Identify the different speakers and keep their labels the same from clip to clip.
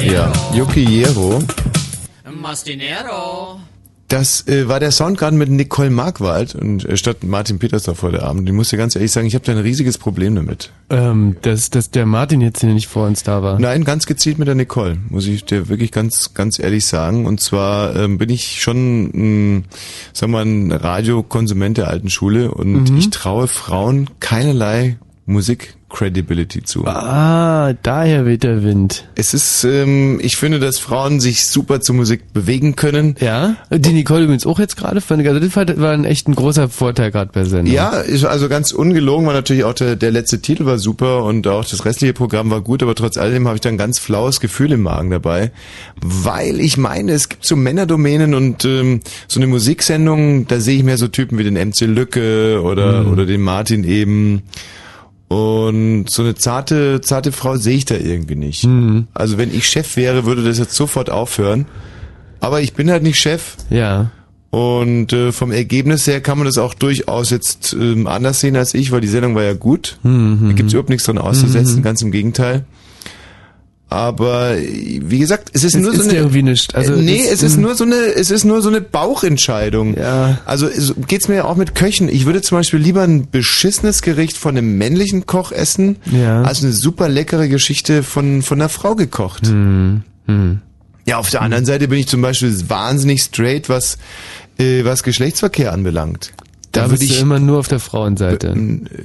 Speaker 1: Ja, Yuki Yero.
Speaker 2: Mastinero.
Speaker 1: Das äh, war der Sound gerade mit Nicole Markwald und äh, statt Martin Petersdorf heute Abend. Ich muss dir ganz ehrlich sagen, ich habe da ein riesiges Problem damit.
Speaker 3: Ähm, dass, dass der Martin jetzt hier nicht vor uns da war.
Speaker 1: Nein, ganz gezielt mit der Nicole, muss ich dir wirklich ganz, ganz ehrlich sagen. Und zwar ähm, bin ich schon, sagen wir mal, ein Radiokonsument der alten Schule und
Speaker 3: Mhm.
Speaker 1: ich traue Frauen keinerlei Musik Credibility zu.
Speaker 3: Ah, daher weht der Wind.
Speaker 1: Es ist, ähm, ich finde, dass Frauen sich super zur Musik bewegen können.
Speaker 3: Ja? Die Nicole übrigens auch jetzt gerade. Also das war, ein echt ein großer Vorteil gerade bei Sendung.
Speaker 1: Ja, also ganz ungelogen war natürlich auch der, der letzte Titel war super und auch das restliche Programm war gut, aber trotz alledem habe ich da ein ganz flaues Gefühl im Magen dabei, weil ich meine, es gibt so Männerdomänen und ähm, so eine Musiksendung, da sehe ich mehr so Typen wie den MC Lücke oder
Speaker 3: Mhm.
Speaker 1: oder den Martin eben und so eine zarte zarte Frau sehe ich da irgendwie nicht.
Speaker 3: Mhm.
Speaker 1: Also wenn ich Chef wäre, würde das jetzt sofort aufhören. Aber ich bin halt nicht Chef.
Speaker 3: Ja.
Speaker 1: Und äh, vom Ergebnis her kann man das auch durchaus jetzt ähm, anders sehen als ich, weil die Sendung war ja gut.
Speaker 3: Mhm.
Speaker 1: Da gibt's überhaupt nichts dran auszusetzen, ganz im Gegenteil. Aber äh, wie gesagt, es ist
Speaker 3: Es
Speaker 1: nur
Speaker 3: ist
Speaker 1: so eine
Speaker 3: irgendwie nicht. Also
Speaker 1: äh, nee,
Speaker 3: es-
Speaker 1: es ist nur so eine es ist nur so eine Bauchentscheidung.
Speaker 3: Ja.
Speaker 1: Also es- geht's mir auch mit Köchen. Ich würde zum Beispiel lieber ein beschissenes Gericht von einem männlichen Koch essen,
Speaker 3: Ja.
Speaker 1: als eine super leckere Geschichte von von einer Frau gekocht.
Speaker 3: Hm. Hm.
Speaker 1: Ja, auf der anderen Seite bin ich zum Beispiel wahnsinnig straight, was, äh, was Geschlechtsverkehr anbelangt.
Speaker 3: Da
Speaker 1: würde
Speaker 3: bist du immer nur auf der Frauenseite.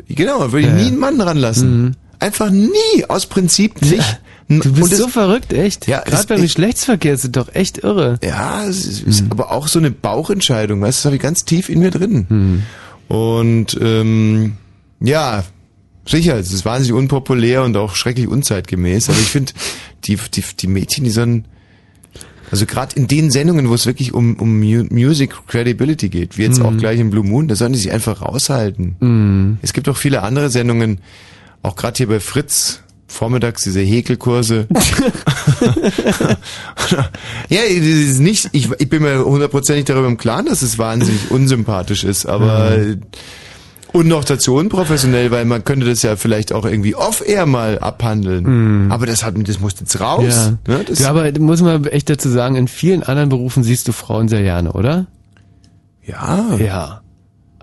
Speaker 1: genau, da würde ich
Speaker 3: Ja,
Speaker 1: nie
Speaker 3: ja.
Speaker 1: einen Mann ranlassen. Einfach nie, aus Prinzip nicht.
Speaker 3: Du bist so verrückt, echt.
Speaker 1: Ja,
Speaker 3: Gerade beim Geschlechtsverkehr es doch echt irre.
Speaker 1: Ja, es ist, ist aber auch so eine Bauchentscheidung, weißt du, das habe ich ganz tief in mir drin. Und ähm, ja, sicher, es ist wahnsinnig unpopulär und auch schrecklich unzeitgemäß, aber ich finde, die, die, die Mädchen, die sollen, also gerade in den Sendungen, wo es wirklich um, um Mu Music Credibility geht, wie jetzt auch gleich in Blue Moon, da sollen die sich einfach raushalten.
Speaker 3: Mhm.
Speaker 1: Es gibt auch viele andere Sendungen, auch gerade hier bei Fritz, vormittags diese Häkelkurse. ja, das ist nicht, ich, ich bin mir hundertprozentig darüber im Klaren, dass es wahnsinnig unsympathisch ist, aber und noch dazu unprofessionell, weil man könnte das ja vielleicht auch irgendwie off-air mal abhandeln. Aber das hat, das muss jetzt raus.
Speaker 3: Ja.
Speaker 1: Ne?
Speaker 3: Ja, aber muss man echt dazu sagen, in vielen anderen Berufen siehst du Frauen sehr gerne, oder?
Speaker 1: ja.
Speaker 3: Ja.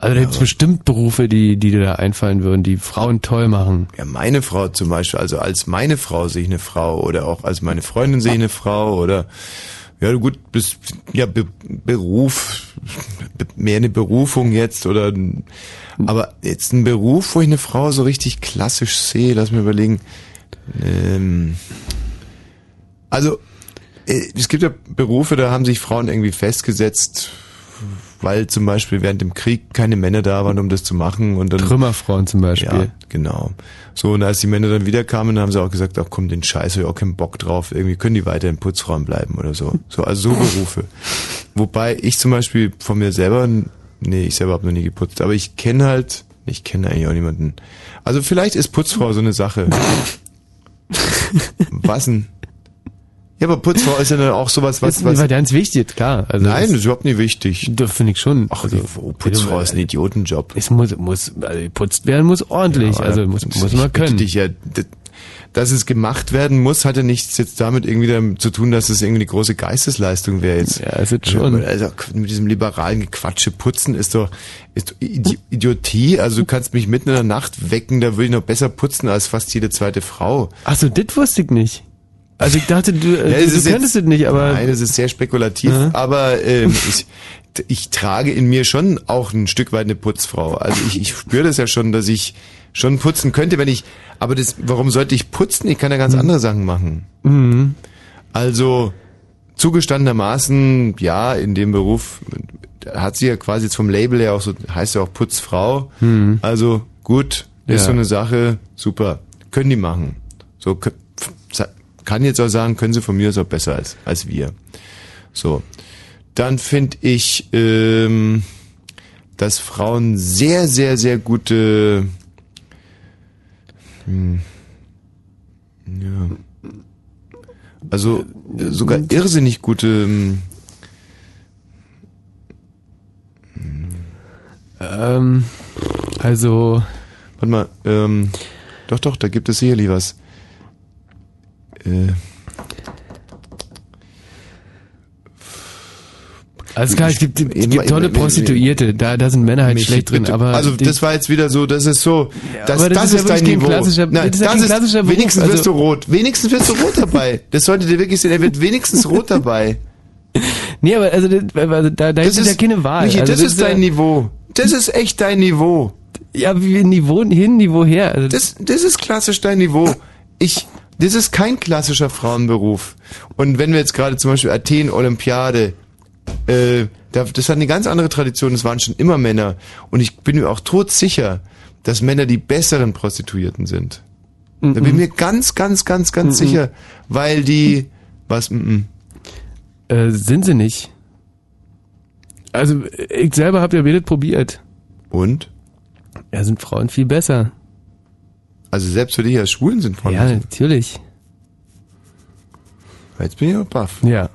Speaker 3: Also da gibt's bestimmt Berufe, die, die dir da einfallen würden, die Frauen toll machen.
Speaker 1: Ja, meine Frau zum Beispiel, also als meine Frau sehe ich eine Frau oder auch als meine Freundin sehe ich eine Frau oder ja gut, bis ja Be Beruf, be mehr eine Berufung jetzt oder aber jetzt ein Beruf, wo ich eine Frau so richtig klassisch sehe, lass mir überlegen. Ähm, also äh, es gibt ja Berufe, da haben sich Frauen irgendwie festgesetzt, weil zum Beispiel während dem Krieg keine Männer da waren, um das zu machen und dann
Speaker 3: Trümmerfrauen zum Beispiel.
Speaker 1: ja, genau. So, und als die Männer dann wiederkamen, haben sie auch gesagt, ach komm, den Scheiß hab ich auch keinen Bock drauf. Irgendwie können die weiter im Putzraum bleiben oder so. So, also so Berufe. Wobei ich zum Beispiel von mir selber, nee, ich selber habe noch nie geputzt, aber ich kenne halt, ich kenne eigentlich auch niemanden. Also vielleicht ist Putzfrau so eine Sache. Was denn? Ja, aber Putzfrau ist ja dann auch sowas, was,
Speaker 3: Das
Speaker 1: was,
Speaker 3: war ganz wichtig, klar. Also
Speaker 1: nein, das ist überhaupt nicht wichtig.
Speaker 3: das finde ich schon.
Speaker 1: Ach,
Speaker 3: also,
Speaker 1: Putzfrau ist ein Idiotenjob.
Speaker 3: Es muss, muss, also geputzt werden muss ordentlich,
Speaker 1: Ja,
Speaker 3: also muss, muss man können.
Speaker 1: Dich ja, dass es gemacht werden muss, hat ja nichts jetzt damit irgendwie zu tun, dass es irgendwie eine große Geistesleistung wäre jetzt.
Speaker 3: Ja, es ist schon.
Speaker 1: Also mit diesem liberalen Gequatsche putzen ist doch, ist Idi Idiotie. Also du kannst mich mitten in der Nacht wecken, da würde ich noch besser putzen als fast jede zweite Frau.
Speaker 3: Ach so, das wusste ich nicht. Also ich dachte, du,
Speaker 1: Ja,
Speaker 3: du,
Speaker 1: es
Speaker 3: du könntest es nicht, aber
Speaker 1: Nein, das ist sehr spekulativ,
Speaker 3: Mhm.
Speaker 1: aber ähm, ich, ich trage in mir schon auch ein Stück weit eine Putzfrau. Also ich, ich spüre das ja schon, dass ich schon putzen könnte, wenn ich, aber das, warum sollte ich putzen? Ich kann ja ganz andere Sachen machen.
Speaker 3: Mhm.
Speaker 1: Also zugestandenermaßen, ja, in dem Beruf hat sie ja quasi jetzt vom Label her auch so, heißt ja auch Putzfrau. Also gut, ist
Speaker 3: Mhm. Ja.
Speaker 1: so eine Sache, super, können die machen. So kann jetzt auch sagen, können sie von mir auch besser als als wir. So, dann finde ich, ähm, dass Frauen sehr, sehr, sehr gute, hm, ja, also sogar irrsinnig gute. ähm,
Speaker 3: ähm, also
Speaker 1: Warte mal, ähm, doch, doch, da gibt es sicherlich was. Äh,
Speaker 3: also klar, es gibt, es gibt tolle Prostituierte, da, da sind Männer halt schlecht drin, aber.
Speaker 1: Also das war jetzt wieder so, das ist so, das,
Speaker 3: ja, das,
Speaker 1: das,
Speaker 3: ist, ja
Speaker 1: dein Niveau. Nein,
Speaker 3: das,
Speaker 1: das ist,
Speaker 3: ist
Speaker 1: wenigstens wirst
Speaker 3: also
Speaker 1: du rot. Wenigstens wirst du rot dabei. Das sollte dir wirklich sehen, er wird wenigstens rot dabei.
Speaker 3: Nee, aber also, also da, da ist ja keine Wahl.
Speaker 1: Michi,
Speaker 3: also,
Speaker 1: das, das, ist dein
Speaker 3: ja,
Speaker 1: Niveau. Das ist echt dein Niveau.
Speaker 3: Ja, wie Niveau hin, Niveau her. Also,
Speaker 1: das, das ist klassisch dein Niveau. Ich das ist kein klassischer Frauenberuf. Und wenn wir jetzt gerade zum Beispiel Athen Olympiade, äh, da, das hat eine ganz andere Tradition. Das waren schon immer Männer. Und ich bin mir auch todsicher, dass Männer die besseren Prostituierten sind. Da bin ich mir ganz, ganz, ganz, ganz sicher, weil die, was, mm, mm.
Speaker 3: äh, sind sie nicht. Also ich selber habe ja wenig probiert.
Speaker 1: und?
Speaker 3: Ja, sind Frauen viel besser.
Speaker 1: Also selbst für dich als Schwulen sind Frauen.
Speaker 3: Ja, natürlich.
Speaker 1: Jetzt bin ich auch baff.
Speaker 3: Ja.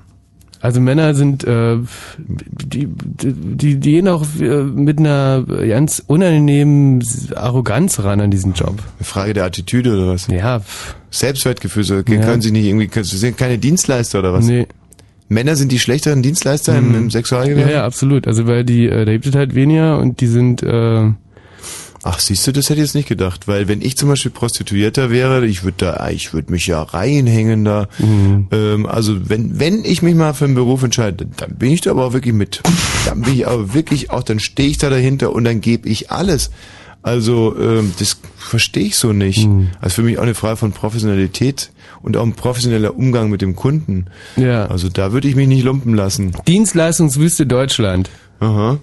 Speaker 3: Also Männer sind, äh, die, die, die gehen auch äh, mit einer ganz unangenehmen Arroganz ran an diesen Job.
Speaker 1: Eine Frage der Attitüde oder was?
Speaker 3: Ja,
Speaker 1: Selbstwertgefühl, so,
Speaker 3: Ja.
Speaker 1: können sie nicht irgendwie, sie sind keine Dienstleister oder was?
Speaker 3: nee.
Speaker 1: Männer sind die schlechteren Dienstleister im, im
Speaker 3: Ja,
Speaker 1: Sexualgewerbe?
Speaker 3: ja, absolut. Also weil die, äh, da gibt es halt weniger und die sind, äh,
Speaker 1: Ach, siehst du, das hätte ich jetzt nicht gedacht, weil wenn ich zum Beispiel Prostituierter wäre, ich würde da, ich würde mich ja reinhängen da.
Speaker 3: Mhm.
Speaker 1: Ähm, also wenn, wenn ich mich mal für einen Beruf entscheide, dann bin ich da aber auch wirklich mit. Dann bin ich aber wirklich auch, dann stehe ich da dahinter und dann gebe ich alles. Also ähm, das verstehe ich so nicht.
Speaker 3: Mhm.
Speaker 1: Also für mich auch eine Frage von Professionalität und auch ein professioneller Umgang mit dem Kunden.
Speaker 3: ja.
Speaker 1: Also da würde ich mich nicht lumpen lassen.
Speaker 3: Dienstleistungswüste Deutschland.
Speaker 1: Aha.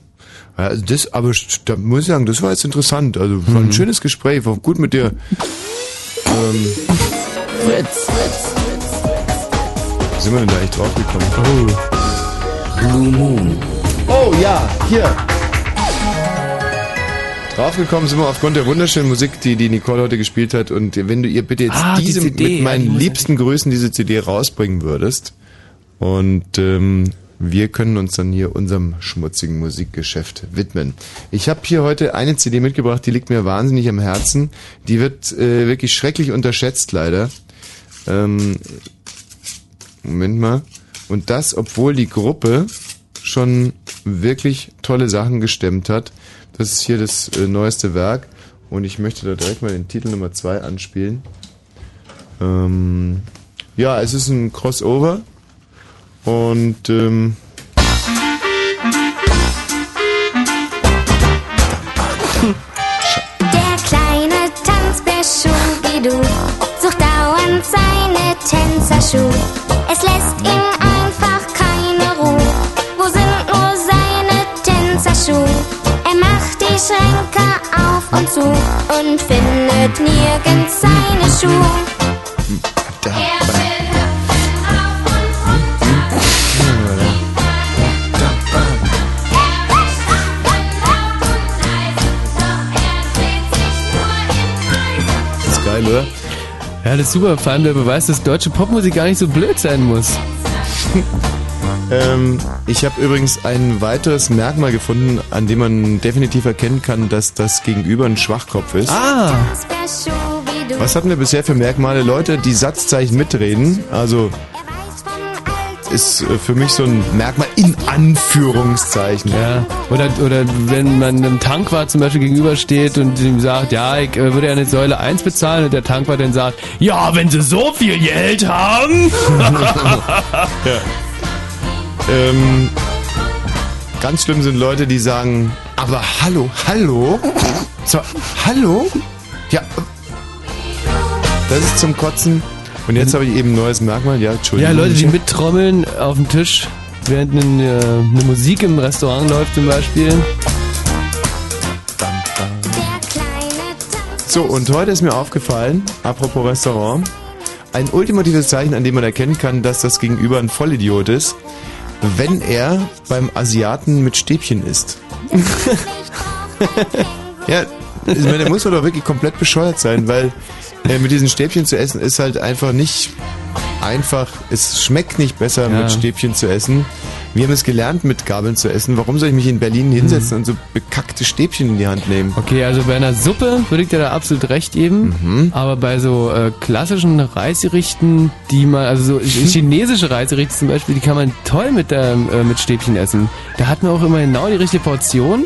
Speaker 1: Ja, Also das, aber da muss ich sagen, das war jetzt interessant. Also war ein schönes Gespräch, war gut mit dir. Ähm,
Speaker 2: Fritz. Fritz.
Speaker 1: wie sind wir denn da eigentlich draufgekommen?
Speaker 3: Oh.
Speaker 2: Blue Moon.
Speaker 1: Oh ja, hier. Draufgekommen sind wir aufgrund der wunderschönen Musik, die die Nicole heute gespielt hat. Und wenn du ihr bitte jetzt
Speaker 3: Ah, die
Speaker 1: diese
Speaker 3: CD,
Speaker 1: mit
Speaker 3: ja, die
Speaker 1: meinen liebsten Grüßen diese CD rausbringen würdest. Und ähm, wir können uns dann hier unserem schmutzigen Musikgeschäft widmen. Ich habe hier heute eine CD mitgebracht, die liegt mir wahnsinnig am Herzen. Die wird äh, wirklich schrecklich unterschätzt leider. Ähm, Moment mal. Und das, obwohl die Gruppe schon wirklich tolle Sachen gestemmt hat. Das ist hier das äh, neueste Werk. Und ich möchte da direkt mal den Titel Nummer 2 anspielen. Ähm, ja, es ist ein Crossover. Und ähm,
Speaker 4: Der kleine Tanzbär Schubidu sucht dauernd seine Tänzerschuh. Es lässt ihn einfach keine Ruhe. Wo sind nur seine Tänzerschuh? Er macht die Schränke auf und zu und findet nirgends seine Schuhe.
Speaker 1: da,
Speaker 4: Er will
Speaker 1: oder?
Speaker 3: Ja, das ist super. Vor allem der Beweis, dass deutsche Popmusik gar nicht so blöd sein muss.
Speaker 1: Ähm, ich habe übrigens ein weiteres Merkmal gefunden, an dem man definitiv erkennen kann, dass das Gegenüber ein Schwachkopf ist.
Speaker 3: Ah.
Speaker 1: Was hatten wir bisher für Merkmale? Leute, die Satzzeichen mitreden. Also ist äh, für mich so ein Merkmal in Anführungszeichen.
Speaker 3: ja. Oder, oder wenn man einem Tankwart zum Beispiel gegenübersteht und ihm sagt, ja, ich äh, würde ja eine Säule 1 bezahlen und der Tankwart dann sagt, ja, wenn sie so viel Geld haben.
Speaker 1: Ähm, ganz schlimm sind Leute, die sagen, aber hallo, hallo? So, hallo? Ja. Das ist zum Kotzen. Und jetzt habe ich eben ein neues Merkmal. Ja,
Speaker 3: Ja,
Speaker 1: Entschuldigung.
Speaker 3: Leute, die mittrommeln auf dem Tisch, während eine, äh, eine Musik im Restaurant läuft zum Beispiel.
Speaker 1: So, und heute ist mir aufgefallen, apropos Restaurant, ein ultimatives Zeichen, an dem man erkennen kann, dass das Gegenüber ein Vollidiot ist, wenn er beim Asiaten mit Stäbchen isst. ja, ich meine, der muss doch wirklich komplett bescheuert sein, weil äh, mit diesen Stäbchen zu essen ist halt einfach nicht einfach, es schmeckt nicht besser
Speaker 3: Ja.
Speaker 1: mit Stäbchen zu essen. Wir haben es gelernt, mit Gabeln zu essen. Warum soll ich mich in Berlin hinsetzen und so bekackte Stäbchen in die Hand nehmen?
Speaker 3: Okay, also bei einer Suppe würde ich dir da absolut recht geben,
Speaker 1: Mhm.
Speaker 3: aber bei so äh, klassischen Reisgerichten, die man, also so chinesische Reisgerichte zum Beispiel, die kann man toll mit, ähm, äh, mit Stäbchen essen. Da hat man auch immer genau die richtige Portion,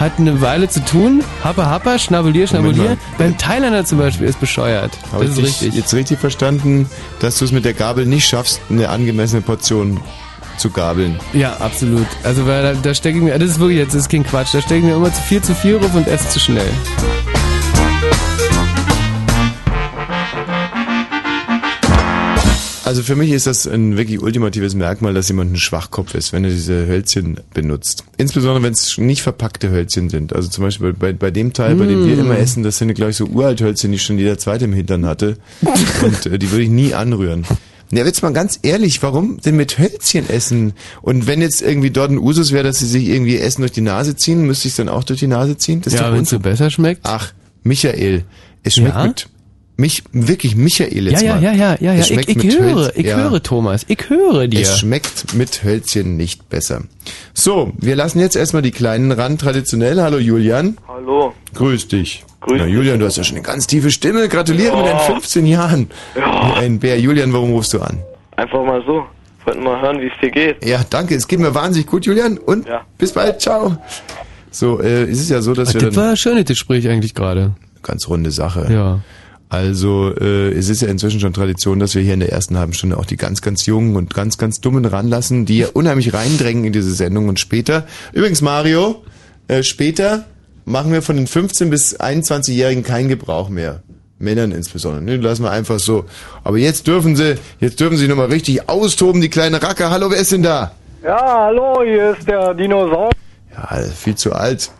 Speaker 3: hat eine Weile zu tun, happa happa, schnabulier, schnabulier. Beim Thailänder zum Beispiel ist bescheuert.
Speaker 1: Habe
Speaker 3: das
Speaker 1: ich
Speaker 3: ist richtig.
Speaker 1: jetzt richtig verstanden, dass du es mit der Gabel nicht schaffst, eine angemessene Portion zu gabeln?
Speaker 3: Ja, absolut. Also weil da, da stecke ich mir, das ist wirklich jetzt, das ist kein Quatsch, da stecke ich mir immer zu viel zu viel drauf und esse zu schnell.
Speaker 1: Also für mich ist das ein wirklich ultimatives Merkmal, dass jemand ein Schwachkopf ist, wenn er diese Hölzchen benutzt. Insbesondere wenn es nicht verpackte Hölzchen sind. Also zum Beispiel bei, bei dem Teil, bei dem wir
Speaker 3: Mm.
Speaker 1: immer essen, das sind glaube ich so Uralthölzchen, die schon jeder zweite im Hintern hatte. Und äh, die würde ich nie anrühren. Ja, jetzt mal ganz ehrlich, warum denn mit Hölzchen essen? Und wenn jetzt irgendwie dort ein Usus wäre, dass sie sich irgendwie Essen durch die Nase ziehen, müsste ich es dann auch durch die Nase ziehen? Das
Speaker 3: ja, wenn es so besser schmeckt.
Speaker 1: Ach, Michael. Es schmeckt
Speaker 3: Ja?
Speaker 1: mit mich, wirklich Michael jetzt
Speaker 3: Ja, ja,
Speaker 1: mal.
Speaker 3: ja, ja, ja, ja.
Speaker 1: Es
Speaker 3: Ich,
Speaker 1: schmeckt
Speaker 3: ich
Speaker 1: mit
Speaker 3: höre,
Speaker 1: Hölz-
Speaker 3: ich
Speaker 1: ja.
Speaker 3: höre, Thomas. Ich höre dir.
Speaker 1: Es schmeckt mit Hölzchen nicht besser. So, wir lassen jetzt erstmal die Kleinen ran, traditionell. Hallo Julian.
Speaker 5: Hallo.
Speaker 1: Grüß dich.
Speaker 5: Grüß
Speaker 1: Na,
Speaker 5: dich.
Speaker 1: Julian, du hast ja schon eine ganz tiefe Stimme. Gratuliere mit deinen 15 Jahren.
Speaker 5: Ja.
Speaker 1: Ein Bär. Julian, warum rufst du an?
Speaker 5: Einfach mal so. Wollten mal hören, wie es dir geht.
Speaker 1: Ja, danke. Es geht mir wahnsinnig gut, Julian. Und
Speaker 5: Ja.
Speaker 1: bis bald. Ciao. So, äh, es ist ja so, dass
Speaker 3: Ach,
Speaker 1: wir
Speaker 3: das
Speaker 1: dann...
Speaker 3: war ein schönes Gespräch eigentlich gerade.
Speaker 1: Ganz runde Sache.
Speaker 3: Ja.
Speaker 1: Also äh, es ist ja inzwischen schon Tradition, dass wir hier in der ersten halben Stunde auch die ganz, ganz Jungen und ganz, ganz Dummen ranlassen, die ja unheimlich reindrängen in diese Sendung. Und später, übrigens Mario, äh, später machen wir von den 15 bis 21-Jährigen keinen Gebrauch mehr. Männern insbesondere. Ne, lassen wir einfach so. Aber jetzt dürfen sie, jetzt dürfen sie nochmal richtig austoben, die kleine Racke. Hallo, wer ist denn da?
Speaker 6: Ja, hallo, hier ist der Dinosaurier.
Speaker 1: Ja, viel zu alt.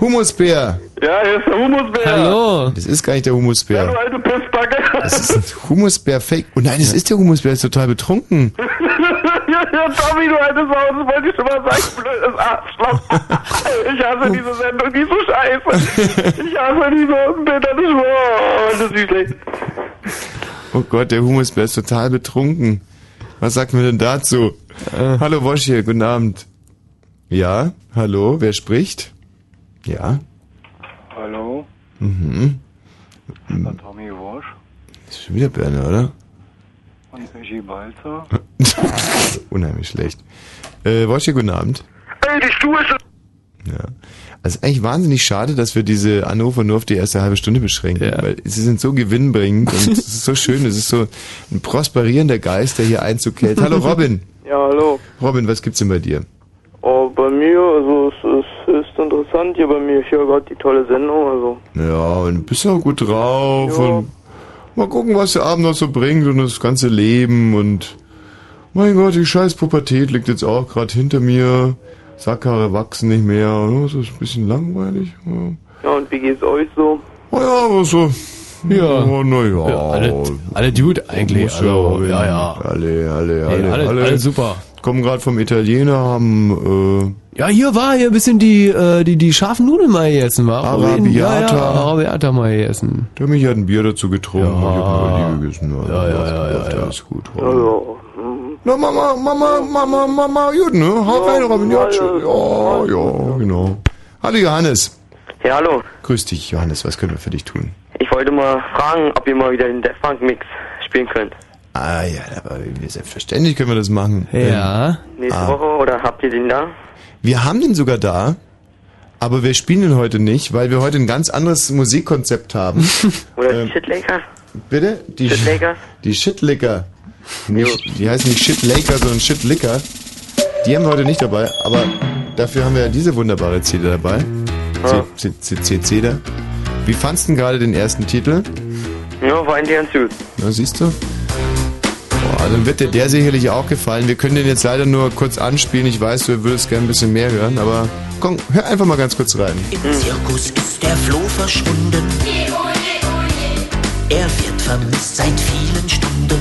Speaker 1: Humusbär.
Speaker 5: Ja, hier ist der Humusbär.
Speaker 3: Hallo.
Speaker 1: Das ist gar nicht der
Speaker 5: Du
Speaker 1: Humusbär.
Speaker 5: alte Pissbacke.
Speaker 1: Das ist ein Humusbär-Fake. Oh nein, das ist der Humusbär, ist total betrunken.
Speaker 5: ja, ja, Tommy, du alte Sau, das wollte ich schon mal sagen, blödes Arschloch. Ich hasse diese Sendung, die ist so scheiße. Ich hasse die so, bitte nicht wahr. Das ist schlecht.
Speaker 1: Oh Gott, der Humusbär ist total betrunken. Was sagt man denn dazu? Hallo Wosch hier, guten Abend. Ja, hallo, wer spricht? Ja,
Speaker 6: Hallo,
Speaker 1: mhm.
Speaker 6: der Tommy Walsh
Speaker 1: Ist schon wieder Berner, oder?
Speaker 6: und Michi Balzer.
Speaker 1: Unheimlich schlecht. Äh, hier, guten Abend.
Speaker 5: Ey, die Stuhl ist
Speaker 1: Ja. Also ist eigentlich wahnsinnig schade, dass wir diese Anrufe nur auf die erste halbe Stunde beschränken,
Speaker 3: Ja.
Speaker 1: weil sie sind so gewinnbringend und es ist so schön, es ist so ein prosperierender Geist, der hier Einzug hält. Hallo Robin.
Speaker 6: Ja, hallo.
Speaker 1: Robin, was gibt's denn bei dir?
Speaker 6: Oh, bei mir, also es interessant hier bei mir. Ich höre gerade die tolle Sendung, also.
Speaker 1: Ja, und du bist auch gut drauf
Speaker 6: Ja.
Speaker 1: und mal gucken, was der Abend noch so bringt und das ganze Leben und mein Gott, die scheiß Pubertät liegt jetzt auch gerade hinter mir. Sackhaare wachsen nicht mehr. Ja, Das ist ein bisschen langweilig. Ja,
Speaker 6: Ja, und wie geht's euch so?
Speaker 1: oh ja aber so.
Speaker 3: Ja.
Speaker 1: Oh, na ja.
Speaker 3: Ja, alle, alle Dude eigentlich. Also,
Speaker 1: Robin.
Speaker 3: ja, ja.
Speaker 1: Alle, alle, alle,
Speaker 3: alle,
Speaker 1: alle.
Speaker 3: alle super.
Speaker 1: Kommen gerade vom Italiener, haben
Speaker 3: Ja, hier war hier ein bisschen die, äh, die, die scharfen Nudeln mal gegessen, war.
Speaker 1: Arabiata.
Speaker 3: Ja, ja, Arabiata mal gegessen.
Speaker 1: äh, der mich hat ein Bier dazu getrunken.
Speaker 3: Ja.
Speaker 1: Ich hab mal die gegessen. Also,
Speaker 3: Ja, ja, ja, ja, ja.
Speaker 1: Alles gut.
Speaker 6: Ja, ja.
Speaker 1: Na, Mama, Mama, Mama, Mama, gut, ne? Hau rein, Robin, ja. Ja, ja, genau. Hallo, Johannes.
Speaker 5: Ja, hallo.
Speaker 1: Grüß dich, Johannes. Was können wir für dich tun?
Speaker 5: Ich wollte mal fragen, ob ihr mal wieder den Death Funk Mix spielen könnt.
Speaker 1: Ah, ja, aber selbstverständlich können wir das machen.
Speaker 3: Ja.
Speaker 5: Nächste
Speaker 1: Ah.
Speaker 5: Woche oder habt ihr den da?
Speaker 1: Wir haben den sogar da, aber wir spielen ihn heute nicht, weil wir heute ein ganz anderes Musikkonzept haben.
Speaker 5: Oder
Speaker 1: Ähm,
Speaker 5: die Shitlakers?
Speaker 1: Bitte? Die,
Speaker 5: Shitlakers?
Speaker 1: die Shitlicker. Nicht, die heißen nicht Shitlaker, sondern Shitlicker. Die haben wir heute nicht dabei, aber dafür haben wir ja diese wunderbare CD dabei.
Speaker 5: Ah.
Speaker 1: C- C- C- CD. Wie fandst du denn gerade den ersten Titel?
Speaker 5: Ja, war eigentlich ganz gut.
Speaker 1: Na, siehst du? Dann wird dir der sicherlich auch gefallen. Wir können den jetzt leider nur kurz anspielen. Ich weiß, du würdest gerne ein bisschen mehr hören, aber komm, hör einfach mal ganz kurz rein.
Speaker 7: Im Zirkus ist der Floh verschwunden. Er wird vermisst seit vielen Stunden.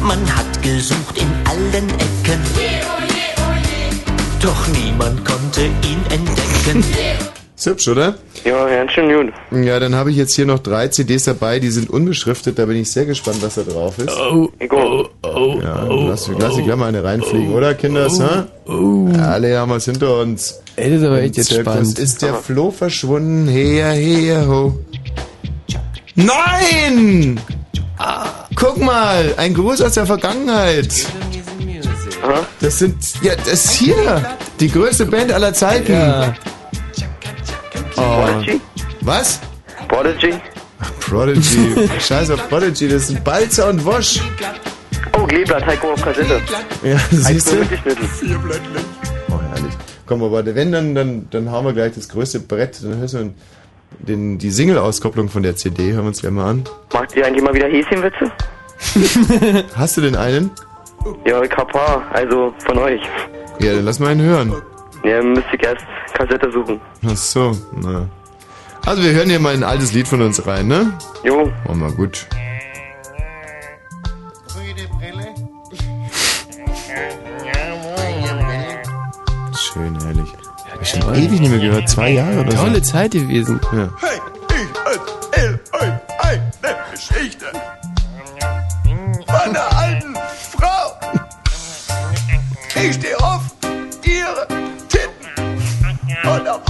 Speaker 7: Man hat gesucht in allen Ecken. Doch niemand konnte ihn entdecken.
Speaker 1: Ist hübsch, oder?
Speaker 6: Ja, ganz schön gut.
Speaker 1: Ja, dann habe ich jetzt hier noch drei CDs dabei, die sind unbeschriftet, da bin ich sehr gespannt, was da drauf ist.
Speaker 3: Oh,
Speaker 6: Ich auch.
Speaker 3: oh,
Speaker 1: Ja, lass, lass die gleich mal eine reinfliegen, oder Kinders, hä? Ja, alle haben was hinter uns.
Speaker 3: Ey, das ist aber
Speaker 1: Im
Speaker 3: echt jetzt
Speaker 1: Zirkus
Speaker 3: spannend.
Speaker 1: ist der Floh verschwunden, her, her, ho. Nein! Guck mal, ein Gruß aus der Vergangenheit. Das sind, ja, das ist hier, die größte Band aller Zeiten.
Speaker 3: Ja.
Speaker 6: Prodigy?
Speaker 1: was?
Speaker 6: Prodigy?
Speaker 1: Prodigy. Scheiß auf Prodigy, das sind Balzer und Wosch.
Speaker 6: Oh, Kleeblatt, Heiko auf Kassette.
Speaker 1: Ja, siehst du? Oh, herrlich. Komm, aber wenn, dann, dann, dann hauen wir gleich das größte Brett. Dann hörst du den, die Single-Auskopplung von der CD. Hören wir uns gleich mal an.
Speaker 6: Macht ihr eigentlich mal wieder Häschenwitze?
Speaker 1: Hast du den einen?
Speaker 6: Ja, ich hab paar, also von euch.
Speaker 1: Ja, dann lass mal einen hören.
Speaker 6: Ja, müsste ich erst Kassette suchen.
Speaker 1: Ach so, na. Also wir hören hier mal ein altes Lied von uns rein, ne?
Speaker 6: Jo,
Speaker 1: Oh, mal gut. Schön, herrlich. Hab ich schon ewig nicht mehr gehört. Zwei Jahre oder so.
Speaker 3: Tolle Zeit gewesen.
Speaker 1: Ja.
Speaker 8: Hey, und auch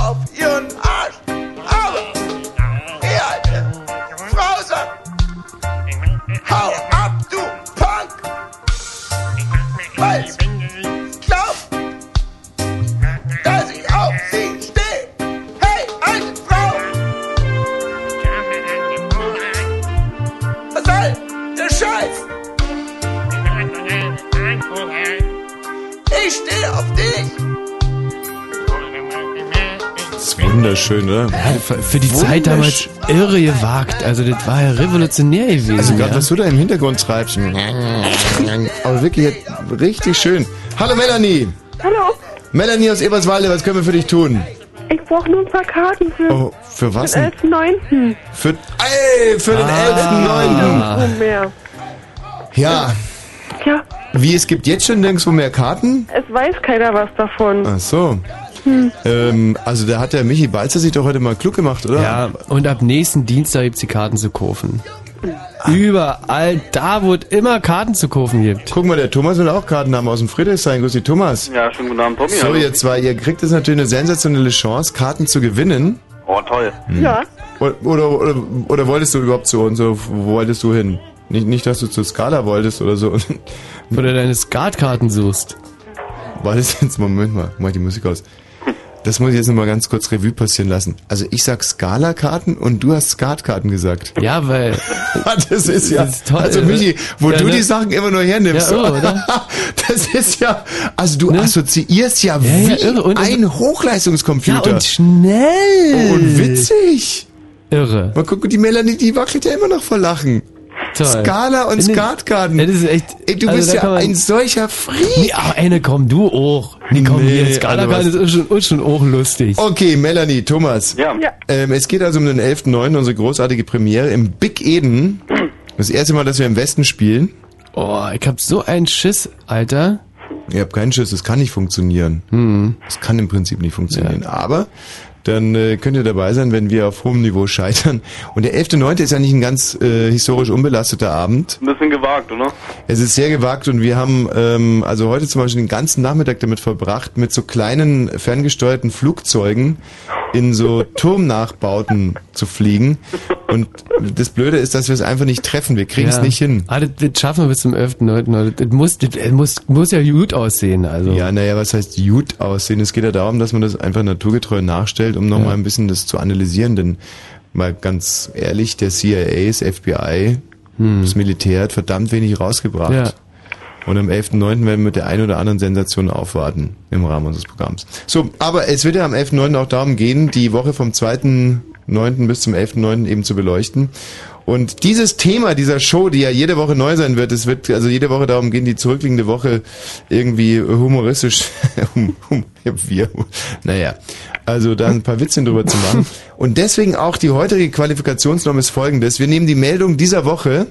Speaker 1: wunderschön, oder?
Speaker 3: Ja, für, für die Zeit damals irre gewagt. Also das war ja revolutionär gewesen.
Speaker 1: Also gerade
Speaker 3: ja.
Speaker 1: was du da im Hintergrund treibst. Aber wirklich richtig schön. Hallo Melanie.
Speaker 9: Hallo,
Speaker 1: Melanie aus Eberswalde, was können wir für dich tun?
Speaker 9: ich brauche nur ein paar Karten für
Speaker 1: Oh, für was
Speaker 9: den
Speaker 1: denn?
Speaker 9: 11.9.
Speaker 1: Für, ey, für den
Speaker 3: Ah.
Speaker 1: 11.9.
Speaker 9: Oh, mehr.
Speaker 1: Ja,
Speaker 9: Tja,
Speaker 1: wie, es gibt jetzt schon nirgendwo mehr Karten?
Speaker 9: es weiß keiner was davon.
Speaker 1: Ach so. Ähm, also da hat der Michi Balzer sich doch heute mal klug gemacht, oder?
Speaker 3: Ja, und ab nächsten Dienstag gibt's die Karten zu kaufen. Überall, da wo es immer Karten zu kaufen gibt.
Speaker 1: Guck mal, der Thomas will auch Karten haben aus dem Friedrichshain. Grüß dich, Thomas.
Speaker 6: ja, schönen guten Abend, Tommy.
Speaker 1: So,
Speaker 6: Hallo.
Speaker 1: ihr zwei, ihr kriegt jetzt natürlich eine sensationelle Chance, Karten zu gewinnen.
Speaker 6: Oh, toll.
Speaker 9: Ja,
Speaker 1: Oder, oder, oder, oder wolltest du überhaupt zu uns? Oder wo wolltest du hin? Nicht, nicht, dass du zur Skala wolltest oder so.
Speaker 3: Oder deine Skatkarten suchst.
Speaker 1: War das jetzt, Moment mal, mach die Musik aus. Das muss ich jetzt nochmal ganz kurz Revue passieren lassen. Also ich sag Skala-Karten und du hast Skatkarten gesagt.
Speaker 3: Ja, weil.
Speaker 1: Das ist ja,
Speaker 3: Das ist toll,
Speaker 1: also? Michi, wo
Speaker 3: Ja,
Speaker 1: du
Speaker 3: ne?
Speaker 1: die Sachen immer nur hernimmst.
Speaker 3: Ja, irre, oder?
Speaker 1: Das ist ja, also du
Speaker 3: Ne?
Speaker 1: assoziierst ja,
Speaker 3: Ja,
Speaker 1: wie
Speaker 3: ja. Und-
Speaker 1: ein
Speaker 3: Ja,
Speaker 1: Hochleistungscomputer.
Speaker 3: und schnell.
Speaker 1: und witzig.
Speaker 3: Irre.
Speaker 1: Mal gucken, die Melanie, die wackelt ja immer noch vor Lachen.
Speaker 3: Toll.
Speaker 1: Skala und.
Speaker 3: Ja, das ist echt.
Speaker 1: Ey, du
Speaker 3: also
Speaker 1: bist ja ein solcher Freak.
Speaker 3: Nee, aber eine, komm, du auch. Nee, komm,
Speaker 1: Nee,
Speaker 3: hier, Skalarkarten
Speaker 1: also
Speaker 3: ist schon, ist schon auch lustig.
Speaker 1: Okay, Melanie, Thomas.
Speaker 6: Ja.
Speaker 9: ja.
Speaker 1: Ähm, es geht also um den 11.9., unsere großartige Premiere im Big Eden. Das erste Mal, dass wir im Westen spielen.
Speaker 3: Oh, ich hab so einen Schiss, Alter.
Speaker 1: Ihr habt keinen Schiss, das kann nicht funktionieren.
Speaker 3: Hm.
Speaker 1: Das kann im Prinzip nicht funktionieren. Aber dann äh, könnt ihr dabei sein, wenn wir auf hohem Niveau scheitern. Und der 11.9. ist ja nicht ein ganz äh, historisch unbelasteter Abend.
Speaker 6: Ein bisschen gewagt, oder?
Speaker 1: Es ist sehr gewagt und wir haben ähm, also heute zum Beispiel den ganzen Nachmittag damit verbracht, mit so kleinen ferngesteuerten Flugzeugen in so Turmnachbauten zu fliegen. Und das Blöde ist, dass wir es einfach nicht treffen. Wir kriegen es nicht hin.
Speaker 3: Ah, das, das schaffen wir bis zum 11.9. Das, das, muss, das, das muss, muss ja gut aussehen, also.
Speaker 1: Ja, naja, was heißt gut aussehen? Es geht ja darum, dass man das einfach naturgetreu nachstellt, um nochmal
Speaker 3: Ja.
Speaker 1: ein bisschen das zu analysieren. Denn mal ganz ehrlich, der CIA, das FBI, das Militär hat verdammt wenig rausgebracht.
Speaker 3: Hm. Ja.
Speaker 1: Und am 11.9. werden wir mit der einen oder anderen Sensation aufwarten im Rahmen unseres Programms. So, aber es wird ja am 11.9. auch darum gehen, die Woche vom 2.9. bis zum 11.9. eben zu beleuchten. Und dieses Thema dieser Show, die ja jede Woche neu sein wird, es wird also jede Woche darum gehen, die zurückliegende Woche irgendwie humoristisch, wir, naja, also da ein paar Witzchen drüber zu machen. Und deswegen auch die heutige Qualifikationsnorm ist folgendes. Wir nehmen die Meldung dieser Woche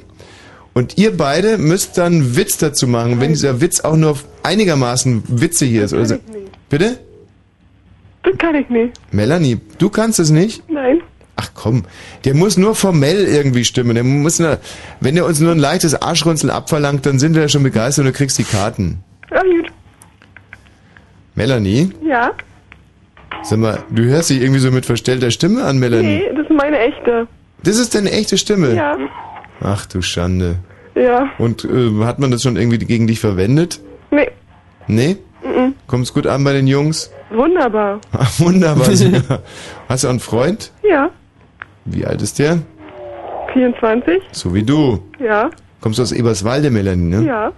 Speaker 1: und ihr beide müsst dann einen Witz dazu machen, wenn dieser Witz auch nur einigermaßen witzig ist. Oder so. Bitte?
Speaker 9: Das kann ich nicht.
Speaker 1: Melanie, du kannst es nicht? Ach komm, der muss nur formell irgendwie stimmen. Der muss nur, wenn er uns nur ein leichtes Arschrunzeln abverlangt, dann sind wir ja schon begeistert und du kriegst die Karten.
Speaker 9: Ja, gut.
Speaker 1: Melanie,
Speaker 9: Ja?
Speaker 1: sag mal, du hörst dich irgendwie so mit verstellter Stimme an, Melanie.
Speaker 9: Nee, das ist meine echte.
Speaker 1: Das ist deine echte Stimme?
Speaker 9: Ja.
Speaker 1: Ach du Schande.
Speaker 9: Ja.
Speaker 1: Und äh, hat man das schon irgendwie gegen dich verwendet?
Speaker 9: Nee.
Speaker 1: Nee?
Speaker 9: Mhm.
Speaker 1: Kommt's gut an bei den Jungs?
Speaker 9: Wunderbar.
Speaker 1: Ach, wunderbar. Hast du einen Freund?
Speaker 9: Ja.
Speaker 1: Wie alt ist der?
Speaker 9: 24?
Speaker 1: So wie du.
Speaker 9: Ja.
Speaker 1: Kommst du aus Eberswalde, Melanie, ne?
Speaker 9: Ja.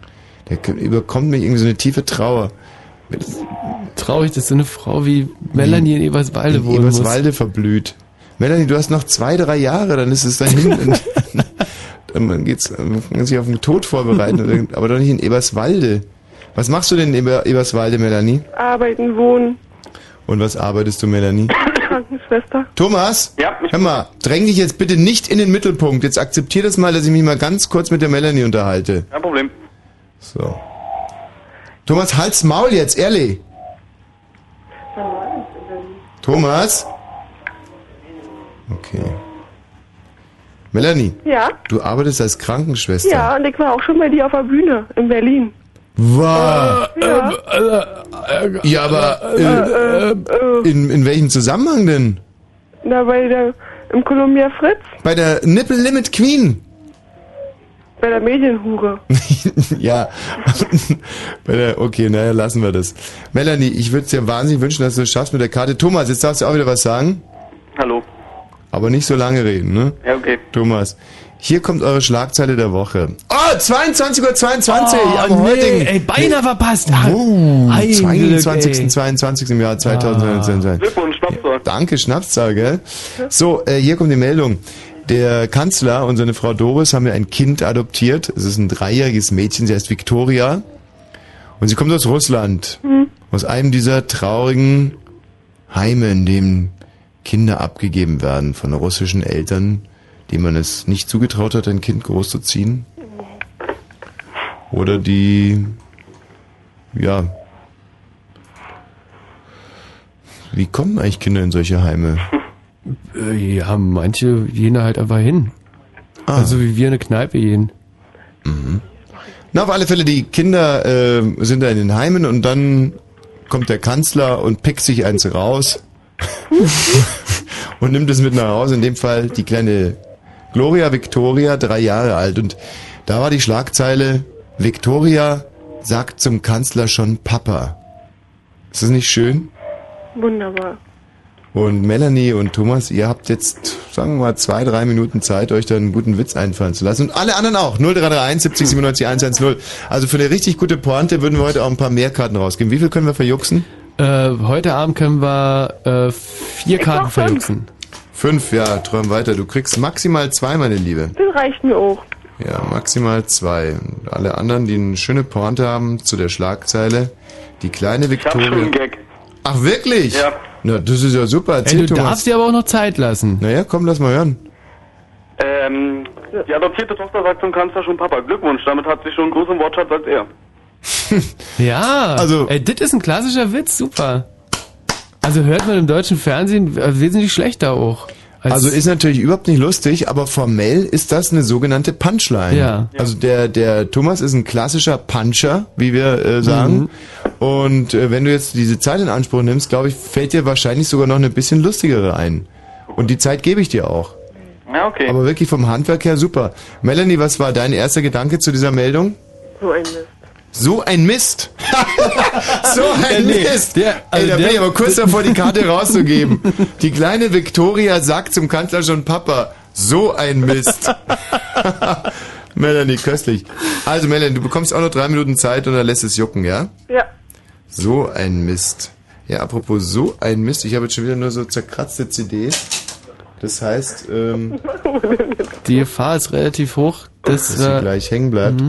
Speaker 1: Der überkommt mich irgendwie so eine tiefe Trauer.
Speaker 3: Traurig, dass so eine Frau wie Melanie in Eberswalde
Speaker 1: in
Speaker 3: wohnen
Speaker 1: Eberswalde verblüht. Melanie, du hast noch zwei, drei Jahre, dann ist es dahin. dann geht's, man kann sich auf den Tod vorbereiten, aber doch nicht in Eberswalde. Was machst du denn in Eber, Eberswalde, Melanie?
Speaker 9: Arbeiten, wohnen.
Speaker 1: Und was arbeitest du, Melanie?
Speaker 9: Krankenschwester.
Speaker 1: Thomas?
Speaker 5: Ja,
Speaker 1: Hör mal, dräng dich jetzt bitte nicht in den Mittelpunkt. Jetzt akzeptier das mal, dass ich mich mal ganz kurz mit der Melanie unterhalte.
Speaker 5: Kein Problem.
Speaker 1: So. Thomas, halt's Maul jetzt, ehrlich. Thomas? Okay. Melanie,
Speaker 9: Ja?
Speaker 1: du arbeitest als Krankenschwester.
Speaker 9: Ja, und ich war auch schon bei dir auf der Bühne in Berlin.
Speaker 1: Wow.
Speaker 9: Ja.
Speaker 1: Ja, aber
Speaker 9: äh, Äh,
Speaker 1: in, in welchem Zusammenhang denn?
Speaker 9: da bei der, im Columbia Fritz,
Speaker 1: Bei der Nipple Limit Queen.
Speaker 9: bei der Medienhure.
Speaker 1: ja. Bei der, okay, naja, lassen wir das. Melanie, ich würde es dir wahnsinnig wünschen, dass du es schaffst mit der Karte. Thomas, jetzt darfst du auch wieder was sagen.
Speaker 5: Hallo.
Speaker 1: Aber nicht so lange reden, ne?
Speaker 5: Ja, okay.
Speaker 1: Thomas, hier kommt eure Schlagzeile der Woche. Oh, 22.22 Uhr 22
Speaker 3: Oh,
Speaker 1: am
Speaker 3: nee,
Speaker 1: heutigen.
Speaker 3: ey, beinahe verpasst. Ah,
Speaker 1: Oh,
Speaker 3: Ein Glück,
Speaker 1: 22.
Speaker 3: ey.
Speaker 1: 22. im Jahr 2019.
Speaker 5: Glückwunsch, Schnapszahl.
Speaker 1: Danke, Schnapszahl, gell? So, äh, hier kommt die Meldung. Der Kanzler und seine Frau Doris haben ja ein Kind adoptiert. Es ist ein dreijähriges Mädchen, sie heißt Victoria. Und sie kommt aus Russland. Aus einem dieser traurigen Heime, in dem Kinder abgegeben werden von russischen Eltern, denen man es nicht zugetraut hat, ein Kind großzuziehen. Oder die, ja, wie kommen eigentlich Kinder in solche Heime?
Speaker 3: Äh, Ja, manche gehen da halt einfach hin.
Speaker 1: Ah.
Speaker 3: Also wie wir in eine Kneipe gehen.
Speaker 1: Na, auf alle Fälle, die Kinder äh, sind da in den Heimen und dann kommt der Kanzler und pickt sich eins raus und nimmt es mit nach Hause. In dem Fall die kleine Gloria Victoria, drei Jahre alt. Und da war die Schlagzeile, Victoria sagt zum Kanzler schon Papa. Ist das nicht schön?
Speaker 9: Wunderbar.
Speaker 1: Und Melanie und Thomas, ihr habt jetzt, sagen wir mal, zwei, drei Minuten Zeit, euch da einen guten Witz einfallen zu lassen. Und alle anderen auch. 0331 70 97 110. Also für eine richtig gute Pointe würden wir heute auch ein paar mehr Karten rausgeben. Wie viel können wir verjuxen?
Speaker 3: Äh, heute Abend können wir äh, vier Karten verjuxen.
Speaker 1: Fünf, ja, träum weiter. Du kriegst maximal zwei, meine Liebe.
Speaker 9: Das reicht mir auch.
Speaker 1: Ja, maximal zwei. Und alle anderen, die eine schöne Pointe haben zu der Schlagzeile, die kleine
Speaker 5: Ich hab schon
Speaker 1: Victoria.
Speaker 5: einen Gag.
Speaker 1: Ach, wirklich?
Speaker 5: Ja.
Speaker 1: Na, das ist ja super. Erzähl,
Speaker 3: du
Speaker 1: Thomas.
Speaker 3: darfst dir aber auch noch Zeit lassen.
Speaker 1: Naja, komm, lass mal hören.
Speaker 5: Ähm, die adoptierte Tochter sagt zum Kanzler schon Papa. Glückwunsch, damit hat sie schon einen größeren Wortschatz als er.
Speaker 3: Ja,
Speaker 1: Also-
Speaker 3: ey, das ist ein klassischer Witz, super. Also hört man im deutschen Fernsehen äh, wesentlich schlechter auch. als-
Speaker 1: Also ist natürlich überhaupt nicht lustig, aber formell ist das eine sogenannte Punchline.
Speaker 3: Ja.
Speaker 1: Also der der Thomas ist ein klassischer Puncher, wie wir äh, sagen.
Speaker 3: Mhm.
Speaker 1: Und äh, wenn du jetzt diese Zeit in Anspruch nimmst, glaube ich, fällt dir wahrscheinlich sogar noch eine bisschen lustigere ein. Und die Zeit gebe ich dir auch.
Speaker 5: Ja, okay.
Speaker 1: Aber wirklich vom Handwerk her super. Melanie, was war dein erster Gedanke zu dieser Meldung?
Speaker 9: So ein Mist.
Speaker 1: So ein Mist. so ein
Speaker 3: Nee,
Speaker 1: Mist.
Speaker 3: der- also
Speaker 1: Ey, da
Speaker 3: der-
Speaker 1: bin ich aber kurz davor, die Karte rauszugeben. Die kleine Victoria sagt zum Kanzler schon Papa. So ein Mist. Melanie, köstlich. Also Melanie, du bekommst auch noch drei Minuten Zeit und dann lässt es jucken, ja?
Speaker 9: Ja.
Speaker 1: So ein Mist. Ja, apropos so ein Mist. Ich habe jetzt schon wieder nur so zerkratzte CDs. Das heißt, ähm,
Speaker 3: die Gefahr ist relativ hoch, dass,
Speaker 1: dass sie
Speaker 3: äh,
Speaker 1: gleich hängen bleibt.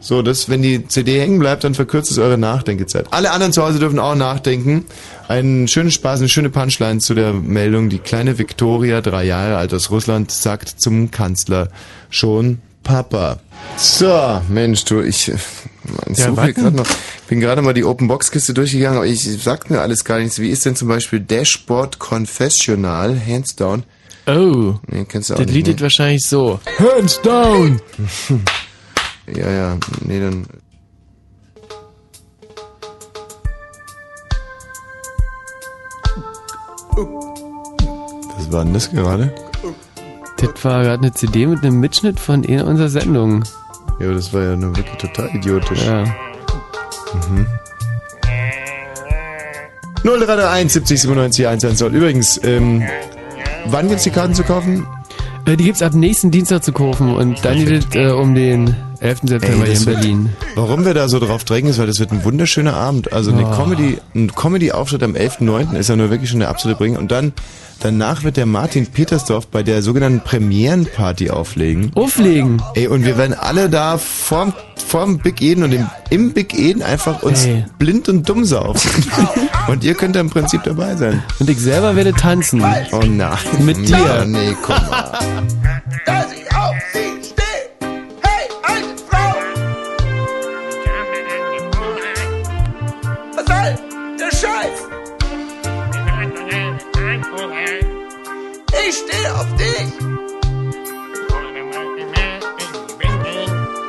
Speaker 1: So, das, wenn die CD hängen bleibt, dann verkürzt es eure Nachdenkezeit. Alle anderen zu Hause dürfen auch nachdenken. Einen schönen Spaß, eine schöne Punchline zu der Meldung. Die kleine Victoria, drei Jahre alt aus Russland, sagt zum Kanzler schon Papa. So, Mensch, du, ich man,
Speaker 3: Ja,
Speaker 1: suche gerade noch. Ich bin gerade mal die Open Box Kiste durchgegangen, aber ich sag mir alles gar nichts. Wie ist denn zum Beispiel Dashboard Confessional, hands down?
Speaker 3: Oh.
Speaker 1: Nee, kennst du auch
Speaker 3: Das
Speaker 1: nicht,
Speaker 3: Lied
Speaker 1: ne?
Speaker 3: ist wahrscheinlich so. Hands down!
Speaker 1: Ja, ja, nee, dann. Was war denn das gerade?
Speaker 3: Das war gerade eine CD mit einem Mitschnitt von einer unserer Sendungen.
Speaker 1: Ja, aber das war ja nur wirklich total idiotisch.
Speaker 3: Ja.
Speaker 1: Mhm. 0331 70 97 110. Übrigens, ähm, wann gibt's die Karten zu kaufen?
Speaker 3: Äh, Die gibt's ab nächsten Dienstag zu kaufen und dann geht es äh, um den 11. September hier in
Speaker 1: das wird-
Speaker 3: Berlin.
Speaker 1: Warum wir da so drauf drängen, ist, weil das wird ein wunderschöner Abend. Also eine
Speaker 3: Oh.
Speaker 1: Comedy, ein Comedy-Auftritt am 11.9. ist ja nur wirklich schon der absolute Bringer. Und dann, danach wird der Martin Petersdorf bei der sogenannten Premierenparty auflegen.
Speaker 3: Auflegen?
Speaker 1: Ey, und wir werden alle da vorm, vorm Big Eden und im, im Big Eden einfach uns
Speaker 3: Ey.
Speaker 1: blind und dumm saufen. und ihr könnt da im Prinzip dabei sein.
Speaker 3: Und ich selber werde tanzen.
Speaker 1: Oh nein.
Speaker 3: Mit dir.
Speaker 1: Mann, Nee, komm mal.
Speaker 8: Ich stehe auf dich.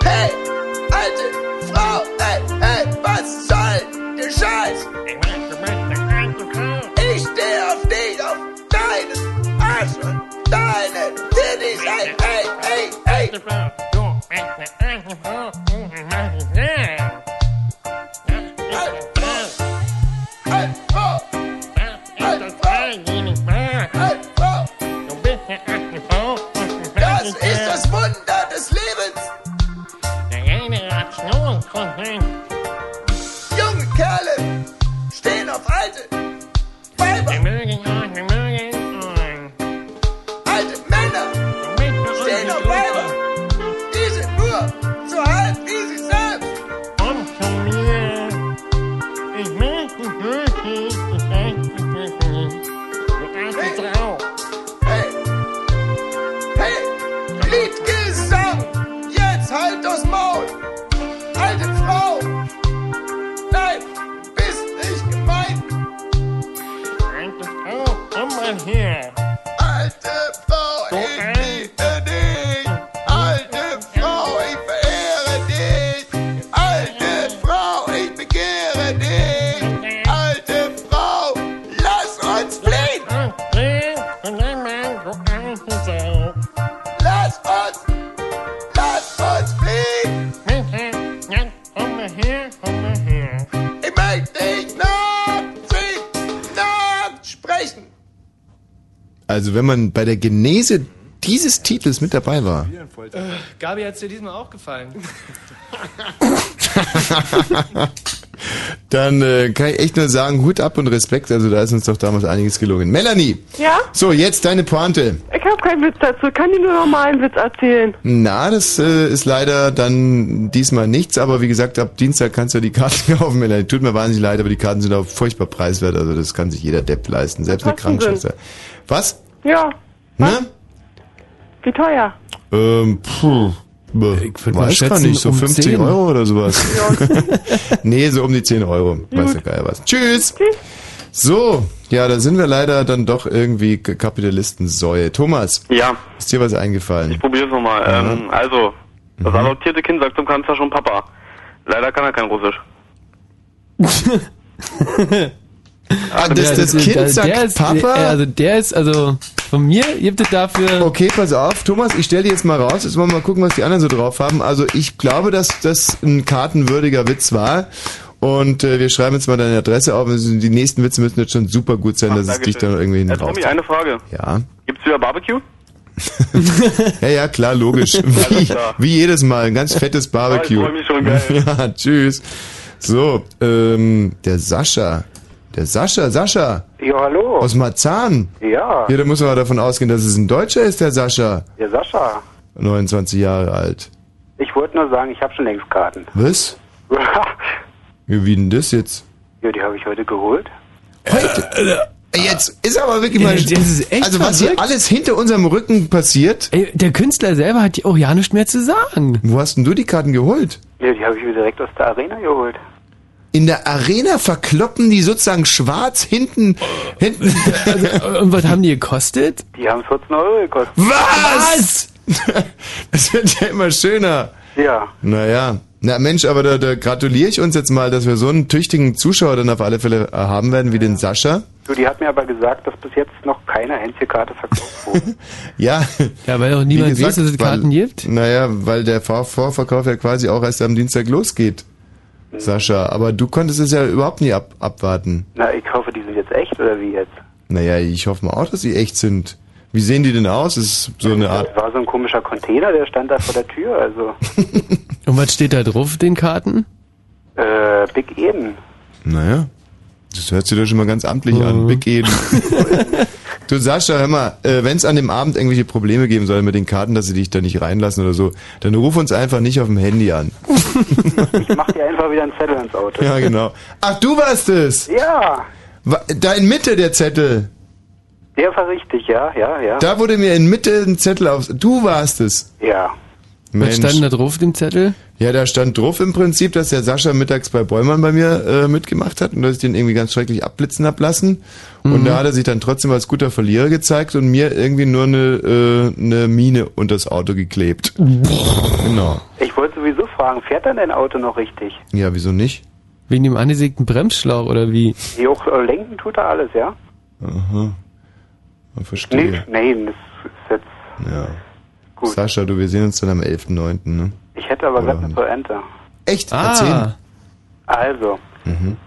Speaker 8: Hey, alte Frau! Hey, hey, was soll der Scheiß? Ich stehe auf dich, auf deinen Arsch und deine Titties. Hey, hey, hey, hey. Junge
Speaker 1: Also wenn man bei der Genese dieses Titels mit dabei war,
Speaker 3: Gabi, hat's dir diesmal auch gefallen?
Speaker 1: dann äh, kann ich echt nur sagen, Hut ab und Respekt. Also da ist uns doch damals einiges gelungen. Melanie,
Speaker 9: Ja?
Speaker 1: so jetzt deine Pointe.
Speaker 9: Ich habe keinen Witz dazu. Kann dir nur normal einen Witz erzählen.
Speaker 1: Na, das äh, ist leider dann diesmal nichts, aber wie gesagt, ab Dienstag kannst du die Karten kaufen, Melanie. Tut mir wahnsinnig leid, aber die Karten sind auch furchtbar preiswert, also das kann sich jeder Depp leisten, selbst eine Krankenschwester. Was?
Speaker 9: Ja.
Speaker 1: Ne?
Speaker 9: Wie teuer?
Speaker 1: Ähm, puh. Ich
Speaker 3: würd mal
Speaker 1: weiß gar
Speaker 3: schätzen,
Speaker 1: nicht, so
Speaker 3: um
Speaker 1: 50
Speaker 3: 10.
Speaker 1: Euro oder sowas. nee, so um die 10 Euro. Weiß der Geier was. Tschüss! So, ja, da sind wir leider dann doch irgendwie Kapitalistensäue. Thomas,
Speaker 10: Ja,
Speaker 1: ist dir was eingefallen?
Speaker 10: ich probier's nochmal. Ähm, also, das
Speaker 1: Mhm.
Speaker 10: adoptierte Kind sagt zum Kanzler schon Papa. Leider kann er kein Russisch.
Speaker 1: Ah, das, das
Speaker 3: Ja,
Speaker 1: Kind
Speaker 3: der-
Speaker 1: sagt
Speaker 3: der ist,
Speaker 1: Papa?
Speaker 3: äh, Also der ist, also von mir gibt es dafür...
Speaker 1: Okay, pass auf, Thomas, ich stelle dir jetzt mal raus, jetzt wollen wir mal gucken, was die anderen so drauf haben. Also ich glaube, dass das ein kartenwürdiger Witz war. Und äh, wir schreiben jetzt mal deine Adresse auf. Also Die nächsten Witze müssen jetzt schon super gut sein, dass es dich dann irgendwie hinten
Speaker 10: Tommy, eine Frage.
Speaker 1: Ja.
Speaker 10: Gibt's wieder Barbecue?
Speaker 1: Ja, ja, klar, logisch. Wie,
Speaker 10: klar.
Speaker 1: wie jedes Mal, ein ganz fettes Barbecue.
Speaker 10: Ah, ich freu mich schon, geil.
Speaker 1: Ja, tschüss. So, ähm, der Sascha. Der Sascha, Sascha.
Speaker 11: Ja, hallo.
Speaker 1: Aus Marzahn.
Speaker 11: Ja.
Speaker 1: Ja, da muss man davon ausgehen, dass es ein Deutscher ist, der Sascha.
Speaker 11: Ja, Sascha.
Speaker 1: 29 Jahre alt.
Speaker 11: Ich wollte nur sagen, ich habe schon längst Karten.
Speaker 1: Was? Ja, Wie denn das jetzt?
Speaker 11: ja, die habe ich heute geholt.
Speaker 1: Heute? Jetzt ist aber wirklich mal.
Speaker 3: Ey, das ist echt
Speaker 1: also, was hier
Speaker 3: verrückt.
Speaker 1: alles hinter unserem Rücken passiert.
Speaker 3: Ey, der Künstler selber hat auch ja nichts mehr zu sagen.
Speaker 1: Wo hast denn du die Karten geholt?
Speaker 11: Ja, die habe ich mir direkt aus der Arena geholt.
Speaker 1: In der Arena verkloppen die sozusagen schwarz hinten, hinten.
Speaker 3: Also, und was haben die gekostet?
Speaker 11: Die haben 14 Euro gekostet.
Speaker 1: Was? Das wird ja immer schöner.
Speaker 11: Ja.
Speaker 1: Naja. Na Mensch, aber da, da gratuliere ich uns jetzt mal, dass wir so einen tüchtigen Zuschauer dann auf alle Fälle äh, haben werden wie den Sascha.
Speaker 11: Du, die hat mir aber gesagt, dass bis jetzt noch keine einzige Karte verkauft wurde.
Speaker 1: Ja.
Speaker 3: Ja, weil auch niemand
Speaker 1: Wie
Speaker 3: weiß, dass es Karten
Speaker 1: weil,
Speaker 3: gibt.
Speaker 1: Naja, weil der Vor Vorverkauf ja quasi auch erst am Dienstag losgeht. Sascha, aber du konntest es ja überhaupt nie ab abwarten.
Speaker 11: Na, ich hoffe, die sind jetzt echt oder wie jetzt?
Speaker 1: Naja, ich hoffe mal auch, dass sie echt sind. Wie sehen die denn aus? Das ist so eine Art.
Speaker 11: Das war so ein komischer Container, der stand da vor der Tür, also
Speaker 3: Und was steht da drauf, den Karten?
Speaker 11: äh, Big Eden.
Speaker 1: Naja, das hört sich doch schon mal ganz amtlich
Speaker 3: Mhm.
Speaker 1: an. Big Eden. du Sascha, hör mal, äh, wenn es an dem Abend irgendwelche Probleme geben soll mit den Karten, dass sie dich da nicht reinlassen oder so, dann ruf uns einfach nicht auf dem Handy an.
Speaker 11: Ich mach dir einfach wieder einen Zettel ins Auto.
Speaker 1: Ja, genau. Ach, du warst es!
Speaker 11: Ja,
Speaker 1: Wa- Da in Mitte der Zettel.
Speaker 11: der war richtig, ja, ja, ja.
Speaker 1: Da wurde mir in Mitte ein Zettel auf. Du warst es.
Speaker 11: Ja.
Speaker 3: Was stand da drauf, dem Zettel?
Speaker 1: Ja, da stand drauf im Prinzip, dass der Sascha mittags bei Bäumann bei mir äh, mitgemacht hat und dass ich den irgendwie ganz schrecklich abblitzen hab lassen. Und
Speaker 3: Mhm.
Speaker 1: da hat er sich dann trotzdem als guter Verlierer gezeigt und mir irgendwie nur eine, äh, eine Mine unter das Auto geklebt. genau.
Speaker 11: Ich wollte sowieso fragen, fährt dann dein Auto noch richtig?
Speaker 1: Ja, wieso nicht?
Speaker 3: Wegen dem angesägten Bremsschlauch oder wie?
Speaker 11: Die auch äh, lenken tut er alles, ja?
Speaker 1: Aha. Ich verstehe.
Speaker 11: Nee, nein, das ist jetzt.
Speaker 1: Ja. Sascha, du, wir sehen uns dann am 11.9., ne?
Speaker 11: Ich hätte aber gerade eine Pointe.
Speaker 1: Echt?
Speaker 3: Ah.
Speaker 1: Erzähl.
Speaker 11: Also,
Speaker 1: Mhm.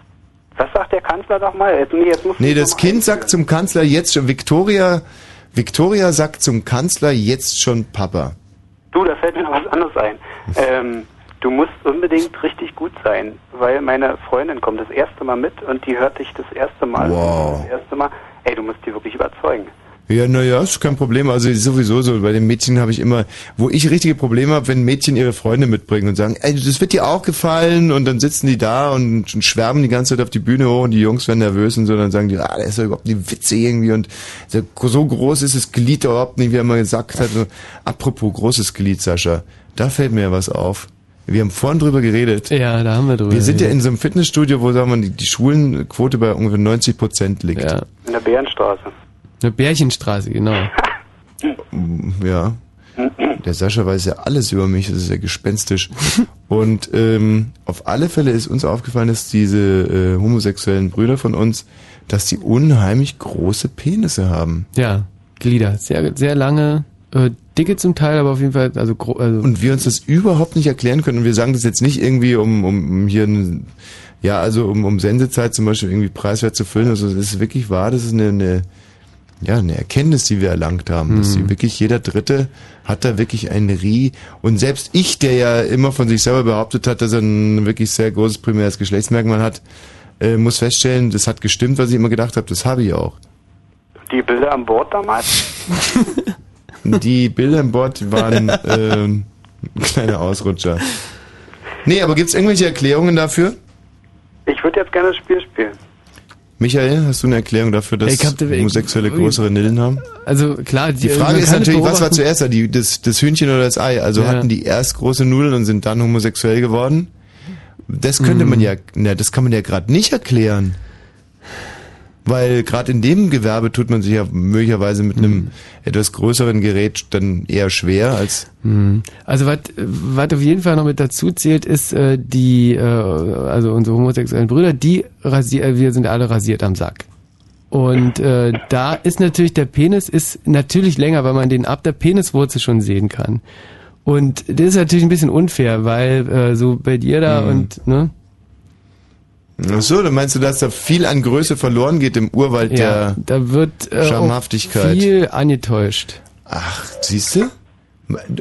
Speaker 11: was sagt der Kanzler nochmal? Jetzt, nee, jetzt muss
Speaker 1: Nee, das Kind sagt zum Kanzler jetzt schon, Victoria, Victoria sagt zum Kanzler jetzt schon Papa.
Speaker 11: Du, da fällt mir noch was anderes ein. Ähm, du musst unbedingt richtig gut sein, weil meine Freundin kommt das erste Mal mit und die hört dich das erste Mal.
Speaker 1: Wow.
Speaker 11: Das erste Mal. Ey, du musst die wirklich überzeugen.
Speaker 1: Ja, naja, ist kein Problem. Also sowieso so, bei den Mädchen habe ich immer, wo ich richtige Probleme habe, wenn Mädchen ihre Freunde mitbringen und sagen, ey, das wird dir auch gefallen und dann sitzen die da und, und schwärmen die ganze Zeit auf die Bühne hoch und die Jungs werden nervös und so, dann sagen die, ah, das ist ja überhaupt nicht witzig irgendwie und so so groß ist das Glied überhaupt nicht, wie er mal gesagt hat. So, apropos großes Glied, Sascha, da fällt mir ja was auf. Wir haben vorhin drüber geredet.
Speaker 3: Ja, da haben wir drüber
Speaker 1: Wir sind ja in so einem Fitnessstudio, wo sagen wir, die, die Schwulenquote bei ungefähr 90 Prozent liegt.
Speaker 3: Ja.
Speaker 11: In der Bärenstraße.
Speaker 3: Eine Bärchenstraße, genau.
Speaker 1: Ja. Der Sascha weiß ja alles über mich, das ist ja gespenstisch. Und ähm, auf alle Fälle ist uns aufgefallen, dass diese äh, homosexuellen Brüder von uns, dass die unheimlich große Penisse haben.
Speaker 3: Ja, Glieder. Sehr, sehr lange, äh, dicke zum Teil, aber auf jeden Fall, also, gro also
Speaker 1: Und wir uns das überhaupt nicht erklären können. Und wir sagen das jetzt nicht irgendwie, um, um hier, ein, ja, also um, um Sendezeit zum Beispiel irgendwie preiswert zu füllen. Also das ist wirklich wahr, das ist eine, eine ja, eine Erkenntnis, die wir erlangt haben, dass
Speaker 3: Mhm.
Speaker 1: sie wirklich jeder Dritte hat da wirklich ein Rie. Und selbst ich, der ja immer von sich selber behauptet hat, dass er ein wirklich sehr großes primäres Geschlechtsmerkmal hat, äh, muss feststellen, das hat gestimmt, was ich immer gedacht habe, das habe ich auch.
Speaker 11: Die Bilder an Bord damals?
Speaker 1: Die Bilder im Bord waren ähm, ein kleiner Ausrutscher. Nee, aber gibt's irgendwelche Erklärungen dafür?
Speaker 11: Ich würde jetzt gerne das Spiel spielen.
Speaker 1: Michael, hast du eine Erklärung dafür, dass
Speaker 3: hab-
Speaker 1: Homosexuelle größere Nillen haben?
Speaker 3: Also klar,
Speaker 1: Die Frage
Speaker 3: man
Speaker 1: ist natürlich, was war zuerst da, die, das, das Hühnchen oder das Ei? Also
Speaker 3: Ja.
Speaker 1: hatten die erst große Nudeln und sind dann homosexuell geworden? Das könnte man
Speaker 3: Mhm.
Speaker 1: ja, na, das kann man ja gerade nicht erklären. Weil gerade in dem Gewerbe tut man sich ja möglicherweise mit einem etwas größeren Gerät dann eher schwer als
Speaker 3: Mhm. Also was auf jeden Fall noch mit dazu zählt, ist äh, die, äh, also unsere homosexuellen Brüder, die rasier, wir sind alle rasiert am Sack. Und äh, da ist natürlich der Penis ist natürlich länger, weil man den ab der Peniswurzel schon sehen kann. Und das ist natürlich ein bisschen unfair, weil äh, so bei dir da
Speaker 1: Mhm.
Speaker 3: und ne,
Speaker 1: Ach so, dann meinst du, dass da viel an Größe verloren geht im Urwald
Speaker 3: ja,
Speaker 1: der
Speaker 3: da wird äh,
Speaker 1: Schamhaftigkeit?
Speaker 3: viel angetäuscht.
Speaker 1: Ach, siehst du?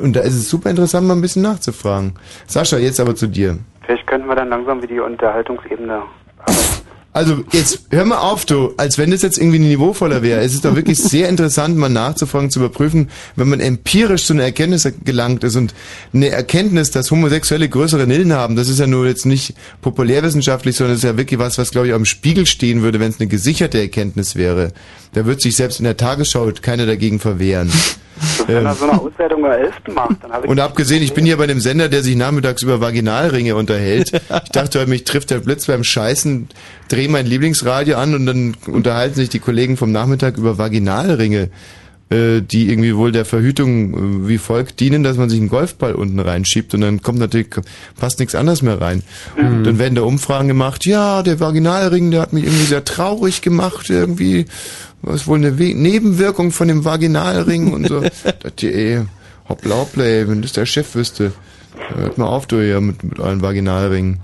Speaker 1: Und da ist es super interessant, mal ein bisschen nachzufragen. Sascha, jetzt aber zu dir.
Speaker 11: Vielleicht könnten wir dann langsam wie die Unterhaltungsebene.
Speaker 1: Also jetzt hör mal auf, du, als wenn das jetzt irgendwie niveauvoller wäre. Es ist doch wirklich sehr interessant, mal nachzufragen, zu überprüfen, wenn man empirisch zu einer Erkenntnis gelangt ist und eine Erkenntnis, dass Homosexuelle größere Nillen haben, das ist ja nur jetzt nicht populärwissenschaftlich, sondern das ist ja wirklich was, was glaube ich am Spiegel stehen würde, wenn es eine gesicherte Erkenntnis wäre. Da wird sich selbst in der Tagesschau keiner dagegen verwehren.
Speaker 11: Wenn er so eine Auswertung bei 11. macht, dann habe ich...
Speaker 1: Und abgesehen, ich bin hier bei dem Sender, der sich nachmittags über Vaginalringe unterhält. Ich dachte, mich trifft der Blitz beim Scheißen, drehe mein Lieblingsradio an und dann unterhalten sich die Kollegen vom Nachmittag über Vaginalringe, äh, die irgendwie wohl der Verhütung äh, wie folgt dienen, dass man sich einen Golfball unten reinschiebt und dann kommt natürlich, passt nichts anderes mehr rein. Und dann werden da Umfragen gemacht, ja, der Vaginalring, der hat mich irgendwie sehr traurig gemacht, irgendwie, was wohl eine We Nebenwirkung von dem Vaginalring und so. dachte ich, ey, hoppla hoppla, ey, wenn das der Chef wüsste. Hört mal auf, du hier mit, mit euren Vaginalringen.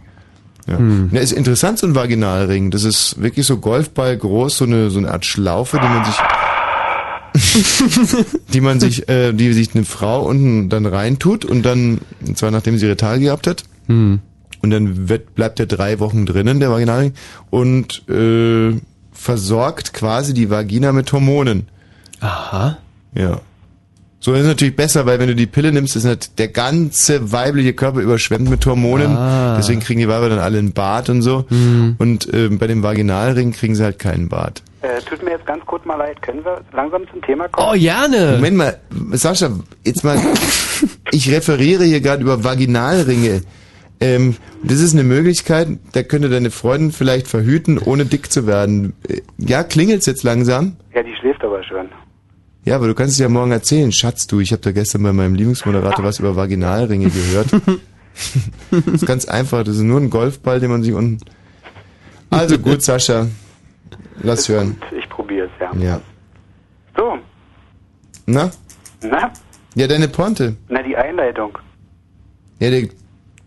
Speaker 1: Ja.
Speaker 3: Hm.
Speaker 1: Na, ist interessant, so ein Vaginalring. Das ist wirklich so Golfball groß, so eine, so eine Art Schlaufe, die man sich, die man sich, äh, die sich eine Frau unten dann reintut und dann, und zwar nachdem sie ihre Tage gehabt hat.
Speaker 3: Hm.
Speaker 1: Und dann wird, bleibt der drei Wochen drinnen, der Vaginalring, und äh, versorgt quasi die Vagina mit Hormonen.
Speaker 3: Aha.
Speaker 1: Ja. So ist natürlich besser, weil wenn du die Pille nimmst, ist der ganze weibliche Körper überschwemmt mit Hormonen.
Speaker 3: Ah.
Speaker 1: Deswegen kriegen die Weiber dann alle einen Bart und so.
Speaker 3: Mhm.
Speaker 1: Und ähm, bei dem Vaginalring kriegen sie halt keinen Bart.
Speaker 11: Äh, tut mir jetzt ganz kurz mal leid. Können wir langsam zum Thema kommen?
Speaker 3: Oh, gerne.
Speaker 1: Moment mal, Sascha, jetzt mal, ich referiere hier gerade über Vaginalringe. Ähm, das ist eine Möglichkeit, da könnte deine Freundin vielleicht verhüten, ohne dick zu werden. Äh, Ja, klingelt's jetzt langsam?
Speaker 11: Ja, die schläft aber schon.
Speaker 1: Ja, aber du kannst es ja morgen erzählen. Schatz, du, ich habe da gestern bei meinem Lieblingsmoderator was über Vaginalringe gehört. das ist ganz einfach, das ist nur ein Golfball, den man sich unten... Also gut, Sascha, lass hören.
Speaker 11: Ich probiere es, ja.
Speaker 1: Ja.
Speaker 11: So,
Speaker 1: Na?
Speaker 11: na?
Speaker 1: Ja, deine Ponte.
Speaker 11: Na, die Einleitung.
Speaker 1: Ja, die,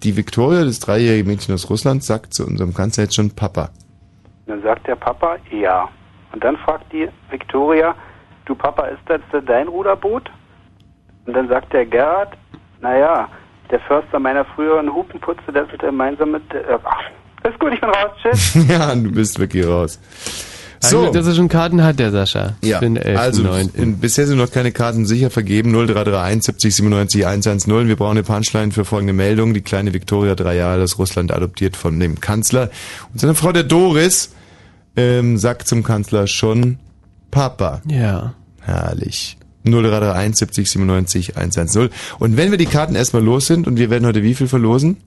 Speaker 1: die Victoria, das dreijährige Mädchen aus Russland, sagt zu unserem Kanzler jetzt schon Papa.
Speaker 11: Dann sagt der Papa, ja. Und dann fragt die Victoria, du Papa, ist das dein Ruderboot? Und dann sagt der Gerhard, naja, der Förster meiner früheren Hupenputze, der ist gemeinsam mit... Äh, ach, ist gut, ich bin raus, tschüss.
Speaker 1: ja, du bist wirklich raus.
Speaker 3: So.
Speaker 1: So.
Speaker 3: Dass er schon Karten hat, der Sascha.
Speaker 1: Ja,
Speaker 3: den 11.
Speaker 1: also
Speaker 3: 9..
Speaker 1: und bisher sind noch keine Karten sicher vergeben. 0331 70 97 110. Wir brauchen eine Punchline für folgende Meldung. Die kleine Viktoria, drei Jahre aus Russland, adoptiert von dem Kanzler. Und seine Frau, der Doris, ähm, sagt zum Kanzler schon Papa.
Speaker 3: Ja.
Speaker 1: Herrlich. 0331 70 97 110. Und wenn wir die Karten erstmal los sind und wir werden heute wie viel verlosen?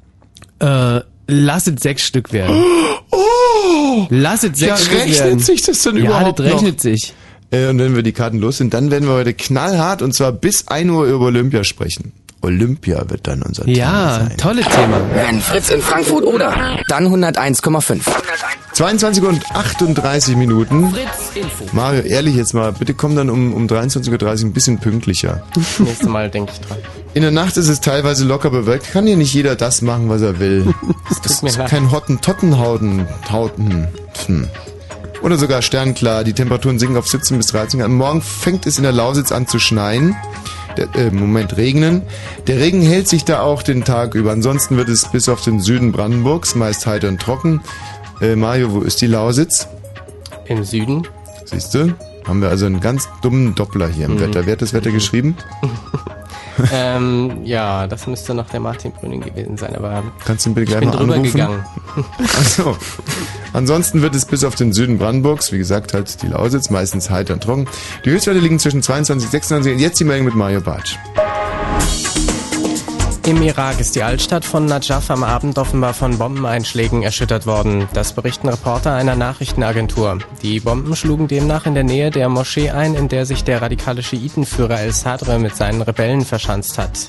Speaker 3: Äh, lass es sechs Stück werden.
Speaker 1: Oh!
Speaker 3: Lass es sechs
Speaker 1: ja,
Speaker 3: Stück
Speaker 1: rechnet
Speaker 3: werden.
Speaker 1: sich das dann
Speaker 3: ja,
Speaker 1: überhaupt
Speaker 3: das rechnet
Speaker 1: noch?
Speaker 3: sich.
Speaker 1: Äh, und wenn wir die Karten los sind, dann werden wir heute knallhart und zwar bis 1 Uhr über Olympia sprechen. Olympia wird dann unser Thema
Speaker 3: Ja,
Speaker 1: sein.
Speaker 3: tolles Thema.
Speaker 12: Wenn Fritz in Frankfurt oder, dann 101,5.
Speaker 1: 22 und 38 Minuten.
Speaker 12: Fritz Info.
Speaker 1: Mario, ehrlich jetzt mal, bitte komm dann um, um 23.30 Uhr ein bisschen pünktlicher.
Speaker 13: Nächstes Mal denke ich dran.
Speaker 1: In der Nacht ist es teilweise locker bewölkt. Kann ja nicht jeder das machen, was er will. Das ist
Speaker 13: leid.
Speaker 1: kein Hottentottenhauten. Tauten. Hm. Oder sogar sternklar. Die Temperaturen sinken auf 17 bis 13 Grad. Morgen fängt es in der Lausitz an zu schneien. Der, äh, Moment, regnen. Der Regen hält sich da auch den Tag über. Ansonsten wird es bis auf den Süden Brandenburgs meist heiter und trocken. Äh, Mario, wo ist die Lausitz?
Speaker 13: Im Süden.
Speaker 1: Siehst du? Haben wir also einen ganz dummen Doppler hier im
Speaker 13: Mhm.
Speaker 1: Wetter. Wer hat das Wetter geschrieben?
Speaker 13: ähm, ja, das müsste noch der Martin Brüning gewesen sein, aber
Speaker 1: Kannst du ihn bitte
Speaker 13: ich
Speaker 1: gleich
Speaker 13: bin
Speaker 1: mal
Speaker 13: drüber
Speaker 1: anrufen?
Speaker 13: gegangen.
Speaker 1: Achso. Ansonsten wird es bis auf den Süden Brandenburgs, wie gesagt, halt die Lausitz, meistens heiter und trocken. Die Höchstwerte liegen zwischen 22 und 26. Und jetzt die Meldung mit Mario Bartsch.
Speaker 13: Im Irak ist die Altstadt von Najaf am Abend offenbar von Bombeneinschlägen erschüttert worden. Das berichten Reporter einer Nachrichtenagentur. Die Bomben schlugen demnach in der Nähe der Moschee ein, in der sich der radikale Schiitenführer El Sadr mit seinen Rebellen verschanzt hat.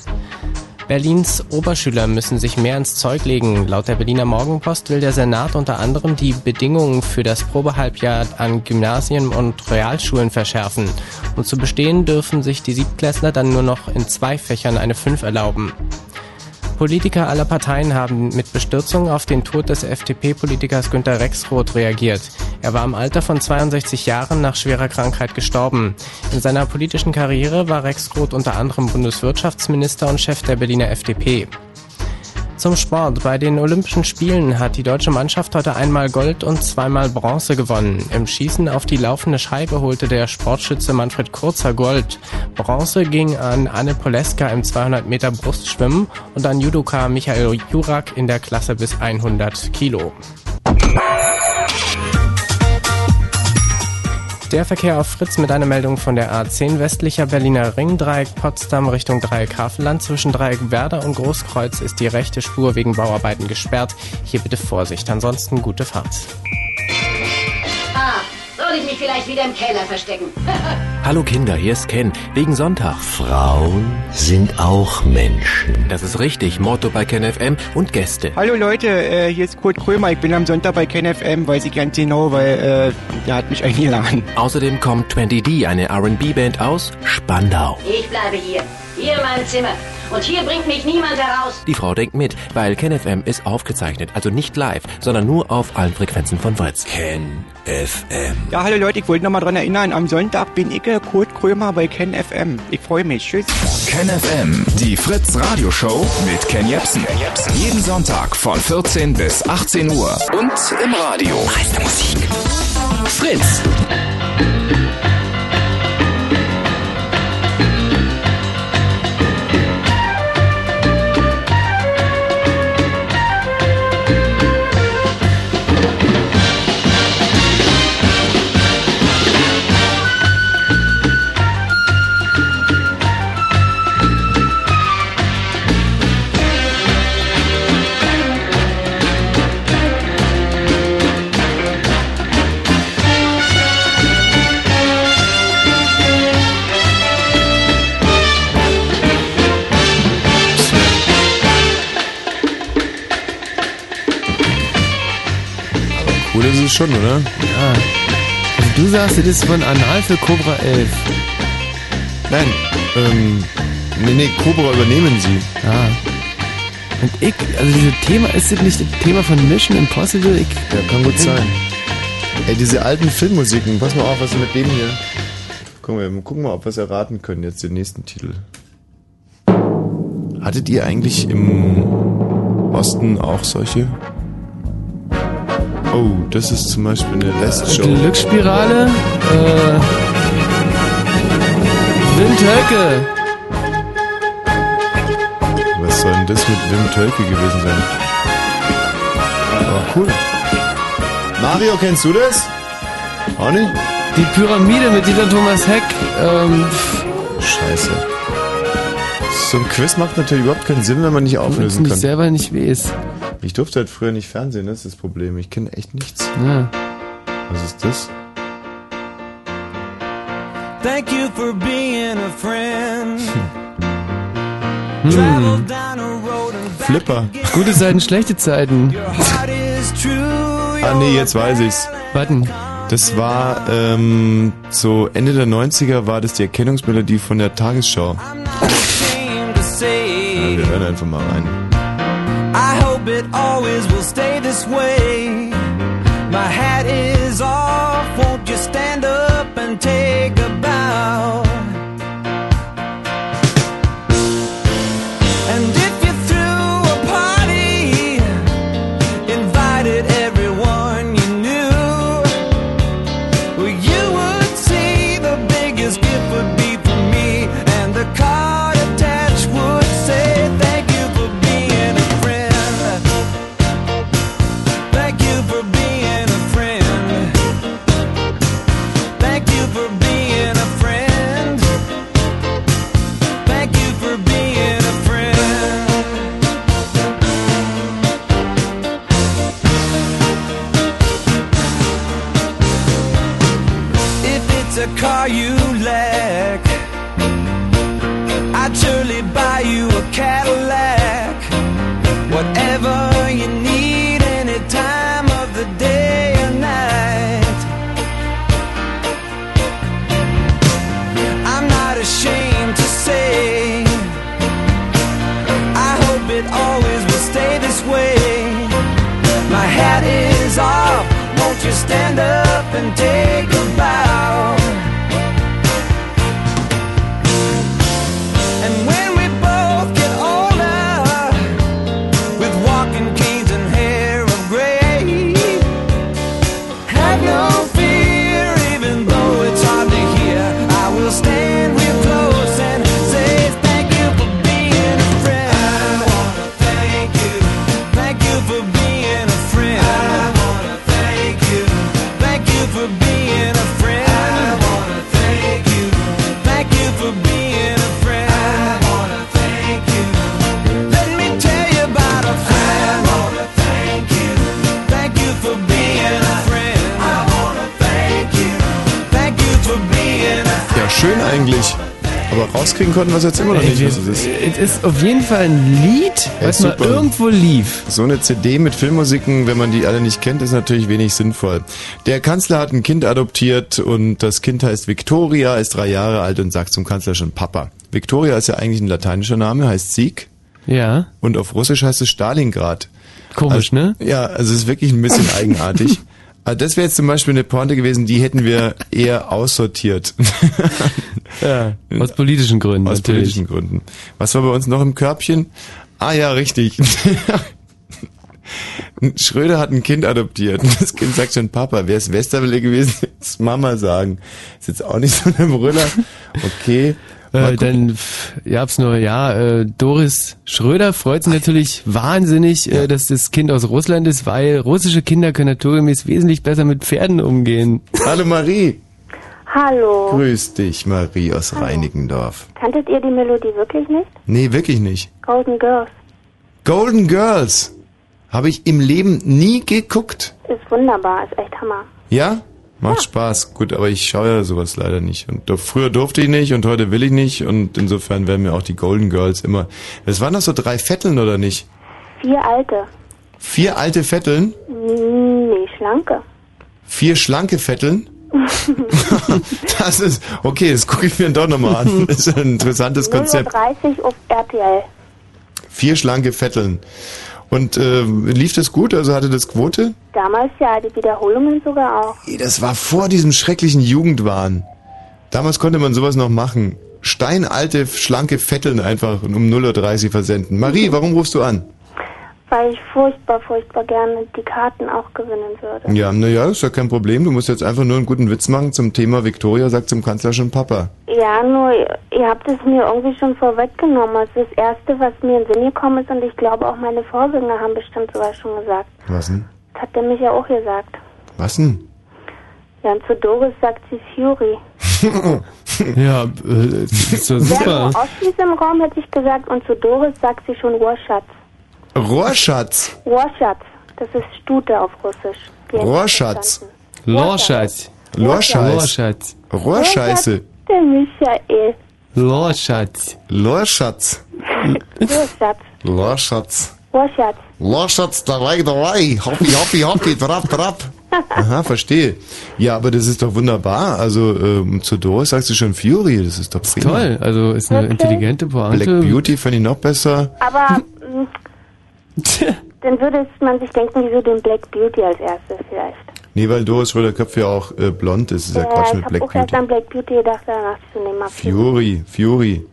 Speaker 13: Berlins Oberschüler müssen sich mehr ins Zeug legen. Laut der Berliner Morgenpost will der Senat unter anderem die Bedingungen für das Probehalbjahr an Gymnasien und Realschulen verschärfen. Und zu bestehen dürfen sich die Siebtklässler dann nur noch in zwei Fächern eine 5 erlauben. Politiker aller Parteien haben mit Bestürzung auf den Tod des FDP-Politikers Günter Rexroth reagiert. Er war im Alter von 62 Jahren nach schwerer Krankheit gestorben. In seiner politischen Karriere war Rexroth unter anderem Bundeswirtschaftsminister und Chef der Berliner FDP. Zum Sport. Bei den Olympischen Spielen hat die deutsche Mannschaft heute einmal Gold und zweimal Bronze gewonnen. Im Schießen auf die laufende Scheibe holte der Sportschütze Manfred Kurzer Gold. Bronze ging an Anne Poleska im 200 Meter Brustschwimmen und an Judoka Michael Jurak in der Klasse bis 100 Kilo. Der Verkehr auf Fritz mit einer Meldung von der A10 westlicher Berliner Ring, Dreieck Potsdam Richtung Dreieck Havelland. Zwischen Dreieck Werder und Großkreuz ist die rechte Spur wegen Bauarbeiten gesperrt. Hier bitte Vorsicht, ansonsten gute Fahrt.
Speaker 14: Soll ich mich vielleicht wieder im Keller verstecken?
Speaker 12: Hallo Kinder, hier ist Ken. Wegen Sonntag. Frauen sind auch Menschen. Das ist richtig. Motto bei Ken FM und Gäste.
Speaker 15: Hallo Leute, äh, hier ist Kurt Krömer. Ich bin am Sonntag bei KenFM, weiß ich ganz genau, weil äh, der hat mich eingeladen.
Speaker 12: Außerdem kommt 20D, eine R&B-Band aus Spandau.
Speaker 14: Ich bleibe hier. Hier mein Zimmer. Und hier bringt mich niemand heraus.
Speaker 12: Die Frau denkt mit, weil Ken FM ist aufgezeichnet, also nicht live, sondern nur auf allen Frequenzen von Fritz. Ken FM.
Speaker 15: Ja, hallo Leute, ich wollte nochmal dran erinnern, am Sonntag bin ich äh, Kurt Krömer bei KenFM. Ich freue mich. Tschüss.
Speaker 16: KenFM, die Fritz Radioshow mit Ken Jepsen. Jeden Sonntag von 14 bis 18 Uhr und im Radio. Meiste Musik. Fritz.
Speaker 1: Cool ist schon, oder?
Speaker 3: Ja. Also du sagst, das ist von Anal für Cobra 11.
Speaker 1: Nein, ähm, nee, nee, Cobra übernehmen sie.
Speaker 3: Ja. Und ich, also dieses Thema, ist das nicht das Thema von Mission Impossible? Ich,
Speaker 1: Ja, kann gut sein. Ey, diese alten Filmmusiken, pass mal auf, was ist mit dem hier? Gucken wir, gucken mal, ob wir es erraten können, jetzt den nächsten Titel. Hattet ihr eigentlich im Osten auch solche? Oh, das ist zum Beispiel eine Last-Show.
Speaker 3: Glücksspirale, äh, Wim Tölke.
Speaker 1: Was soll denn das mit Wim Tölke gewesen sein? Aber cool. Mario, kennst du das? Auch nicht?
Speaker 3: Die Pyramide mit Dieter Thomas Heck, ähm,
Speaker 1: Scheiße. So ein Quiz macht natürlich überhaupt keinen Sinn, wenn man nicht auflösen
Speaker 3: wenn ich
Speaker 1: kann.
Speaker 3: selber nicht weiß.
Speaker 1: Ich durfte halt früher nicht Fernsehen, das ist das Problem. Ich kenne echt nichts.
Speaker 3: Ja.
Speaker 1: Was ist das?
Speaker 17: Thank you for being a friend.
Speaker 3: Hm.
Speaker 1: Flipper.
Speaker 3: Gute Zeiten, schlechte Zeiten.
Speaker 1: Ah nee, jetzt weiß ich's.
Speaker 3: Warten.
Speaker 1: Das war ähm, so Ende der 90er war das die Erkennungsmelodie von der Tagesschau. Ja, wir hören einfach mal rein.
Speaker 17: It always will stay this way. My hat is off, won't you stand up and take won't you stand up and take
Speaker 1: rauskriegen konnten es jetzt immer noch nicht, was es ist.
Speaker 3: Es ist auf jeden Fall ein Lied,
Speaker 1: Ja,
Speaker 3: was mal irgendwo lief.
Speaker 1: So eine CD mit Filmmusiken, wenn man die alle nicht kennt, ist natürlich wenig sinnvoll. Der Kanzler hat ein Kind adoptiert und das Kind heißt Victoria, ist drei Jahre alt und sagt zum Kanzler schon Papa. Victoria ist ja eigentlich ein lateinischer Name, heißt Sieg.
Speaker 3: Ja.
Speaker 1: Und auf Russisch heißt es Stalingrad.
Speaker 3: Komisch,
Speaker 1: also,
Speaker 3: ne?
Speaker 1: Ja, also es ist wirklich ein bisschen eigenartig. Aber das wäre jetzt zum Beispiel eine Pointe gewesen, die hätten wir eher aussortiert.
Speaker 3: ja, aus politischen Gründen.
Speaker 1: Aus
Speaker 3: natürlich.
Speaker 1: politischen Gründen. Was war bei uns noch im Körbchen? Ah ja, richtig. Schröder hat ein Kind adoptiert. Das Kind sagt schon Papa. Wäre es Westerwelle gewesen, jetzt Mama sagen. Ist jetzt auch nicht so ein Brüller. Okay.
Speaker 3: Äh, dann pff, gab's nur, ja, äh, Doris Schröder freut sich natürlich wahnsinnig, äh, dass das Kind aus Russland ist, weil russische Kinder können naturgemäß wesentlich besser mit Pferden umgehen.
Speaker 1: Hallo Marie.
Speaker 18: Hallo.
Speaker 1: Grüß dich, Marie aus Reinickendorf.
Speaker 18: Kanntet ihr die Melodie wirklich nicht?
Speaker 1: Nee, wirklich nicht.
Speaker 18: Golden Girls.
Speaker 1: Golden Girls. Habe ich im Leben nie geguckt.
Speaker 18: Ist wunderbar, ist echt Hammer.
Speaker 1: Ja? Macht Spaß. Gut, aber ich schaue ja sowas leider nicht. Und do- früher durfte ich nicht und heute will ich nicht. Und insofern werden mir auch die Golden Girls immer. Das waren doch so drei Vetteln, oder nicht?
Speaker 18: Vier alte.
Speaker 1: Vier alte Vetteln?
Speaker 18: Nee, schlanke.
Speaker 1: Vier schlanke Vetteln? Das ist, okay, das gucke ich mir doch nochmal an. Das ist ein interessantes Konzept.
Speaker 18: 0.30 Uhr auf RTL.
Speaker 1: Vier schlanke Vetteln. Und äh, lief das gut? Also hatte das Quote?
Speaker 18: Damals ja, die Wiederholungen sogar auch.
Speaker 1: Ey, Das war vor diesem schrecklichen Jugendwahn. Damals konnte man sowas noch machen. Steinalte, schlanke Vetteln einfach um 0.30 Uhr versenden. Marie, warum rufst du an?
Speaker 18: Weil ich furchtbar, furchtbar gerne die Karten auch gewinnen würde.
Speaker 1: Ja, naja, ist ja kein Problem. Du musst jetzt einfach nur einen guten Witz machen zum Thema Victoria sagt zum Kanzler schon Papa.
Speaker 18: Ja, nur ihr habt es mir irgendwie schon vorweggenommen. Das ist das Erste, was mir in den Sinn gekommen ist und ich glaube auch meine Vorgänger haben bestimmt sowas schon gesagt.
Speaker 1: Was denn?
Speaker 18: Das hat der mich ja auch gesagt.
Speaker 1: Was denn?
Speaker 18: Ja, und zu Doris sagt sie Fury.
Speaker 3: ja, äh, das ist so
Speaker 18: Wäre
Speaker 3: super.
Speaker 18: nur Ossis im Raum, hätte ich gesagt, und zu Doris sagt sie schon Rohrschatz.
Speaker 1: Rohrschatz.
Speaker 18: Rohrschatz, das ist Stute auf Russisch. Die hätte ich
Speaker 1: Rohrschatz.
Speaker 3: Lorschatz.
Speaker 1: Lorscheiß.
Speaker 3: Lorschatz.
Speaker 1: Rohrscheiße.
Speaker 18: Der Michael.
Speaker 3: Lorschatz.
Speaker 1: Lorschatz.
Speaker 18: Rohrschatz.
Speaker 1: Lorschatz.
Speaker 18: Rohrschatz.
Speaker 1: Lorschatz, dabei, dabei. Hoppi, hoppi, hoppi, trap, trap. Aha, verstehe. Ja, aber das ist doch wunderbar. Also ähm, zu Doris sagst du schon Fury, das ist doch prima.
Speaker 3: Toll, also ist eine intelligente Pointe.
Speaker 1: Black Beauty fand ich noch besser.
Speaker 18: Aber mh, dann würde man sich denken, wieso den Black Beauty als erstes vielleicht.
Speaker 1: Nee, weil Doris Schröder-Köpf ja auch äh, blond ist. Das ist ja, Quatsch
Speaker 18: ich
Speaker 1: mit
Speaker 18: habe
Speaker 1: Black
Speaker 18: auch erst
Speaker 1: Beauty.
Speaker 18: an Black Beauty gedacht, danach zu nehmen.
Speaker 1: Fury, Fury.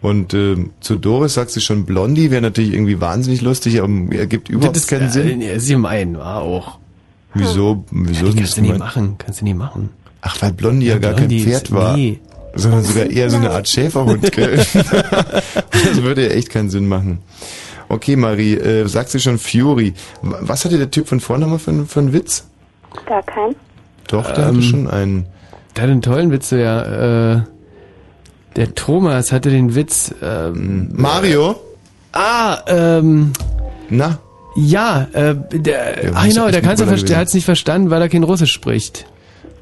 Speaker 1: Und ähm, zu Doris sagst du schon Blondie, wäre natürlich irgendwie wahnsinnig lustig, aber ergibt überhaupt
Speaker 3: Das
Speaker 1: keinen
Speaker 3: ist,
Speaker 1: Sinn.
Speaker 3: Äh, sie meinen, war auch.
Speaker 1: Wieso? Wieso
Speaker 3: Die
Speaker 1: ist
Speaker 3: kannst du nie machen, kannst du nie machen.
Speaker 1: Ach, weil Blondie ja,
Speaker 3: Ja,
Speaker 1: gar
Speaker 3: Blondie
Speaker 1: kein Pferd
Speaker 3: ist-
Speaker 1: war.
Speaker 3: nee.
Speaker 1: Sondern sogar eher so eine Art Schäferhund, gell? das würde ja echt keinen Sinn machen. Okay, Marie, äh, sagst du schon Fury. Was hatte der Typ von vorne mal für, einen- für einen Witz?
Speaker 18: Gar kein.
Speaker 1: Doch, der
Speaker 3: Ähm,
Speaker 1: hatte schon einen.
Speaker 3: Der hat einen tollen Witz, ja. Äh, der Thomas hatte den Witz. Ähm,
Speaker 1: Mario?
Speaker 3: Ah, ähm.
Speaker 1: Na?
Speaker 3: Ja, äh, der, ah,
Speaker 1: muss
Speaker 3: genau, der, kann's ja der
Speaker 1: gewesen.
Speaker 3: hat es nicht verstanden, weil er kein Russisch spricht.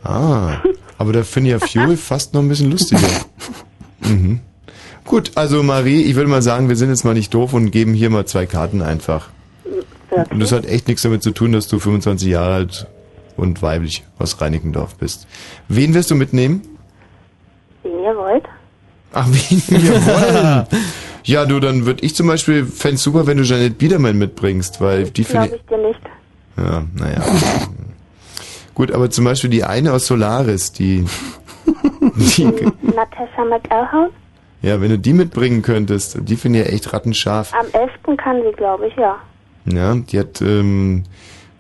Speaker 1: Ah, aber da finde ich ja Fury fast noch ein bisschen lustiger. Mhm. Gut, also Marie, ich würde mal sagen, wir sind jetzt mal nicht doof und geben hier mal zwei Karten einfach. Und das hat echt nichts damit zu tun, dass du 25 Jahre alt und weiblich aus Reinickendorf bist. Wen wirst du mitnehmen?
Speaker 18: Wen ihr wollt.
Speaker 1: Ach, wen wir wollen. Ja, du, dann würde ich zum Beispiel, fände super, wenn du Janet Biedermann mitbringst, weil die finde
Speaker 18: ich dir nicht.
Speaker 1: Ja, naja. Gut, aber zum Beispiel die eine aus Solaris, die, die
Speaker 18: Natascha McElhone?
Speaker 1: Ja, wenn du die mitbringen könntest, die finde ich ja echt rattenscharf.
Speaker 18: Am 11. kann sie, glaube ich, ja.
Speaker 1: Ja, die hat, ähm,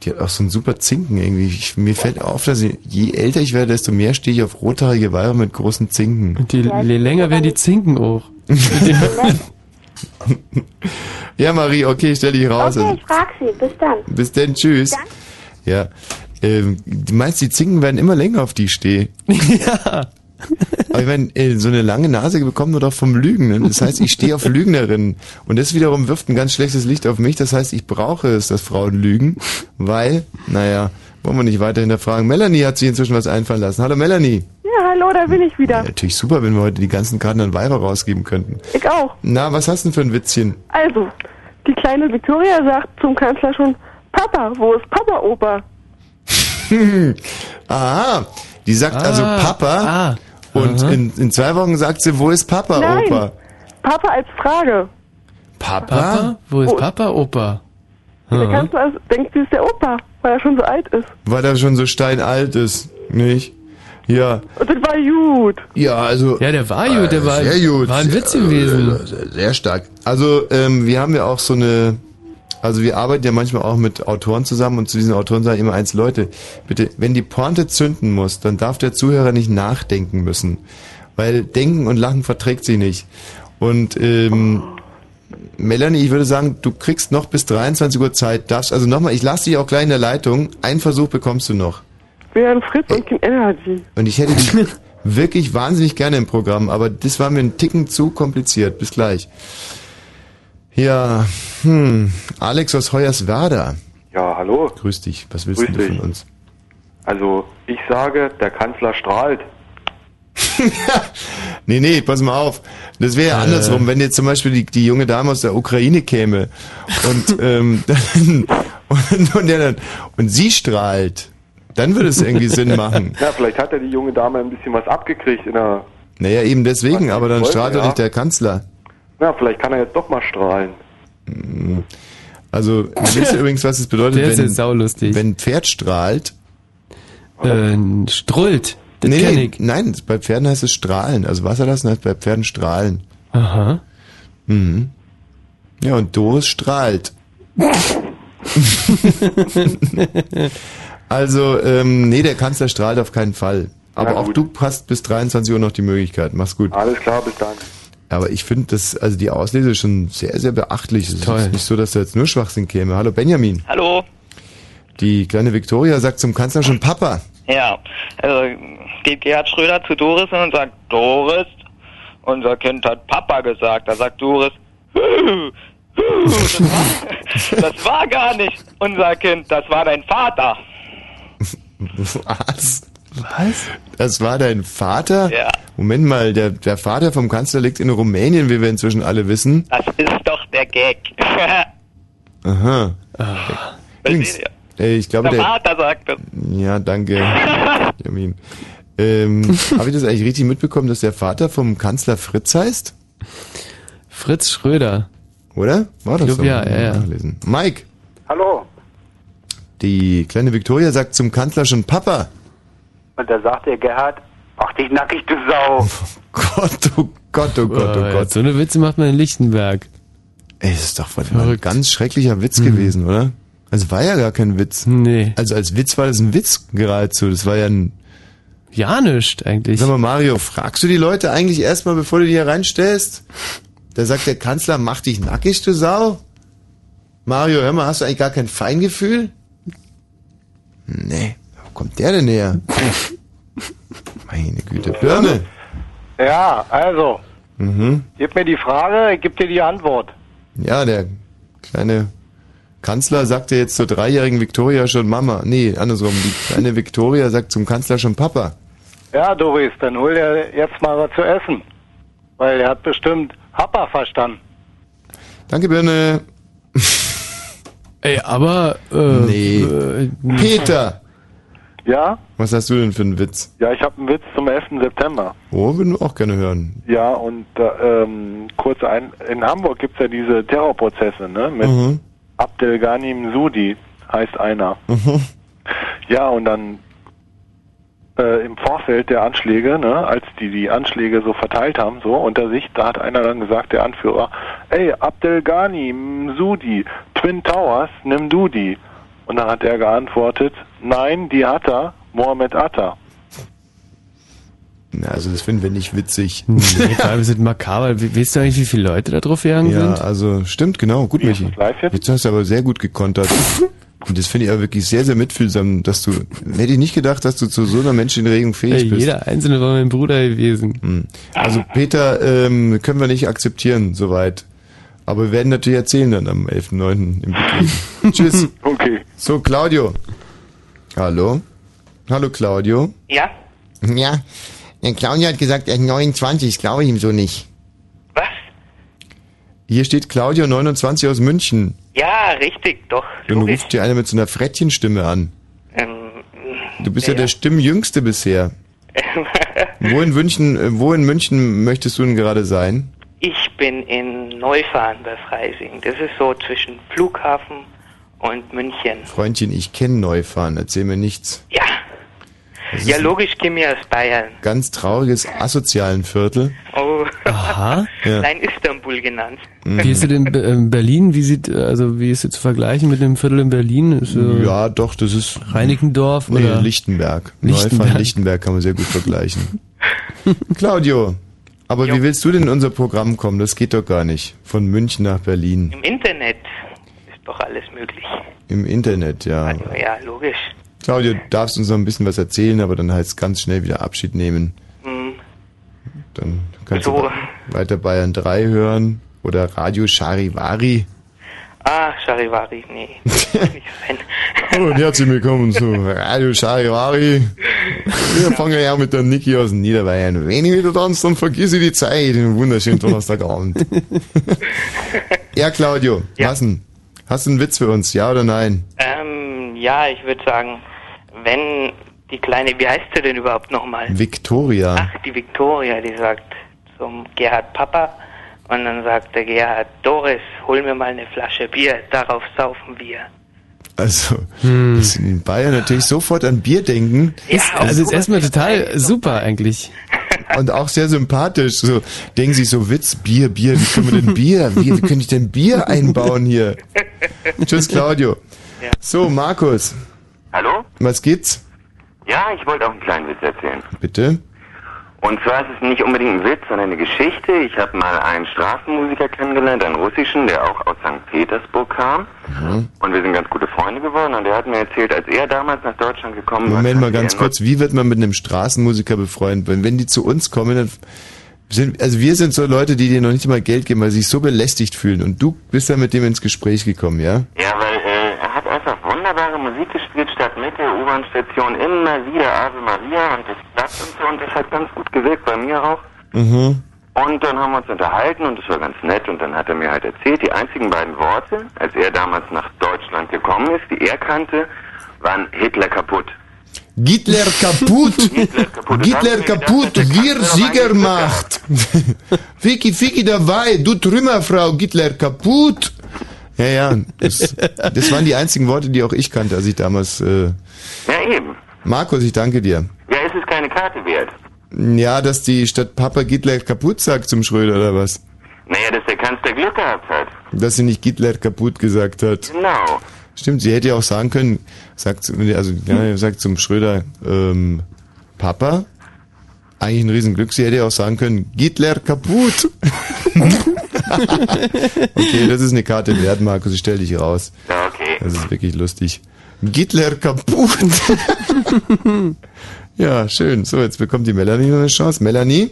Speaker 1: die hat auch so einen super Zinken irgendwie. Ich, mir fällt auf, dass ich, je älter ich werde, desto mehr stehe ich auf rothaarige Weiber mit großen Zinken.
Speaker 3: Und die, je länger werden die Zinken auch.
Speaker 1: ja, Marie, okay, ich stell dich raus.
Speaker 18: Okay, ich frag sie. Bis dann.
Speaker 1: Bis denn, tschüss. Ja. Ähm, du meinst, die Zinken werden immer länger, auf die ich stehe?
Speaker 3: ja.
Speaker 1: Aber ich meine, äh, so eine lange Nase bekommt man doch vom Lügen. Ne? Das heißt, ich stehe auf Lügnerinnen. Und das wiederum wirft ein ganz schlechtes Licht auf mich. Das heißt, ich brauche es, dass Frauen lügen. Weil, naja, wollen wir nicht weiter hinterfragen. Melanie hat sich inzwischen was einfallen lassen. Hallo Melanie.
Speaker 9: Ja, hallo.
Speaker 5: Da bin ich wieder.
Speaker 1: Natürlich super, wenn wir heute die ganzen Karten an Weiber rausgeben könnten.
Speaker 5: Ich auch.
Speaker 1: Na, was hast du denn für ein Witzchen?
Speaker 5: Also, die kleine Victoria sagt zum Kanzler schon, Papa, wo ist Papa, Opa?
Speaker 1: Aha, die sagt
Speaker 5: Ah,
Speaker 1: also Papa und in, in zwei Wochen sagt sie, wo ist Papa,
Speaker 5: Nein.
Speaker 1: Opa?
Speaker 5: Papa als Frage.
Speaker 1: Papa?
Speaker 3: Papa? Wo ist Papa, Opa?
Speaker 5: Der. Kanzler ist- denkt, sie ist der Opa, weil er schon so alt ist.
Speaker 1: Weil er schon so steinalt ist, nicht? Ja.
Speaker 5: Und das war gut.
Speaker 1: Ja, also.
Speaker 3: Ja, der war gut, der war,
Speaker 1: sehr gut.
Speaker 3: war ein Witz gewesen.
Speaker 1: Sehr, sehr stark. Also, ähm, wir haben ja auch so eine, also wir arbeiten ja manchmal auch mit Autoren zusammen und zu diesen Autoren sagen immer eins, Leute, bitte, wenn die Pointe zünden muss, dann darf der Zuhörer nicht nachdenken müssen. Weil Denken und Lachen verträgt sie nicht. Und, ähm, Melanie, ich würde sagen, du kriegst noch bis 23 Uhr Zeit, darfst, also nochmal, ich lasse dich auch gleich in der Leitung, einen Versuch bekommst du noch.
Speaker 5: Wir haben Fritz und King Energy.
Speaker 1: Und ich hätte dich wirklich wahnsinnig gerne im Programm, aber das war mir ein Ticken zu kompliziert. Bis gleich. Ja, hm, Alex aus Hoyerswerda.
Speaker 19: Ja, hallo.
Speaker 1: Grüß dich. Was willst
Speaker 19: Grüß
Speaker 1: du von
Speaker 19: dich.
Speaker 1: uns?
Speaker 19: Also, ich sage, der Kanzler strahlt.
Speaker 1: Nee, nee, pass mal auf. Das wäre ja
Speaker 19: Äh.
Speaker 1: andersrum, wenn jetzt zum Beispiel die, die junge Dame aus der Ukraine käme und, ähm, dann, und, und, der dann, und sie strahlt, dann würde es irgendwie Sinn machen.
Speaker 19: Ja, vielleicht hat ja die junge Dame ein bisschen was abgekriegt in der...
Speaker 1: Naja, eben deswegen, aber dann
Speaker 19: wollte,
Speaker 1: strahlt doch
Speaker 19: ja.
Speaker 1: nicht der Kanzler.
Speaker 19: Na, vielleicht kann er jetzt doch mal strahlen.
Speaker 1: Also, wisst ihr übrigens, was es bedeutet,
Speaker 3: Der ist
Speaker 1: wenn,
Speaker 3: saulustig.
Speaker 1: wenn ein Pferd strahlt?
Speaker 3: Äh, strullt. Das
Speaker 1: nee,
Speaker 3: kenn
Speaker 1: nee,
Speaker 3: ich.
Speaker 1: nein, bei Pferden heißt es strahlen. Also Wasser lassen heißt bei Pferden strahlen.
Speaker 3: Aha.
Speaker 1: Mhm. Ja, und Doris strahlt. also, ähm, nee, der Kanzler strahlt auf keinen Fall. Aber auch du hast bis 23 Uhr noch die Möglichkeit. Mach's gut.
Speaker 19: Alles klar, bis dann.
Speaker 1: Aber ich finde das, also die Auslese ist schon sehr, sehr beachtlich. Es ist nicht so, dass da jetzt nur Schwachsinn käme. Hallo Benjamin.
Speaker 20: Hallo.
Speaker 1: Die kleine Viktoria sagt zum Kanzler schon Papa.
Speaker 20: Ja, also geht Gerhard Schröder zu Doris hin und sagt, Doris, unser Kind hat Papa gesagt. Da sagt Doris, "Hü, hü, das war, das war gar nicht unser Kind, das war dein Vater.
Speaker 1: Was? Was? Das war dein Vater?
Speaker 20: Ja.
Speaker 1: Moment mal, der, der Vater vom Kanzler liegt in Rumänien, wie wir inzwischen alle wissen.
Speaker 20: Das ist doch der Gag.
Speaker 1: Aha. Übrigens, äh, ich glaube,
Speaker 20: der
Speaker 1: der,
Speaker 20: Vater sagt das.
Speaker 1: Ja, danke, Jamin. Ähm, Habe ich das eigentlich richtig mitbekommen, dass der Vater vom Kanzler Fritz heißt?
Speaker 3: Fritz Schröder.
Speaker 1: Oder? War
Speaker 3: Ich
Speaker 1: das
Speaker 3: glaub,
Speaker 1: so?
Speaker 3: ja, ja, ja.
Speaker 1: Nachlesen. Mike,
Speaker 21: Hallo.
Speaker 1: die kleine Viktoria sagt zum Kanzler schon Papa.
Speaker 21: Und da sagt der Gerhard, ach dich nackig, du Sau.
Speaker 1: Gott, oh Gott, oh Gott, oh Gott.
Speaker 3: So eine Witze macht man in Lichtenberg.
Speaker 1: Ey, das ist doch voll ein ganz schrecklicher Witz gewesen, oder? Also war ja gar kein Witz.
Speaker 3: Nee.
Speaker 1: Also als Witz war das ein Witz geradezu. Das war ja ein...
Speaker 3: Ja, nicht eigentlich.
Speaker 1: Sag mal, Mario, fragst du die Leute eigentlich erstmal, bevor du die hier reinstellst? Da sagt der Kanzler, mach dich nackig, du Sau. Mario, hör mal, hast du eigentlich gar kein Feingefühl? Nee. Wo kommt der denn her? Meine Güte. Birne.
Speaker 22: Ja, also,
Speaker 1: Mhm.
Speaker 22: gib mir die Frage, ich geb dir die Antwort.
Speaker 1: Ja, der kleine Kanzler sagte jetzt zur dreijährigen Viktoria schon Mama. Nee, andersrum. Die kleine Viktoria sagt zum Kanzler schon Papa.
Speaker 22: Ja, Doris, dann hol dir jetzt mal was zu essen. Weil er hat bestimmt Happa verstanden.
Speaker 1: Danke, Birne.
Speaker 3: Ey, aber... Äh,
Speaker 1: Nee.
Speaker 3: Äh,
Speaker 1: Peter!
Speaker 22: Ja?
Speaker 1: Was hast du denn für einen Witz?
Speaker 22: Ja, ich habe einen Witz zum 11. September.
Speaker 1: Oh, würden wir auch gerne hören.
Speaker 22: Ja, und äh, ähm, kurz ein, in Hamburg gibt's ja diese Terrorprozesse, ne? Mit
Speaker 1: Mhm.
Speaker 22: Abdelghanim Sudi heißt einer.
Speaker 1: Mhm.
Speaker 22: Ja, und dann äh, im Vorfeld der Anschläge, ne, als die die Anschläge so verteilt haben, so unter sich, da hat einer dann gesagt, der Anführer, ey, Abdelghani, Sudi, Twin Towers, nimm du die. Und dann hat er geantwortet, nein, die hat er, Mohammed Atta.
Speaker 1: Na, also das finden wir nicht witzig.
Speaker 3: Nee, vor allem sind makaber. We- Weißt du eigentlich, wie viele Leute da drauf gegangen
Speaker 1: Ja,
Speaker 3: sind?
Speaker 1: also stimmt, genau. Gut, Michi. Jetzt hast du aber sehr gut gekontert. Und das finde ich aber wirklich sehr, sehr mitfühlsam, dass du, hätte ich nicht gedacht, dass du zu so einer Menschenregung fähig
Speaker 3: Ey,
Speaker 1: bist.
Speaker 3: jeder Einzelne war mein Bruder gewesen.
Speaker 1: Hm. Also Peter, ähm, können wir nicht akzeptieren, soweit. Aber wir werden natürlich erzählen dann am 11.9. im Betrieb. Tschüss.
Speaker 22: Okay.
Speaker 1: So, Claudio. Hallo. Hallo, Claudio.
Speaker 20: Ja?
Speaker 1: Ja. Ja, Claudio hat gesagt, er ist 29, das glaube ich ihm so nicht.
Speaker 23: Was?
Speaker 1: Hier steht Claudio 29 aus München.
Speaker 23: Ja, richtig, doch.
Speaker 1: Dann
Speaker 23: logisch.
Speaker 1: ruft dir einer mit so einer Frettchenstimme an.
Speaker 23: Ähm,
Speaker 1: Du bist ja,
Speaker 23: Ja,
Speaker 1: der. Stimmjüngste bisher. wo in München, äh, wo in München möchtest du denn gerade sein?
Speaker 23: Ich bin in Neufahren bei Freising. Das ist so zwischen Flughafen und München.
Speaker 1: Freundchen, ich kenne Neufahren, erzähl mir nichts.
Speaker 23: Ja.
Speaker 1: Das
Speaker 23: Ja, logisch, ich aus Bayern.
Speaker 1: ganz trauriges asozialen Viertel.
Speaker 23: Oh.
Speaker 3: Aha.
Speaker 1: Ja.
Speaker 23: Klein Istanbul genannt.
Speaker 1: Mhm.
Speaker 3: Wie ist es in Be- Berlin? Wie sieht, also wie ist es zu vergleichen mit dem Viertel in Berlin? Ist, äh,
Speaker 1: Ja, doch, das ist
Speaker 3: Reinickendorf
Speaker 1: nee,
Speaker 3: oder?
Speaker 1: Lichtenberg.
Speaker 3: Lichtenberg.
Speaker 1: Neufahren, Lichtenberg kann man sehr gut vergleichen. Claudio, aber wie willst du denn in unser Programm kommen? Das geht doch gar nicht. Von München nach Berlin.
Speaker 23: Im Internet ist doch alles möglich.
Speaker 1: Im Internet, ja.
Speaker 23: Ja, logisch.
Speaker 1: Claudio, du darfst uns noch ein bisschen was erzählen, aber dann heißt es ganz schnell wieder Abschied nehmen.
Speaker 23: Hm.
Speaker 1: Dann kannst
Speaker 23: So.
Speaker 1: du weiter Bayern 3 hören oder Radio Charivari.
Speaker 23: Ah, Charivari, nee. Nicht.
Speaker 1: Hallo und herzlich willkommen zu Radio Charivari. Wir fangen ja mit der Niki aus Niederbayern. Wenn ich wieder tanze, dann vergiss ich die Zeit. Einen wunderschönen Donnerstagabend. ja, Claudio, denn? Hast du einen Witz für uns, ja oder nein?
Speaker 23: Ähm, ja, ich würde sagen, wenn die kleine, wie heißt sie denn überhaupt nochmal?
Speaker 1: Victoria.
Speaker 23: Ach, die Victoria, die sagt zum Gerhard Papa und dann sagt der Gerhard, Doris, hol mir mal eine Flasche Bier, darauf saufen wir.
Speaker 1: Also, dass in Bayern natürlich sofort an Bier denken.
Speaker 3: Ist, also ist erstmal total super eigentlich.
Speaker 1: Und auch sehr sympathisch. So, denken sich so, Witz, Bier, Bier, wie können wir denn Bier? Wie, wie könnte ich denn Bier einbauen hier? Tschüss, Claudio. So, Markus.
Speaker 24: Hallo?
Speaker 1: Was gibt's?
Speaker 24: Ja, ich wollte auch einen kleinen Witz erzählen.
Speaker 1: Bitte?
Speaker 24: Und zwar ist es nicht unbedingt ein Witz, sondern eine Geschichte. Ich habe mal einen Straßenmusiker kennengelernt, einen russischen, der auch aus St. Petersburg kam.
Speaker 1: Mhm.
Speaker 24: Und wir sind ganz gute Freunde geworden. Und der hat mir erzählt, als er damals nach Deutschland gekommen war.
Speaker 1: Moment mal ganz kurz, wie wird man mit einem Straßenmusiker befreundet? Wenn, wenn die zu uns kommen, dann sind, also wir sind so Leute, die dir noch nicht mal Geld geben, weil sie sich so belästigt fühlen. Und du bist dann mit dem ins Gespräch gekommen, ja?
Speaker 24: Ja, weil äh, er hat einfach wunderbare Musik gespielt, Stadtmitte, U-Bahn-Station, immer wieder Ave Maria und das klappt und so. Und das hat ganz gut gewirkt, bei mir auch.
Speaker 1: Mhm.
Speaker 24: Und dann haben wir uns unterhalten und das war ganz nett. Und dann hat er mir halt erzählt, die einzigen beiden Worte, als er damals nach Deutschland gekommen ist, die er kannte, waren Hitler kaputt.
Speaker 1: Hitler kaputt! Hitler kaputt! Wir Siegermacht! Ficky, Ficky dabei! Du Trümmerfrau! Hitler kaputt! Ja, ja, das, das waren die einzigen Worte, die auch ich kannte, als ich damals... Äh
Speaker 24: Ja, eben.
Speaker 1: Markus, ich danke dir.
Speaker 24: Ja, ist es keine Karte wert?
Speaker 1: Ja, dass die Stadt Papa Hitler kaputt sagt zum Schröder, oder was?
Speaker 24: Naja, dass der Kanzler Glück gehabt hat.
Speaker 1: Dass sie nicht Hitler kaputt gesagt hat.
Speaker 24: Genau.
Speaker 1: Stimmt, sie hätte ja auch sagen können, sagt, also, ja, sagt zum Schröder, ähm, Papa, eigentlich ein Riesenglück, sie hätte ja auch sagen können, Hitler kaputt. okay, das ist eine Karte wert, Markus, ich stell dich raus.
Speaker 24: Okay.
Speaker 1: Das ist wirklich lustig. Hitler kaputt. ja, schön. So, jetzt bekommt die Melanie noch eine Chance. Melanie?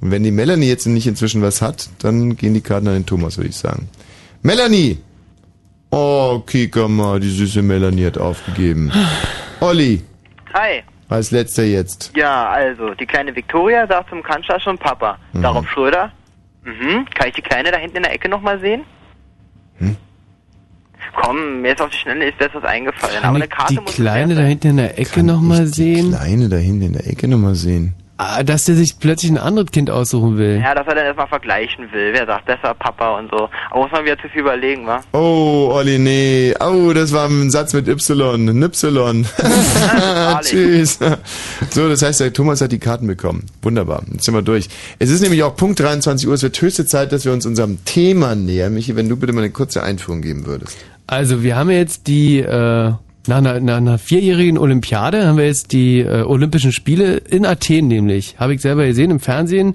Speaker 1: Und wenn die Melanie jetzt nicht inzwischen was hat, dann gehen die Karten an den Thomas, würde ich sagen. Melanie! Oh, Kika mal, die süße Melanie hat aufgegeben. Olli,
Speaker 20: Hi.
Speaker 1: als letzter jetzt.
Speaker 20: Ja, also, die kleine Victoria sagt zum Kanzler schon Papa.
Speaker 1: Mhm.
Speaker 20: Darauf Schröder. Mhm. Kann ich die Kleine da hinten in der Ecke nochmal sehen?
Speaker 1: Hm?
Speaker 20: Komm, mir ist auf die Schnelle ist das was eingefallen. Aber
Speaker 3: Kann
Speaker 20: eine
Speaker 3: ich
Speaker 20: Karte
Speaker 3: die
Speaker 20: muss
Speaker 3: Kleine da hinten in der Ecke nochmal sehen?
Speaker 1: Kleine da hinten in der Ecke nochmal sehen.
Speaker 3: Ah, dass der sich plötzlich ein anderes Kind aussuchen will.
Speaker 20: Ja, dass er dann erstmal vergleichen will. Wer sagt besser Papa und so. Aber muss man wieder zu viel überlegen, wa?
Speaker 1: Oh, Olli, nee. Oh, das war ein Satz mit Y. Ein Y. Tschüss. So, das heißt, der Thomas hat die Karten bekommen. Wunderbar. Jetzt sind wir durch. Es ist nämlich auch Punkt 23 Uhr. Es wird höchste Zeit, dass wir uns unserem Thema nähern. Michi, wenn du bitte mal eine kurze Einführung geben würdest.
Speaker 3: Also wir haben jetzt die, äh, nach, einer, nach einer vierjährigen Olympiade haben wir jetzt die äh, Olympischen Spiele in Athen nämlich. Habe ich selber gesehen im Fernsehen.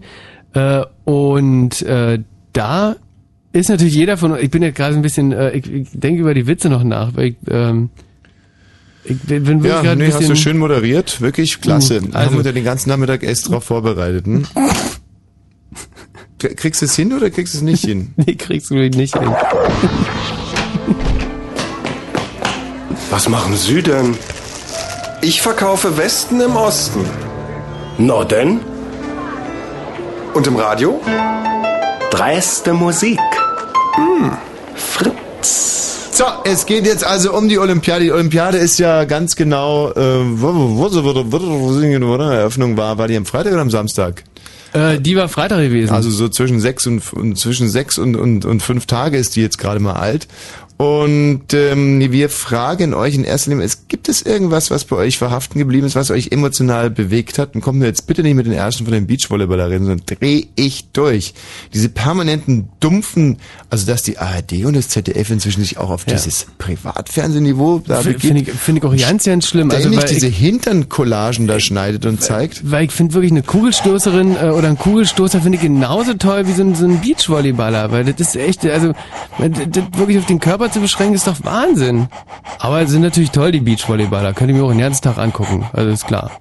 Speaker 3: Äh, und äh, da ist natürlich jeder von ich bin jetzt gerade ein bisschen, äh, ich, ich denke über die Witze noch nach, weil ich, ähm, ich bin
Speaker 1: Ja, nee,
Speaker 3: ein
Speaker 1: hast
Speaker 3: bisschen...
Speaker 1: du schön moderiert. Wirklich klasse.
Speaker 3: Uh,
Speaker 1: Also, haben wir den ganzen Nachmittag erst drauf vorbereitet. Hm? Kriegst du es hin oder kriegst du es nicht hin?
Speaker 3: nee, kriegst du nicht hin.
Speaker 25: Was machen Sie denn? Ich verkaufe Westen im Osten.
Speaker 26: Na denn?
Speaker 27: Und im Radio?
Speaker 26: Dreiste Musik.
Speaker 27: Hm.
Speaker 26: Fritz.
Speaker 1: So, es geht jetzt also um die Olympiade. Die Olympiade ist ja ganz genau, äh, wo, wo, wo, wo, wo, wo, wo die Eröffnung war. War die am Freitag oder am Samstag?
Speaker 3: Äh, die war Freitag gewesen.
Speaker 1: Also so zwischen sechs und, und zwischen sechs und, und, und fünf Tage ist die jetzt gerade mal alt. Und ähm, wir fragen euch in erster Linie, es gibt es irgendwas, was bei euch verhaften geblieben ist, was euch emotional bewegt hat? Und kommt mir jetzt bitte nicht mit den ersten von den Beachvolleyballerinnen, sondern dreh ich durch. Diese permanenten dumpfen, also dass die ARD und das ZDF inzwischen sich auch auf
Speaker 3: Ja.
Speaker 1: dieses Privatfernsehniveau da.
Speaker 3: Finde ich, find ich auch ganz, ganz schlimm. Also, weil
Speaker 1: diese Hintern-Collagen da schneidet und zeigt.
Speaker 3: weil ich finde wirklich eine Kugelstoßerin äh, oder ein Kugelstoßer finde ich genauso toll wie so ein, so ein Beachvolleyballer, weil das ist echt, also das, das wirklich auf den Körper zu beschränken, ist doch Wahnsinn. Aber sind natürlich toll, die Beachvolleyballer. Könnt ihr mir auch den ganzen Tag angucken, also ist klar.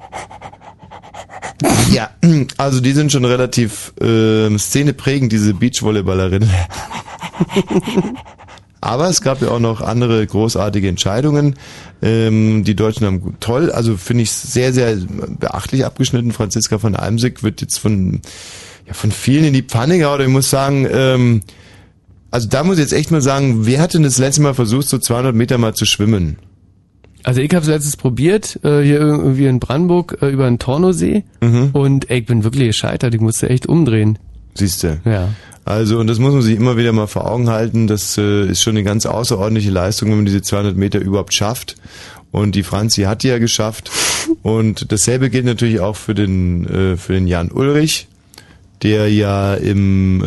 Speaker 1: Ja, also die sind schon relativ ähm, szeneprägend, diese Beachvolleyballerinnen. Aber es gab ja auch noch andere großartige Entscheidungen. Ähm, die Deutschen haben toll, also finde ich sehr, sehr beachtlich abgeschnitten. Franziska von Almsick wird jetzt von, ja, von vielen in die Pfanne gehauen. Ich muss sagen, ähm, also da muss ich jetzt echt mal sagen, wer hat denn das letzte Mal versucht, so 200 Meter mal zu schwimmen?
Speaker 3: Also ich habe es letztens probiert, äh, hier irgendwie in Brandenburg äh, über den Tornosee und ey, ich bin wirklich gescheitert, ich musste echt umdrehen.
Speaker 1: Siehst du?
Speaker 3: Ja.
Speaker 1: Also, und das muss man sich immer wieder mal vor Augen halten. Das äh, ist schon eine ganz außerordentliche Leistung, wenn man diese 200 Meter überhaupt schafft. Und die Franzi hat die ja geschafft. Und dasselbe gilt natürlich auch für den, äh, für den Jan Ulrich, der ja im,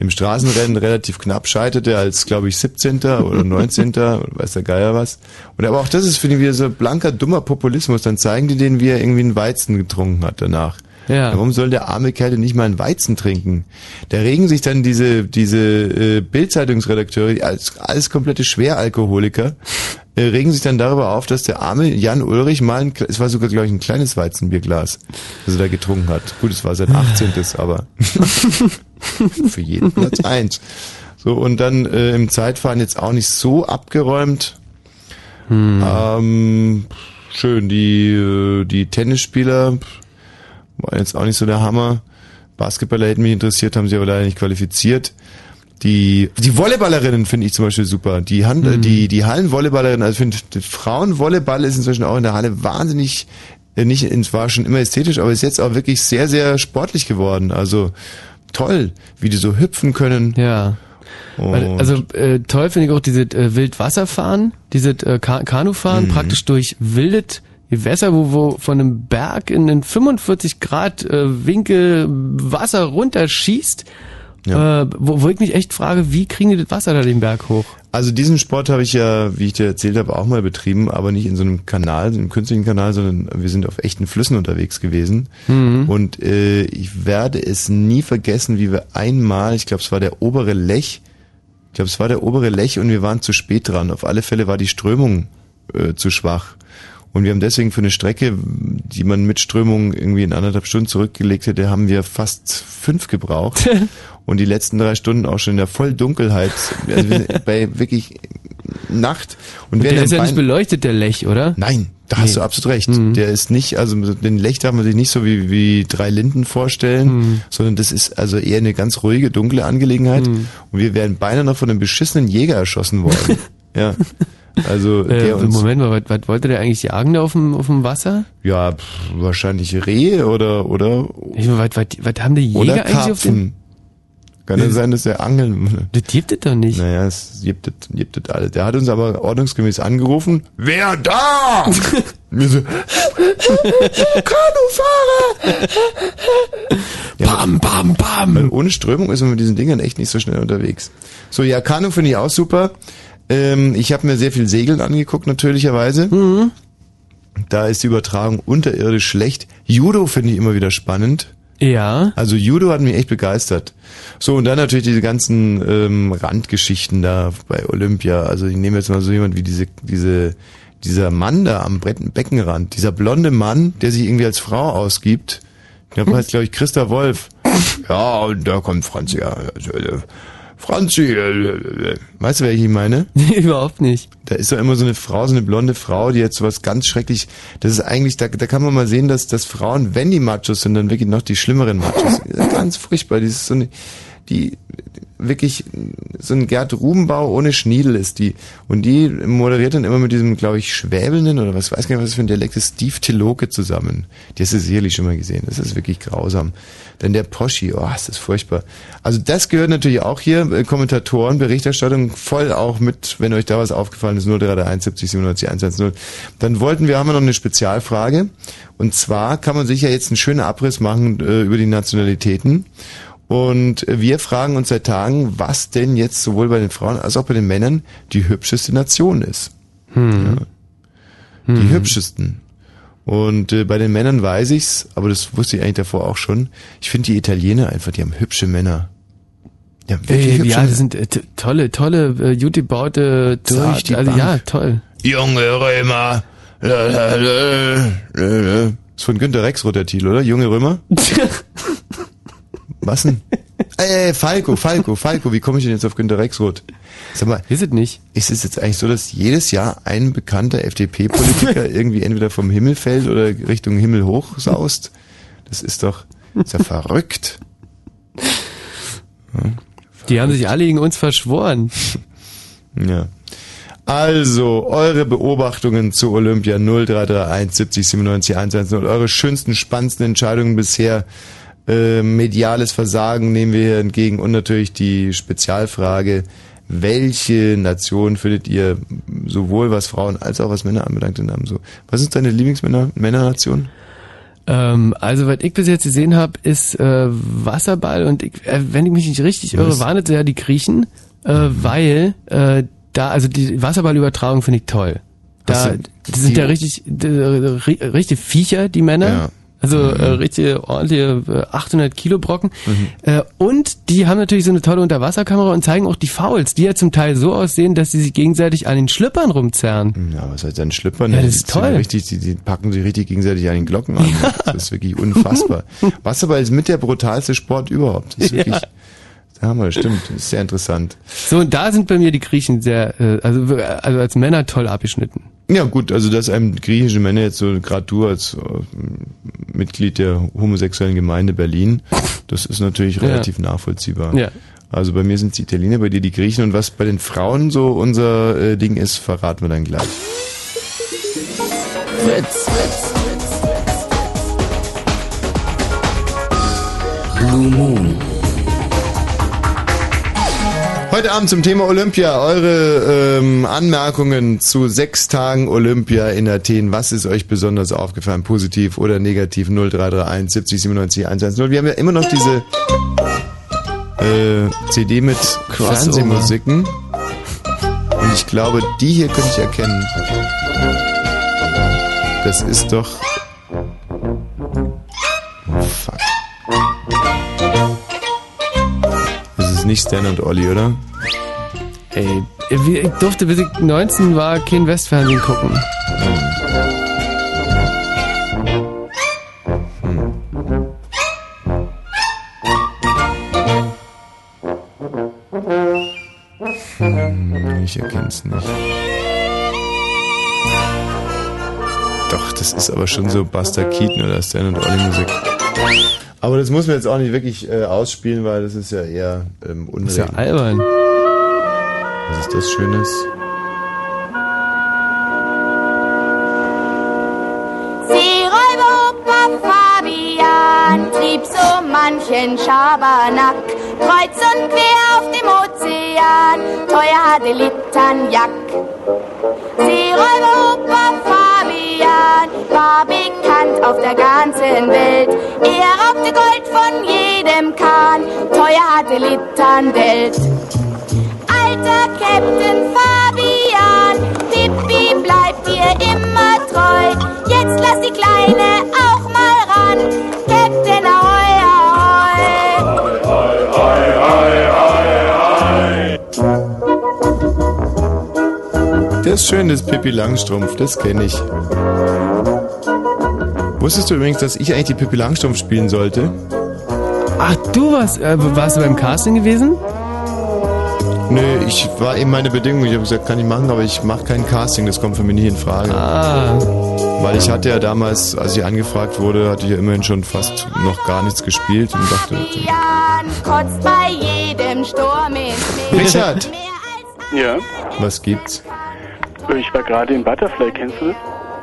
Speaker 1: im Straßenrennen relativ knapp scheiterte, als, glaube ich, 17. oder 19. oder weiß der Geier was. Und aber auch das ist, finde ich, wieder so blanker, dummer Populismus. Dann zeigen die denen, wie er irgendwie einen Weizen getrunken hat danach.
Speaker 3: Ja.
Speaker 1: Warum soll der arme Kerl denn nicht mal einen Weizen trinken? Da regen sich dann diese, diese äh, Bildzeitungsredakteure, als alles komplette Schweralkoholiker, regen sich dann darüber auf, dass der arme Jan Ulrich mal, ein, es war sogar, glaube ich, ein kleines Weizenbierglas, das er da getrunken hat. Gut, es war sein 18. aber für jeden Platz eins. So, und dann äh, im Zeitfahren jetzt auch nicht so abgeräumt. Ähm, schön, die, äh, die Tennisspieler war jetzt auch nicht so der Hammer. Basketballer hätten mich interessiert, haben sie aber leider nicht qualifiziert. Die, die Volleyballerinnen finde ich zum Beispiel super. Die Hand,
Speaker 3: Mhm.
Speaker 1: die, die Hallenvolleyballerinnen, also ich finde, Frauenvolleyball ist inzwischen auch in der Halle wahnsinnig, äh, nicht, es war schon immer ästhetisch, aber ist jetzt auch wirklich sehr, sehr sportlich geworden. Also toll, wie die so hüpfen können.
Speaker 3: Ja.
Speaker 1: Und-
Speaker 3: Also äh, toll finde ich auch diese äh, Wildwasserfahren, diese äh, Ka Kanufahren,
Speaker 1: Mhm.
Speaker 3: praktisch durch wildet Gewässer, wo, wo von einem Berg in den 45 Grad äh, Winkel Wasser runterschießt, äh, wo, wo ich mich echt frage, wie kriegen die das Wasser da den Berg hoch?
Speaker 1: Also diesen Sport habe ich ja, wie ich dir erzählt habe, auch mal betrieben, aber nicht in so einem Kanal, so einem künstlichen Kanal, sondern wir sind auf echten Flüssen unterwegs gewesen.
Speaker 3: Mhm.
Speaker 1: Und äh, ich werde es nie vergessen, wie wir einmal, ich glaube, es war der obere Lech, ich glaube, es war der obere Lech und wir waren zu spät dran. Auf alle Fälle war die Strömung äh, zu schwach. Und wir haben deswegen für eine Strecke, die man mit Strömung irgendwie in anderthalb Stunden zurückgelegt hätte, haben wir fast fünf gebraucht. und die letzten drei Stunden auch schon in der Volldunkelheit, also bei wirklich Nacht. Und,
Speaker 3: Und der ist ja nicht beleuchtet, der Lech, oder?
Speaker 1: Nein, da hast du absolut recht. Der ist nicht, also den Lech darf man sich nicht so wie, wie drei Linden vorstellen, sondern das ist also eher eine ganz ruhige, dunkle Angelegenheit. Und wir wären beinahe noch von einem beschissenen Jäger erschossen worden. ja. Also der
Speaker 3: Äh,
Speaker 1: uns,
Speaker 3: Moment mal, was, was wollte der eigentlich jagen da auf dem, auf dem Wasser?
Speaker 1: ja, pff, wahrscheinlich Rehe oder oder
Speaker 3: Ich meine, was, was, was haben die Jäger
Speaker 1: oder
Speaker 3: eigentlich auf dem...
Speaker 1: Kann ja
Speaker 3: Das-
Speaker 1: sein, dass er angeln.
Speaker 3: Das gibt es doch nicht.
Speaker 1: Naja, es gibt es, gibt es alles. Der hat uns aber ordnungsgemäß angerufen. Wer da? So, Kanufahrer! bam, bam, bam. Weil ohne Strömung ist man mit diesen Dingern echt nicht so schnell unterwegs. So, ja, Kanu finde ich auch super. Ähm, ich habe mir sehr viel Segeln angeguckt, natürlicherweise. Da ist die Übertragung unterirdisch schlecht. Judo finde ich immer wieder spannend.
Speaker 3: Ja.
Speaker 1: Also Judo hat mich echt begeistert. So, und dann natürlich diese ganzen ähm, Randgeschichten da bei Olympia. Also ich nehme jetzt mal so jemand wie diese, diese, dieser Mann da am Brett- Beckenrand, dieser blonde Mann, der sich irgendwie als Frau ausgibt. Der heißt, glaube ich, Christa Wolf. Ja, und da kommt Franz, ja. Franzi, äh, äh, äh. weißt du, wer ich meine?
Speaker 3: Überhaupt nicht.
Speaker 1: Da ist doch immer so eine Frau, so eine blonde Frau, die jetzt sowas ganz schrecklich, das ist eigentlich, da, da kann man mal sehen, dass, dass Frauen, wenn die Machos sind, dann wirklich noch die schlimmeren Machos. ganz furchtbar, die ist so eine, die wirklich so ein Gerd Rubenbau ohne Schniedel ist die. Und die moderiert dann immer mit diesem, glaube ich, schwäbelnden oder was weiß gar nicht, was für ein Dialekt ist, Steve Teloke zusammen. Die hast du sicherlich schon mal gesehen. Das ist wirklich grausam. Dann der Poschi, oh, ist das furchtbar. Also das gehört natürlich auch hier, äh, Kommentatoren, Berichterstattung, voll auch mit, wenn euch da was aufgefallen ist, 0331 70 97 110. Dann wollten wir, haben wir noch eine Spezialfrage. Und zwar kann man sich ja jetzt einen schönen Abriss machen äh, über die Nationalitäten. Und wir fragen uns seit Tagen, was denn jetzt sowohl bei den Frauen als auch bei den Männern die hübscheste Nation ist.
Speaker 3: Hm.
Speaker 1: Ja. Die hübschesten. Und äh, bei den Männern weiß ich's, aber das wusste ich eigentlich davor auch schon. Ich finde die Italiener einfach, die haben hübsche Männer. Ja, wirklich
Speaker 3: Ey, ja, das sind äh, tolle, tolle, äh, gut gebaute,
Speaker 1: Durch die
Speaker 3: also,
Speaker 1: Bank.
Speaker 3: ja, toll.
Speaker 1: Junge Römer. Ist von Günter Rexroth der Titel, oder? Junge Römer? Was denn? Ey, Falco, Falco, Falco, wie komme ich denn jetzt auf Günter Rexroth? Sag mal,
Speaker 3: ist es nicht?
Speaker 1: Ist es jetzt eigentlich so, dass jedes Jahr ein bekannter FDP-Politiker irgendwie entweder vom Himmel fällt oder Richtung Himmel hoch saust? Das ist doch, ist ja verrückt.
Speaker 3: Die haben sich alle gegen uns verschworen.
Speaker 1: Ja. Also, eure Beobachtungen zu Olympia 0331 70 97 110, eure schönsten, spannendsten Entscheidungen bisher, äh, mediales Versagen nehmen wir hier entgegen und natürlich die Spezialfrage, welche Nation findet ihr sowohl was Frauen als auch was Männer anbelangt in einem so? Was ist deine Lieblingsmänner Männernation?
Speaker 3: Ähm, also, was ich bis jetzt gesehen habe, ist äh, Wasserball und ich, äh, wenn ich mich nicht richtig irre, waren es ja die Griechen, äh, weil äh, da, also die Wasserballübertragung finde ich toll. Da, das sind ja richtig, ri- richtig Viecher, die Männer.
Speaker 1: Ja.
Speaker 3: Also
Speaker 1: Mhm.
Speaker 3: äh, richtige ordentliche äh, 800 Kilo Brocken.
Speaker 1: Mhm.
Speaker 3: Äh, und die haben natürlich so eine tolle Unterwasserkamera und zeigen auch die Fouls, die ja zum Teil so aussehen, dass sie sich gegenseitig an den Schlüppern rumzerren.
Speaker 1: Ja, was heißt denn Schlippern?
Speaker 3: Ja, das ist toll.
Speaker 1: Richtig, die, die packen sich richtig gegenseitig an den Glocken an. Das ist wirklich unfassbar. Wasserball ist mit der brutalste Sport überhaupt. Das ist wirklich,
Speaker 3: Ja.
Speaker 1: da haben wir, stimmt, das ist sehr interessant.
Speaker 3: So, und da sind bei mir die Griechen sehr, äh, also, also als Männer toll abgeschnitten.
Speaker 1: Ja gut, also dass einem griechische Männer jetzt so, gerade du als äh, Mitglied der homosexuellen Gemeinde Berlin, das ist natürlich
Speaker 3: Ja.
Speaker 1: relativ nachvollziehbar.
Speaker 3: Ja.
Speaker 1: Also bei mir sind es die Italiener, bei dir die Griechen und was bei den Frauen so unser äh, Ding ist, verraten wir dann gleich.
Speaker 2: Fritz. Blue Moon.
Speaker 1: Heute Abend zum Thema Olympia. Eure ähm, Anmerkungen zu sechs Tagen Olympia in Athen. Was ist euch besonders aufgefallen? Positiv oder negativ? 0331 70 97 110. Wir haben ja immer noch diese äh, CD mit. Fernsehmusiken. Und ich glaube, die hier könnte ich erkennen. Das ist doch... Oh, fuck. Nicht Stan und Olli, oder?
Speaker 3: Ey, ich durfte bis ich 19 war kein Westfernsehen gucken.
Speaker 1: Hm, Ich erkenn's nicht. Doch, das ist aber schon so Buster Keaton oder Stan und Olli Musik. Aber das muss man jetzt auch nicht wirklich äh, ausspielen, weil das ist ja eher ähm,
Speaker 3: ist ja albern.
Speaker 1: Was ist das Schönes?
Speaker 28: Seeräuberoper Fabian trieb so manchen Schabernack. Kreuz und quer auf dem Ozean, teuer hatte Liternjack. Seeräuberoper Fabian war bekannt auf der ganzen Welt. Er raubte Gold von jedem Kahn, teuer hatte Litternwelt. Alter Captain Fabian, Pippi bleibt dir immer treu. Jetzt lass die Kleine auch mal ran, Captain Ahoi, Ahoi.
Speaker 1: Das ist schön, das Pippi Langstrumpf, das kenne ich. Wusstest du übrigens, dass ich eigentlich die Pippi Langstrumpf spielen sollte?
Speaker 3: Ach, du warst, äh, warst du beim Casting gewesen?
Speaker 1: Nö, ich war eben meine Bedingung. Ich habe gesagt, kann ich machen, aber ich mache kein Casting, das kommt für mich nicht in Frage.
Speaker 3: Ah.
Speaker 1: Weil ich hatte ja damals, als ich angefragt wurde, hatte ich ja immerhin schon fast noch gar nichts gespielt und dachte,
Speaker 28: Jan kotzt bei jedem Sturm ins Meer.
Speaker 1: Richard,
Speaker 11: Ja,
Speaker 1: was gibt's?
Speaker 11: ich war gerade in Butterfly, kennst du das?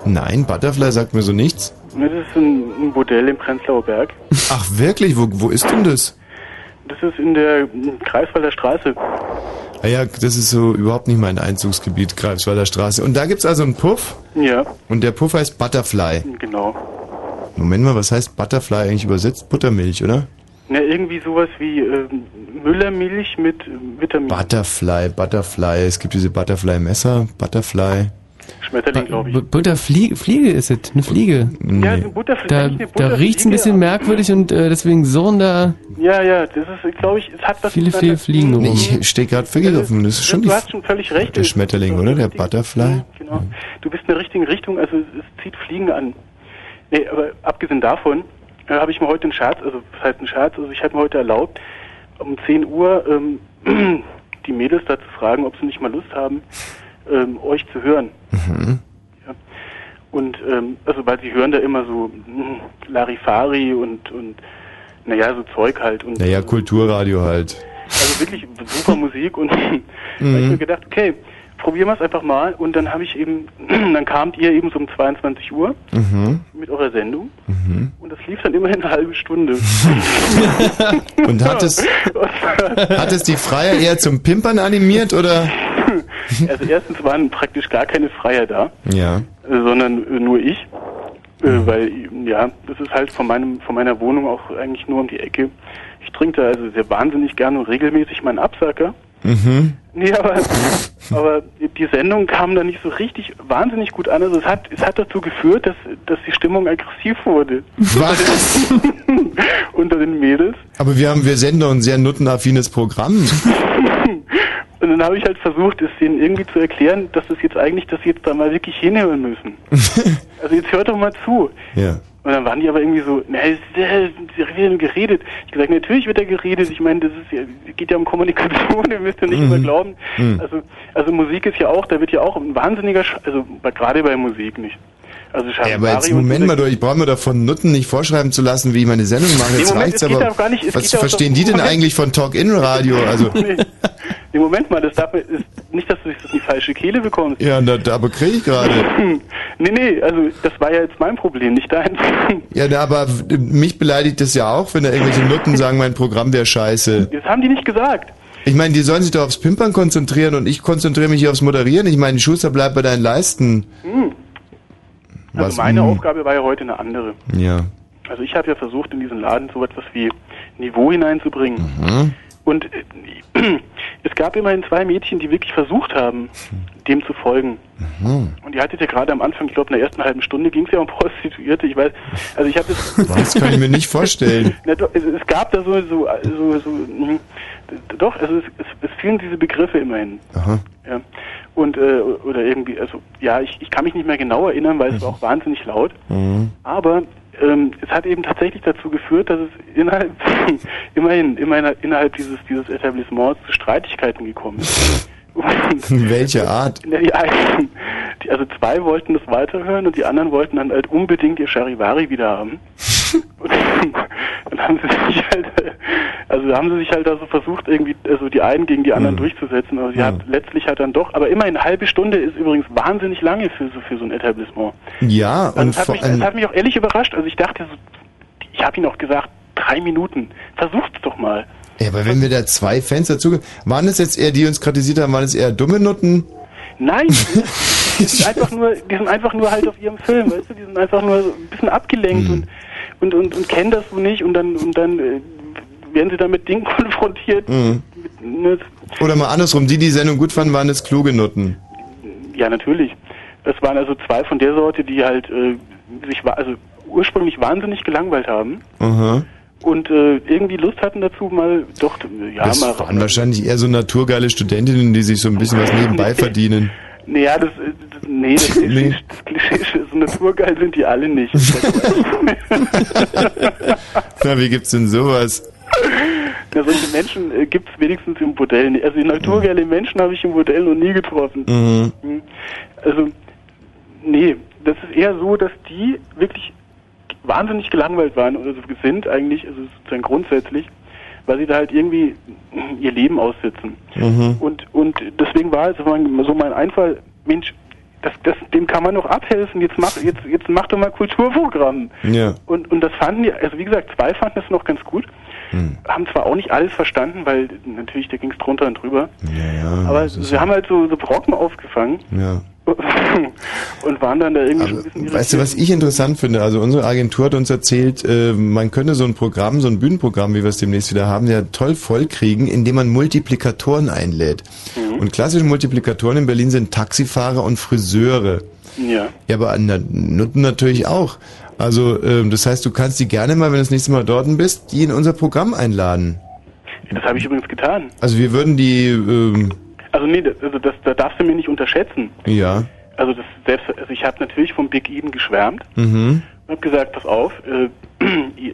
Speaker 1: Nein, Butterfly sagt mir so nichts.
Speaker 11: Das ist ein, Bordell im Prenzlauer Berg.
Speaker 1: Ach wirklich, wo, wo ist denn das?
Speaker 11: Das ist in der Greifswalder Straße.
Speaker 1: Ah ja, das ist so überhaupt nicht mein Einzugsgebiet, Greifswalder Straße. Und da gibt's also einen Puff
Speaker 11: Ja,
Speaker 1: und der Puff heißt Butterfly.
Speaker 11: genau.
Speaker 1: Moment mal, was heißt Butterfly eigentlich übersetzt? Buttermilch, oder?
Speaker 11: Ja, irgendwie sowas wie ähm, Müllermilch mit äh, Vitamin.
Speaker 1: Butterfly, Butterfly. Es gibt diese Butterfly-Messer, Butterfly.
Speaker 11: Schmetterling, glaube ich.
Speaker 3: Bu- Butterfliege Fliege ist es, eine Fliege.
Speaker 11: Ja, eine Butterfliege.
Speaker 3: Da, da riecht's ein bisschen merkwürdig und äh, deswegen surren da
Speaker 11: Ja, ja, das ist, glaube ich, es hat was
Speaker 3: viele, viele Fliegen rum.
Speaker 1: Nee, ich stehe gerade völlig offen. Das ist schon
Speaker 11: du
Speaker 1: die,
Speaker 11: hast schon völlig recht.
Speaker 1: der Schmetterling, oder? Der Butterfly.
Speaker 11: Genau. Du bist in der richtigen Richtung, also es, es zieht Fliegen an. Nee, aber abgesehen davon äh, habe ich mir heute einen Scherz, also was heißt ein Scherz, also ich habe mir heute erlaubt, um 10 Uhr ähm, die Mädels da zu fragen, ob sie nicht mal Lust haben, ähm, euch zu hören.
Speaker 1: Mhm.
Speaker 11: Und ähm, also weil sie hören da immer so hm, Larifari und und naja, so Zeug halt und
Speaker 1: Naja, Kulturradio halt.
Speaker 11: also wirklich super Musik und da hab ich
Speaker 1: Mhm.
Speaker 11: mir gedacht, okay, probieren wir es einfach mal und dann habe ich eben, dann kamt ihr eben so um 22 Uhr
Speaker 1: Mhm.
Speaker 11: mit eurer Sendung
Speaker 1: Mhm.
Speaker 11: und das lief dann immerhin eine halbe Stunde.
Speaker 1: Und hat es, hat es die Freier eher zum Pimpern animiert oder?
Speaker 11: Also erstens waren praktisch gar keine Freier da,
Speaker 1: Ja.
Speaker 11: sondern äh, nur ich. Äh, weil, ja, das ist halt von meinem, von meiner Wohnung auch eigentlich nur um die Ecke. Ich trinke da also sehr wahnsinnig gerne und regelmäßig meinen Absacker.
Speaker 1: Mhm.
Speaker 11: Nee, aber, aber die Sendung kam da nicht so richtig wahnsinnig gut an. Also es hat, es hat dazu geführt, dass, dass die Stimmung aggressiv wurde.
Speaker 1: Was?
Speaker 11: Unter den Mädels.
Speaker 1: Aber wir haben, wir senden ein sehr nuttenaffines Programm.
Speaker 11: Und dann habe ich halt versucht, es denen irgendwie zu erklären, dass das jetzt eigentlich, dass sie jetzt da mal wirklich hinhören müssen. also jetzt hört doch mal zu.
Speaker 1: Ja.
Speaker 11: Und dann waren die aber irgendwie so, na, es- sie wird nur geredet. Ich gesagt, natürlich wird da geredet. Ich meine, das ist ja, es geht ja um Kommunikation, ihr müsst ja nicht
Speaker 1: Mhm.
Speaker 11: immer glauben.
Speaker 1: Mhm.
Speaker 11: Also, also Musik ist ja auch, da wird ja auch ein wahnsinniger, Sch also bei- gerade bei Musik nicht. Also
Speaker 1: Ja, aber jetzt Moment mal, du, ich brauche mir doch von Nutten nicht vorschreiben zu lassen, wie ich meine Sendung mache.
Speaker 11: Nee,
Speaker 1: Jetzt
Speaker 11: Moment,
Speaker 1: reicht's
Speaker 11: es
Speaker 1: aber.
Speaker 11: nicht- es
Speaker 1: was verstehen die denn
Speaker 11: Moment.
Speaker 1: eigentlich von Talk-In-Radio? Also,
Speaker 11: nee. Nee, Moment mal, das darf man, ist nicht, dass du dich das in die falsche Kehle bekommst.
Speaker 1: ja, da, da kriege ich gerade.
Speaker 11: nee, nee, also das war ja jetzt mein Problem, nicht dein.
Speaker 1: Ja, na, aber mich beleidigt das ja auch, wenn da irgendwelche Nutten sagen, mein Programm wäre scheiße.
Speaker 11: Das haben die nicht gesagt.
Speaker 1: Ich meine, die sollen sich doch aufs Pimpern konzentrieren und ich konzentriere mich hier aufs Moderieren. Ich meine, Schuster bleibt bei deinen Leisten.
Speaker 11: Hm. Also
Speaker 1: Was,
Speaker 11: meine
Speaker 1: hm.
Speaker 11: Aufgabe war ja heute eine andere.
Speaker 1: Ja.
Speaker 11: Also ich habe ja versucht, in diesen Laden so etwas wie Niveau hineinzubringen.
Speaker 1: Mhm.
Speaker 11: Und äh, es gab immerhin zwei Mädchen, die wirklich versucht haben, dem zu folgen.
Speaker 1: Mhm.
Speaker 11: Und ihr hattet ja gerade am Anfang, ich glaube in der ersten halben Stunde ging es ja um Prostituierte. Ich weiß, also ich habe das...
Speaker 1: Das kann ich mir nicht vorstellen.
Speaker 11: Es, gab da so, so, so, so mh, doch, also es, es, es fielen diese Begriffe immerhin.
Speaker 1: Aha.
Speaker 11: Ja. Und, äh, oder irgendwie, also, ja, ich, ich kann mich nicht mehr genau erinnern, weil es war auch wahnsinnig laut.
Speaker 1: Mhm.
Speaker 11: Aber ähm, es hat eben tatsächlich dazu geführt, dass es innerhalb, immerhin, immerhin innerhalb dieses, dieses Etablissements zu Streitigkeiten gekommen ist. Und
Speaker 1: Welche Art?
Speaker 11: die einen, die, also zwei wollten das weiterhören und die anderen wollten dann halt unbedingt ihr Charivari wieder haben. Und dann haben sie sich halt, also haben sie sich halt also versucht, irgendwie, also die einen gegen die anderen durchzusetzen, aber sie hat letztlich halt dann doch, aber immerhin eine halbe Stunde ist übrigens wahnsinnig lange für so, für so ein Etablissement.
Speaker 1: Ja,
Speaker 11: Also
Speaker 1: und
Speaker 11: es hat, mich,
Speaker 1: allem,
Speaker 11: hat mich auch ehrlich überrascht, also ich dachte so, ich habe ihnen auch gesagt, drei Minuten, versucht's doch mal.
Speaker 1: ja, aber wenn wir da zwei Fans dazu, waren es jetzt eher, die uns kritisiert haben, waren es eher dumme Nutten?
Speaker 11: Nein, die sind einfach nur, die sind einfach nur halt auf ihrem Film, weißt du, die sind einfach nur so ein bisschen abgelenkt und, und, und, und kennen das so nicht und dann und dann äh, werden sie dann mit Dingen konfrontiert.
Speaker 1: Mhm.
Speaker 11: Ne,
Speaker 1: Oder mal andersrum, die, die Sendung gut fanden, waren es kluge Nutten.
Speaker 11: ja, natürlich. Das waren also zwei von der Sorte, die halt äh, sich also ursprünglich wahnsinnig gelangweilt haben
Speaker 1: Aha.
Speaker 11: und äh, irgendwie Lust hatten dazu mal doch äh, ja
Speaker 1: das
Speaker 11: mal
Speaker 1: waren wahrscheinlich eher so naturgeile Studentinnen, die sich so ein bisschen was nebenbei verdienen.
Speaker 11: Naja, das, äh, das nee, das Klischee, das Klischee so naturgeil sind die alle nicht.
Speaker 1: Na, wie gibt's denn sowas?
Speaker 11: Na, solche Menschen äh, gibt es wenigstens im Bordell nicht. Also die naturgeile Menschen habe ich im Bordell noch nie getroffen.
Speaker 1: Mhm.
Speaker 11: Mhm. Also, nee, das ist eher so, dass die wirklich wahnsinnig gelangweilt waren oder so sind eigentlich, also sozusagen grundsätzlich, weil sie da halt irgendwie ihr Leben aussitzen.
Speaker 1: Mhm.
Speaker 11: Und, und deswegen war mein, so mein Einfall, Mensch, das, das, dem kann man noch abhelfen, jetzt mach, jetzt, jetzt mach doch mal Kulturprogramm.
Speaker 1: Ja.
Speaker 11: Und, und das fanden die, also wie gesagt, zwei fanden das noch ganz gut,
Speaker 1: Hm.
Speaker 11: haben zwar auch nicht alles verstanden, weil natürlich da ging es drunter und drüber,
Speaker 1: Ja, ja.
Speaker 11: aber sie haben halt so, so Brocken aufgefangen
Speaker 1: ja.
Speaker 11: und waren dann da irgendwie schon ein bisschen
Speaker 1: Weißt du, was ich interessant finde? Also unsere Agentur hat uns erzählt, äh, man könnte so ein Programm, so ein Bühnenprogramm, wie wir es demnächst wieder haben, ja toll vollkriegen, indem man Multiplikatoren einlädt.
Speaker 11: Mhm.
Speaker 1: Und klassische Multiplikatoren in Berlin sind Taxifahrer und Friseure.
Speaker 11: Ja.
Speaker 1: Ja, aber an der Nutten natürlich auch. Also ähm, das heißt, du kannst die gerne mal, wenn du das nächste Mal dort bist, die in unser Programm einladen.
Speaker 11: Das habe ich übrigens getan.
Speaker 1: Also wir würden die, ähm,
Speaker 11: Also nee, das, also das, da darfst du mir nicht unterschätzen.
Speaker 1: ja,
Speaker 11: Also das selbst, also ich habe natürlich vom Big Eden geschwärmt
Speaker 1: mhm,
Speaker 11: und habe gesagt, pass auf, äh, ihr,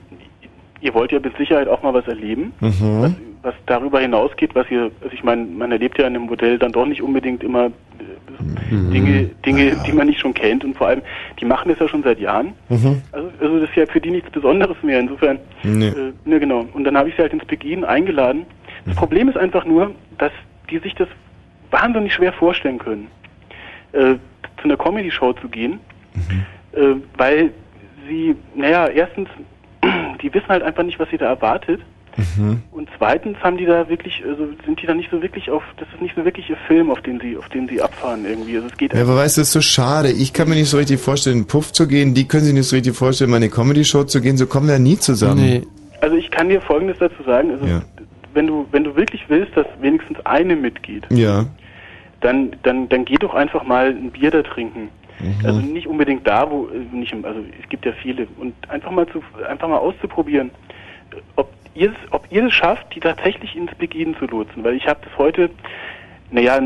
Speaker 11: ihr wollt ja mit Sicherheit auch mal was erleben,
Speaker 1: mhm,
Speaker 11: was darüber hinausgeht, was ihr, also ich meine, man erlebt ja in einem Modell dann doch nicht unbedingt immer äh, Dinge, Dinge, die man nicht schon kennt und vor allem, die machen das ja schon seit Jahren.
Speaker 1: mhm,
Speaker 11: Also, also das ist ja für die nichts Besonderes mehr. Insofern,
Speaker 1: Nee.
Speaker 11: äh, ne genau. Und dann habe ich sie halt ins Beginn eingeladen. Das Problem ist einfach nur, dass die sich das wahnsinnig schwer vorstellen können, äh, zu einer Comedy-Show zu gehen, äh, weil sie, naja, erstens, die wissen halt einfach nicht, was sie da erwartet.
Speaker 1: mhm.
Speaker 11: Und zweitens haben die da wirklich, also sind die da nicht so wirklich auf, das ist nicht so wirklich ihr Film, auf den sie, auf den sie abfahren irgendwie. Also es geht
Speaker 1: Ja, aber weißt du, das ist so schade. Ich kann mir nicht so richtig vorstellen, in Puff zu gehen. Die können sich nicht so richtig vorstellen, mal in eine Comedy-Show zu gehen. So kommen wir ja nie zusammen.
Speaker 11: Also ich kann dir Folgendes dazu sagen. Also
Speaker 1: Ja.
Speaker 11: Wenn du wenn du wirklich willst, dass wenigstens eine mitgeht,
Speaker 1: Ja.
Speaker 11: dann dann dann geh doch einfach mal ein Bier da trinken.
Speaker 1: Mhm.
Speaker 11: Also nicht unbedingt da, wo nicht also es gibt ja viele und einfach mal zu einfach mal auszuprobieren, ob ihr es ob ihr es schafft, die tatsächlich ins Begehen zu lotsen, weil ich habe das heute naja,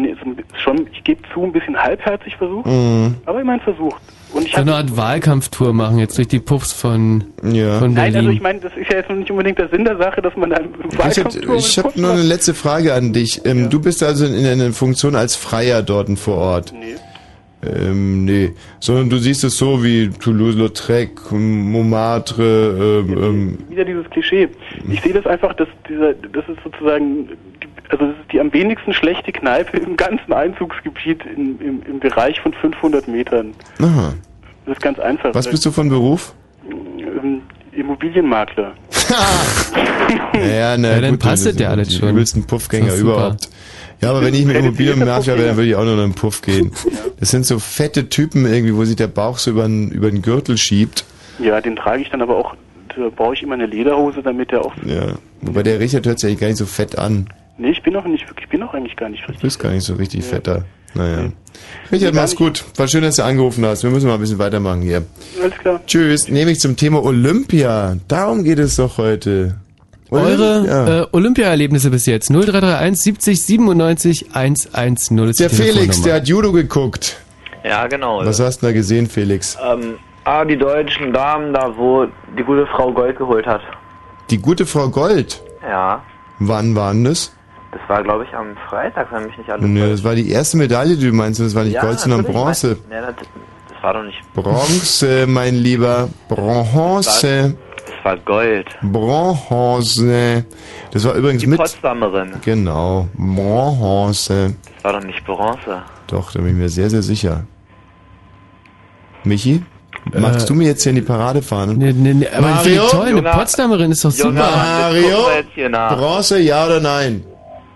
Speaker 11: schon, ich gebe zu, ein bisschen halbherzig versucht,
Speaker 1: Mhm.
Speaker 11: aber immerhin versucht. Und ich
Speaker 3: So eine Art Wahlkampftour machen jetzt durch die Puffs von,
Speaker 1: ja.
Speaker 3: von
Speaker 11: Nein,
Speaker 3: Berlin.
Speaker 11: also ich meine, das ist ja jetzt noch nicht unbedingt der Sinn der Sache, dass man da Wahlkampftour
Speaker 1: ich habe nur eine letzte Frage an dich. Ähm, Du bist also in einer Funktion als Freier dort vor Ort.
Speaker 11: Nee.
Speaker 1: Ähm, nee. Sondern du siehst es so wie Toulouse-Lautrec, Montmartre, ähm, ähm,
Speaker 11: wieder dieses Klischee. Ich sehe das einfach, dass dieser, das ist sozusagen, also das ist die am wenigsten schlechte Kneipe im ganzen Einzugsgebiet im, im, im Bereich von 500 Metern.
Speaker 1: aha.
Speaker 11: Das ist ganz einfach.
Speaker 1: Was bist du von Beruf?
Speaker 11: Ähm, Immobilienmakler.
Speaker 1: Naja, na,
Speaker 3: Ja, dann
Speaker 1: gut,
Speaker 3: passt
Speaker 1: das
Speaker 3: es ja alles schon.
Speaker 1: übelsten Puffgänger
Speaker 3: Ist doch super.
Speaker 1: überhaupt. Ja, aber wenn ich mit Immobilienmakler wäre, dann würde ich auch nur noch in den Puff gehen. Das sind so fette Typen irgendwie, wo sich der Bauch so über den, über den Gürtel schiebt.
Speaker 11: Ja, den trage ich dann aber auch, da brauche ich immer eine Lederhose, damit der auch,
Speaker 1: Ja. Wobei der Richard hört sich eigentlich gar nicht so fett an.
Speaker 11: Nee, ich bin auch nicht wirklich, ich bin auch eigentlich gar nicht
Speaker 1: Du
Speaker 11: richtig.
Speaker 1: bist gar nicht so richtig fetter. Naja.
Speaker 11: Nee,
Speaker 1: Richard, mach's gut. War schön, dass du angerufen hast. Wir müssen mal ein bisschen weitermachen hier.
Speaker 11: Alles klar.
Speaker 1: Tschüss. Nämlich zum Thema Olympia. Darum geht es doch heute.
Speaker 3: Eure
Speaker 1: Ja.
Speaker 3: äh, Olympia-Erlebnisse bis jetzt. 0331 70 97 110 ist
Speaker 1: Der Felix, der hat Judo geguckt.
Speaker 20: Ja, genau.
Speaker 1: Was hast du da gesehen, Felix?
Speaker 20: Ähm, ah, die deutschen Damen da, wo die gute Frau Gold geholt hat.
Speaker 1: Die gute Frau Gold.
Speaker 20: Ja,
Speaker 1: Wann war denn das?
Speaker 20: Das war, glaube ich, am Freitag, wenn mich nicht alles
Speaker 1: Nee,
Speaker 20: täuscht.
Speaker 1: das war die erste Medaille, die du meinst. Das war nicht
Speaker 20: Ja,
Speaker 1: Gold, sondern Bronze.
Speaker 20: mein- Nee, das, das war doch nicht.
Speaker 1: Bronze, mein Lieber. Bronze.
Speaker 20: Das war Gold.
Speaker 1: Bronze. Das war übrigens
Speaker 20: Die
Speaker 1: mit.
Speaker 20: Potsdamerin.
Speaker 1: Genau. Bronze.
Speaker 20: Das war doch nicht Bronze.
Speaker 1: Doch, da bin ich mir sehr, sehr sicher. Michi?
Speaker 3: Äh,
Speaker 1: Magst du mir jetzt hier in die Parade fahren?
Speaker 3: Nee, nee, nee, aber ich finde
Speaker 1: Mario?
Speaker 3: toll, eine Potsdamerin ist doch super.
Speaker 1: Mario? Bronze, ja oder nein?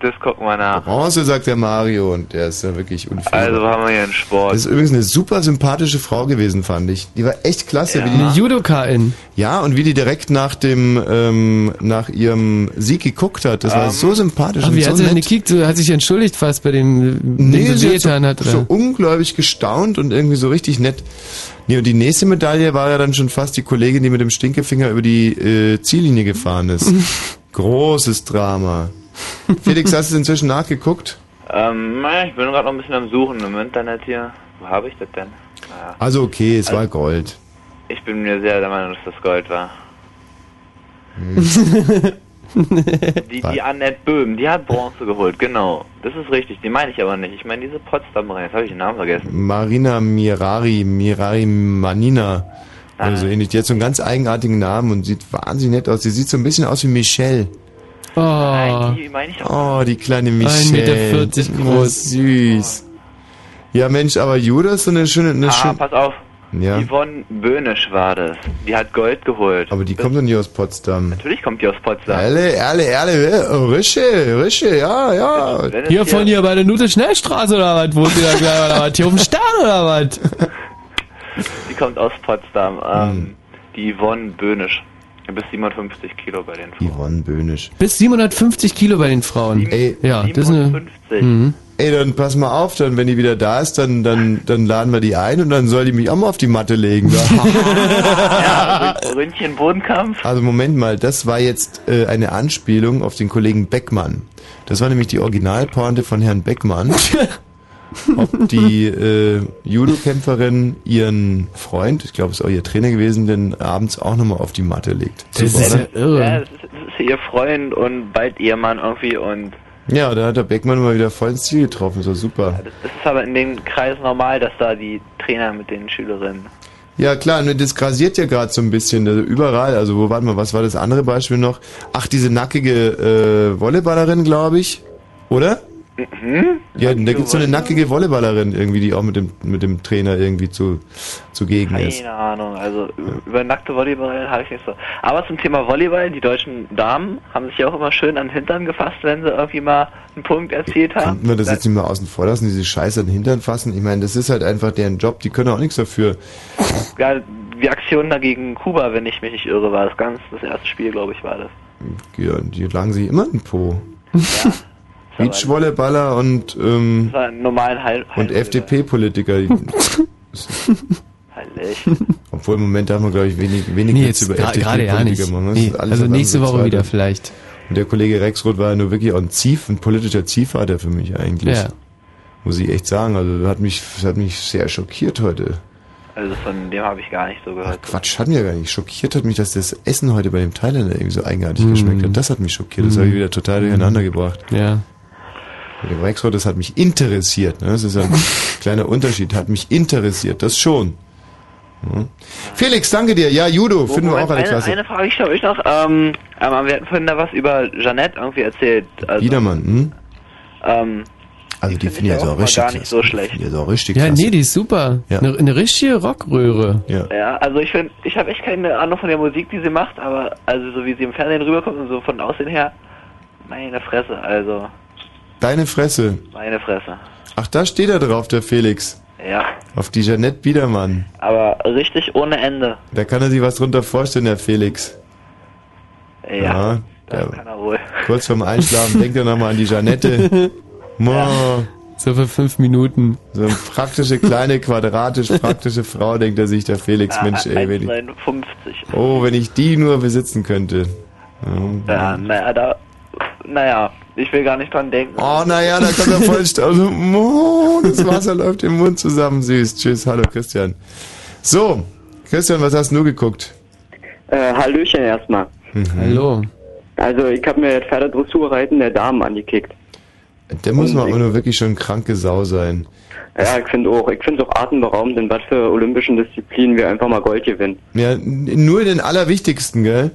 Speaker 20: Das gucken wir nach.
Speaker 1: Bronze, sagt der Mario, und der ist ja wirklich unfair.
Speaker 20: Also haben wir hier einen Sport.
Speaker 1: Das ist übrigens eine super sympathische Frau gewesen, fand ich. Die war echt klasse.
Speaker 20: Ja.
Speaker 1: Wie
Speaker 3: Eine
Speaker 1: die,
Speaker 3: Judoka-In.
Speaker 1: ja, und wie die direkt nach dem, ähm, nach ihrem Sieg geguckt hat. Das war
Speaker 20: Ähm,
Speaker 1: so sympathisch
Speaker 3: Ach,
Speaker 1: und
Speaker 3: wie
Speaker 1: so
Speaker 3: hat sie denn gekickt? So, hat sich entschuldigt fast bei dem,
Speaker 1: Nee,
Speaker 3: dem
Speaker 1: sie so,
Speaker 3: wehgetan hat.
Speaker 1: so
Speaker 3: Oder?
Speaker 1: unglaublich gestaunt und irgendwie so richtig nett. Nee, und die nächste Medaille war ja dann schon fast die Kollegin, die mit dem Stinkefinger über die äh, Ziellinie gefahren ist. Großes Drama. Felix, hast du es inzwischen nachgeguckt?
Speaker 20: Ähm, ich bin gerade noch ein bisschen am Suchen im Internet hier. Wo habe ich das denn? Naja.
Speaker 1: Also okay, es war Gold.
Speaker 20: Ich bin mir sehr der Meinung, dass das Gold war. Die, die Annette Böhm, die hat Bronze geholt, genau. Das ist richtig, die meine ich aber nicht. Ich meine diese Potsdamerin, jetzt habe ich den Namen vergessen.
Speaker 1: Marina Mirari, Mirari Manina. Also ähnlich. Die hat so einen ganz eigenartigen Namen und sieht wahnsinnig nett aus. Sie sieht so ein bisschen aus wie Michelle.
Speaker 3: Oh.
Speaker 20: Die meine ich doch.
Speaker 1: Oh, die kleine
Speaker 3: 1,40
Speaker 1: Michelle.
Speaker 3: Meter
Speaker 1: Oh,
Speaker 3: groß.
Speaker 1: süß. Ja, Mensch, aber Judas ist so eine schöne, eine
Speaker 20: Ah,
Speaker 1: schöne.
Speaker 20: pass auf.
Speaker 1: Ja.
Speaker 20: Yvonne Böhnisch war das. Die hat Gold geholt.
Speaker 1: Aber die kommt doch nicht aus Potsdam.
Speaker 20: Natürlich kommt die aus Potsdam.
Speaker 1: Ehrle, ehrle, ehrle, oh, Rische, Rische, ja, ja.
Speaker 3: Hier von hier bei der Nute Schnellstraße oder was? Wohnt ihr da gleich oder was? Hier auf dem Stern oder was?
Speaker 20: Die kommt aus Potsdam. Ähm,
Speaker 1: Hm.
Speaker 20: Die Yvonne Böhnisch. Bis 57 Kilo bei den Frauen.
Speaker 1: Yvonne Böhnisch.
Speaker 3: Bis 750 Kilo bei den Frauen.
Speaker 1: Ey,
Speaker 3: ja, das ist eine.
Speaker 20: 57.
Speaker 3: Mhm.
Speaker 1: Ey, dann pass mal auf, dann, wenn die wieder da ist, dann, dann, dann laden wir die ein und dann soll die mich auch mal auf die Matte legen.
Speaker 20: ja, Ründchen Bodenkampf.
Speaker 1: Also Moment mal, das war jetzt äh, eine Anspielung auf den Kollegen Beckmann. Das war nämlich die Originalpointe von Herrn Beckmann. ob die äh, Judo-Kämpferin ihren Freund, ich glaube es ist auch ihr Trainer gewesen, denn abends auch nochmal auf die Matte legt.
Speaker 3: Das
Speaker 1: Super,
Speaker 3: ist ja irre.
Speaker 20: Ja, das ist, das ihr Freund und bald Ehemann irgendwie und
Speaker 1: Ja, da hat der Beckmann mal wieder voll ins Ziel getroffen, so super.
Speaker 20: das ist aber in dem Kreis normal, dass da die Trainer mit den Schülerinnen.
Speaker 1: Ja klar, nur das grasiert ja gerade so ein bisschen, also überall. Also wo, warte mal, was war das andere Beispiel noch? Ach, diese nackige äh, Volleyballerin, glaube ich, oder?
Speaker 20: Mhm.
Speaker 1: Ja, da gibt's so eine nackige Volleyballerin irgendwie, die auch mit dem mit dem Trainer irgendwie zu zugegen ist.
Speaker 20: Keine Ahnung, also über nackte Volleyball habe ich nicht so. Aber zum Thema Volleyball, die deutschen Damen haben sich ja auch immer schön an den Hintern gefasst, wenn sie irgendwie mal einen Punkt erzielt haben.
Speaker 1: Könnten wir das jetzt nicht mal außen vor lassen, diese Scheiße an den Hintern fassen? Ich meine, das ist halt einfach deren Job, die können auch nichts dafür.
Speaker 20: Ja, die Aktion dagegen Kuba, wenn ich mich nicht irre, war das ganz, das erste Spiel, glaube ich, war das.
Speaker 1: Ja, die lagen sich immer in den Po. Beachvolleyballer und, ähm,
Speaker 20: Das war ein normalen Heil.
Speaker 1: und FDP-Politiker. Obwohl im Moment darf man, glaube ich, wenig, wenig
Speaker 3: Nee, jetzt
Speaker 1: über
Speaker 3: ja
Speaker 1: FDP-Politiker
Speaker 3: nicht.
Speaker 1: machen.
Speaker 3: Nee, also nächste Woche wieder vielleicht.
Speaker 1: Und der Kollege Rexroth war ja nur wirklich auch ein Zief, ein politischer Ziehvater für mich eigentlich.
Speaker 3: Ja.
Speaker 1: Muss ich echt sagen. Also hat mich, hat mich sehr schockiert heute.
Speaker 20: Also von dem habe ich gar nicht so gehört.
Speaker 1: Quatsch, hat mir gar nicht. Schockiert hat mich, dass das Essen heute bei dem Thailänder irgendwie so eigenartig
Speaker 3: Mhm.
Speaker 1: geschmeckt hat. Das hat mich schockiert. Das
Speaker 3: Mhm.
Speaker 1: habe ich wieder total durcheinander gebracht.
Speaker 3: Ja.
Speaker 1: Mit dem das hat mich interessiert. Ne? Das ist ein kleiner Unterschied. Hat mich interessiert. Das schon. Ja. Felix, danke dir. Ja, Judo, finden wir auch alle
Speaker 20: eine,
Speaker 1: klasse.
Speaker 20: eine Frage, ich glaube ich noch. Ähm, wir hatten vorhin da was über Jeannette irgendwie erzählt. Also,
Speaker 1: Biedermann, hm?
Speaker 20: Ähm,
Speaker 1: Also die finde ich
Speaker 20: ja auch
Speaker 1: richtig
Speaker 20: gar nicht so schlecht.
Speaker 1: Die ist auch richtig
Speaker 3: Ja,
Speaker 1: klasse.
Speaker 3: nee, die ist super.
Speaker 1: Ja.
Speaker 3: Eine, eine richtige Rockröhre.
Speaker 1: Ja.
Speaker 20: Ja, also ich finde, ich habe echt keine Ahnung von der Musik, die sie macht, aber also so wie sie im Fernsehen rüberkommt und so von Aussehen her, meine Fresse, also
Speaker 1: Deine Fresse.
Speaker 20: meine Fresse.
Speaker 1: Ach, da steht er drauf, der Felix.
Speaker 20: Ja,
Speaker 1: Auf die Jeanette Biedermann.
Speaker 20: aber richtig ohne Ende.
Speaker 1: Da kann er sich was drunter vorstellen, der Felix.
Speaker 20: Ja,
Speaker 1: der,
Speaker 20: kann er wohl.
Speaker 1: kurz vorm Einschlafen denkt er nochmal an die Jeanette. Mo.
Speaker 3: So für fünf Minuten.
Speaker 1: So eine praktische, kleine, quadratisch praktische Frau, denkt er sich, der Felix.
Speaker 20: Ja,
Speaker 1: Mensch, ey, wenn ich,
Speaker 20: 1,59.
Speaker 1: oh, wenn ich die nur besitzen könnte.
Speaker 20: Ja, naja, da, naja, ich will gar nicht dran denken.
Speaker 1: Oh, naja, da kommt er voll. Also, Mo, das Wasser läuft im Mund zusammen, süß. Tschüss, hallo Christian. So, Christian, was hast du geguckt?
Speaker 29: Äh, Hallöchen erstmal.
Speaker 1: Mhm.
Speaker 3: Hallo.
Speaker 29: Also ich habe mir Pferdedressurreiten der Damen angekickt.
Speaker 1: Der muss mal aber nur wirklich schon kranke Sau sein.
Speaker 29: Ja, ich finde auch, ich finde auch atemberaubend, in was für olympischen Disziplinen wir einfach mal Gold gewinnen.
Speaker 1: Ja, nur in den allerwichtigsten, gell?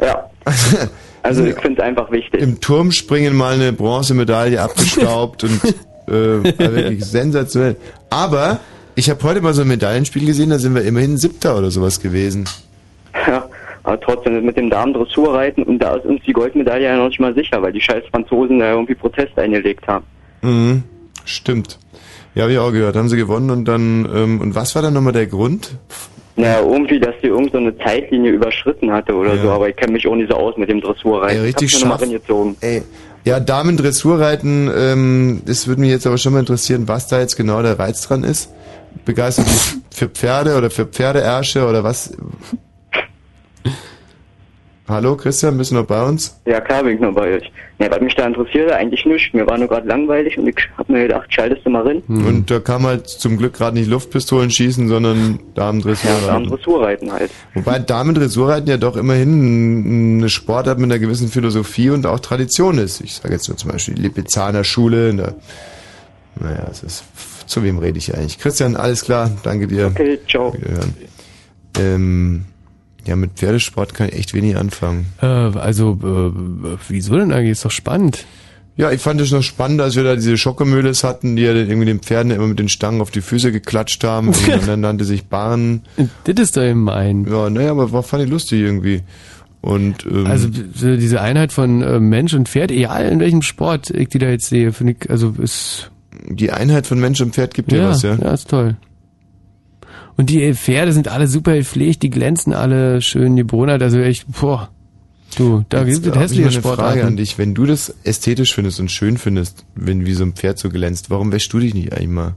Speaker 29: Ja. Also ich finde es einfach wichtig.
Speaker 1: Im Turmspringen mal eine Bronzemedaille abgestaubt und äh, war wirklich sensationell. Aber ich habe heute mal so ein Medaillenspiel gesehen, da sind wir immerhin Siebter oder sowas gewesen.
Speaker 29: Ja, aber trotzdem mit dem Damen-Dressurreiten und da ist uns die Goldmedaille ja noch nicht mal sicher, weil die scheiß Franzosen da irgendwie Protest eingelegt haben.
Speaker 1: Mhm, stimmt. Ja, habe ich auch gehört. Haben sie gewonnen und dann, ähm, und was war dann nochmal der Grund?
Speaker 29: Naja, irgendwie, dass die irgend so eine Zeitlinie überschritten hatte oder
Speaker 1: Ja.
Speaker 29: so, aber ich kenne mich auch nicht so aus mit dem Dressurreiten.
Speaker 1: Ey, richtig
Speaker 29: ich hab's.
Speaker 1: Ey, ja, Damen-Dressurreiten, ähm, das würde mich jetzt aber schon mal interessieren, was da jetzt genau der Reiz dran ist. Begeistert für Pferde oder für Pferdeärsche oder was? Hallo Christian, bist du noch bei uns?
Speaker 29: Ja, klar bin ich noch bei euch. Ja, was mich da interessiert, eigentlich nicht. Mir war nur gerade langweilig und ich hab mir gedacht, schaltest du mal rein.
Speaker 1: Und da kam halt zum Glück gerade nicht Luftpistolen schießen, sondern Damen-Dressurreiten.
Speaker 29: Ja, Damen-Dressurreiten halt.
Speaker 1: Wobei Damen-Dressurreiten ja doch immerhin eine Sportart mit einer gewissen Philosophie und auch Tradition ist. Ich sage jetzt nur zum Beispiel die Lipizzaner Schule. Der, naja, es ist, zu wem rede ich eigentlich? Christian, alles klar, danke dir.
Speaker 29: Okay, ciao.
Speaker 1: Ähm, ja, mit Pferdesport kann ich echt wenig anfangen.
Speaker 3: Äh, also, äh, wieso denn eigentlich? Ist doch spannend.
Speaker 1: Ja, ich fand es noch spannend, als wir da diese Schockemöhles hatten, die ja dann irgendwie den Pferden immer mit den Stangen auf die Füße geklatscht haben und dann nannte sich Bahn.
Speaker 3: Das ist doch eben mein.
Speaker 1: Ja, naja, aber war fand ich lustig irgendwie. Und ähm,
Speaker 3: Also so diese Einheit von äh, Mensch und Pferd, egal in welchem Sport ich die da jetzt sehe, finde ich, also ist
Speaker 1: die Einheit von Mensch und Pferd gibt dir
Speaker 3: ja,
Speaker 1: was, ja?
Speaker 3: Ja, ist toll. Und die Pferde sind alle super gepflegt, die glänzen alle schön, die Brunner, also echt, boah. Du, da gibt es
Speaker 1: ich
Speaker 3: hässliche
Speaker 1: Frage an dich. Wenn du das ästhetisch findest und schön findest, wenn wie so ein Pferd so glänzt, warum wäschst du dich nicht eigentlich mal?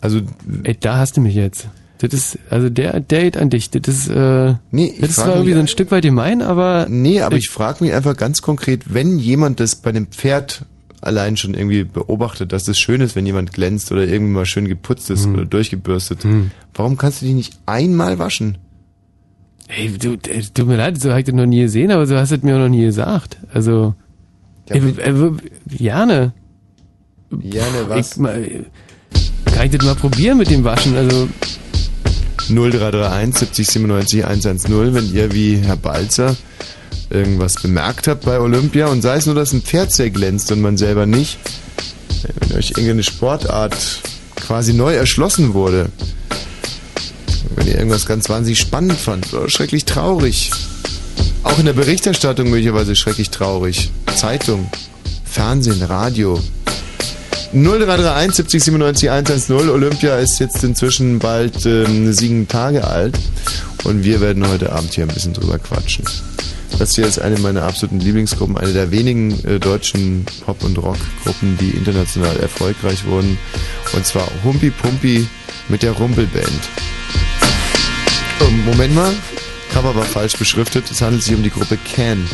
Speaker 1: Also
Speaker 3: Ey, da hast du mich jetzt. Das ist, also der Date an dich, das ist, äh,
Speaker 1: nee, ich
Speaker 3: das ist zwar irgendwie so ein Stück weit gemein, aber.
Speaker 1: Nee, aber ich frage mich einfach ganz konkret, wenn jemand das bei dem Pferd allein schon irgendwie beobachtet, dass das schön ist, wenn jemand glänzt oder irgendwie mal schön geputzt
Speaker 3: Hm.
Speaker 1: ist oder durchgebürstet, warum kannst du dich nicht einmal waschen?
Speaker 3: Ey, du, äh, tut mir leid, so habe ich das noch nie gesehen, aber so hast du es mir auch noch nie gesagt. Also, ey, äh, w- gerne.
Speaker 1: Gerne was?
Speaker 3: Ich, mal, kann ich das mal probieren mit dem Waschen? Also,
Speaker 1: 0331 70 97 110, wenn ihr wie Herr Balzer irgendwas bemerkt habt bei Olympia und sei es nur, dass ein Pferd sehr glänzt und man selber nicht, wenn euch irgendeine Sportart quasi neu erschlossen wurde, wenn ihr irgendwas ganz wahnsinnig spannend fand oder schrecklich traurig, auch in der Berichterstattung möglicherweise schrecklich traurig, Zeitung, Fernsehen, Radio, 0331 70 97 110. Olympia ist jetzt inzwischen bald ähm, sieben Tage alt und wir werden heute Abend hier ein bisschen drüber quatschen. Das hier ist eine meiner absoluten Lieblingsgruppen, eine der wenigen äh, deutschen Pop- und Rockgruppen, die international erfolgreich wurden. Und zwar Humpi Pumpi mit der Rumpelband. Oh, Moment mal, Cover war falsch beschriftet. Es handelt sich um die Gruppe Can.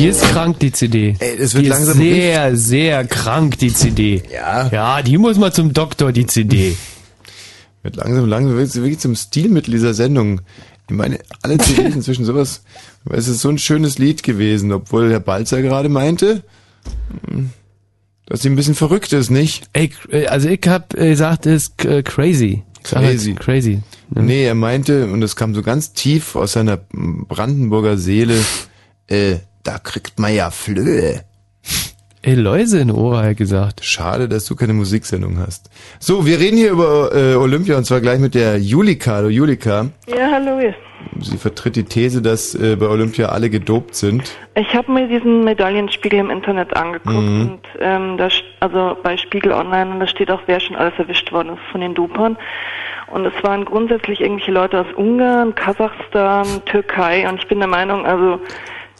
Speaker 3: Die ist krank, die CD.
Speaker 1: Ey, das wird
Speaker 3: die
Speaker 1: langsam
Speaker 3: ist sehr, sehr krank, die CD.
Speaker 1: Ja.
Speaker 3: Ja, die muss mal zum Doktor, die CD.
Speaker 1: Wird langsam, langsam wirklich, wirklich zum Stilmittel dieser Sendung. Ich meine, alle CDs inzwischen sowas, weil es ist so ein schönes Lied gewesen, obwohl Herr Balzer gerade meinte, hm, dass sie ein bisschen verrückt ist, nicht?
Speaker 3: Ey, äh, also ich hab äh, gesagt, es ist äh, crazy. Halt
Speaker 1: Crazy.
Speaker 3: Crazy.
Speaker 1: Nee, er meinte, und das kam so ganz tief aus seiner Brandenburger Seele, äh, da kriegt man ja Flöhe.
Speaker 3: Ey, Läuse in Ohr, hat er gesagt.
Speaker 1: Schade, dass du keine Musiksendung hast. So, wir reden hier über äh, Olympia und zwar gleich mit der Julika. Hallo Julika.
Speaker 9: Ja, hallo.
Speaker 1: Sie vertritt die These, dass äh, bei Olympia alle gedopt sind.
Speaker 9: Ich habe mir diesen Medaillenspiegel im Internet angeguckt
Speaker 1: Mhm.
Speaker 9: und ähm, da, also bei Spiegel Online und da steht auch, wer schon alles erwischt worden ist von den Dopern. Und es waren grundsätzlich irgendwelche Leute aus Ungarn, Kasachstan, Türkei und ich bin der Meinung, also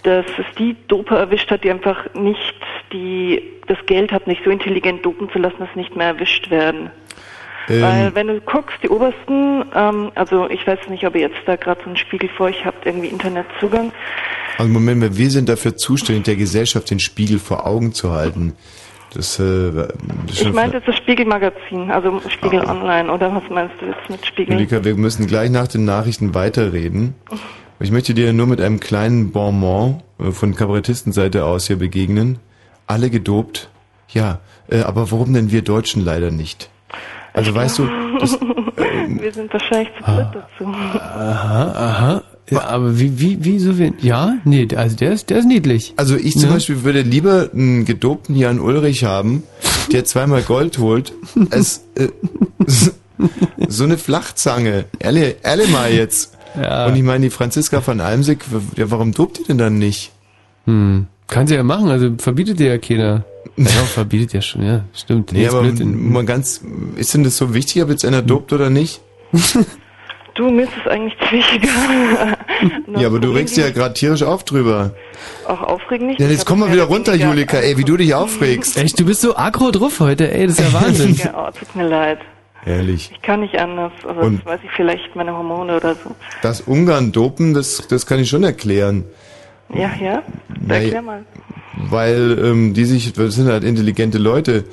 Speaker 9: dass es die Doper erwischt hat, die einfach nicht die das Geld hatten, sich so intelligent dopen zu lassen, dass sie nicht mehr erwischt werden.
Speaker 1: Ähm,
Speaker 9: Weil wenn du guckst, die obersten, ähm, also ich weiß nicht, ob ihr jetzt da gerade so einen Spiegel vor euch habt, irgendwie Internetzugang.
Speaker 1: Also Moment mal, wir sind dafür zuständig, der Gesellschaft den Spiegel vor Augen zu halten. Das, äh, das ist
Speaker 9: Ich meinte jetzt das Spiegelmagazin, also Spiegel
Speaker 1: Ah.
Speaker 9: Online, oder was meinst du jetzt mit Spiegel?
Speaker 1: Julika, wir müssen gleich nach den Nachrichten weiterreden. Ich möchte dir nur mit einem kleinen Bonbon äh, von Kabarettistenseite aus hier begegnen. Alle gedopt. Ja, äh, aber warum denn wir Deutschen leider nicht? Also weißt du, das,
Speaker 9: Wir sind wahrscheinlich zu dritt dazu.
Speaker 3: Aha, aha. Ja, aber wie, wie, wie so viel? Ja? Nee, also der ist, der ist niedlich.
Speaker 1: Also ich zum
Speaker 3: Ne?
Speaker 1: Beispiel würde lieber einen gedopten Jan Ulrich haben, der zweimal Gold holt, als äh, so eine Flachzange. Ehrlich, ehrlich mal jetzt.
Speaker 3: Ja.
Speaker 1: Und ich meine, die Franziska von Almsick, w- ja, warum dopt die denn dann nicht?
Speaker 3: Hm. Kann sie ja machen, also verbietet dir ja keiner. Ja, verbietet ja schon, ja, stimmt.
Speaker 1: Nee,
Speaker 3: ist
Speaker 1: aber mal ganz, ist denn das so wichtig, ob jetzt einer dopt oder nicht?
Speaker 9: Du, mir ist es eigentlich ziemlich egal.
Speaker 1: Ja, aber du regst dich ja gerade tierisch auf drüber.
Speaker 9: Auch aufregend nicht.
Speaker 1: Ja, jetzt komm mal wieder runter, Julika, ey, wie du dich aufregst.
Speaker 3: Echt, du bist so aggro drauf heute, ey, das ist ja Wahnsinn.
Speaker 9: Ja, oh, tut mir leid.
Speaker 1: Ehrlich.
Speaker 9: Ich kann nicht anders. Also
Speaker 1: Und-
Speaker 9: das weiß ich vielleicht meine Hormone oder so.
Speaker 1: Das Ungarn dopen, das, das kann ich schon erklären.
Speaker 9: Ja, ja. Erklär mal.
Speaker 1: Weil ähm, die sich, das sind halt intelligente Leute.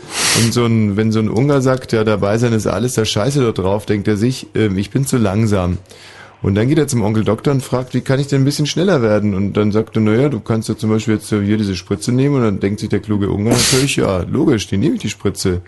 Speaker 1: Und so ein, wenn so ein Ungar sagt, ja, dabei sein ist alles der Scheiße da drauf, denkt er sich, ähm, ich bin zu langsam. Und dann geht er zum Onkel Doktor und fragt, wie kann ich denn ein bisschen schneller werden? Und dann sagt er, naja, du kannst ja zum Beispiel jetzt hier diese Spritze nehmen. Und dann denkt sich der kluge Ungar natürlich, ja, logisch, die nehme ich die Spritze.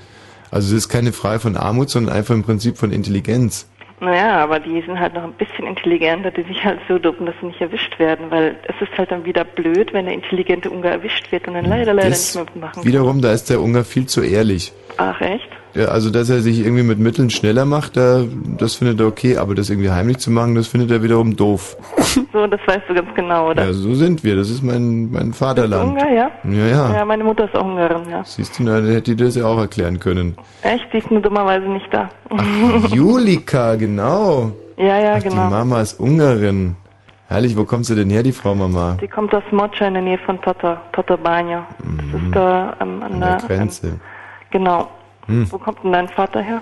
Speaker 1: Also es ist keine Frage von Armut, sondern einfach im Prinzip von Intelligenz.
Speaker 9: Naja, aber die sind halt noch ein bisschen intelligenter, die sich halt so duppen, dass sie nicht erwischt werden, weil es ist halt dann wieder blöd, wenn der intelligente Ungar erwischt wird und dann leider, leider
Speaker 1: Das
Speaker 9: nicht mehr machen
Speaker 1: wiederum, da ist der Ungar viel zu ehrlich.
Speaker 9: kann. Ach, echt?
Speaker 1: Ja, also, dass er sich irgendwie mit Mitteln schneller macht, da, das findet er okay, aber das irgendwie heimlich zu machen, das findet er wiederum doof.
Speaker 9: So, das weißt du ganz genau, oder?
Speaker 1: Ja, so sind wir, das ist mein, mein Vaterland.
Speaker 9: Ungar, ja?
Speaker 1: Ja, ja.
Speaker 9: Ja, meine Mutter ist auch Ungarin, ja.
Speaker 1: Siehst du, na, dann hätte die das ja auch erklären können.
Speaker 9: Echt? Die ist nur dummerweise nicht da.
Speaker 1: Julika, genau.
Speaker 9: ja, ja,
Speaker 1: Ach, Die
Speaker 9: genau.
Speaker 1: Mama ist Ungarin. Herrlich, wo kommt sie denn her, die Frau Mama?
Speaker 9: Die kommt aus Moccia in der Nähe von Tota, Tota Bagno. Das ist da ähm, an,
Speaker 1: An
Speaker 9: der,
Speaker 1: der Grenze.
Speaker 9: Genau.
Speaker 1: Hm.
Speaker 9: Wo kommt denn dein Vater her?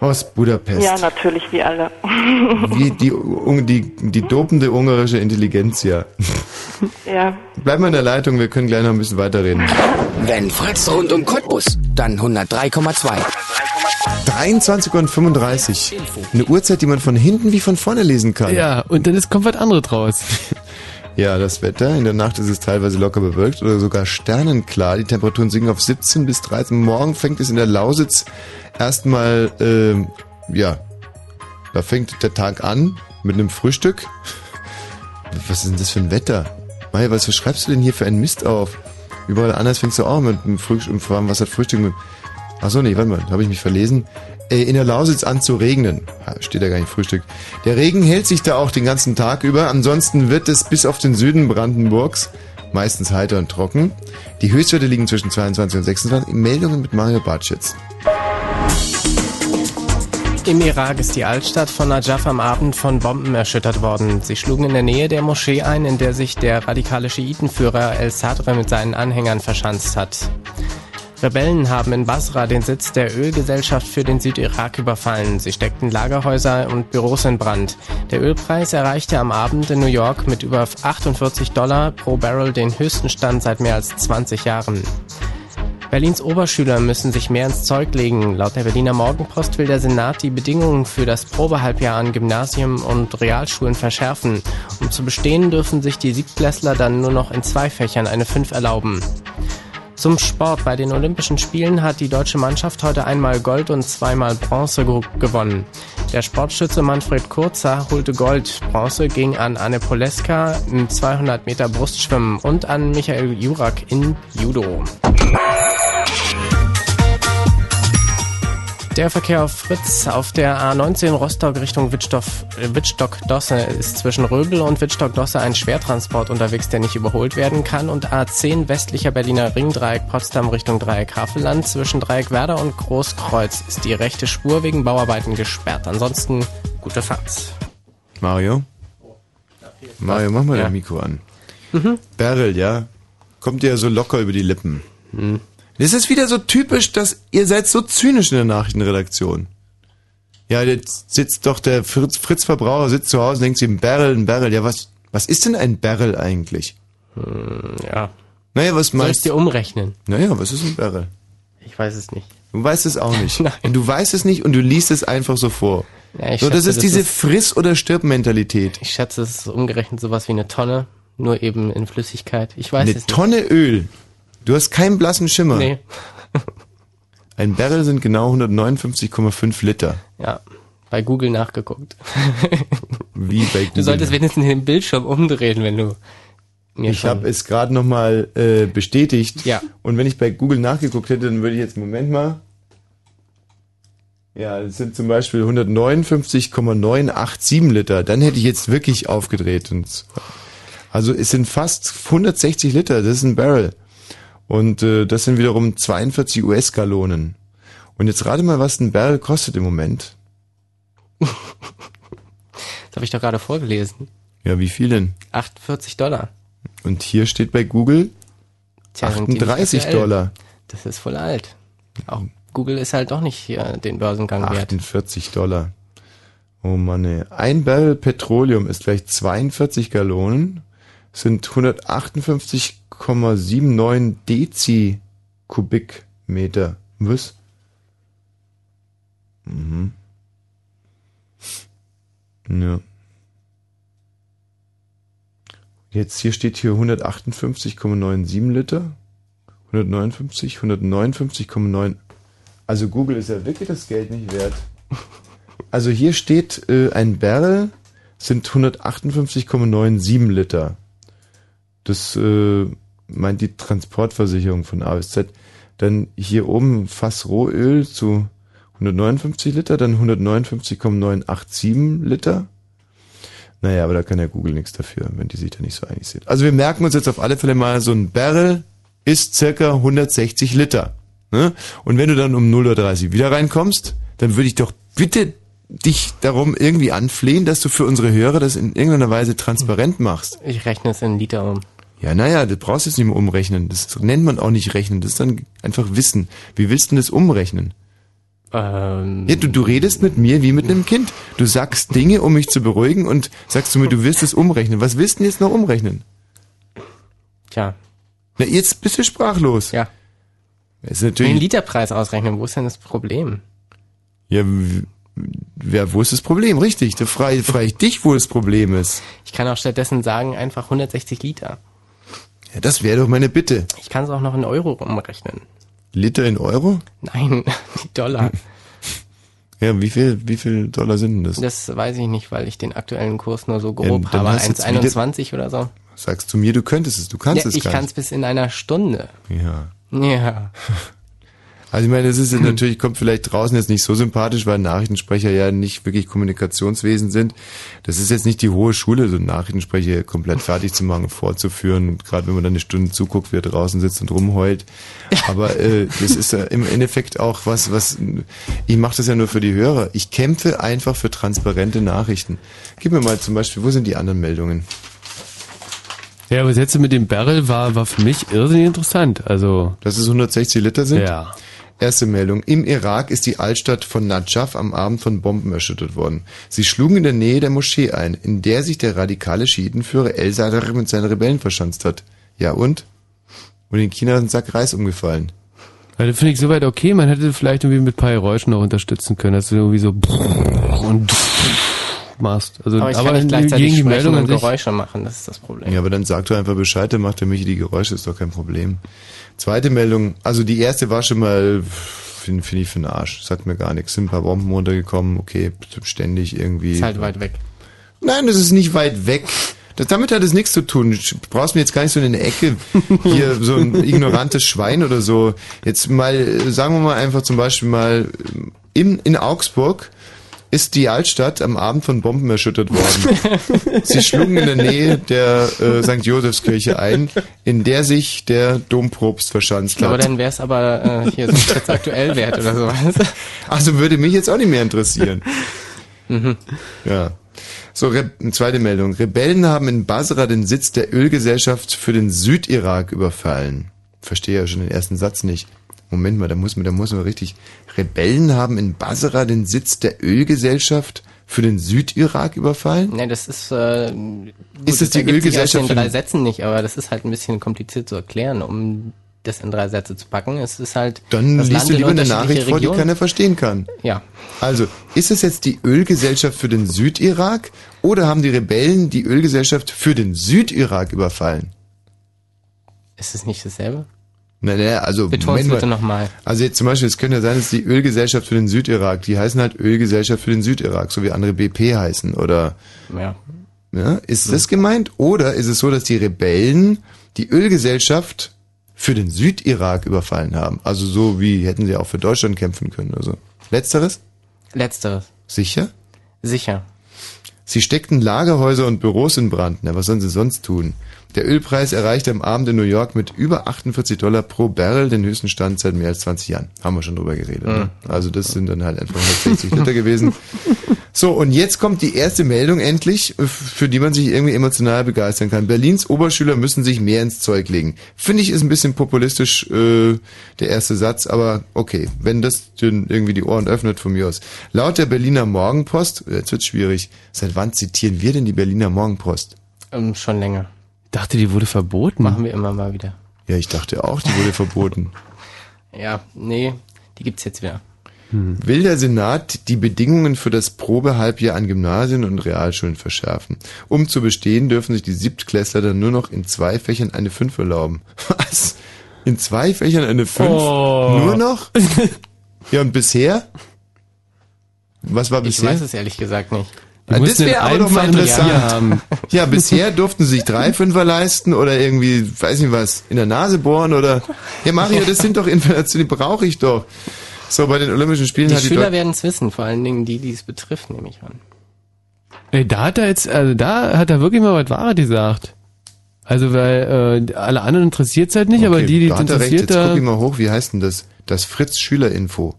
Speaker 1: Aus Budapest.
Speaker 9: Ja, natürlich, wie alle.
Speaker 1: Wie die, die, die dopende ungarische Intelligenz, ja.
Speaker 9: ja.
Speaker 1: Bleib mal in der Leitung, wir können gleich noch ein bisschen weiterreden.
Speaker 2: Wenn Fritz rund um Cottbus, dann 103,2.
Speaker 1: 23 und 35. Eine Uhrzeit, die man von hinten wie von vorne lesen kann.
Speaker 3: Ja, und dann ist, kommt was anderes raus.
Speaker 1: Ja, das Wetter. In der Nacht ist es teilweise locker bewölkt oder sogar sternenklar. Die Temperaturen sinken auf 17 bis 13. Morgen fängt es in der Lausitz erstmal, ähm, ja, da fängt der Tag an mit einem Frühstück. Was ist denn das für ein Wetter? Maya, was schreibst du denn hier für einen Mist auf? Überall anders fängst du auch mit einem Frühstück, Warmen Wasser Frühstück mit. Ach so, nee, warte mal, da habe ich mich verlesen. Äh, in der Lausitz an zu regnen. Steht da gar nicht Frühstück. Der Regen hält sich da auch den ganzen Tag über. Ansonsten wird es bis auf den Süden Brandenburgs meistens heiter und trocken. Die Höchstwerte liegen zwischen 22 und 26. Meldungen mit Mario Bartschitz.
Speaker 13: Im Irak ist die Altstadt von Najaf am Abend von Bomben erschüttert worden. Sie schlugen in der Nähe der Moschee ein, in der sich der radikale Schiitenführer El Sadr mit seinen Anhängern verschanzt hat. Rebellen haben in Basra den Sitz der Ölgesellschaft für den Südirak überfallen. Sie steckten Lagerhäuser und Büros in Brand. Der Ölpreis erreichte am Abend in New York mit über 48 Dollar pro Barrel den höchsten Stand seit mehr als 20 Jahren. Berlins Oberschüler müssen sich mehr ins Zeug legen. Laut der Berliner Morgenpost will der Senat die Bedingungen für das Probehalbjahr an Gymnasien und Realschulen verschärfen. Um zu bestehen, dürfen sich die Siebtklässler dann nur noch in zwei Fächern eine 5 erlauben. Zum Sport. Bei den Olympischen Spielen hat die deutsche Mannschaft heute einmal Gold und zweimal Bronze ge- gewonnen. Der Sportschütze Manfred Kurzer holte Gold. Bronze ging an Anne Poleska im 200 Meter Brustschwimmen und an Michael Jurak in Judo. Der Verkehr auf Fritz auf der A19 Rostock Richtung äh, Wittstock-Dosse ist zwischen Röbel und Wittstock-Dosse ein Schwertransport unterwegs, der nicht überholt werden kann. Und A10 westlicher Berliner Ringdreieck Potsdam Richtung Dreieck Havelland zwischen Dreieck Werder und Großkreuz ist die rechte Spur wegen Bauarbeiten gesperrt. Ansonsten gute Fahrt.
Speaker 1: Mario? Mario, mach mal
Speaker 13: Ja.
Speaker 1: dein Mikro an.
Speaker 13: Mhm.
Speaker 1: Beryl, ja? Kommt dir ja so locker über die Lippen.
Speaker 13: Mhm.
Speaker 1: Das ist wieder so typisch, dass ihr seid so zynisch in der Nachrichtenredaktion. Ja, jetzt sitzt doch der Fritz, Fritz Verbraucher sitzt zu Hause und denkt sich, ein Barrel, ein Barrel. Ja, was, was ist denn ein Barrel eigentlich?
Speaker 13: Ja.
Speaker 1: Naja, was
Speaker 13: Soll ich
Speaker 1: meinst
Speaker 13: dir umrechnen?
Speaker 1: Naja, was ist ein Barrel?
Speaker 13: Ich weiß es nicht.
Speaker 1: Du weißt es auch nicht. Und du weißt es nicht und du liest es einfach so vor.
Speaker 13: Ja, ich
Speaker 1: so, das
Speaker 13: schätze,
Speaker 1: ist
Speaker 13: das
Speaker 1: diese
Speaker 13: ist-
Speaker 1: Friss- oder Stirb-Mentalität.
Speaker 13: Ich schätze, es ist umgerechnet sowas wie eine Tonne, nur eben in Flüssigkeit. Ich weiß
Speaker 1: Eine
Speaker 13: es nicht.
Speaker 1: Tonne Öl. Du hast keinen blassen Schimmer.
Speaker 13: Nee.
Speaker 1: Ein Barrel sind genau 159,5 Liter.
Speaker 13: Ja, bei Google nachgeguckt.
Speaker 1: Wie bei Google.
Speaker 13: Du solltest wenigstens den Bildschirm umdrehen, wenn du mir
Speaker 1: ich habe es gerade nochmal äh, bestätigt.
Speaker 13: Ja.
Speaker 1: Und wenn ich bei Google nachgeguckt hätte, dann würde ich jetzt, Moment mal. Ja, das sind zum Beispiel 159,987 Liter. Dann hätte ich jetzt wirklich aufgedreht. Und also es sind fast 160 Liter. Das ist ein Barrel. Und äh, das sind wiederum 42 US-Gallonen. Und jetzt rate mal, was ein Barrel kostet im Moment.
Speaker 13: Das habe ich doch gerade vorgelesen.
Speaker 1: Ja, wie viel denn?
Speaker 13: 48 Dollar.
Speaker 1: Und hier steht bei Google
Speaker 13: Tja, sind die nicht
Speaker 1: 38
Speaker 13: aktuell.
Speaker 1: Dollar.
Speaker 13: Das ist voll alt. Auch Google ist halt doch nicht hier den Börsengang wert.
Speaker 1: 48 Dollar. Oh Mann, ey. Ein Barrel Petroleum ist gleich 42 Gallonen, sind 158,79 Dezikubikmeter. Was? Mhm. Ja. Jetzt hier steht hier 158,97 Liter. 159, 159,9. Also Google ist ja wirklich das Geld nicht wert. Also hier steht, äh, ein Barrel sind 158,97 Liter. Das äh, meint die Transportversicherung von A bis Z. Dann hier oben Fass Rohöl zu 159 Liter, dann 159,987 Liter. Naja, aber da kann ja Google nichts dafür, wenn die sich da nicht so einig sind. Also wir merken uns jetzt auf alle Fälle mal, so ein Barrel ist circa 160 Liter. Ne? Und wenn du dann um 0.30 Uhr wieder reinkommst, dann würde ich doch bitte dich darum irgendwie anflehen, dass du für unsere Hörer das in irgendeiner Weise transparent machst.
Speaker 13: Ich rechne es in Liter um.
Speaker 1: Ja, naja, du brauchst jetzt nicht mehr umrechnen. Das nennt man auch nicht rechnen. Das ist dann einfach Wissen. Wie willst du denn das umrechnen?
Speaker 13: Ähm,
Speaker 1: Ja, du, du redest mit mir wie mit einem Kind. Du sagst Dinge, um mich zu beruhigen und sagst du mir, du wirst es umrechnen. Was willst du denn jetzt noch umrechnen?
Speaker 13: Tja.
Speaker 1: Na, jetzt bist du sprachlos.
Speaker 13: Ja.
Speaker 1: ist natürlich,
Speaker 13: Den Literpreis ausrechnen, wo ist denn das Problem?
Speaker 1: Ja, ja, wo ist das Problem? Richtig, da frage frage ich dich, wo das Problem ist.
Speaker 13: Ich kann auch stattdessen sagen, einfach 160 Liter.
Speaker 1: Ja, das wäre doch meine Bitte.
Speaker 13: Ich kann es auch noch in Euro umrechnen.
Speaker 1: Liter in Euro?
Speaker 13: Nein, Dollar.
Speaker 1: Ja, wie viel, wie viel Dollar sind denn das?
Speaker 13: Das weiß ich nicht, weil ich den aktuellen Kurs nur so
Speaker 1: Ja,
Speaker 13: grob
Speaker 1: dann
Speaker 13: habe.
Speaker 1: hast du jetzt wieder-
Speaker 13: 1,21 oder so.
Speaker 1: Sagst du mir, du könntest es, du kannst
Speaker 13: ja,
Speaker 1: es
Speaker 13: ich kann es bis in einer Stunde.
Speaker 1: Ja.
Speaker 13: Ja.
Speaker 1: Also ich meine, das ist jetzt natürlich, kommt vielleicht draußen jetzt nicht so sympathisch, weil Nachrichtensprecher ja nicht wirklich Kommunikationswesen sind. Das ist jetzt nicht die hohe Schule, so einen Nachrichtensprecher komplett fertig zu machen, vorzuführen. Und gerade wenn man dann eine Stunde zuguckt, wie er draußen sitzt und rumheult. Aber äh, das ist ja im Endeffekt auch was, was ich mache das ja nur für die Hörer. Ich kämpfe einfach für transparente Nachrichten. Gib mir mal zum Beispiel, wo sind die anderen Meldungen?
Speaker 3: Ja, aber das letzte mit dem Barrel war, war für mich irrsinnig interessant. Also.
Speaker 1: Dass es 160 Liter sind?
Speaker 3: Ja.
Speaker 1: Erste Meldung. Im Irak ist die Altstadt von Najaf am Abend von Bomben erschüttert worden. Sie schlugen in der Nähe der Moschee ein, in der sich der radikale Schiitenführer El Sadr mit seinen Rebellen verschanzt hat. Ja und? Und in China ist ein Sack Reis umgefallen.
Speaker 3: Also finde ich soweit okay. Man hätte vielleicht irgendwie mit ein paar Geräuschen noch unterstützen können, dass du irgendwie so und machst. Also,
Speaker 13: aber ich kann nicht gleichzeitig
Speaker 3: gegen die
Speaker 13: sprechen
Speaker 3: Meldung
Speaker 13: und. Geräusche machen, das ist das Problem.
Speaker 1: Ja, aber dann sag doch einfach Bescheid, dann macht der Michi die Geräusche, ist doch kein Problem. Zweite Meldung, also die erste war schon mal, finde find ich für den Arsch. Sagt mir gar nichts. Sind ein paar Bomben runtergekommen, okay, ständig irgendwie.
Speaker 13: Ist halt weit weg.
Speaker 1: Nein, das ist nicht weit weg. Das, damit hat es nichts zu tun. Du brauchst mir jetzt gar nicht so in eine Ecke, hier so ein ignorantes Schwein oder so. Jetzt mal, äh, sagen wir mal einfach zum Beispiel mal, in, in Augsburg ist die Altstadt am Abend von Bomben erschüttert worden. Sie schlugen in der Nähe der äh, St. Josefskirche ein, in der sich der Dompropst verschanzt hat.
Speaker 13: dann wäre es aber äh, hier so jetzt aktuell wert oder sowas.
Speaker 1: Also würde mich jetzt auch nicht mehr interessieren.
Speaker 13: Mhm.
Speaker 1: Ja. So, Re zweite Meldung. Rebellen haben in Basra den Sitz der Ölgesellschaft für den Südirak überfallen. Verstehe ja schon den ersten Satz nicht. Moment mal, da muss man, da muss man richtig. Rebellen haben in Basra den Sitz der Ölgesellschaft für den Südirak überfallen?
Speaker 13: Nee, das ist, äh,
Speaker 1: Ist es die
Speaker 13: ergibt sich
Speaker 1: Ölgesellschaft für
Speaker 13: den drei Sätzen nicht, aber das ist halt ein bisschen kompliziert zu erklären, um das in drei Sätze zu packen. Es ist halt
Speaker 1: Dann
Speaker 13: das
Speaker 1: liest
Speaker 13: Land
Speaker 1: du
Speaker 13: in
Speaker 1: lieber eine Nachricht vor, die
Speaker 13: Regionen.
Speaker 1: keiner verstehen kann.
Speaker 13: Ja.
Speaker 1: Also, ist es jetzt die Ölgesellschaft für den Südirak oder haben die Rebellen die Ölgesellschaft für den Südirak überfallen?
Speaker 13: Ist es nicht dasselbe?
Speaker 1: Nein, nein, also mal.
Speaker 13: bitte nochmal.
Speaker 1: Also jetzt zum Beispiel, es könnte ja sein, dass die Ölgesellschaft für den Südirak, die heißen halt Ölgesellschaft für den Südirak, so wie andere BP heißen, oder?
Speaker 13: Ja.
Speaker 1: Ja, ist das gemeint? Oder ist es so, dass die Rebellen die Ölgesellschaft für den Südirak überfallen haben? Also so wie hätten sie auch für Deutschland kämpfen können oder so. Letzteres?
Speaker 13: Letzteres.
Speaker 1: Sicher?
Speaker 13: Sicher.
Speaker 1: Sie steckten Lagerhäuser und Büros in Brand. Na, was sollen sie sonst tun? Der Ölpreis erreichte am Abend in New York mit über 48 Dollar pro Barrel den höchsten Stand seit mehr als 20 Jahren. Haben wir schon drüber geredet. Ne? Also das sind dann halt einfach 160 Liter gewesen. So, und jetzt kommt die erste Meldung endlich, für die man sich irgendwie emotional begeistern kann. Berlins Oberschüler müssen sich mehr ins Zeug legen. Finde ich, ist ein bisschen populistisch äh, der erste Satz, aber okay, wenn das dann irgendwie die Ohren öffnet, von mir aus. Laut der Berliner Morgenpost, jetzt wird's schwierig, seit wann zitieren wir denn die Berliner Morgenpost?
Speaker 13: Ähm, schon länger.
Speaker 3: Dachte, die wurde verboten.
Speaker 13: Machen wir immer mal wieder.
Speaker 1: Ja, ich dachte auch, die wurde verboten.
Speaker 13: Ja, nee, die gibt's jetzt wieder.
Speaker 1: Will der Senat die Bedingungen für das Probehalbjahr an Gymnasien und Realschulen verschärfen? Um zu bestehen, dürfen sich die Siebtklässler dann nur noch in zwei Fächern eine Fünf erlauben. Was? In zwei Fächern eine Fünf?
Speaker 13: Oh.
Speaker 1: Nur noch? Ja, und bisher? Was war
Speaker 13: Ich
Speaker 1: bisher?
Speaker 13: weiß es ehrlich gesagt nicht.
Speaker 1: Ah, das wäre aber doch mal interessant. Ja, bisher durften sie sich drei Fünfer leisten oder irgendwie, weiß nicht was, in der Nase bohren oder. Ja, Mario, das sind doch Informationen, die brauche ich doch. So, bei den Olympischen Spielen
Speaker 13: Die
Speaker 1: hat die
Speaker 13: Schüler werden es wissen, vor allen Dingen die, die es betrifft, nehme ich an.
Speaker 3: Ey, da hat er jetzt, also da hat er wirklich mal was Wahres gesagt. Also weil äh, alle anderen interessiert es halt nicht, aber
Speaker 1: Okay,
Speaker 3: die, die
Speaker 1: da er recht.
Speaker 3: interessiert,
Speaker 1: Jetzt
Speaker 3: da
Speaker 1: guck ich mal hoch, wie heißt denn das? Das Fritz Schülerinfo.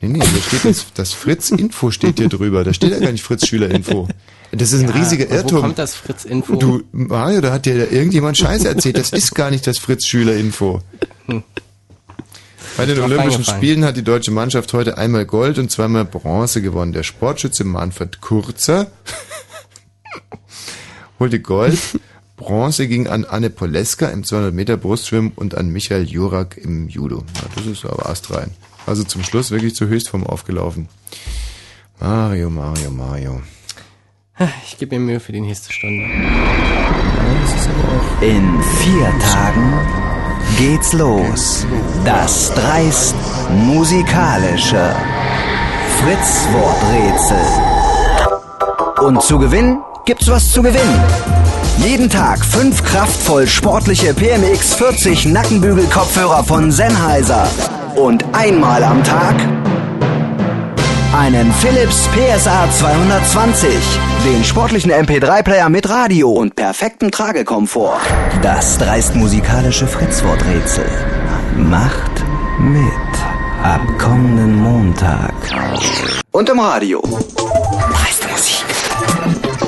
Speaker 1: Nee, nee, da steht das, das Fritz Info steht hier drüber. Da steht ja gar nicht Fritz Schülerinfo. Das ist ein
Speaker 13: Ja,
Speaker 1: riesiger
Speaker 13: und wo
Speaker 1: Irrtum.
Speaker 13: kommt das Fritz Info?
Speaker 1: Du, Mario, da hat dir da irgendjemand Scheiße erzählt. Das ist gar nicht das Fritz Schülerinfo. Bei den Olympischen. Spielen hat die deutsche Mannschaft heute einmal Gold und zweimal Bronze gewonnen. Der Sportschütze Manfred Kurzer holte Gold. Bronze ging an Anne Poleska im 200 Meter Brustschwimmen und an Michael Jurak im Judo. Na, das ist aber astrein. Also zum Schluss wirklich zur Höchstform aufgelaufen. Mario, Mario, Mario.
Speaker 13: Ich gebe mir Mühe für die nächste Stunde.
Speaker 30: In vier Tagen geht's los. Das dreist musikalische Fritz Worträtsel. Und zu gewinnen gibt's was zu gewinnen. Jeden Tag fünf kraftvoll sportliche PMX 40 Nackenbügel Kopfhörer von Sennheiser. Und einmal am Tag einen Philips PSA 220, den sportlichen MP3-Player mit Radio und perfektem Tragekomfort. Das dreist musikalische Fritzworträtsel macht mit ab kommenden Montag. Und im Radio. Dreiste Musik.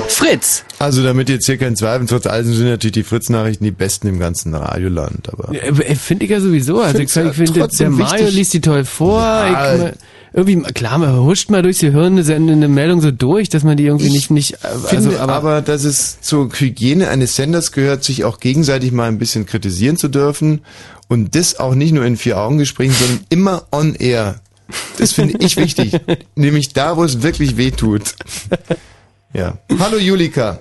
Speaker 31: Fritz
Speaker 1: Also damit jetzt hier kein Zweifel, trotz allem sind natürlich die Fritz-Nachrichten die besten im ganzen Radioland. Aber
Speaker 3: Ja, äh, Finde ich ja sowieso. Also ich, ich
Speaker 1: ja
Speaker 3: finde, der
Speaker 1: trotzdem
Speaker 3: Mario
Speaker 1: wichtig.
Speaker 3: liest die toll vor.
Speaker 1: Ja.
Speaker 3: Ich, irgendwie, klar, man huscht mal durchs Gehirn eine, Send- eine Meldung so durch, dass man die irgendwie nicht, nicht, äh,
Speaker 1: finde
Speaker 3: also,
Speaker 1: aber,
Speaker 3: aber,
Speaker 1: dass es zur Hygiene eines Senders gehört, sich auch gegenseitig mal ein bisschen kritisieren zu dürfen und das auch nicht nur in Vier-Augen-Gesprächen, sondern immer on air. Das finde ich wichtig. Nämlich da, wo es wirklich weh tut. Ja. Hallo Julika.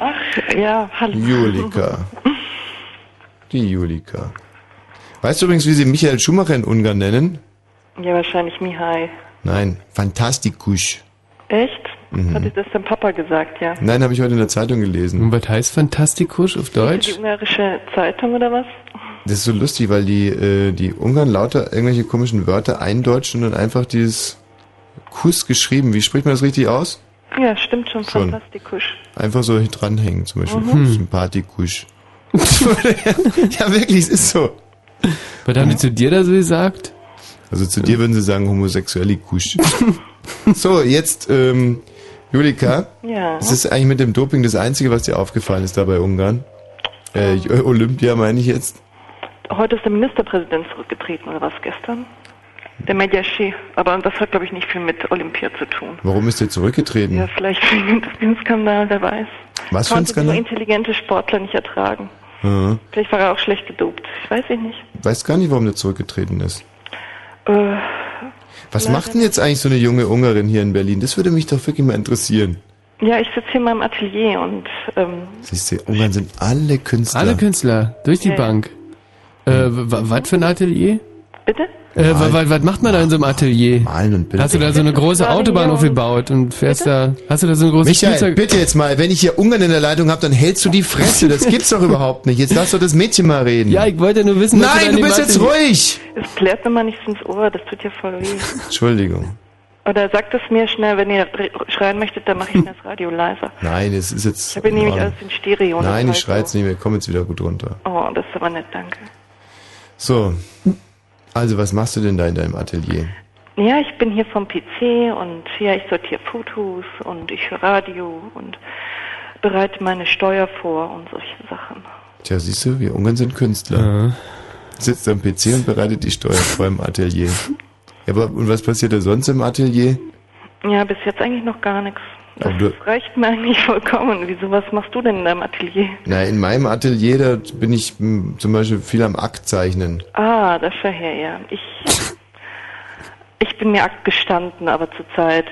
Speaker 9: Ach, ja, hallo.
Speaker 1: Julika. Die Julika. Weißt du übrigens, wie sie Michael Schumacher in Ungarn nennen?
Speaker 9: Ja, wahrscheinlich Mihai.
Speaker 1: Nein, Fantastikus.
Speaker 9: Echt?
Speaker 1: Mhm.
Speaker 9: Hatte das dein Papa gesagt, ja?
Speaker 1: Nein, habe ich heute in der Zeitung gelesen.
Speaker 3: Und was heißt Fantastikus auf
Speaker 9: Die
Speaker 3: Deutsch?
Speaker 9: ungarische Zeitung oder was?
Speaker 1: Das ist so lustig, weil die, äh, die Ungarn lauter irgendwelche komischen Wörter eindeutschen und dann einfach dieses Kuss geschrieben. Wie spricht man das richtig aus?
Speaker 9: Ja, stimmt schon,
Speaker 1: So
Speaker 9: fantastisch.
Speaker 1: Einfach so dranhängen, zum Beispiel.
Speaker 9: Mhm.
Speaker 1: Hm. Sympathikusch. ja, wirklich, es ist so.
Speaker 3: Was haben die zu dir da so gesagt?
Speaker 1: Also zu dir würden sie sagen homosexuellikusch. so, jetzt, ähm, Julika.
Speaker 9: Ja.
Speaker 1: Das ist eigentlich mit dem Doping das Einzige, was dir aufgefallen ist da bei Ungarn. Äh, Olympia meine ich jetzt.
Speaker 9: Heute ist der Ministerpräsident zurückgetreten, oder was, gestern? Der Mediachi. Aber das hat, glaube ich, nicht viel mit Olympia zu tun.
Speaker 1: Warum ist der zurückgetreten?
Speaker 9: Ja, vielleicht wegen dem Skandal, wer weiß.
Speaker 1: Was für ein Skandal?
Speaker 9: intelligente Sportler nicht ertragen.
Speaker 1: Ja.
Speaker 9: Vielleicht war er auch schlecht gedopt. Ich weiß ich nicht.
Speaker 1: Weiß gar nicht, warum der zurückgetreten ist.
Speaker 9: Äh,
Speaker 1: Was macht denn jetzt eigentlich so eine junge Ungarin hier in Berlin? Das würde mich doch wirklich mal interessieren.
Speaker 9: ja, ich sitze hier in meinem Atelier und ähm,
Speaker 1: Siehst du, Ungarn sind alle Künstler.
Speaker 3: Alle Künstler, durch die
Speaker 9: Ja.
Speaker 3: Bank. Äh, was für ein Atelier?
Speaker 9: Bitte?
Speaker 3: Äh, was macht man da in so einem Atelier?
Speaker 1: Malen und Bilder.
Speaker 3: Hast du da so eine große Autobahn aufgebaut und fährst da, hast du da so ein großes
Speaker 1: Michael,
Speaker 3: Spielzeug?
Speaker 1: bitte jetzt mal, wenn ich hier Ungarn in der Leitung habe, dann hältst du die Fresse. Das gibt's doch überhaupt nicht. Jetzt lass doch das Mädchen mal reden.
Speaker 3: Ja, ich wollte nur wissen, du
Speaker 1: Nein,
Speaker 3: in
Speaker 1: du
Speaker 3: dem
Speaker 1: bist jetzt ruhig.
Speaker 9: Es plärt mir mal nichts ins Ohr, das tut ja voll weh.
Speaker 1: Entschuldigung.
Speaker 9: Oder sagt es mir schnell, wenn ihr re- schreien möchtet, dann mache ich mir das Radio leiser.
Speaker 1: Nein, es ist jetzt.
Speaker 9: Ich habe
Speaker 1: in
Speaker 9: nämlich alles in Stereo. und
Speaker 1: Nein, ich
Speaker 9: halt
Speaker 1: schrei jetzt nicht mehr. Komm jetzt wieder gut runter.
Speaker 9: Oh, das ist aber nett, danke.
Speaker 1: So. Also, was machst du denn da in deinem Atelier?
Speaker 9: Ja, ich bin hier vom PC und ja, ich sortiere Fotos und ich höre Radio und bereite meine Steuer vor und solche Sachen.
Speaker 1: Tja, siehst du, wir Ungarn sind Künstler. Sitzt am PC und bereitet die Steuer vor im Atelier. Ja, aber und was passiert da sonst im Atelier?
Speaker 9: Ja, bis jetzt eigentlich noch gar nichts. Das reicht mir eigentlich vollkommen. Wieso, was machst du denn in deinem Atelier?
Speaker 1: na, in meinem Atelier, da bin ich m, zum Beispiel viel am Akt zeichnen.
Speaker 9: Ah, das war her, ja. Ich, ich bin mir akt gestanden, aber zurzeit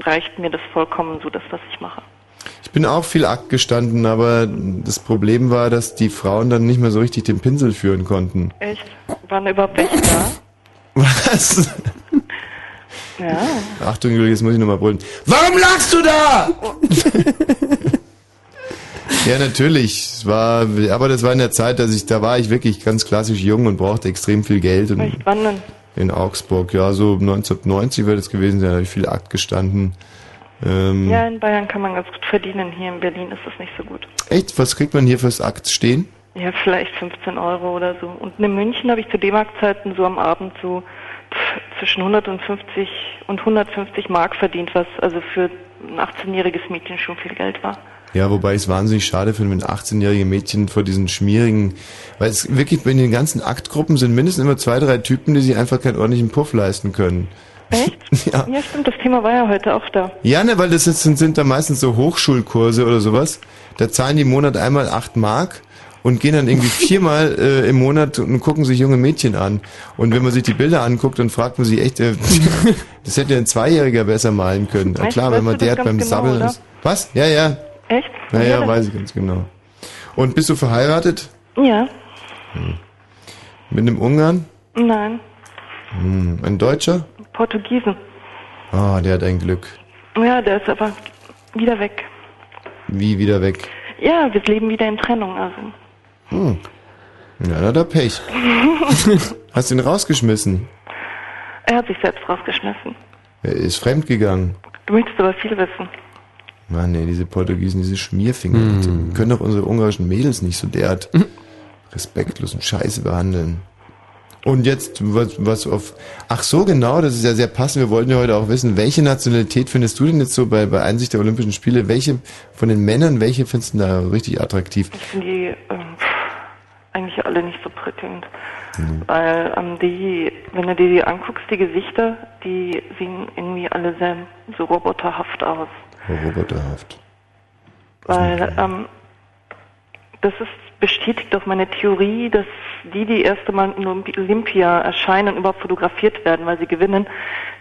Speaker 9: reicht mir das vollkommen so, das, was ich mache.
Speaker 1: Ich bin auch viel Akt gestanden, aber das Problem war, dass die Frauen dann nicht mehr so richtig den Pinsel führen konnten.
Speaker 9: Echt? Waren überhaupt welche da?
Speaker 1: Was?
Speaker 9: Ja.
Speaker 1: Achtung, Julia, jetzt muss ich nochmal brüllen. Warum lachst du da? ja, natürlich. Es war, aber das war in der Zeit, dass ich, da war ich wirklich ganz klassisch jung und brauchte extrem viel Geld. Und
Speaker 9: Echt, wann denn?
Speaker 1: in Augsburg, ja, so 1990 wird es gewesen sein, da habe ich viel Akt gestanden. Ähm,
Speaker 9: Ja, in Bayern kann man ganz gut verdienen. Hier in Berlin ist das nicht so gut.
Speaker 1: Echt? Was kriegt man hier fürs Akt stehen?
Speaker 9: Ja, vielleicht 15 Euro oder so. Und in München habe ich zu D-Mark-Zeiten so am Abend so zwischen 150 und 150 Mark verdient, was also für ein 18-jähriges Mädchen schon viel Geld war.
Speaker 1: Ja, wobei ich es wahnsinnig schade finde, wenn 18-jährige Mädchen vor diesen schmierigen, weil es wirklich in den ganzen Aktgruppen sind mindestens immer zwei, drei Typen, die sich einfach keinen ordentlichen Puff leisten können.
Speaker 9: Echt?
Speaker 1: Ja.
Speaker 9: Ja, stimmt, das Thema war ja heute auch da.
Speaker 1: Ja, ne, weil das sind, sind da meistens so Hochschulkurse oder sowas. Da zahlen die im Monat einmal acht Mark und gehen dann irgendwie viermal äh, im Monat und gucken sich junge Mädchen an. Und wenn man sich die Bilder anguckt, dann fragt man sich echt, äh, das hätte ein Zweijähriger besser malen können. Na klar, wenn man
Speaker 9: du das
Speaker 1: der
Speaker 9: ganz
Speaker 1: beim
Speaker 9: genau,
Speaker 1: Sabbeln
Speaker 9: oder?
Speaker 1: ist. Was? Ja, ja.
Speaker 9: Echt?
Speaker 1: Ja,
Speaker 9: Ja,
Speaker 1: weiß ich ganz genau. Und bist du verheiratet?
Speaker 9: Ja,
Speaker 1: Mit einem Ungarn?
Speaker 9: nein,
Speaker 1: Hm, ein Deutscher?
Speaker 9: Portugiesen.
Speaker 1: Ah, der hat ein Glück.
Speaker 9: Ja, der ist aber wieder weg.
Speaker 1: Wie wieder weg?
Speaker 9: Ja, wir leben wieder in Trennung, also.
Speaker 1: Hm. Ja, da hat er Pech. Hast ihn rausgeschmissen?
Speaker 9: Er hat sich selbst rausgeschmissen.
Speaker 1: Er ist fremdgegangen.
Speaker 9: Du möchtest aber viel wissen.
Speaker 1: Mann, nee, diese Portugiesen, diese Schmierfinger, die können doch unsere ungarischen Mädels nicht so derart respektlos und scheiße behandeln. Und jetzt, was, was auf, ach so genau, das ist ja sehr passend. Wir wollten ja heute auch wissen, welche Nationalität findest du denn jetzt so bei, bei Einsicht der Olympischen Spiele? Welche von den Männern, welche findest du da richtig attraktiv?
Speaker 9: Ich finde die ähm, eigentlich alle nicht so prickelnd. Weil ähm, die, wenn du dir die anguckst, die Gesichter, die sehen irgendwie alle sehr so roboterhaft aus.
Speaker 1: Roboterhaft.
Speaker 9: Weil ähm, das ist bestätigt auch meine Theorie, dass die, die erste Mal in Olympi- Olympia erscheinen und überhaupt fotografiert werden, weil sie gewinnen,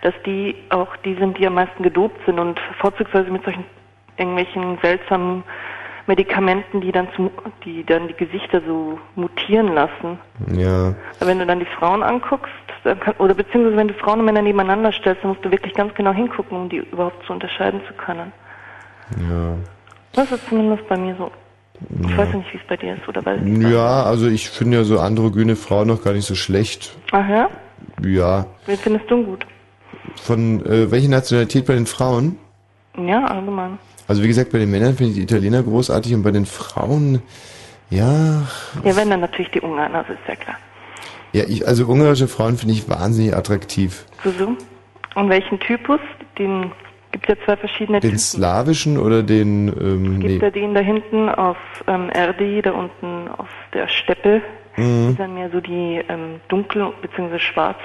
Speaker 9: dass die auch die sind, die am meisten gedopt sind und vorzugsweise mit solchen irgendwelchen seltsamen Medikamenten, die dann zu, die dann die Gesichter so mutieren lassen.
Speaker 1: Ja.
Speaker 9: Wenn du dann die Frauen anguckst, dann kann, oder beziehungsweise wenn du Frauen und Männer nebeneinander stellst, dann musst du wirklich ganz genau hingucken, um die überhaupt zu unterscheiden zu können.
Speaker 1: Ja.
Speaker 9: Das ist zumindest bei mir so. Ich
Speaker 1: Ja.
Speaker 9: weiß nicht, wie es bei dir ist, oder weil.
Speaker 1: Ja, also ich finde ja so androgyne Frauen noch gar nicht so schlecht.
Speaker 9: Ach ja?
Speaker 1: Ja.
Speaker 9: Wen findest du gut?
Speaker 1: Von äh, welche Nationalität bei den Frauen?
Speaker 9: Ja, allgemein.
Speaker 1: Also wie gesagt, bei den Männern finde ich die Italiener großartig und bei den Frauen, ja,
Speaker 9: Ja, wenn dann natürlich die Ungarn, das ist ja klar.
Speaker 1: ja, ich, also ungarische Frauen finde ich wahnsinnig attraktiv.
Speaker 9: So, so. Und welchen Typus? Den gibt ja zwei verschiedene
Speaker 1: Den
Speaker 9: Typen.
Speaker 1: slawischen oder den, ähm,
Speaker 9: Gibt
Speaker 1: nee.
Speaker 9: ja den da hinten auf ähm, RD, da unten auf der Steppe.
Speaker 1: Mhm.
Speaker 9: Die dann mehr so die ähm, dunkel bzw. schwarz,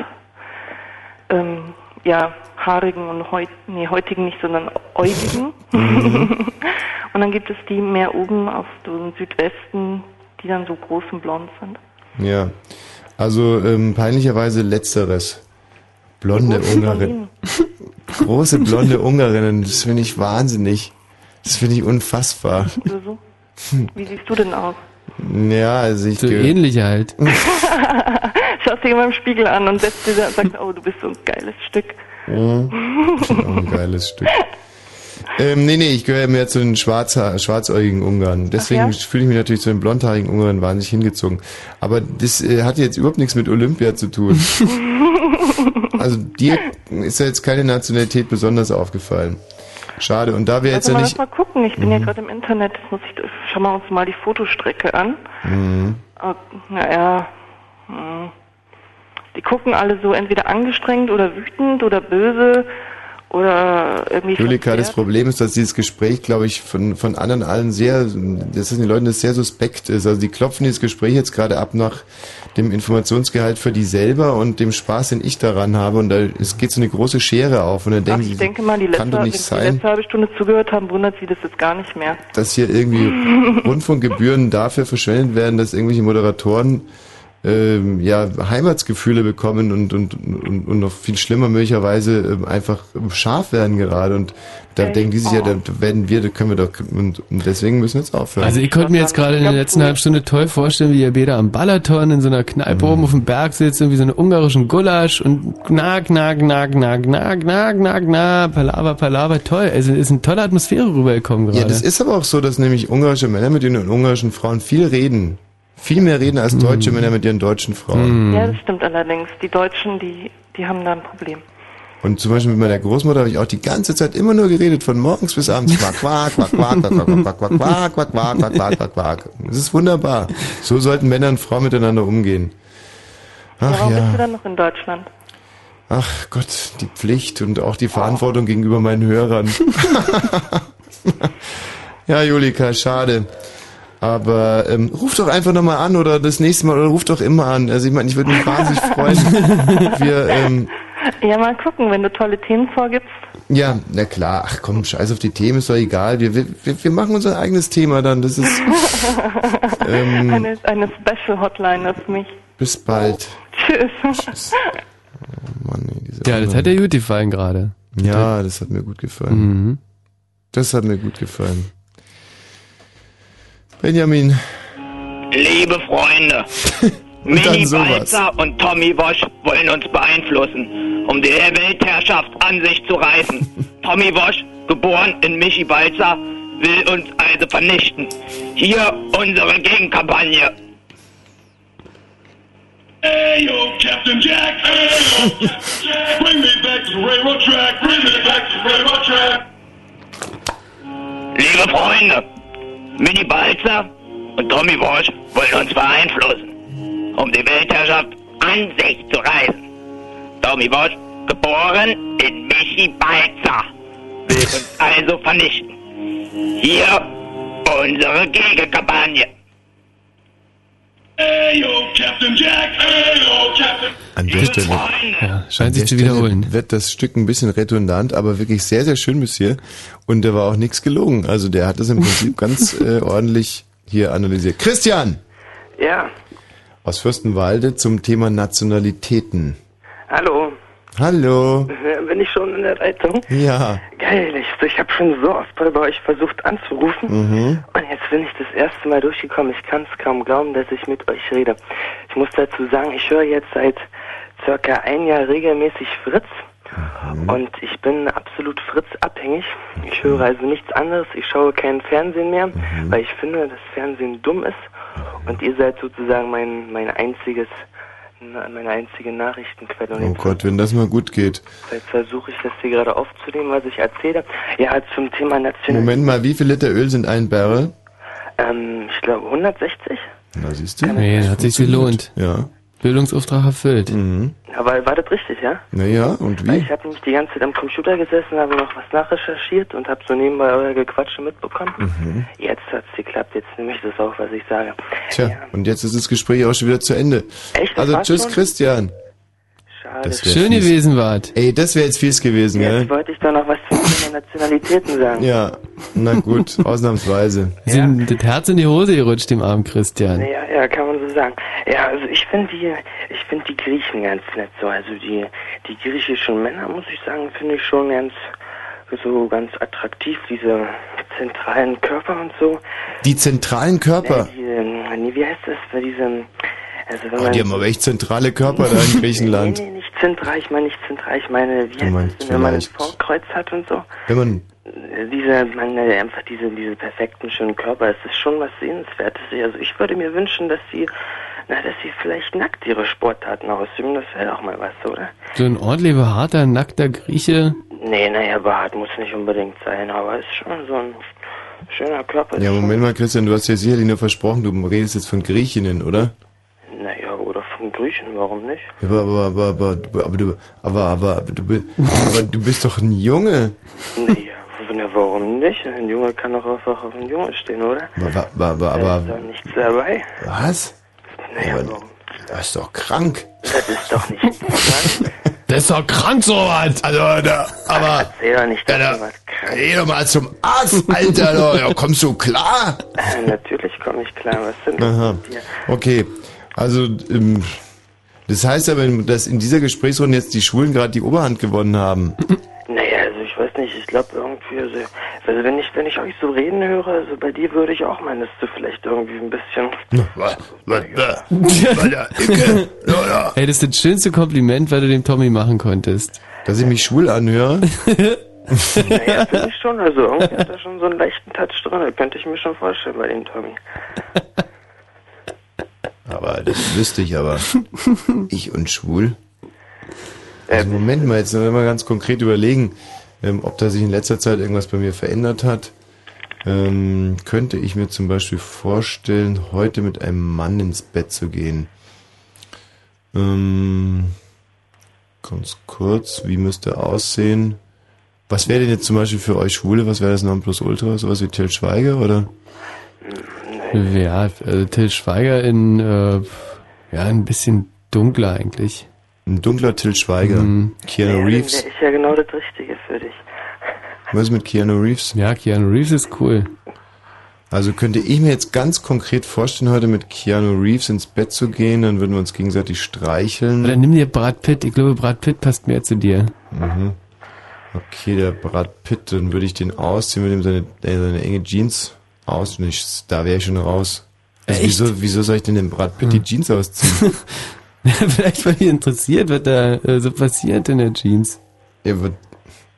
Speaker 9: ähm, ja, haarigen und heut, nee, heutigen nicht, sondern äugigen.
Speaker 1: Mhm.
Speaker 9: und dann gibt es die mehr oben auf dem Südwesten, die dann so groß und blond sind.
Speaker 1: Ja, also ähm, peinlicherweise letzteres. Blonde Ungarin. Große blonde Ungarinnen, das finde ich wahnsinnig. Das finde ich unfassbar.
Speaker 9: Wie siehst du denn aus?
Speaker 1: Ja, also ich...
Speaker 3: So ähnlich halt.
Speaker 9: Schaust dich immer im Spiegel an und setzt dir da und sagst, oh, du bist so ein geiles Stück.
Speaker 1: Mhm. Auch ein geiles Stück. Ähm, nee, nee, ich gehöre mehr zu den Schwarzha schwarzäugigen Ungarn. Deswegen
Speaker 9: ja?
Speaker 1: fühle ich mich natürlich zu den blondhaarigen Ungarn wahnsinnig hingezogen. Aber das äh, hat jetzt überhaupt nichts mit Olympia zu tun. Also dir ist ja jetzt keine Nationalität besonders aufgefallen. Schade. Und da wir jetzt
Speaker 9: Also
Speaker 1: ja
Speaker 9: mal
Speaker 1: nicht...
Speaker 9: mal gucken, ich bin ja
Speaker 1: Mhm.
Speaker 9: gerade im Internet, das muss ich, schauen wir uns mal die Fotostrecke an.
Speaker 1: Mhm.
Speaker 9: Oh, naja, hm. die gucken alle so entweder angestrengt oder wütend oder böse oder irgendwie
Speaker 1: Julika, das. Problem ist, dass dieses Gespräch, glaube ich, von, von anderen allen sehr, das ist den Leuten das sehr suspekt ist. Also die klopfen dieses Gespräch jetzt gerade ab nach dem Informationsgehalt für die selber und dem Spaß, den ich daran habe. Und da es geht so eine große Schere auf. Und dann
Speaker 9: Ach,
Speaker 1: denken
Speaker 9: ich denke mal, die letzte,
Speaker 1: kann doch nicht
Speaker 9: sie die
Speaker 1: sein,
Speaker 9: letzte halbe Stunde zugehört haben, wundert sie das jetzt gar nicht mehr.
Speaker 1: dass hier irgendwie Rundfunkgebühren dafür verschwendet werden, dass irgendwelche Moderatoren ähm, ja, Heimatsgefühle bekommen und, und, und, und noch viel schlimmer möglicherweise ähm, einfach scharf werden gerade. Und da
Speaker 9: Echt?
Speaker 1: denken die sich ja, da werden wir, da können wir doch, und, und deswegen müssen wir jetzt aufhören.
Speaker 3: Also ich konnte mir jetzt gerade in der letzten halben Stunde toll vorstellen, wie ihr Beda am Balaton in so einer Kneipe
Speaker 1: Mhm.
Speaker 3: oben auf dem Berg sitzt, irgendwie so eine ungarischen Gulasch und gna, gna, gna, gna, gna, gna, gna, gna, Palaver, Palaver, toll. Also ist eine tolle Atmosphäre rübergekommen gerade.
Speaker 1: Ja, das ist aber auch so, dass nämlich ungarische Männer mit ihren ungarischen Frauen viel reden. Viel mehr reden als
Speaker 3: Mhm.
Speaker 1: deutsche Männer mit ihren deutschen Frauen.
Speaker 9: Ja, das stimmt allerdings. Die Deutschen, die, die haben da ein Problem.
Speaker 1: Und zum Beispiel mit meiner Großmutter habe ich auch die ganze Zeit immer nur geredet, von morgens bis abends. Quack, quack, quack, quack, quack, quack, quack, quack, quack, quack, quack, quack, quack, quack, quack. Das ist wunderbar. So sollten Männer und Frauen miteinander umgehen.
Speaker 9: ja,
Speaker 1: Ach
Speaker 9: warum bist du
Speaker 1: ja.
Speaker 9: dann noch in Deutschland?
Speaker 1: Ach Gott, die Pflicht und auch die Verantwortung gegenüber meinen Hörern. ja, Julika, schade. Aber ähm, ruf doch einfach nochmal an oder das nächste Mal oder ruf doch immer an. Also ich meine, ich würde mich wahnsinnig freuen. Wir, ähm,
Speaker 9: Ja, mal gucken, wenn du tolle Themen vorgibst.
Speaker 1: ja, na klar, ach komm, scheiß auf die Themen, ist doch egal. Wir, wir, wir machen unser eigenes Thema dann. Das ist ähm,
Speaker 9: eine, eine Special Hotline für mich.
Speaker 1: bis bald.
Speaker 9: Tschüss.
Speaker 3: ja, das hat dir gut gefallen gerade.
Speaker 1: Ja, das hat mir gut gefallen.
Speaker 3: Mhm.
Speaker 1: Das hat mir gut gefallen. Benjamin.
Speaker 23: Liebe Freunde, Mini. Balzer und Tommy Wosch wollen uns beeinflussen, um die Weltherrschaft an sich zu reißen. Tommy Wosch, geboren in Michi Balzer, will uns also vernichten. Hier unsere Gegenkampagne.
Speaker 32: Hey yo, Captain Jack. Hey yo, Captain Jack. Bring me back to the railroad track. Bring me back to the railroad track.
Speaker 23: Liebe Freunde, Mini Balzer und Tommy Wosch wollen uns beeinflussen, um die Weltherrschaft
Speaker 33: an, sich zu reißen. Tommy Bosch, geboren in Michi Balzer, will uns also vernichten. Hier unsere Gegenkampagne.
Speaker 32: Ayo, Captain Jack, ayo, Captain.
Speaker 1: An der Stelle,
Speaker 3: Ja, scheint sich zu wiederholen.
Speaker 1: wird das Stück ein bisschen redundant, aber wirklich sehr, sehr schön bis hier. Und da war auch nichts gelogen. Also der hat das im Prinzip ganz äh, ordentlich hier analysiert. Christian
Speaker 34: Ja,
Speaker 1: aus Fürstenwalde zum Thema Nationalitäten.
Speaker 34: hallo.
Speaker 1: Hallo.
Speaker 34: Bin ich schon in der Leitung?
Speaker 1: Ja.
Speaker 34: Geil, ich, ich habe schon so oft bei euch versucht anzurufen.
Speaker 1: Mhm.
Speaker 34: Und jetzt bin ich das erste Mal durchgekommen. Ich kann es kaum glauben, dass ich mit euch rede. Ich muss dazu sagen, ich höre jetzt seit circa ein Jahr regelmäßig Fritz. Und ich bin absolut Fritz abhängig. Ich höre also nichts anderes. Ich schaue kein Fernsehen mehr, weil ich finde, dass Fernsehen dumm ist. Und ihr seid sozusagen mein, mein einziges, meine einzige Nachrichtenquelle. Und
Speaker 1: Oh Gott, wenn das mal gut geht.
Speaker 34: Jetzt versuche ich das hier gerade aufzunehmen, was ich erzähle. Ja, zum Thema National.
Speaker 1: Moment mal, wie viel Liter Öl sind ein Barrel?
Speaker 34: Ähm, ich glaube 160.
Speaker 1: Na, siehst du?
Speaker 3: Nee, hat sich gelohnt.
Speaker 1: Ja.
Speaker 3: Bildungsauftrag erfüllt.
Speaker 1: Mhm.
Speaker 34: Aber war das richtig, ja?
Speaker 1: Naja, und
Speaker 34: Weil
Speaker 1: wie?
Speaker 34: Ich habe nämlich die ganze Zeit am Computer gesessen, habe noch was nachrecherchiert und habe so nebenbei euer Gequatsche mitbekommen.
Speaker 1: Mhm.
Speaker 34: Jetzt hat's geklappt, jetzt nehme ich das auf, was ich sage.
Speaker 1: Tja, und jetzt ist das Gespräch auch schon wieder zu Ende.
Speaker 34: Echt, das
Speaker 1: Also tschüss
Speaker 34: schon?
Speaker 1: Christian.
Speaker 34: Schade.
Speaker 1: Das wär
Speaker 3: Schön
Speaker 1: fies.
Speaker 3: gewesen wart.
Speaker 1: Ey, das wäre jetzt fies gewesen,
Speaker 34: Jetzt
Speaker 1: gell?
Speaker 34: wollte ich doch noch was zum Thema Nationalitäten sagen.
Speaker 1: Ja, na gut, ausnahmsweise.
Speaker 3: Ist ihm das Herz in die Hose gerutscht dem armen Christian.
Speaker 34: Ja, ja, kann man so sagen. Ja, also ich finde die, ich finde die Griechen ganz nett so. Also die, die griechischen Männer, muss ich sagen, finde ich schon ganz, so ganz attraktiv. Diese zentralen Körper und so.
Speaker 1: Die zentralen Körper.
Speaker 34: Nee, die, nee, wie heißt das? Bei diesem, also wenn
Speaker 1: Oh, die haben aber echt zentrale Körper da in Griechenland.
Speaker 34: Nee, nee, nicht zentral, ich meine nicht zentral, ich meine, wie heißt
Speaker 1: meinst
Speaker 34: das, wenn man ein Vorkreuz hat und so?
Speaker 1: Wenn man,
Speaker 34: Diese, meine, einfach diese, diese perfekten, schönen Körper, es ist schon was Sehenswertes. Also ich würde mir wünschen, dass sie, na, dass sie vielleicht nackt ihre Sportarten ausüben, das wäre doch mal was, oder?
Speaker 3: So ein ordentlich behaarter, nackter Grieche.
Speaker 34: Nee, naja, Bart muss nicht unbedingt sein, aber es ist schon so ein schöner Körper.
Speaker 1: ja, Moment mal, Christian, du hast ja sicherlich nur versprochen, du redest jetzt von Griechinnen, oder?
Speaker 34: Naja, oder Griechen, warum nicht?
Speaker 1: Aber, aber, aber, aber, du- aber du, aber, aber, aber du, aber du bist doch ein Junge.
Speaker 34: Na, warum nicht? Ein Junge kann doch einfach auf ein Junge stehen, oder?
Speaker 1: Aber, aber, aber,
Speaker 34: Da
Speaker 1: aber
Speaker 34: ist doch nichts dabei.
Speaker 1: was?
Speaker 34: Naja,
Speaker 1: Aber,
Speaker 34: warum?
Speaker 1: das ist doch krank.
Speaker 34: Das ist doch nicht krank.
Speaker 3: Das ist doch krank sowas.
Speaker 1: Also, da, aber,
Speaker 34: Erzähl doch nicht, dass
Speaker 1: da,
Speaker 34: du was krank
Speaker 1: geh doch mal zum Arzt, Alter, da, ja, kommst du klar?
Speaker 34: Äh, Natürlich komme ich klar, was denn
Speaker 1: Aha.
Speaker 34: mit dir?
Speaker 1: Okay, also ähm, das heißt aber, dass in dieser Gesprächsrunde jetzt die Schwulen gerade die Oberhand gewonnen haben.
Speaker 34: Naja, also ich weiß nicht, ich glaube irgendwie, also, also wenn ich, wenn ich euch so reden höre, also bei dir würde ich auch meinen, dass du vielleicht irgendwie ein bisschen...
Speaker 3: Ey, das ist das schönste Kompliment, was du dem Tommy machen konntest.
Speaker 1: Dass ich mich schwul anhöre?
Speaker 34: Naja, finde ich schon, also irgendwie hat er schon so einen leichten Touch drin, das könnte ich mir schon vorstellen bei dem Tommy.
Speaker 1: Aber das wüsste ich aber. Ich und schwul? Also Moment mal, jetzt wollen wir ganz konkret überlegen, ähm, ob da sich in letzter Zeit irgendwas bei mir verändert hat. Ähm, könnte ich mir zum Beispiel vorstellen, heute mit einem Mann ins Bett zu gehen. Ähm, ganz kurz, wie müsste er aussehen? Was wäre denn jetzt zum Beispiel für euch Schwule? Was wäre das Nonplusultra? Sowas wie Till Schweiger oder?
Speaker 3: Ja, also Till Schweiger in, äh, ja, ein bisschen dunkler eigentlich.
Speaker 1: Ein dunkler Till Schweiger.
Speaker 3: Mhm.
Speaker 1: Keanu
Speaker 34: ja,
Speaker 1: Reeves.
Speaker 34: wäre ich ja genau das Richtige für dich.
Speaker 1: Was ist mit Keanu Reeves?
Speaker 3: Ja, Keanu Reeves ist cool.
Speaker 1: Also könnte ich mir jetzt ganz konkret vorstellen, heute mit Keanu Reeves ins Bett zu gehen, dann würden wir uns gegenseitig streicheln.
Speaker 3: Oder nimm dir Brad Pitt. Ich glaube, Brad Pitt passt mehr zu dir.
Speaker 1: Mhm. Okay, der Brad Pitt, dann würde ich den ausziehen, würde ihm seine, äh, seine enge Jeans aus und ich, da wäre ich schon raus. Also
Speaker 3: Echt?
Speaker 1: wieso, wieso soll ich denn dem Brad Pitt die Jeans ausziehen?
Speaker 3: Vielleicht, weil dich interessiert, was da äh, so passiert in der Jeans.
Speaker 1: Er wird,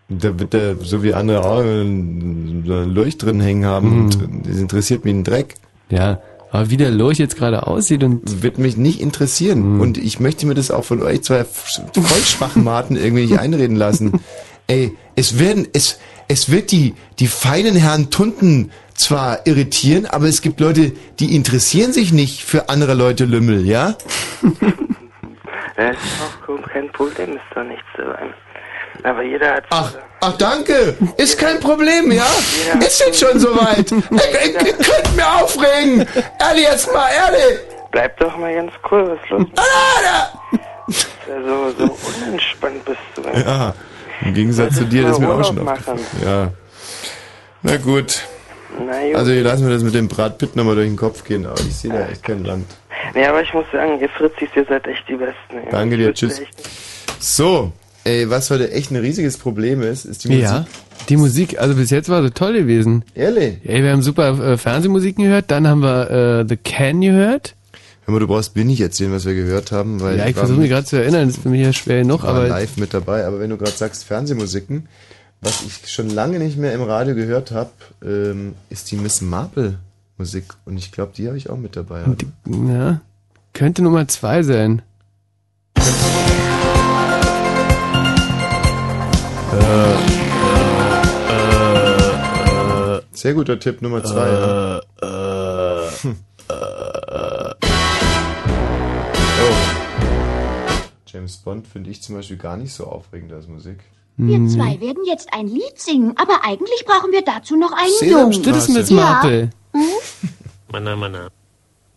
Speaker 1: da wird er, so wie andere auch, äh, ein Lurch drin hängen haben und das interessiert mich ein Dreck.
Speaker 3: Ja, aber wie der Lurch jetzt gerade aussieht und...
Speaker 1: Wird mich nicht interessieren. Und ich möchte mir das auch von euch zwei Vollschwachmaten irgendwie nicht einreden lassen. Ey, es werden, es, es wird die, die feinen Herren Tunden zwar irritieren, aber es gibt Leute, die interessieren sich nicht für andere Leute Lümmel, ja?
Speaker 34: Das ist auch kein Problem, ist doch nichts dabei. Aber jeder hat...
Speaker 1: Ach, ach danke. Ist kein Problem, ja? Ist jetzt schon soweit. Ich könnte mir aufregen. Ehrlich jetzt mal, ehrlich.
Speaker 34: Bleib doch mal ganz cool, was ist los?
Speaker 1: Ah,
Speaker 34: Ja, so, so unentspannt bist du.
Speaker 1: Ja, im Gegensatz zu dir, das ist mir auch schon
Speaker 34: machen.
Speaker 1: Ja. Na gut. Also hier lassen wir das mit dem Brad Pitt nochmal durch den Kopf gehen, aber ich sehe da echt kein Land.
Speaker 34: Nee, aber ich muss sagen, ihr Fritzis, ihr seid echt die Besten. ey.
Speaker 1: Danke
Speaker 34: Ich
Speaker 1: dir, tschüss. So, ey, was heute echt ein riesiges Problem ist, ist die Musik.
Speaker 3: Ja, die Musik, also bis jetzt war sie toll gewesen.
Speaker 1: Ehrlich?
Speaker 3: Ey, wir haben super äh, Fernsehmusiken gehört, dann haben wir äh, The Can gehört.
Speaker 1: Hör mal, du brauchst mir nicht erzählen, was wir gehört haben, weil
Speaker 3: ja, ich
Speaker 1: war-
Speaker 3: versuche mich gerade zu erinnern, das ist für mich ja schwer genug,
Speaker 1: war
Speaker 3: aber
Speaker 1: live mit dabei. Aber wenn du gerade sagst Fernsehmusiken, was ich schon lange nicht mehr im Radio gehört habe, ähm, ist die Miss Marple Musik. Und ich glaube, die habe ich auch mit dabei.
Speaker 3: die, ja, könnte Nummer zwei sein.
Speaker 1: Sehr guter Tipp Nummer zwei. ja. Hm. oh. James Bond finde ich zum Beispiel gar nicht so aufregend als Musik.
Speaker 35: Wir zwei werden jetzt ein Lied singen, aber eigentlich brauchen wir dazu noch einen. Jungen.
Speaker 1: Das ist Miss
Speaker 35: Ja.
Speaker 3: Marple.
Speaker 35: Hm?
Speaker 36: Mana, mana.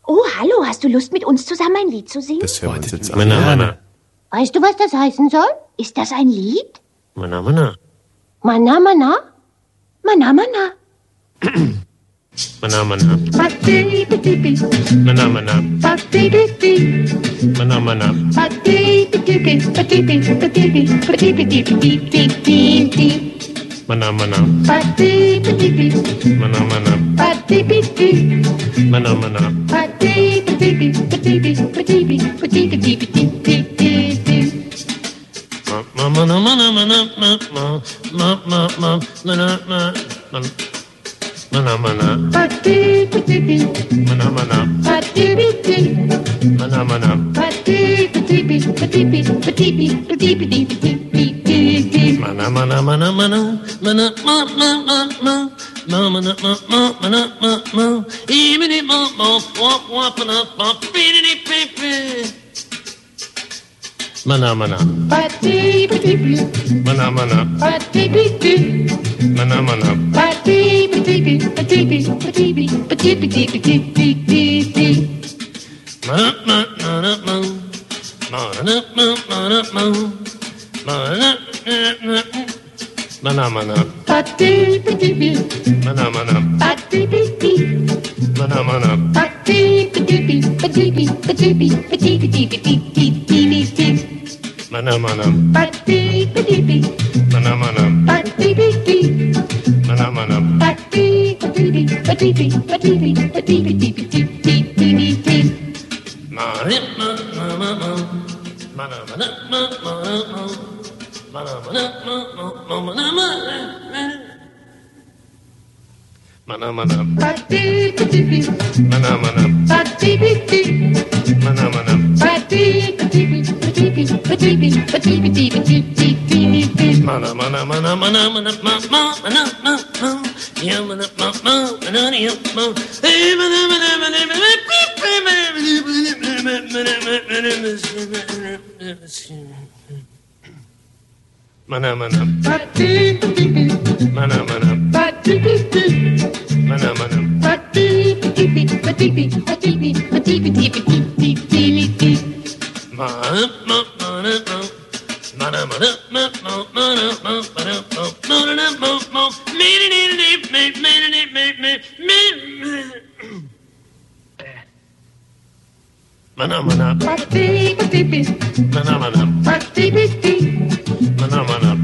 Speaker 35: Oh, hallo, hast du Lust, mit uns zusammen ein Lied zu singen?
Speaker 1: Das hören wir uns jetzt
Speaker 36: Mana,
Speaker 1: an.
Speaker 36: mana.
Speaker 35: Weißt du, was das heißen soll? Ist das ein Lied?
Speaker 36: Mana, mana.
Speaker 35: Mana, mana? Mana, mana.
Speaker 36: Mana, mana. Mana, mana. Mana, mana. Mana, mana. Mana, Mana mana. Pati piti piti. Mana mana. Pati piti. Mana mana. Pati piti piti piti piti piti piti piti. Mana mana mana mana mana ma ma ma ma. Ma ma na ma ma ma na ma ma. Imini ma ma wop wop na ma. Piti piti. Bee. Mana, mana. Mana, mana. Mana, mana. Mana, ma, mana, ma. Mana, ma, mana, ma. Mana, na, na, Mana, mana. Mana, mana. Mana, mana. Mana, mana. Mana, mana. Mana, mana. Mana, Manam manam. Pat
Speaker 37: beep beep beep.
Speaker 36: Manam manam. Pat
Speaker 37: beep beep beep.
Speaker 36: Manam manam. Pat
Speaker 37: beep beep beep. Pat beep beep. Pat beep beep. Pat beep beep beep beep beep beep beep beep.
Speaker 36: Manam manam. Manam manam. Manam manam. Manam manam. Manam manam. Ma. Mana, mana, ma, ma, ma. Mana, mana, ma, ma, ma, mana, ma. Mana, mana. Mana, mana. Mana, mana. Mana, mana, mana, mana, mana, ma, ma, mana, ma, ma. Yeah, mana, ma, ma, mana, yeah, ma. Hey, mana, mana, mana, mana, beep, beep, mana, mana, mana, mana, mana, mana, mana. Mana, mana. Mana, mana. Ma, ma, mana, ma. Mana, mana, ma, ma, mana, ma, mana, ma, mana, ma, ma. Me, me, me, me, me, me, me, me, me, Mana, mana. Mana, mana. Mana, mana.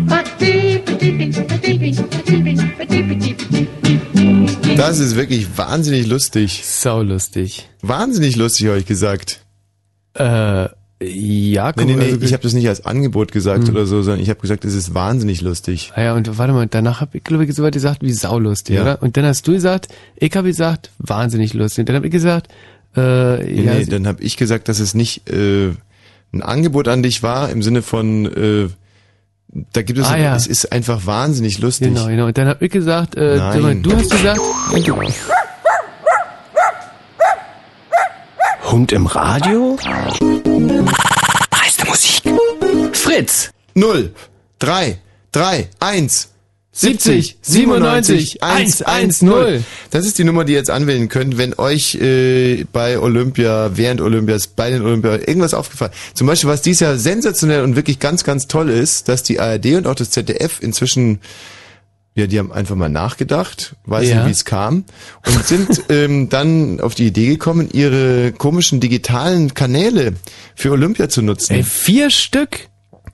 Speaker 1: Das ist wirklich wahnsinnig lustig.
Speaker 3: Sau lustig.
Speaker 1: Wahnsinnig lustig, habe ich gesagt.
Speaker 3: Äh, ja,
Speaker 1: Nee, nee, nee,
Speaker 3: also-
Speaker 1: ich habe das nicht als Angebot gesagt
Speaker 3: Hm.
Speaker 1: oder so, sondern ich habe gesagt, es ist wahnsinnig lustig.
Speaker 3: Ah ja, und warte mal, danach habe ich, glaube ich, so weit gesagt, wie saulustig,
Speaker 1: Ja.
Speaker 3: oder? Und dann hast du gesagt, ich habe gesagt, wahnsinnig lustig. Und dann habe ich gesagt, äh,
Speaker 1: Nee,
Speaker 3: ja,
Speaker 1: nee, dann habe ich gesagt, dass es nicht äh, ein Angebot an dich war, im Sinne von, äh, da gibt es,
Speaker 3: Ah, ja.
Speaker 1: es ist einfach wahnsinnig lustig.
Speaker 3: genau, genau. Und dann habe ich gesagt, äh,
Speaker 1: Nein.
Speaker 3: du hast gesagt,
Speaker 30: Hund im Radio? Dreiste
Speaker 2: Fritz!
Speaker 1: 0, 3, 3, 1.
Speaker 3: 70, 97, 110.
Speaker 1: Das ist die Nummer, die ihr jetzt anwählen könnt, wenn euch äh, bei Olympia, während Olympias, bei den Olympia irgendwas aufgefallen Zum Beispiel, was dieses Jahr sensationell und wirklich ganz, ganz toll ist, dass die ARD und auch das ZDF inzwischen ja, die haben einfach mal nachgedacht, weiß
Speaker 3: Ja.
Speaker 1: nicht, wie es kam, und sind ähm, dann auf die Idee gekommen, ihre komischen digitalen Kanäle für Olympia zu nutzen.
Speaker 3: Ey, vier Stück?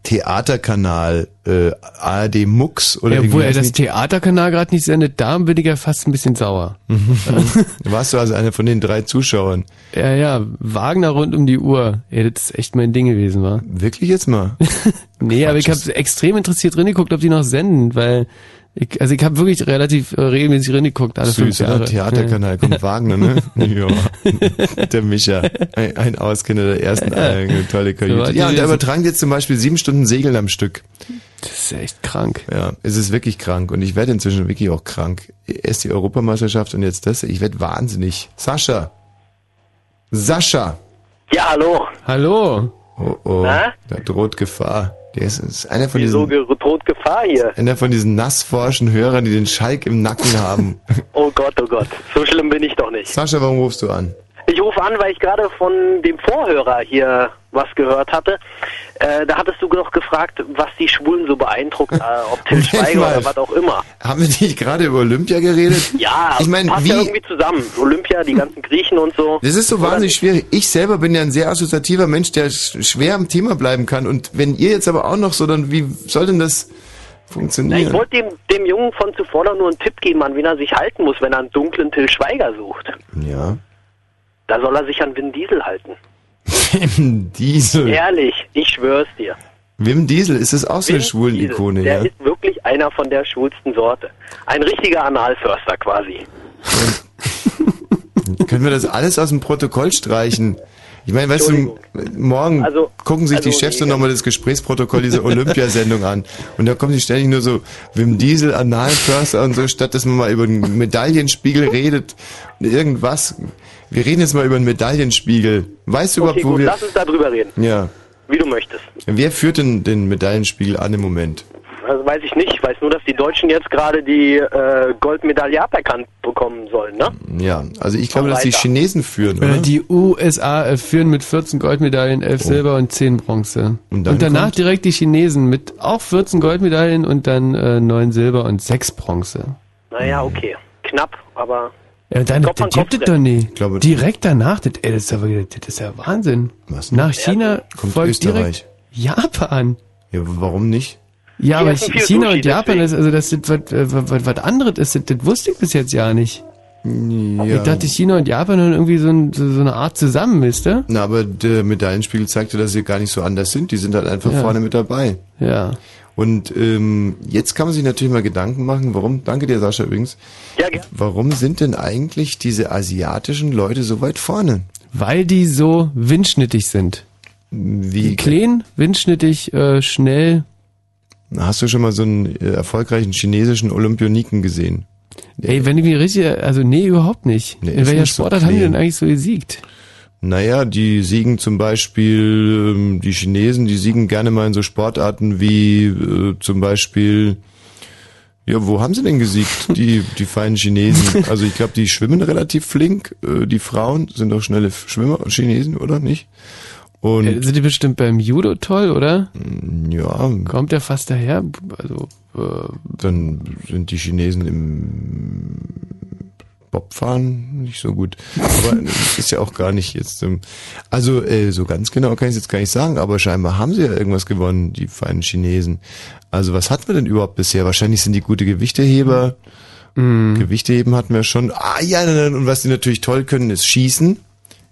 Speaker 1: Theaterkanal, äh, ARD Mux oder
Speaker 3: Ja, obwohl er das? Theaterkanal gerade nicht sendet, da bin ich ja fast ein bisschen sauer.
Speaker 1: Warst du also einer von den drei Zuschauern?
Speaker 3: Ja, ja, Wagner rund um die Uhr. Ey, das ist echt mein Ding gewesen, war.
Speaker 1: Wirklich jetzt mal?
Speaker 3: nee, aber ich habe extrem interessiert reingeguckt, ob die noch senden, weil ich, also ich habe wirklich relativ äh, regelmäßig reingeguckt, alle fünf
Speaker 1: Süß, oder?
Speaker 3: Jahre.
Speaker 1: Theaterkanal, kommt Wagner, ne? ja. Der Micha. Ein, ein Auskenner der ersten, eine tolle
Speaker 3: die
Speaker 1: Ja, und der übertragen jetzt zum Beispiel sieben Stunden Segeln am Stück.
Speaker 3: Das ist ja echt krank.
Speaker 1: Ja, es ist wirklich krank. Und ich werde inzwischen wirklich auch krank. Erst die Europameisterschaft und jetzt das. Ich werde wahnsinnig. Sascha. Sascha.
Speaker 37: Ja, hallo.
Speaker 3: Hallo.
Speaker 1: Oh, oh.
Speaker 37: Na?
Speaker 1: Da droht Gefahr. Der ist, ist einer von
Speaker 37: Wieso
Speaker 1: diesen,
Speaker 37: ge- droht Gefahr hier?
Speaker 1: einer von diesen nassforschen Hörern, die den Schalk im Nacken haben.
Speaker 37: Oh Gott, oh Gott. So schlimm bin ich doch nicht.
Speaker 1: Sascha, warum rufst du an?
Speaker 37: Ich rufe an, weil ich gerade von dem Vorhörer hier was gehört hatte. Äh, da hattest du noch gefragt, was die Schwulen so beeindruckt, äh, ob Till Schweiger
Speaker 1: mal.
Speaker 37: oder was auch immer.
Speaker 1: Haben wir nicht gerade über Olympia geredet?
Speaker 37: Ja,
Speaker 1: Ich meine,
Speaker 37: passt
Speaker 1: wie-
Speaker 37: ja irgendwie zusammen. Olympia, die ganzen Griechen und so.
Speaker 1: Das ist so wahnsinnig schwierig. Ich selber bin ja ein sehr assoziativer Mensch, der sch- schwer am Thema bleiben kann. Und wenn ihr jetzt aber auch noch so, dann wie soll denn das
Speaker 37: Na, ich wollte dem, dem Jungen von zuvor doch nur einen Tipp geben, an wen er sich halten muss, wenn er einen dunklen Till Schweiger sucht.
Speaker 1: Ja.
Speaker 37: Da soll er sich an Vin Diesel halten.
Speaker 1: Wim Diesel.
Speaker 37: Ehrlich, ich schwör's dir.
Speaker 1: Wim Diesel, ist das auch so eine
Speaker 37: Vin
Speaker 1: schwulen
Speaker 37: Diesel,
Speaker 1: Ikone,
Speaker 37: Der
Speaker 1: ja?
Speaker 37: ist wirklich einer von der schwulsten Sorte. Ein richtiger Analförster quasi.
Speaker 1: Können wir das alles aus dem Protokoll streichen? Ich meine, weißt du, morgen
Speaker 37: Also-
Speaker 1: gucken sich die
Speaker 37: also,
Speaker 1: Chefs
Speaker 37: nee,
Speaker 1: dann nochmal das Gesprächsprotokoll dieser Olympiasendung an. Und da kommen sie ständig nur so, Wim Diesel, Analförster und so, statt dass man mal über den Medaillenspiegel redet und irgendwas. Wir reden jetzt mal über den Medaillenspiegel. Weißt du
Speaker 37: Okay,
Speaker 1: überhaupt, wo
Speaker 37: gut,
Speaker 1: wir...
Speaker 37: lass uns darüber reden,
Speaker 1: Ja.
Speaker 37: wie du möchtest.
Speaker 1: Wer führt denn den Medaillenspiegel an im Moment?
Speaker 37: Also weiß ich nicht. Ich weiß nur, dass die Deutschen jetzt gerade die äh, Goldmedaille aberkannt bekommen sollen, ne?
Speaker 1: Ja, also ich glaube, dass die. Chinesen führen, oder?
Speaker 3: Äh, die USA äh, führen mit 14 Goldmedaillen, 11 Silber und 10 Bronze.
Speaker 1: Und
Speaker 3: Und, danach
Speaker 1: kommt-
Speaker 3: direkt die Chinesen mit auch 14 Goldmedaillen und dann äh, 9 Silber und 6 Bronze.
Speaker 37: Naja, okay. Knapp, aber
Speaker 3: Ja, dann,
Speaker 37: Kopf
Speaker 3: das gibt es doch nicht.
Speaker 1: glaube-
Speaker 3: direkt danach, das, ey, das, ist aber, das ist ja Wahnsinn.
Speaker 1: Was
Speaker 3: Nach China
Speaker 1: Kommt
Speaker 3: folgt
Speaker 1: Österreich.
Speaker 3: direkt Japan.
Speaker 1: Ja, warum nicht?
Speaker 3: Ja, aber China
Speaker 37: Sushi,
Speaker 3: und Japan
Speaker 37: deswegen.
Speaker 3: ist, also das ist was, äh, was, was, was anderes ist, das, das wusste ich bis jetzt ja nicht.
Speaker 1: Ja.
Speaker 3: Ich dachte, China und Japan haben irgendwie so, ein, so, so eine Art zusammen, wisst ihr?
Speaker 1: Na, aber der Medaillenspiegel zeigte, dass sie gar nicht so anders sind. Die sind halt einfach
Speaker 3: Ja.
Speaker 1: vorne mit dabei.
Speaker 3: Ja.
Speaker 1: Und ähm, jetzt kann man sich natürlich mal Gedanken machen, warum, danke dir Sascha übrigens,
Speaker 37: ja, gern.
Speaker 1: warum sind denn eigentlich diese asiatischen Leute so weit vorne?
Speaker 3: Weil die so windschnittig sind.
Speaker 1: Wie
Speaker 3: Klein, windschnittig, äh, schnell.
Speaker 1: Hast du schon mal so einen äh, erfolgreichen chinesischen Olympioniken gesehen?
Speaker 3: Ey, wenn ich mich richtig, also nee, überhaupt nicht.
Speaker 1: Nee,
Speaker 3: In welcher
Speaker 1: nicht so
Speaker 3: Sportart haben die denn eigentlich so gesiegt?
Speaker 1: Naja, die siegen zum Beispiel, ähm, die Chinesen, die siegen gerne mal in so Sportarten wie äh, zum Beispiel, ja, wo haben sie denn gesiegt, die, die feinen Chinesen? Also ich glaube, die schwimmen relativ flink, äh, die Frauen sind doch schnelle Schwimmer, Chinesen, oder nicht? Und
Speaker 3: Äh, sind die bestimmt beim Judo toll, oder?
Speaker 1: ja,
Speaker 3: Kommt der fast daher? Also, äh,
Speaker 1: dann sind die Chinesen im Bobfahren nicht so gut. Aber das ist ja auch gar nicht jetzt. Also äh, so ganz genau kann ich es jetzt gar nicht sagen, aber scheinbar haben sie ja irgendwas gewonnen, die feinen Chinesen. Also was hatten wir denn überhaupt bisher? Wahrscheinlich sind die gute Gewichteheber. Gewichteheben hatten wir schon. Ah ja, und was die natürlich toll können, ist schießen.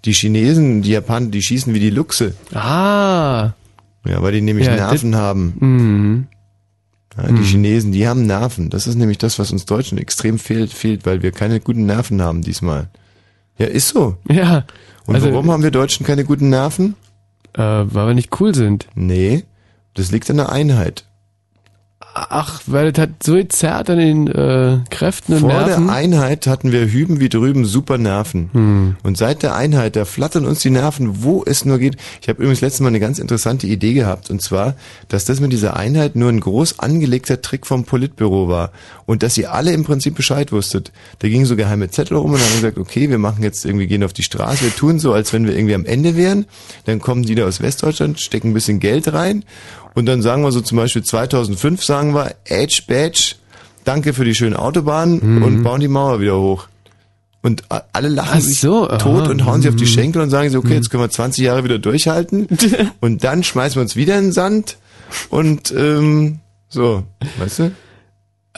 Speaker 1: Die Chinesen, die Japaner, die schießen wie die Luchse.
Speaker 3: ah.
Speaker 1: Ja, weil die nämlich
Speaker 3: Ja,
Speaker 1: Nerven haben.
Speaker 3: Mhm.
Speaker 1: Ja, die Chinesen, die haben Nerven. Das ist nämlich das, was uns Deutschen extrem fehlt, fehlt, weil wir keine guten Nerven haben diesmal. Ja, ist so.
Speaker 3: Ja.
Speaker 1: Und
Speaker 3: also,
Speaker 1: warum haben wir Deutschen keine guten Nerven?
Speaker 3: Äh, weil wir nicht cool sind.
Speaker 1: Nee, das liegt an der Einheit.
Speaker 3: Ach, weil das hat so gezerrt an den äh, Kräften und
Speaker 1: Vor
Speaker 3: Nerven.
Speaker 1: der Einheit hatten wir hüben wie drüben super Nerven.
Speaker 3: Hm.
Speaker 1: Und seit der Einheit, da flattern uns die Nerven, wo es nur geht. Ich habe übrigens letztes Mal eine ganz interessante Idee gehabt. Und zwar, dass das mit dieser Einheit nur ein groß angelegter Trick vom Politbüro war. Und dass ihr alle im Prinzip Bescheid wusstet. Da gingen so geheime Zettel rum und haben gesagt, okay, wir machen jetzt irgendwie, gehen auf die Straße, wir tun so, als wenn wir irgendwie am Ende wären. Dann kommen die da aus Westdeutschland, stecken ein bisschen Geld rein. Und dann sagen wir so zum Beispiel 2005 sagen wir, Edge Badge, danke für die schönen Autobahnen und bauen die Mauer wieder hoch. Und alle lachen
Speaker 3: Ach
Speaker 1: sich
Speaker 3: so,
Speaker 1: tot
Speaker 3: aha,
Speaker 1: und hauen sich auf die
Speaker 3: mhm.
Speaker 1: Schenkel und sagen so, okay, jetzt können wir 20 Jahre wieder durchhalten. und dann schmeißen wir uns wieder in den Sand und ähm, so, weißt du?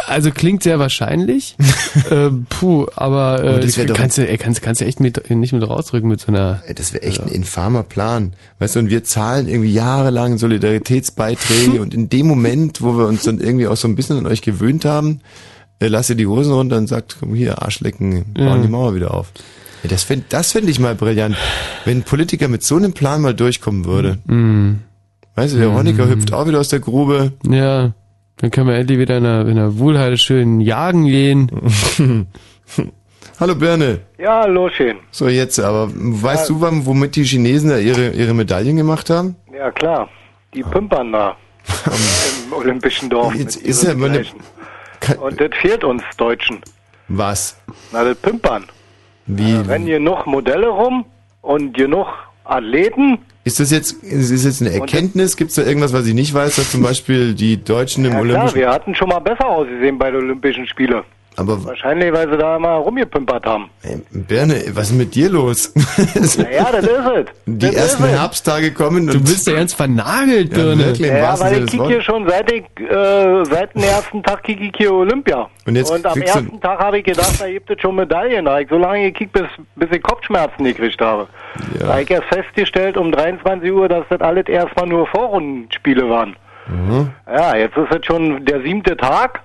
Speaker 3: Also klingt sehr wahrscheinlich. äh, puh, aber äh,
Speaker 1: das wär doch-
Speaker 3: kannst, du, kannst, kannst du echt mit, nicht mit rausrücken mit so einer.
Speaker 1: Das wäre echt ein infamer Plan. Weißt du, und wir zahlen irgendwie jahrelang Solidaritätsbeiträge und in dem Moment, wo wir uns dann irgendwie auch so ein bisschen an euch gewöhnt haben, äh, lasst ihr die Hosen runter und sagt, komm hier, Arschlecken, bauen
Speaker 3: Ja.
Speaker 1: die Mauer wieder auf. Ja, das fänd, das fänd ich mal brillant. Wenn ein Politiker mit so einem Plan mal durchkommen würde.
Speaker 3: Mhm.
Speaker 1: Weißt du, der Honecker
Speaker 3: Mhm.
Speaker 1: hüpft auch wieder aus der Grube.
Speaker 3: Ja, dann können wir endlich wieder in der, in der Wohlheide schön jagen gehen.
Speaker 1: Hallo Birne.
Speaker 22: Ja, hallo schön.
Speaker 1: So, jetzt aber, weißt
Speaker 22: Ja.
Speaker 1: du, wann- womit die Chinesen da ihre, ihre Medaillen gemacht haben?
Speaker 22: Ja, klar. Die pimpern da im Olympischen Dorf.
Speaker 1: Jetzt ist ja meine-
Speaker 22: Gleichen. Und das fehlt uns Deutschen.
Speaker 1: Was?
Speaker 22: Na, das Pimpern.
Speaker 1: Wie?
Speaker 22: Da rennen genug Modelle rum und genug Athleten.
Speaker 1: Ist das jetzt, ist das jetzt eine Erkenntnis? Gibt es da irgendwas, was ich nicht weiß, dass zum Beispiel die Deutschen im
Speaker 22: Ja, klar,
Speaker 1: Olympischen...
Speaker 22: wir hatten schon mal besser ausgesehen bei den Olympischen Spielen.
Speaker 1: Aber
Speaker 22: Wahrscheinlich, weil sie da immer rumgepimpert haben.
Speaker 1: Birne, was ist mit dir los?
Speaker 22: Naja, das ist es.
Speaker 1: Die
Speaker 22: Das
Speaker 1: ersten. Herbsttage kommen
Speaker 3: Du
Speaker 1: und...
Speaker 3: bist ja ganz vernagelt,
Speaker 1: Ja,
Speaker 3: Birne.
Speaker 1: wirklich,
Speaker 22: Ja,
Speaker 1: wahrsten
Speaker 22: weil ich
Speaker 1: des
Speaker 22: kick hier schon seit ich, äh, seit dem ersten Tag kick ich hier Olympia.
Speaker 1: Und jetzt
Speaker 22: am
Speaker 1: kriegst du-
Speaker 22: ersten Tag habe ich gedacht, da gibt es schon Medaillen. Da habe ich so lange gekickt, bis, bis ich Kopfschmerzen gekriegt habe. Da habe ich erst festgestellt um 23 Uhr, dass das alles erstmal nur Vorrundenspiele waren.
Speaker 1: Mhm.
Speaker 22: Ja, jetzt ist es schon der siebte Tag.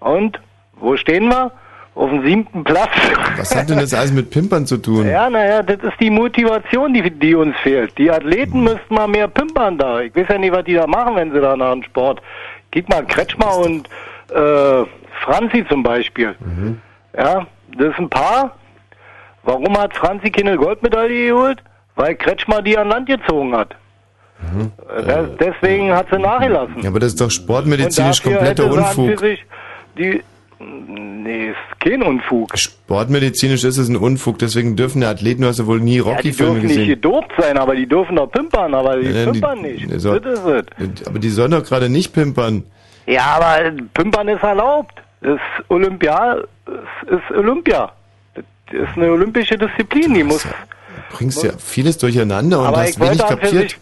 Speaker 22: Und wo stehen wir? Auf dem siebten Platz.
Speaker 1: Was hat denn das alles mit Pimpern zu tun?
Speaker 22: Ja, naja, das ist die Motivation, die, die uns fehlt. Die Athleten
Speaker 1: Mhm.
Speaker 22: müssten mal mehr pimpern da. Ich weiß ja nicht, was die da machen, wenn sie da nach dem Sport. Mal Kretschmer und äh, Franzi zum Beispiel.
Speaker 1: Mhm.
Speaker 22: Ja, das ist ein Paar. Warum hat Franzi keine Goldmedaille geholt? Weil Kretschmer die an Land gezogen hat. Äh, das, deswegen hat sie nachgelassen.
Speaker 1: Ja, aber das ist doch sportmedizinisch kompletter Unfug.
Speaker 22: sich die, nee, ist kein Unfug.
Speaker 1: Sportmedizinisch ist es ein Unfug, deswegen dürfen die Athleten, du hast ja wohl nie
Speaker 22: Ja, die
Speaker 1: Rocky-Filme
Speaker 22: dürfen nicht
Speaker 1: gesehen.
Speaker 22: gedopt sein, aber die dürfen doch pimpern, aber die
Speaker 1: Ja, die-
Speaker 22: pimpern nicht.
Speaker 1: so-
Speaker 22: Das ist es.
Speaker 1: Aber die sollen doch gerade nicht pimpern.
Speaker 22: Ja, aber pimpern ist erlaubt. Das ist Olympia, es ist Olympia. Das ist eine olympische Disziplin, die muss.
Speaker 1: Du bringst ja vieles durcheinander und
Speaker 22: aber
Speaker 1: hast
Speaker 22: ich
Speaker 1: wenig kapiert.
Speaker 22: sich,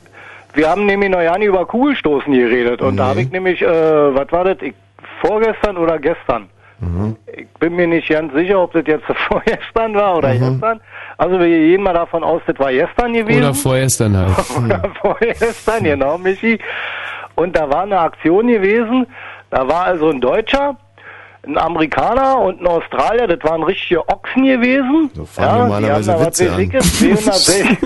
Speaker 22: wir haben nämlich noch ja nie über Kugelstoßen geredet und da habe ich nämlich, äh, was war das, ich, vorgestern oder gestern?
Speaker 1: Mhm.
Speaker 22: Ich bin mir nicht ganz sicher, ob das jetzt vorgestern war oder
Speaker 1: Mhm.
Speaker 22: gestern. Also wir gehen mal davon aus, das war gestern gewesen.
Speaker 3: Oder vorgestern halt.
Speaker 22: Oder vorgestern, genau, Michi. Und da war eine Aktion gewesen, da war also ein Deutscher, ein Amerikaner und ein Australier, das waren richtige Ochsen gewesen. So
Speaker 1: fangen normalerweise
Speaker 22: die
Speaker 1: Witze an.
Speaker 22: jetzt, 260.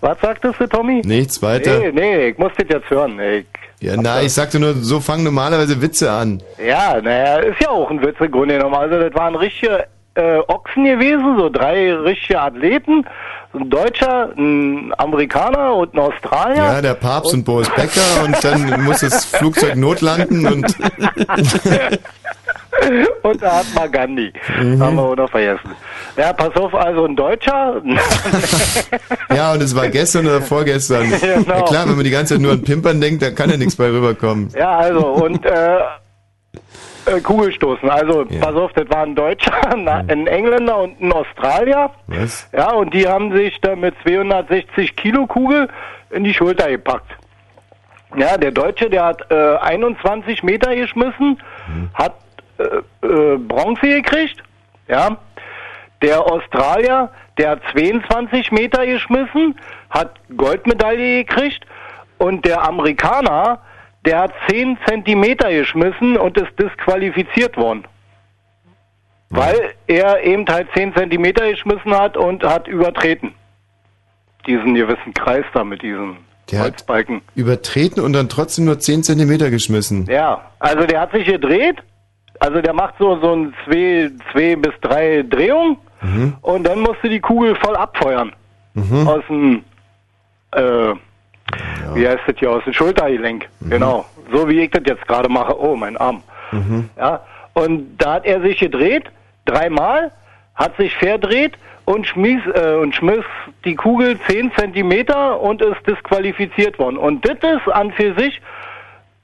Speaker 22: was sagtest du, Tommy?
Speaker 1: Nichts weiter.
Speaker 22: Nee, nee, ich muss das jetzt hören. Ich,
Speaker 1: Ja, nein, ich sagte nur, so fangen normalerweise Witze an.
Speaker 22: ja, naja, ist ja auch ein Witz im Grunde genommen. Also das waren richtige äh, Ochsen gewesen, so drei richtige Athleten. Ein Deutscher, ein Amerikaner und ein Australier.
Speaker 1: Ja, der Papst und Boris Becker und dann muss das Flugzeug notlanden und
Speaker 22: Und da hat man Gandhi.
Speaker 1: Mhm.
Speaker 22: Haben wir auch noch vergessen. Ja, pass auf, also ein Deutscher.
Speaker 1: ja, und es war gestern oder vorgestern.
Speaker 22: Genau.
Speaker 1: Ja klar, wenn man die ganze Zeit nur an Pimpern denkt, dann kann ja nichts bei rüberkommen.
Speaker 22: ja, also, und äh, äh, Kugelstoßen. Also, pass auf, das war ein Deutscher, ein- Engländer und ein Australier.
Speaker 1: Was?
Speaker 22: Ja, und die haben sich da mit 260 Kilo Kugel in die Schulter gepackt. Ja, der Deutsche, der hat äh, 21 Meter geschmissen, hat äh, äh, Bronze gekriegt. Ja, der Australier, der hat 22 Meter geschmissen, hat Goldmedaille gekriegt. Und der Amerikaner, der hat 10 Zentimeter geschmissen und ist disqualifiziert worden. Weil er eben halt 10 Zentimeter geschmissen hat und hat übertreten. Diesen gewissen Kreis da mit diesen
Speaker 1: Der hat
Speaker 22: Holzbalken.
Speaker 1: übertreten und dann trotzdem nur 10 Zentimeter geschmissen.
Speaker 22: Ja, also der hat sich gedreht. Also der macht so, so ein zwei, zwei bis drei Drehungen
Speaker 1: Mhm.
Speaker 22: und dann musste die Kugel voll abfeuern.
Speaker 1: Mhm.
Speaker 22: Aus dem, äh, wie heißt das hier, aus dem Schultergelenk. Genau. So wie ich das jetzt gerade mache. Oh, mein Arm.
Speaker 1: Mhm.
Speaker 22: Ja. Und da hat er sich gedreht, dreimal, hat sich verdreht und schmiss, äh, und schmiss die Kugel 10 Zentimeter und ist disqualifiziert worden. Und das ist an für sich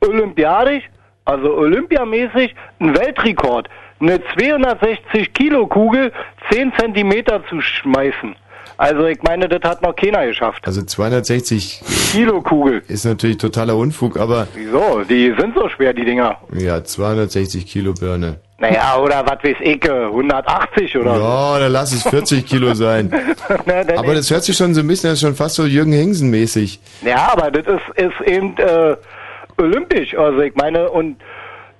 Speaker 22: olympiadisch, also olympiamäßig, ein Weltrekord. Eine 260 Kilo Kugel 10 Zentimeter zu schmeißen. Also ich meine, das hat noch keiner geschafft.
Speaker 1: Also 260
Speaker 22: Kilo Kugel.
Speaker 1: ist natürlich totaler Unfug, aber
Speaker 22: Wieso? Die sind so schwer, die Dinger.
Speaker 1: ja, 260 Kilo Birne.
Speaker 22: Naja, oder was weiß ich, äh, 180 oder so.
Speaker 1: Ja, dann lass es 40 Kilo sein.
Speaker 22: Na,
Speaker 1: Aber das hört sich schon so ein bisschen, das ist schon fast so Jürgen Hingsen mäßig.
Speaker 22: Ja, aber das ist, ist eben äh, olympisch. Also ich meine, und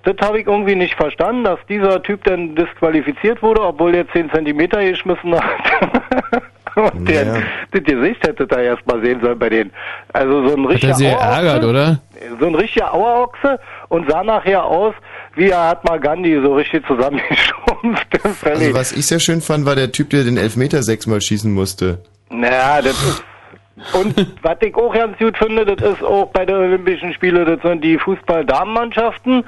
Speaker 22: das habe ich irgendwie nicht verstanden, dass dieser Typ dann disqualifiziert wurde, obwohl der 10 Zentimeter geschmissen hat. und
Speaker 3: Ja.
Speaker 22: das Gesicht hätte da erst mal sehen sollen bei denen. Also so ein
Speaker 3: Hat er
Speaker 22: richtiger
Speaker 3: sie ärgert, oder?
Speaker 22: so ein richtiger Auerochse und sah nachher aus, wie er hat mal Gandhi so richtig zusammengeschrumpft.
Speaker 1: Also was ich sehr schön fand, war der Typ, der den Elfmeter sechsmal schießen musste.
Speaker 22: Naja, das ist. Und was ich auch ganz gut finde, das ist auch bei den Olympischen Spielen, das sind die Fußball-Damenmannschaften.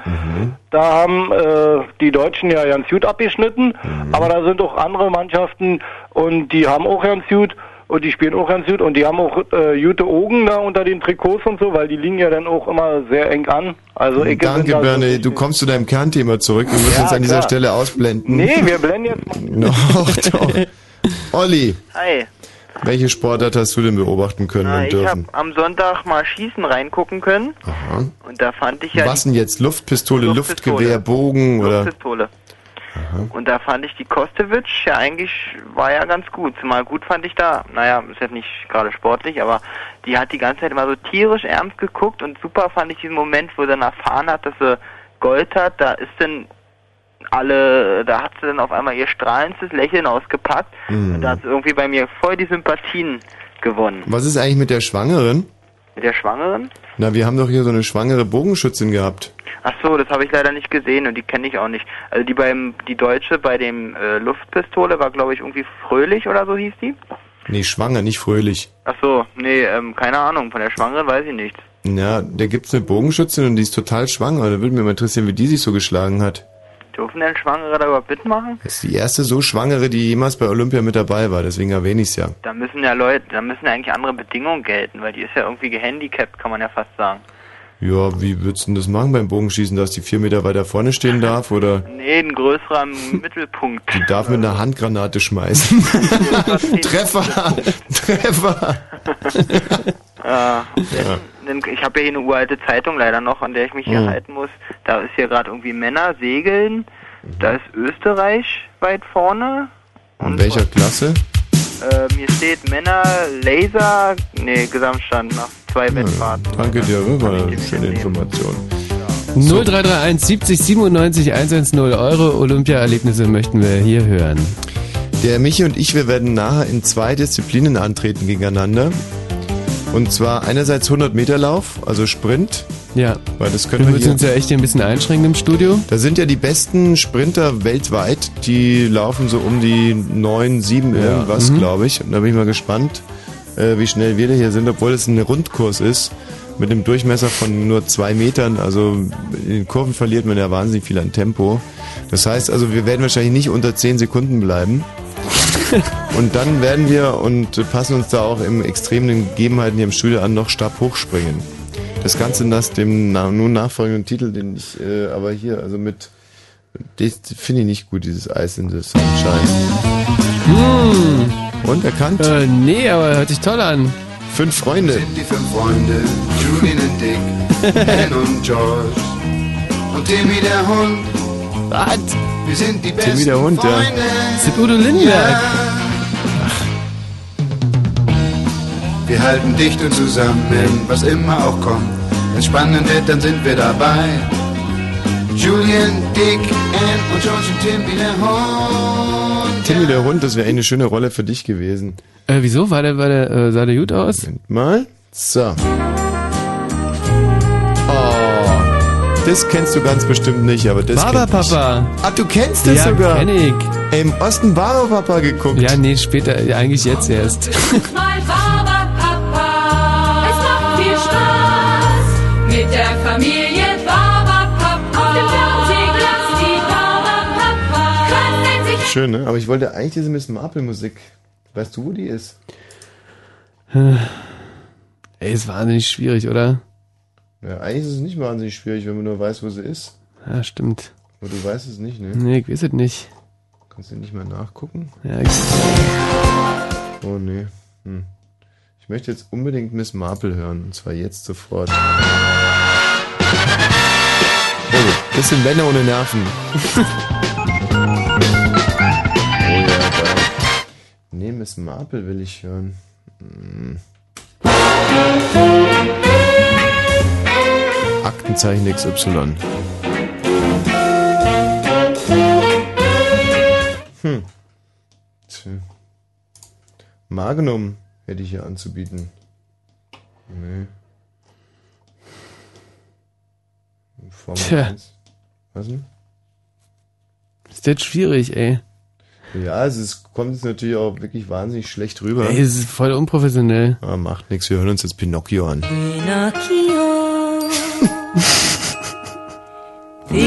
Speaker 22: Da haben äh, die Deutschen ja ganz gut abgeschnitten, aber da sind auch andere Mannschaften und die haben auch ganz gut und die spielen auch ganz gut und die haben auch äh, gute Augen da unter den Trikots und so, weil die liegen ja dann auch immer sehr eng an. Also ich
Speaker 1: Danke, Birne. Du kommst zu deinem Kernthema zurück. Wir müssen
Speaker 22: Ja,
Speaker 1: uns an dieser
Speaker 22: klar.
Speaker 1: Stelle ausblenden.
Speaker 22: Nee, wir blenden jetzt
Speaker 1: Doch, doch. Olli,
Speaker 20: Hi.
Speaker 1: Welche Sportart hast du denn beobachten können
Speaker 20: Na,
Speaker 1: und
Speaker 20: ich habe
Speaker 1: dürfen?
Speaker 20: am Sonntag mal Schießen reingucken können
Speaker 1: Aha.
Speaker 20: und da fand ich ja
Speaker 1: Was denn jetzt? Luftpistole,
Speaker 20: Luftpistole.
Speaker 1: Luftgewehr, Bogen oder?
Speaker 20: Luftpistole. Und da fand ich die Kostewitsch ja eigentlich war ja ganz gut. Zumal gut fand ich da, naja, ist jetzt nicht gerade sportlich, aber die hat die ganze Zeit immer so tierisch ernst geguckt und super fand ich diesen Moment, wo sie dann erfahren hat, dass sie Gold hat, da ist dann alle, da hat sie dann auf einmal ihr strahlendes Lächeln ausgepackt
Speaker 1: Mhm.
Speaker 20: und da hat sie irgendwie bei mir voll die Sympathien gewonnen.
Speaker 1: Was ist eigentlich mit der Schwangeren?
Speaker 20: Mit der Schwangeren?
Speaker 1: Na, wir haben doch hier so eine schwangere Bogenschützin gehabt.
Speaker 20: Ach so, das habe ich leider nicht gesehen und die kenne ich auch nicht. Also die beim die Deutsche bei dem äh, Luftpistole war glaube ich irgendwie Fröhlich oder so hieß die.
Speaker 1: Nee, schwanger, nicht fröhlich.
Speaker 20: Ach so, nee, ähm, keine Ahnung, von der Schwangeren weiß ich nichts.
Speaker 1: Ja, da gibt's eine Bogenschützin und die ist total schwanger. Da würde mich mal interessieren, wie die sich so geschlagen hat.
Speaker 20: Dürfen denn Schwangere da überhaupt mitmachen?
Speaker 1: Das ist die erste so Schwangere, die jemals bei Olympia mit dabei war, deswegen erwähne ich's ja.
Speaker 20: Da müssen ja Leute, da müssen ja eigentlich andere Bedingungen gelten, weil die ist ja irgendwie gehandicapt, kann man ja fast sagen.
Speaker 1: Ja, wie würdest du denn das machen beim Bogenschießen, dass die vier Meter weiter vorne stehen darf oder
Speaker 20: Nee, ein größerer Mittelpunkt.
Speaker 1: die darf mit einer Handgranate schmeißen? Treffer! Treffer!
Speaker 20: Ja, denn, denn ich habe ja hier eine uralte Zeitung leider noch, an der ich mich hier
Speaker 1: Mhm.
Speaker 20: halten muss. Da ist hier gerade irgendwie Männer segeln. Da ist Österreich weit vorne.
Speaker 1: In welcher Klasse?
Speaker 20: Äh, mir steht Männer Laser, nee, Gesamtstand nach zwei Wettfahrten.
Speaker 1: Danke dir, das war eine schöne Information.
Speaker 3: 0331 70 97 110 Euro Olympia-Erlebnisse möchten wir hier hören.
Speaker 1: Der Michi und ich, wir werden nachher in zwei Disziplinen antreten gegeneinander. Und zwar einerseits 100 Meter Lauf, also Sprint.
Speaker 3: Ja.
Speaker 1: Weil das können
Speaker 3: Wir
Speaker 1: wir,
Speaker 3: müssen uns ja echt ein bisschen einschränken im Studio.
Speaker 1: Da sind ja die besten Sprinter weltweit, die laufen so um die 9, 7
Speaker 3: Ja.
Speaker 1: irgendwas,
Speaker 3: Mhm.
Speaker 1: glaube ich. Und da bin ich mal gespannt, äh, wie schnell wir da hier sind, obwohl es ein Rundkurs ist. Mit einem Durchmesser von nur zwei Metern, also in den Kurven verliert man ja wahnsinnig viel an Tempo. Das heißt also, wir werden wahrscheinlich nicht unter 10 Sekunden bleiben. und dann werden wir und passen uns da auch im extremen Gegebenheiten hier im Studio an noch Stab hochspringen. Das Ganze nach dem nun nachfolgenden Titel, den ich äh, aber hier, also mit, das finde ich nicht gut, dieses Eis in the Sunshine.
Speaker 3: Hm.
Speaker 1: Und erkannt?
Speaker 3: Äh, nee, aber hört sich toll an.
Speaker 1: Fünf Freunde.
Speaker 38: sind die fünf Freunde, Julian und Dick, Ben und George und Timmy der Hund.
Speaker 3: Was?
Speaker 38: Wir sind die besten
Speaker 1: Timmy der Hund, ja.
Speaker 38: Freunde.
Speaker 3: Das ist Udo Lindenberg.
Speaker 38: Wir halten dicht und zusammen, was immer auch kommt. Wenn spannend wird, dann sind wir dabei. Julian, Dick, Ann und George und Timmy der Hund.
Speaker 1: Timmy der Hund, das wäre eine schöne Rolle für dich gewesen.
Speaker 3: Äh, wieso? War der, war der, äh, sah der gut aus?
Speaker 1: Moment mal. So. Oh. Das kennst du ganz bestimmt nicht, aber das
Speaker 3: Barberpapa.
Speaker 1: Ach, du kennst das
Speaker 3: ja,
Speaker 1: sogar.
Speaker 3: Kenn ich.
Speaker 1: Im Osten Barberpapa geguckt.
Speaker 3: Ja, nee, später, eigentlich jetzt erst.
Speaker 32: Mal
Speaker 1: Schön, ne? Aber ich wollte eigentlich diese Miss Marple Musik. Weißt du, wo die ist?
Speaker 3: Ey, ist wahnsinnig schwierig, oder?
Speaker 1: Ja, eigentlich ist es nicht wahnsinnig schwierig, wenn man nur weiß, wo sie ist.
Speaker 3: Ja, stimmt.
Speaker 1: Aber du weißt es nicht, ne?
Speaker 3: Nee, ich weiß es nicht.
Speaker 1: Kannst du nicht mal nachgucken?
Speaker 3: Ja, ich,
Speaker 1: Oh, nee. Hm. Ich möchte jetzt unbedingt Miss Marple hören. Und zwar jetzt sofort. Oh, bisschen Männer ohne Nerven. Nee, Miss Marple will ich hören. Hm. Aktenzeichen XY. Hm. Tja. Magnum hätte ich hier anzubieten. Nee. Formel
Speaker 3: Tja.
Speaker 1: 1. Was denn?
Speaker 3: ist jetzt schwierig, ey.
Speaker 1: Ja, es kommt jetzt natürlich auch wirklich wahnsinnig schlecht rüber.
Speaker 3: Ey, es ist voll unprofessionell.
Speaker 1: Ah, macht nichts, wir hören uns jetzt Pinocchio an.
Speaker 32: Pinocchio.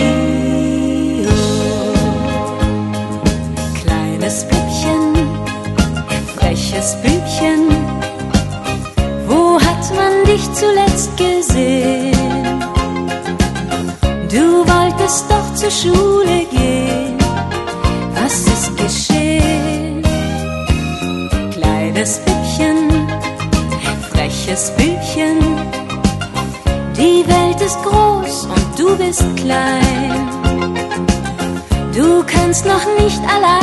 Speaker 32: Pinocchio. Kleines Püppchen, freches Bübchen. Wo hat man dich zuletzt gesehen? Du wolltest doch zur Schule klein. Du kannst noch nicht alleine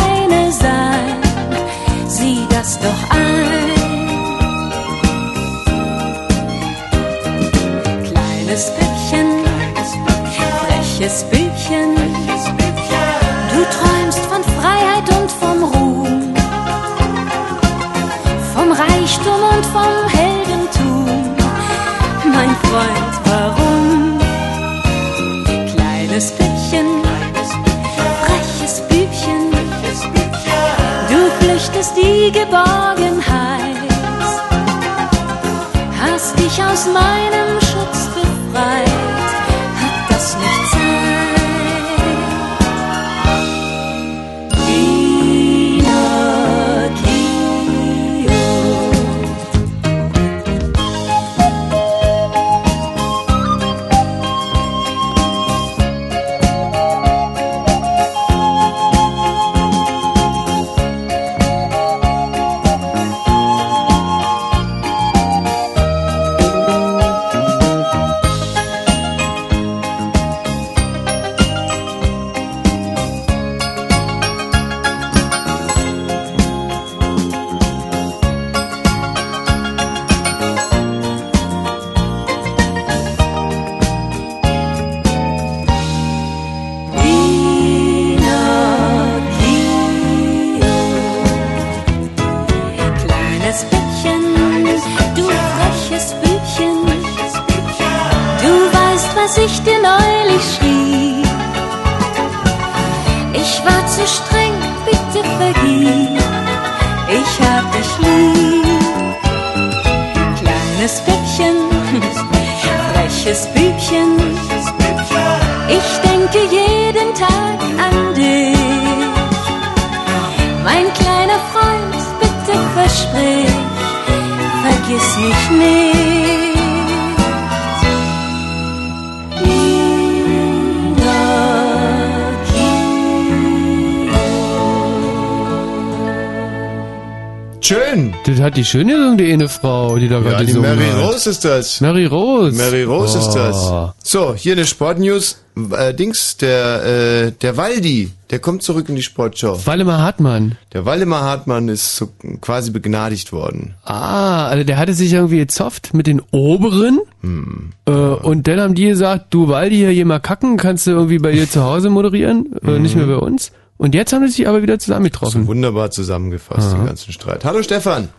Speaker 32: die
Speaker 1: schön
Speaker 3: gesungen, die eine Frau, die da
Speaker 1: Ja,
Speaker 3: gerade
Speaker 1: die Mary
Speaker 3: hat.
Speaker 1: Rose ist das.
Speaker 3: Mary Rose.
Speaker 1: Mary Rose ist
Speaker 3: Oh.
Speaker 1: das. So, hier eine Sportnews. Äh, Dings, der, äh, der Waldi, der kommt zurück in die Sportschau.
Speaker 3: Waldemar Hartmann.
Speaker 1: Der Waldemar Hartmann ist so quasi begnadigt worden.
Speaker 3: Ah, also der hatte sich irgendwie gezofft mit den Oberen.
Speaker 1: Hm.
Speaker 3: Äh, und dann haben die gesagt, du Waldi, hier mal kacken, kannst du irgendwie bei dir zu Hause moderieren, äh, nicht mehr bei uns. Und jetzt haben sie sich aber wieder zusammengetroffen.
Speaker 1: Wunderbar zusammengefasst, den ganzen Streit. Hallo Stefan.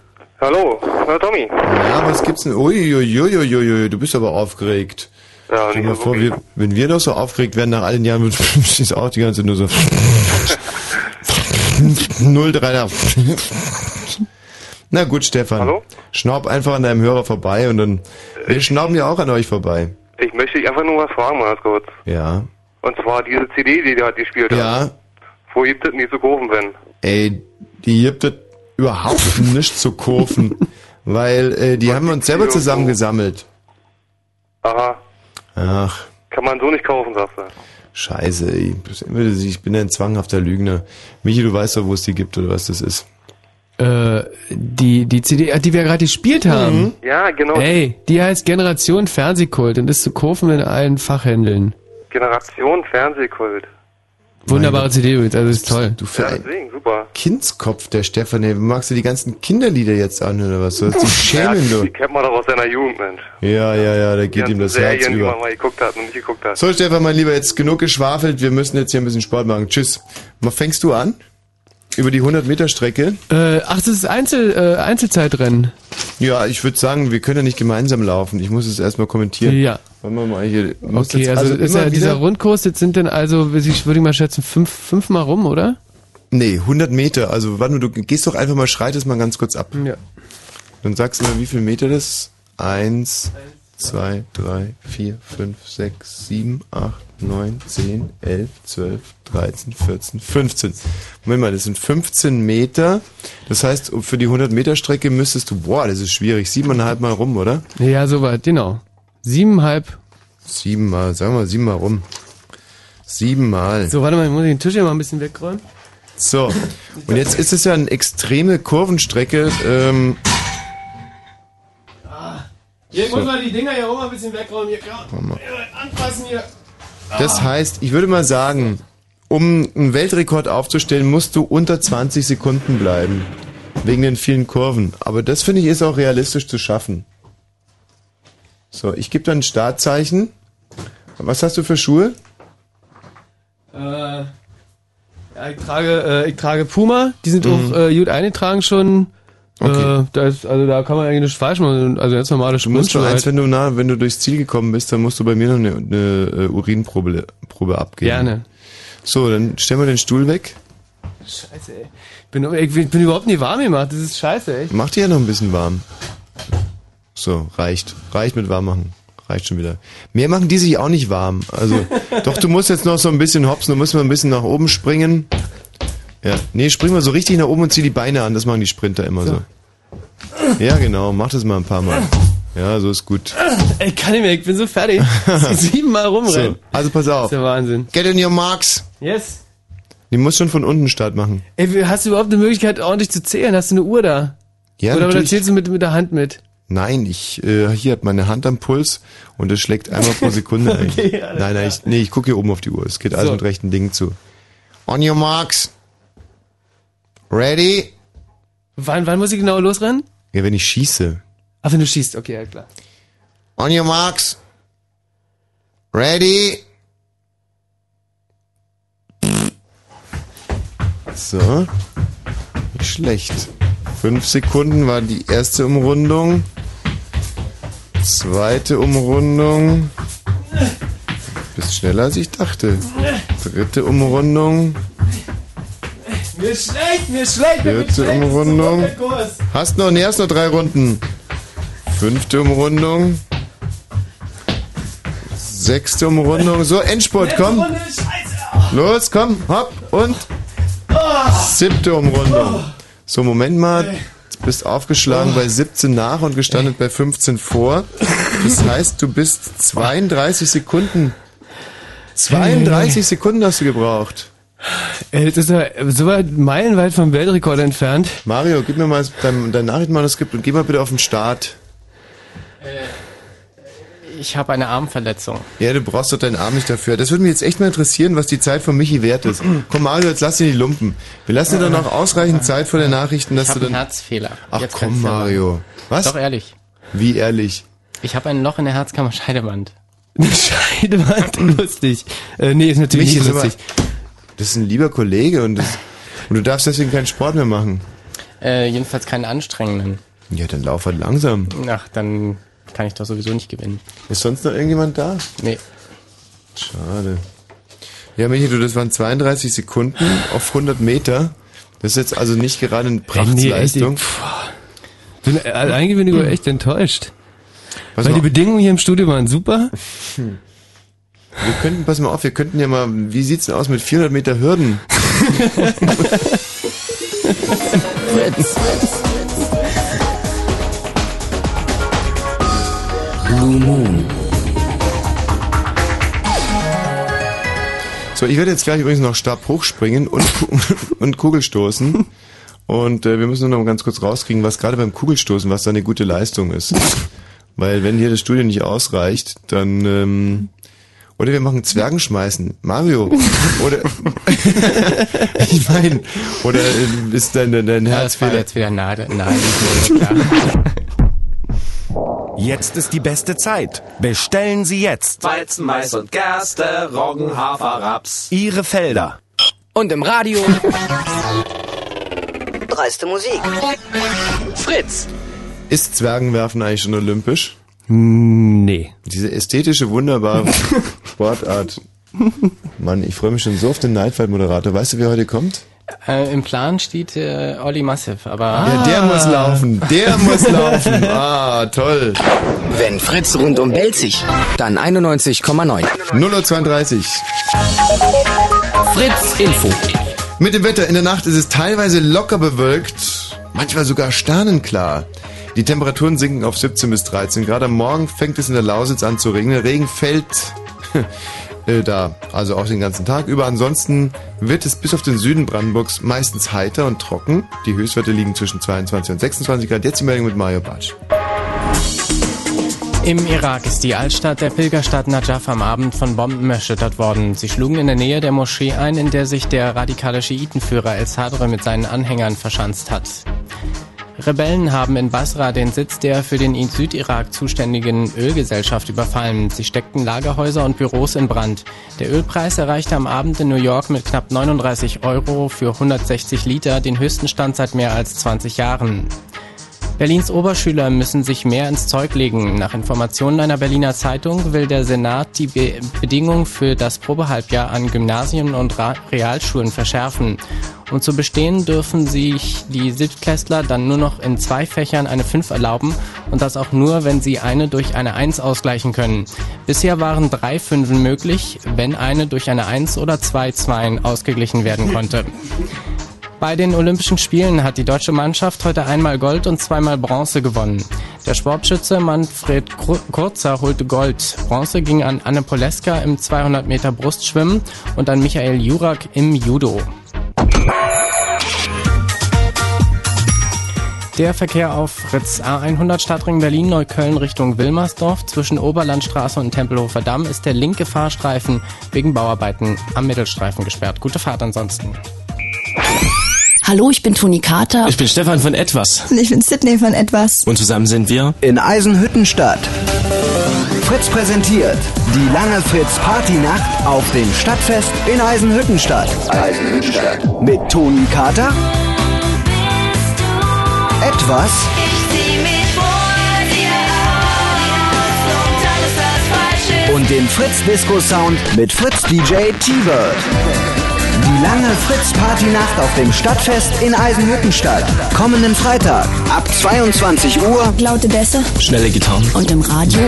Speaker 19: Hallo, na Tommy.
Speaker 1: Ja, was gibt's denn? Uiuiuiuiui, du bist aber aufgeregt.
Speaker 19: Ja,
Speaker 1: Stell dir mal vor, wir, wenn wir doch so aufgeregt werden nach allen Jahren, ist auch die ganze Zeit nur so 03 da. Na gut, Stefan.
Speaker 19: Hallo?
Speaker 1: Schnaub einfach an deinem Hörer vorbei und dann. Wir schnauben ja auch an euch vorbei.
Speaker 19: Ich möchte dich einfach nur was fragen, mal kurz.
Speaker 1: Ja.
Speaker 19: Und zwar diese CD, die du halt gespielt hast.
Speaker 1: Ja.
Speaker 19: Wo gibt es nicht zu kaufen, wenn?
Speaker 1: Ey, die gibt es überhaupt nicht zu kaufen. Weil äh, die haben wir uns selber zusammengesammelt.
Speaker 19: Aha,
Speaker 1: Ach,
Speaker 19: kann man so nicht kaufen, sagst du.
Speaker 1: scheiße, ey. Ich bin ein zwanghafter Lügner. Michi, du weißt doch, wo es die gibt oder was das ist.
Speaker 3: Äh, die, die CD, die wir gerade gespielt haben.
Speaker 19: Ja, genau.
Speaker 3: Ey, die heißt Generation Fernsehkult und ist zu kaufen in allen Fachhändeln.
Speaker 19: Generation Fernsehkult.
Speaker 3: Wunderbare CD übrigens, also ist toll.
Speaker 1: Du für
Speaker 19: Ja, deswegen, super.
Speaker 1: Kindskopf, der Stefan, ey. Magst du die ganzen Kinderlieder jetzt an oder was? Sollst dich schämen,
Speaker 19: ja, die
Speaker 1: du.
Speaker 19: kennt man doch aus seiner Jugend, Mensch.
Speaker 1: Ja, ja, ja, da
Speaker 19: Die
Speaker 1: geht ihm das Herz
Speaker 19: Serien, die
Speaker 1: über.
Speaker 19: man mal geguckt hat und nicht geguckt hat.
Speaker 1: So, Stefan, mein Lieber, jetzt genug geschwafelt. Wir müssen jetzt hier ein bisschen Sport machen. Tschüss. Mal fängst du an? Über die 100 Meter Strecke?
Speaker 3: Äh, ach, das ist Einzel, äh, Einzelzeitrennen.
Speaker 1: Ja, ich würde sagen, wir können ja nicht gemeinsam laufen. Ich muss es erstmal kommentieren.
Speaker 3: Ja.
Speaker 1: Wollen wir mal hier. muss
Speaker 3: Okay,
Speaker 1: jetzt
Speaker 3: also, ist
Speaker 1: immer
Speaker 3: ja dieser Rundkurs, jetzt sind dann also, ich würde mal schätzen, fünf, fünfmal rum, oder?
Speaker 1: Nee, 100 Meter. Also, warte mal, du gehst doch einfach mal, schreitest mal ganz kurz ab.
Speaker 3: Ja.
Speaker 1: Dann sagst du mal, wie viel Meter das ist. Eins, zwei, drei, vier, fünf, sechs, sieben, acht, neun, zehn, elf, zwölf, dreizehn, vierzehn, fünfzehn. Moment mal, das sind 15 Meter. Das heißt, für die 100 Meter Strecke müsstest du, boah, das ist schwierig, siebeneinhalb Mal rum, oder?
Speaker 3: Ja, soweit, genau. Siebenhalb.
Speaker 1: Siebenmal, sagen wir mal siebenmal rum. Siebenmal.
Speaker 3: So, warte mal, ich muss den Tisch hier mal ein bisschen wegräumen.
Speaker 1: So, und jetzt ist es ja eine extreme Kurvenstrecke. Ähm,
Speaker 3: Hier, ich
Speaker 1: So.
Speaker 3: muss mal die Dinger hier oben ein bisschen wegräumen. Hier, ja.
Speaker 1: Mal.
Speaker 3: Anpassen hier.
Speaker 1: Das heißt, ich würde mal sagen, um einen Weltrekord aufzustellen, musst du unter 20 Sekunden bleiben. Wegen den vielen Kurven. Aber das finde ich ist auch realistisch zu schaffen. So, ich gebe dann ein Startzeichen. Was hast du für Schuhe?
Speaker 3: Äh, ja, ich trage, äh, ich trage Puma. Die sind
Speaker 1: Mhm.
Speaker 3: auch äh, gut eingetragen schon.
Speaker 1: Okay.
Speaker 3: Äh, da ist, also da kann man eigentlich nicht falsch machen. Also jetzt normale
Speaker 1: Du musst schon eins,
Speaker 3: halt.
Speaker 1: wenn du nah, wenn du durchs Ziel gekommen bist, dann musst du bei mir noch eine, eine äh, Urinprobe Probe abgeben.
Speaker 3: Gerne.
Speaker 1: So, dann stellen wir den Stuhl weg.
Speaker 3: Scheiße, ey. Ich bin, ich bin, bin überhaupt nicht warm gemacht. Das ist scheiße, ey.
Speaker 1: Mach dir ja noch ein bisschen warm. So, reicht. Reicht mit warm machen. Reicht schon wieder. Mehr machen die sich auch nicht warm. Also, doch, du musst jetzt noch so ein bisschen hopsen, du musst mal ein bisschen nach oben springen. Ja, nee, spring mal so richtig nach oben und zieh die Beine an. Das machen die Sprinter immer so. Ja, genau. Mach das mal ein paar Mal. Ja, so ist gut.
Speaker 3: Ey, kann nicht mehr. Ich bin so fertig. Siebenmal rumrennen.
Speaker 1: So, also pass auf.
Speaker 3: Das ist der Wahnsinn.
Speaker 1: Get in your marks.
Speaker 3: Yes.
Speaker 1: Die muss schon von unten Start machen.
Speaker 3: Ey, hast du überhaupt eine Möglichkeit, ordentlich zu zählen? Hast du eine Uhr da?
Speaker 1: Ja,
Speaker 3: oder, oder
Speaker 1: natürlich.
Speaker 3: zählst du mit, mit der Hand mit?
Speaker 1: Nein, ich äh, hier hat meine Hand am Puls und es schlägt einmal pro Sekunde ein.
Speaker 3: Okay, alles
Speaker 1: nein, nein, ich, nee, ich gucke hier oben auf die Uhr. Es geht alles
Speaker 3: So.
Speaker 1: mit rechten Dingen zu. On your marks. Ready?
Speaker 3: Wann, wann muss ich genau losrennen?
Speaker 1: Ja, wenn ich schieße.
Speaker 3: Ach, wenn du schießt, okay, ja klar.
Speaker 1: On your marks. Ready? So. Nicht schlecht. Fünf Sekunden war die erste Umrundung. Zweite Umrundung. Bist schneller als ich dachte. Dritte Umrundung.
Speaker 3: Mir ist schlecht, mir ist schlecht.
Speaker 1: Vierte Umrundung. Hast noch, nee, hast noch drei Runden. Fünfte Umrundung. Sechste Umrundung. So, Endspurt, komm. Los, komm, hopp und siebte Umrundung. So, Moment mal. Du bist aufgeschlagen bei 17 nach und gestanden bei 15 vor. Das heißt, du bist 32 Sekunden. 32 Sekunden hast du gebraucht.
Speaker 3: Ey, das ist ja so weit meilenweit vom Weltrekord entfernt.
Speaker 1: Mario, gib mir mal dein, dein Nachrichtenmanuskript und geh mal bitte auf den Start.
Speaker 13: Ich habe eine Armverletzung.
Speaker 1: Ja, du brauchst doch deinen Arm nicht dafür. Das würde mich jetzt echt mal interessieren, was die Zeit von Michi wert ist. Komm, Mario, jetzt lass dir die Lumpen. Wir lassen dir dann noch ausreichend Zeit vor den Nachrichten, dass
Speaker 13: ich
Speaker 1: du
Speaker 13: habe einen
Speaker 1: dann...
Speaker 13: Herzfehler.
Speaker 1: Ach
Speaker 13: Jetzt
Speaker 1: komm, Mario. Was?
Speaker 13: Doch ehrlich.
Speaker 1: Wie ehrlich?
Speaker 13: Ich habe ein Loch in der Herzkammer-Scheidewand.
Speaker 3: Scheidewand, lustig. Äh, nee, ist natürlich
Speaker 1: Michi
Speaker 3: nicht lustig.
Speaker 1: Das ist ein lieber Kollege und, das, und du darfst deswegen keinen Sport mehr machen.
Speaker 13: Äh, jedenfalls keinen anstrengenden.
Speaker 1: Ja, dann lauf halt langsam.
Speaker 13: Ach, dann kann ich doch sowieso nicht gewinnen.
Speaker 1: Ist sonst noch irgendjemand da?
Speaker 13: Nee.
Speaker 1: Schade. Ja, Michi, du, das waren 32 Sekunden auf 100 Meter. Das ist jetzt also nicht gerade eine Prachtleistung.
Speaker 3: Bin, äh, eigentlich bin ich echt enttäuscht.
Speaker 1: Was
Speaker 3: Weil
Speaker 1: noch?
Speaker 3: die Bedingungen hier im Studio waren super.
Speaker 1: Wir könnten, pass mal auf, wir könnten ja mal, wie sieht's denn aus mit 400 Meter Hürden?
Speaker 2: Fritz. Blue Moon.
Speaker 1: So, ich werde jetzt gleich übrigens noch Stab hochspringen und, und Kugelstoßen. Und äh, wir müssen nur noch mal ganz kurz rauskriegen, was gerade beim Kugelstoßen, was da eine gute Leistung ist. Weil wenn hier das Studio nicht ausreicht, dann ähm, oder wir machen Zwergenschmeißen. Mario. Oder ich meine, oder äh, ist dein, dein, dein
Speaker 13: Ja,
Speaker 1: Herz
Speaker 13: das war
Speaker 1: wieder
Speaker 13: jetzt wieder nahe, nahe klar.
Speaker 39: Jetzt ist die beste Zeit. Bestellen Sie jetzt
Speaker 40: Weizen, Mais und Gerste, Roggen, Hafer, Raps.
Speaker 39: Ihre Felder.
Speaker 2: Und im Radio.
Speaker 41: Dreiste Musik.
Speaker 2: Fritz.
Speaker 1: Ist Zwergenwerfen eigentlich schon olympisch?
Speaker 3: Nee.
Speaker 1: Diese ästhetische, wunderbare Sportart. Mann, ich freue mich schon so auf den Nightfight-Moderator. Weißt du, wer heute kommt?
Speaker 13: Äh, Im Plan steht äh, Olli Massiv, aber...
Speaker 1: Ja, der muss laufen. Der muss laufen. Ah, toll.
Speaker 2: Wenn Fritz rundum belzig, dann 91,9.
Speaker 1: 0.32 Uhr.
Speaker 2: Fritz Info.
Speaker 1: Mit dem Wetter in der Nacht ist es teilweise locker bewölkt, manchmal sogar sternenklar. Die Temperaturen sinken auf 17 bis 13 Grad. Am Morgen fängt es in der Lausitz an zu regnen. Regen fällt äh, da, also auch den ganzen Tag über. Ansonsten wird es bis auf den Süden Brandenburgs meistens heiter und trocken. Die Höchstwerte liegen zwischen 22 und 26 Grad. Jetzt die Meldung mit Mario Batsch.
Speaker 13: Im Irak ist die Altstadt der Pilgerstadt Najaf am Abend von Bomben erschüttert worden. Sie schlugen in der Nähe der Moschee ein, in der sich der radikale Schiitenführer El Sadr mit seinen Anhängern verschanzt hat. Rebellen haben in Basra den Sitz der für den in Südirak zuständigen Ölgesellschaft überfallen. Sie steckten Lagerhäuser und Büros in Brand. Der Ölpreis erreichte am Abend in New York mit knapp 39 Euro für 160 Liter den höchsten Stand seit mehr als 20 Jahren. Berlins Oberschüler müssen sich mehr ins Zeug legen. Nach Informationen einer Berliner Zeitung will der Senat die Be Bedingungen für das Probehalbjahr an Gymnasien und Ra Realschulen verschärfen. Um zu bestehen, dürfen sich die Siebtklässler dann nur noch in zwei Fächern eine 5 erlauben und das auch nur, wenn sie eine durch eine 1 ausgleichen können. Bisher waren drei Fünfen möglich, wenn eine durch eine 1 oder zwei Zweien ausgeglichen werden konnte. Bei den Olympischen Spielen hat die deutsche Mannschaft heute einmal Gold und zweimal Bronze gewonnen. Der Sportschütze Manfred Kurzer holte Gold. Bronze ging an Anne Poleska im 200 Meter Brustschwimmen und an Michael Jurak im Judo. Der Verkehr auf Fritz A100 Stadtring Berlin Neukölln Richtung Wilmersdorf zwischen Oberlandstraße und Tempelhofer Damm ist der linke Fahrstreifen wegen Bauarbeiten am Mittelstreifen gesperrt. Gute Fahrt ansonsten.
Speaker 42: Hallo, ich bin Toni Carter.
Speaker 40: Ich bin Stefan von Etwas.
Speaker 42: Und ich bin Sydney von Etwas.
Speaker 40: Und zusammen sind wir
Speaker 30: In Eisenhüttenstadt. Fritz präsentiert die lange Fritz Partynacht auf dem Stadtfest in Eisenhüttenstadt. Eisenhüttenstadt. Mit Toni Kater. Etwas. Und dem Fritz Disco Sound mit Fritz DJ T-Bird. Die lange Fritz Partynacht auf dem Stadtfest in Eisenhüttenstadt. Kommenden Freitag ab 22 Uhr.
Speaker 42: Laute Bässe.
Speaker 40: schnelle Gitarren.
Speaker 42: Und im Radio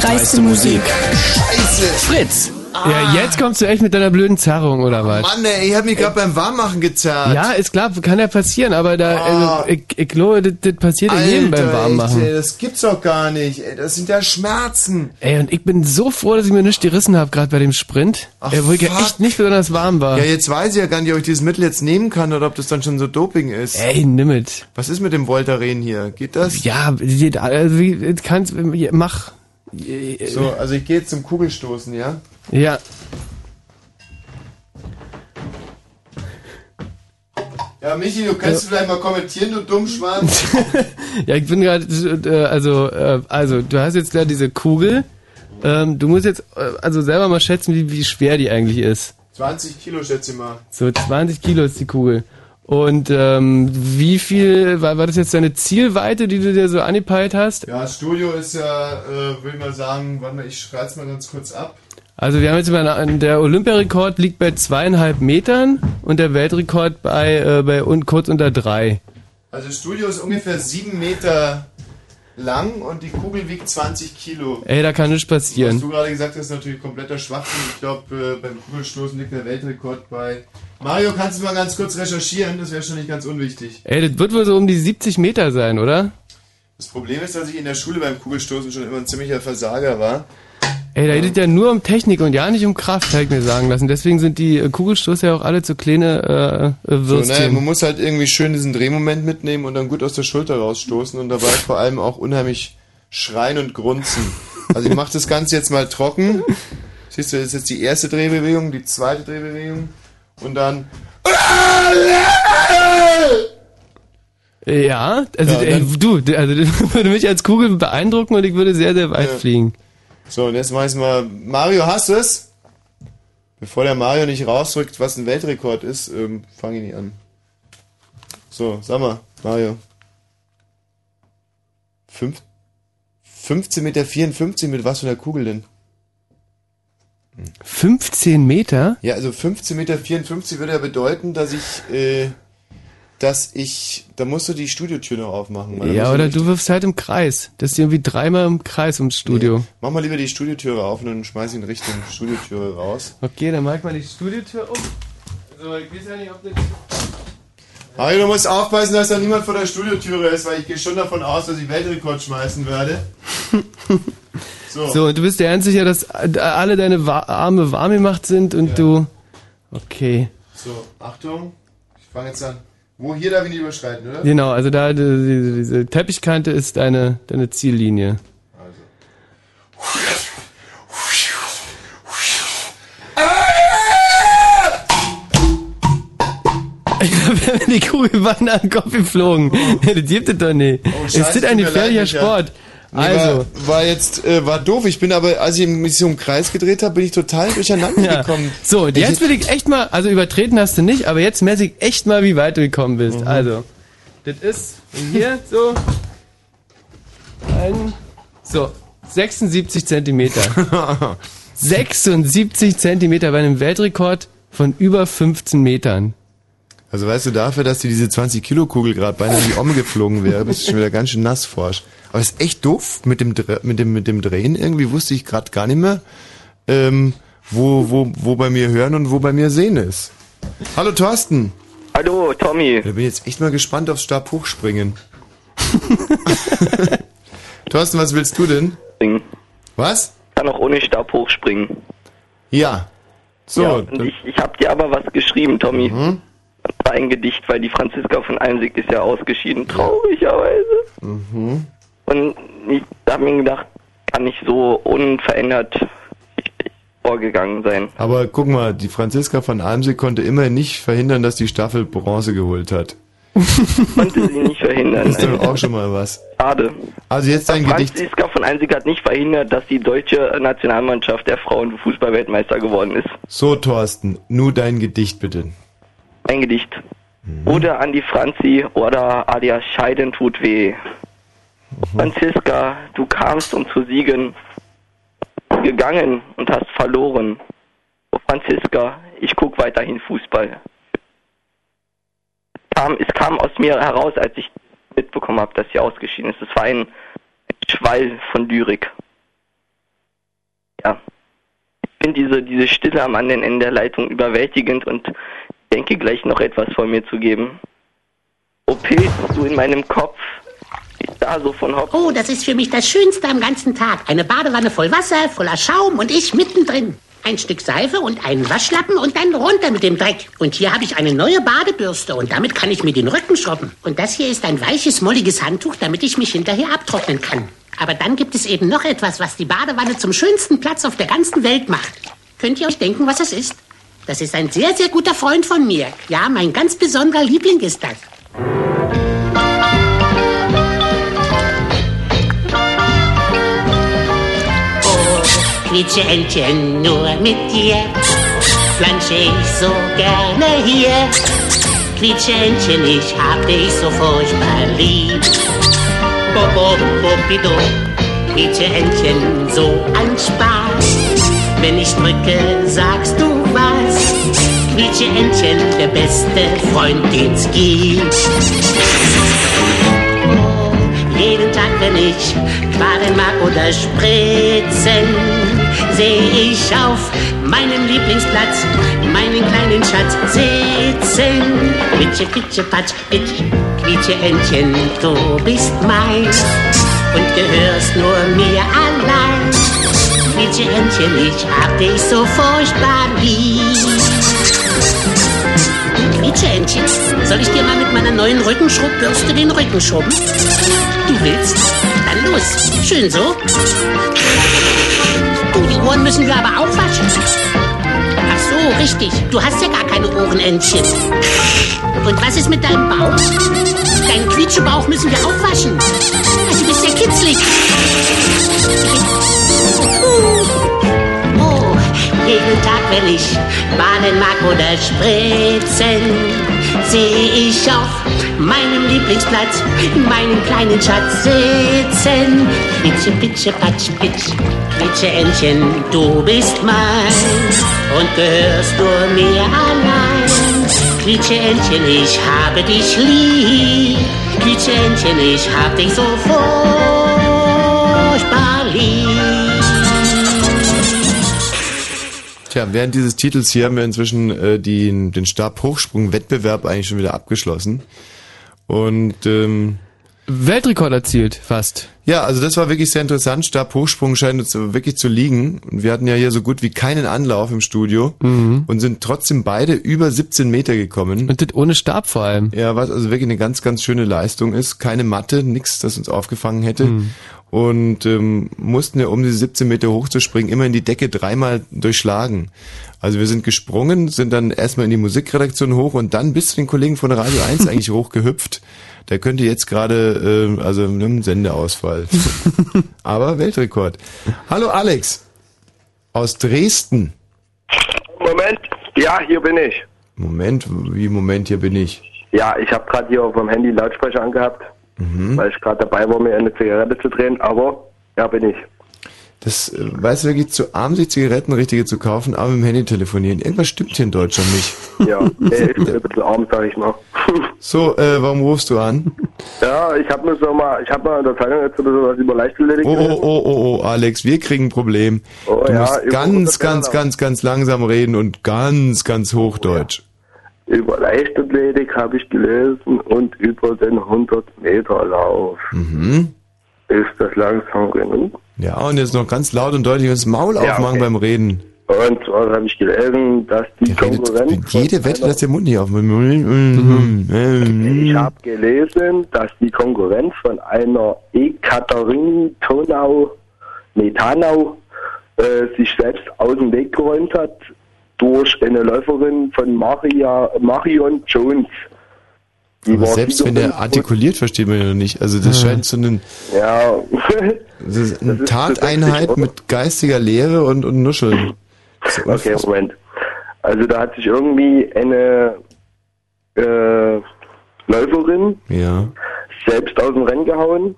Speaker 42: dreiste Musik.
Speaker 1: Scheiße.
Speaker 2: Fritz.
Speaker 3: Ja, jetzt kommst du echt mit deiner blöden Zerrung, oder was?
Speaker 1: Mann, ey, ich hab mich gerade beim Warmmachen gezerrt.
Speaker 3: Ja, ist klar, kann ja passieren, aber da, also, ich, ich glaube, das, das passiert in jedem beim Warmmachen.
Speaker 1: Ey, das gibt's doch gar nicht. Ey, das sind ja Schmerzen.
Speaker 3: Ey, und ich bin so froh, dass ich mir nichts gerissen habe, gerade bei dem Sprint,
Speaker 1: Ach,
Speaker 3: wo ich ja echt nicht besonders warm war.
Speaker 1: Ja, jetzt weiß ich ja gar nicht, ob ich dieses Mittel jetzt nehmen kann oder ob das dann schon so Doping ist.
Speaker 3: Ey, nimm es.
Speaker 1: Was ist mit dem Voltaren hier? Geht das?
Speaker 3: Ja, also, wie- kannst, mach.
Speaker 1: So, also ich gehe jetzt zum Kugelstoßen, ja?
Speaker 3: Ja.
Speaker 1: Ja, Michi, du kannst
Speaker 3: Ja.
Speaker 1: vielleicht mal kommentieren, du Dummschwanz.
Speaker 3: Ja, ich bin gerade, äh, also, äh, also, du hast jetzt gerade diese Kugel. Ähm, du musst jetzt, äh, also selber mal schätzen, wie, wie schwer die eigentlich ist.
Speaker 1: 20 Kilo, schätze ich mal.
Speaker 3: So 20 Kilo ist die Kugel. Und ähm, wie viel, war, war das jetzt deine Zielweite, die du dir so angepeilt hast?
Speaker 1: Ja, das Studio ist ja, äh, will ich mal sagen, warte mal, ich schreib's mal ganz kurz ab.
Speaker 3: Also wir haben jetzt über eine, der Olympiarekord liegt bei zweieinhalb Metern und der Weltrekord bei, äh, bei un, kurz unter drei.
Speaker 1: Also das Studio ist ungefähr sieben Meter lang und die Kugel wiegt 20 Kilo.
Speaker 3: Ey, da kann nichts
Speaker 1: Was
Speaker 3: passieren.
Speaker 1: du gerade gesagt hast, ist natürlich kompletter Schwachsinn. Ich glaube, äh, beim Kugelstoßen liegt der Weltrekord bei... Mario, kannst du mal ganz kurz recherchieren? Das wäre schon nicht ganz unwichtig.
Speaker 3: Ey, das wird wohl so um die 70 Meter sein, oder?
Speaker 1: Das Problem ist, dass ich in der Schule beim Kugelstoßen schon immer ein ziemlicher Versager war.
Speaker 3: Ey, da geht es ja nur um Technik und ja nicht um Kraft, habe ich mir sagen lassen. Deswegen sind die äh, Kugelstoße ja auch alle zu kleine äh, äh,
Speaker 1: So,
Speaker 3: Würstchen.
Speaker 1: naja, man muss halt irgendwie schön diesen Drehmoment mitnehmen und dann gut aus der Schulter rausstoßen und dabei vor allem auch unheimlich schreien und grunzen. Also ich mache das Ganze jetzt mal trocken. Siehst du, das ist jetzt die erste Drehbewegung, die zweite Drehbewegung und dann...
Speaker 3: Ja, also
Speaker 1: Ja,
Speaker 3: ey, du, also das würde mich als Kugel beeindrucken und ich würde sehr, sehr weit
Speaker 1: Ja.
Speaker 3: fliegen.
Speaker 1: So, und jetzt mach ich's mal. Mario, hast du es? Bevor der Mario nicht rausrückt, was ein Weltrekord ist, ähm, fang ich nicht an. So, sag mal, Mario. Fünf, 15 Meter 54 mit was für einer Kugel denn?
Speaker 3: 15 Meter?
Speaker 1: Ja, also 15 Meter 54 würde ja bedeuten, dass ich, äh, dass ich, da musst du die Studiotür noch aufmachen. da
Speaker 3: Ja, oder
Speaker 1: du
Speaker 3: wirfst halt im Kreis. Das ist irgendwie dreimal im Kreis ums Studio.
Speaker 1: Mach mal lieber die Studiotüre auf und dann schmeiß ich in Richtung Studiotüre raus.
Speaker 3: Okay, dann mach ich mal die Studiotür um. Also, ich weiß ja nicht, ob das...
Speaker 1: Mario, du musst aufpassen, dass da niemand vor der Studiotüre ist, weil ich gehe schon davon aus, dass ich Weltrekord schmeißen werde. So.
Speaker 3: So, und du bist dir ernst sicher, dass alle deine Arme warm gemacht sind und du... Okay.
Speaker 1: So, Achtung. Ich fange jetzt an. Wo hier darf ich nicht überschreiten, oder?
Speaker 3: Genau, also da diese, diese Teppichkante ist deine, deine Ziellinie. Ich glaube, wenn die Kugel war an den Kopf geflogen. Das gibt es doch nicht.
Speaker 1: Oh,
Speaker 3: es
Speaker 1: scheiße,
Speaker 3: ist ein gefährlicher. Sport.
Speaker 1: Nee,
Speaker 3: Also,
Speaker 1: war, war jetzt äh, war doof. Ich bin aber, als ich mich so im Kreis gedreht habe, bin ich total durcheinander
Speaker 3: ja.
Speaker 1: gekommen.
Speaker 3: So, und jetzt will ich echt mal, also übertreten hast du nicht, aber jetzt messe ich echt mal, wie weit du gekommen bist.
Speaker 1: Mhm.
Speaker 3: Also, das ist hier so ein, so, 76 Zentimeter. 76 Zentimeter bei einem Weltrekord von über 15 Metern.
Speaker 1: Also weißt du, dafür, dass dir diese 20 Kilo Kugel gerade beinahe in die Omme geflogen wäre, bist du schon wieder ganz schön nass forsch. Aber es ist echt doof mit dem mit dem mit dem Drehen. Irgendwie wusste ich gerade gar nicht mehr, ähm, wo wo wo bei mir hören und wo bei mir sehen ist. Hallo Thorsten.
Speaker 43: Hallo Tommy.
Speaker 1: Da bin ich jetzt echt mal gespannt aufs Stabhochspringen. Thorsten, was willst du denn?
Speaker 43: Springen.
Speaker 1: Was?
Speaker 43: Kann auch ohne Stab hochspringen.
Speaker 1: Ja. So.
Speaker 43: ja, ich, ich habe dir aber was geschrieben, Tommy.
Speaker 1: Mhm.
Speaker 43: Ein Gedicht, weil die Franziska von Einzig ist ja ausgeschieden, traurigerweise.
Speaker 1: Mhm.
Speaker 43: Und ich habe mir gedacht, kann nicht so unverändert vorgegangen sein.
Speaker 1: Aber guck mal, die Franziska von Almsee konnte immerhin nicht verhindern, dass die Staffel Bronze geholt hat.
Speaker 43: Konnte sie nicht verhindern.
Speaker 1: Ist doch auch schon mal was.
Speaker 43: Schade.
Speaker 1: Also jetzt dein Gedicht.
Speaker 43: Franziska von Einzig hat nicht verhindert, dass die deutsche Nationalmannschaft der Frauen Fußballweltmeister geworden ist.
Speaker 1: So, Thorsten, nur dein Gedicht bitte.
Speaker 43: Ein Gedicht. Oder an die Franzi oder alias Scheiden tut weh. Franziska, du kamst, um zu siegen, gegangen und hast verloren. Oh, Franziska, ich guck weiterhin Fußball. Kam, es kam aus mir heraus, als ich mitbekommen habe, dass sie ausgeschieden ist. Es war ein, ein Schwall von Lyrik. Ja. Ich finde diese, diese Stille am anderen Ende der Leitung überwältigend und denke gleich noch etwas von mir zu geben. OP, du in meinem Kopf, da so von Hopf.
Speaker 44: Oh, das ist für mich das Schönste am ganzen Tag. Eine Badewanne voll Wasser, voller Schaum und ich mittendrin. Ein Stück Seife und einen Waschlappen und dann runter mit dem Dreck. Und hier habe ich eine neue Badebürste und damit kann ich mir den Rücken schrubben. Und das hier ist ein weiches, molliges Handtuch, damit ich mich hinterher abtrocknen kann. Aber dann gibt es eben noch etwas, was die Badewanne zum schönsten Platz auf der ganzen Welt macht. Könnt ihr euch denken, was es ist? Das ist ein sehr, sehr guter Freund von mir. Ja, mein ganz besonderer Liebling ist das. Quietscheentchen, nur mit dir plansche ich so gerne hier. Quietscheentchen, ich hab dich so furchtbar lieb. Bobo, bobido, Quietscheentchen, so ein Spaß. Wenn ich drücke, sagst du was. Quietscheentchen, der beste Freund, den's gibt. Jeden Tag, wenn ich Quaren mag oder Spritzen, sehe ich auf meinem Lieblingsplatz meinen kleinen Schatz sitzen. Quitsche, quitsche, patsch, pitsch, quietsche Entchen, du bist mein und gehörst nur mir allein. Quietsche Entchen, ich hab dich so furchtbar lieb. Quietsche Entchen, soll ich dir mal mit meiner neuen Rückenschrubbürste den Rücken schrubben? Du willst? Dann los. Schön so. Oh, die Ohren müssen wir aber auch waschen. Ach so, richtig. Du hast ja gar keine Ohrenentchen. Und was ist mit deinem Bauch? Deinen Quietschebauch müssen wir auch waschen. Also, du bist ja kitzlig. Oh, jeden Tag, wenn ich baden mag oder spritzen, sehe ich auf meinem Lieblingsplatz meinen kleinen Schatz sitzen. Quitsche, pitsche, patsch, pitsch, quitsche Entchen, du bist mein und gehörst nur mir allein. Quietsche Entchen, ich habe dich lieb. Quietsche Entchen, ich hab dich so furchtbar lieb.
Speaker 1: Tja, während dieses Titels hier haben wir inzwischen äh, die, den Stabhochsprung-Wettbewerb eigentlich schon wieder abgeschlossen. Und ähm,
Speaker 3: Weltrekord erzielt, fast.
Speaker 1: Ja, also das war wirklich sehr interessant. Stabhochsprung scheint uns wirklich zu liegen. Und wir hatten ja hier so gut wie keinen Anlauf im Studio
Speaker 3: Mhm.
Speaker 1: und sind trotzdem beide über 17 Meter gekommen.
Speaker 3: Und das ohne Stab vor allem.
Speaker 1: Ja, was also wirklich eine ganz, ganz schöne Leistung ist. Keine Matte, nichts, das uns aufgefangen hätte.
Speaker 3: Mhm.
Speaker 1: Und ähm, mussten ja, um diese 17 Meter hochzuspringen, immer in die Decke dreimal durchschlagen. Also wir sind gesprungen, sind dann erstmal in die Musikredaktion hoch und dann bis zu den Kollegen von Radio 1 eigentlich hochgehüpft. Der könnte jetzt gerade, äh, also einem Sendeausfall. Aber Weltrekord. Hallo Alex aus Dresden.
Speaker 45: Moment, ja, hier bin ich.
Speaker 1: Moment, wie Moment, hier bin ich.
Speaker 45: Ja, ich habe gerade hier auf dem Handy Lautsprecher angehabt,
Speaker 1: Mhm.
Speaker 45: weil ich gerade dabei war, mir eine Zigarette zu drehen, aber ja, bin ich.
Speaker 1: Das, äh, weißt du, wirklich zu arm, sich Zigaretten richtige zu kaufen, aber mit dem Handy telefonieren. Irgendwas stimmt hier in Deutschland nicht.
Speaker 45: Ja, nee, ich bin ein bisschen arm, sag ich mal.
Speaker 1: So, äh, warum rufst du an?
Speaker 45: Ja, ich habe mir so mal, ich habe mal in der Zeitung jetzt oder sowas über Leichtathletik
Speaker 1: Oh, oh, oh, oh, oh, Alex, wir kriegen ein Problem.
Speaker 45: Oh,
Speaker 1: du
Speaker 45: ja,
Speaker 1: musst ganz,
Speaker 45: 100
Speaker 1: ganz, ganz, ganz langsam reden und ganz, ganz Hochdeutsch.
Speaker 45: Über Leichtathletik habe ich gelesen und über den 100 Meter Lauf.
Speaker 1: Mhm.
Speaker 45: Ist das langsam genug?
Speaker 1: Ja, und jetzt noch ganz laut und deutlich das Maul
Speaker 45: Ja,
Speaker 1: aufmachen
Speaker 45: okay.
Speaker 1: beim Reden.
Speaker 45: Und zwar habe ich gelesen, dass die Konkurrenz von
Speaker 1: Jede Wette, dass der Mund nicht aufmacht. Mhm.
Speaker 45: Ich habe gelesen, dass die Konkurrenz von einer Ekaterin Tonau, nee, Tanau, äh, sich selbst aus dem Weg geräumt hat durch eine Läuferin von Maria, Marion Jones.
Speaker 1: Aber selbst wenn der artikuliert, versteht man ja noch nicht. Also das
Speaker 3: Ja.
Speaker 1: scheint so eine,
Speaker 45: Ja,
Speaker 1: das eine
Speaker 45: Das
Speaker 1: Tateinheit mit geistiger Lehre und, und Nuscheln.
Speaker 45: okay, Moment. Also da hat sich irgendwie eine äh, Läuferin
Speaker 1: Ja.
Speaker 45: selbst aus dem Rennen gehauen.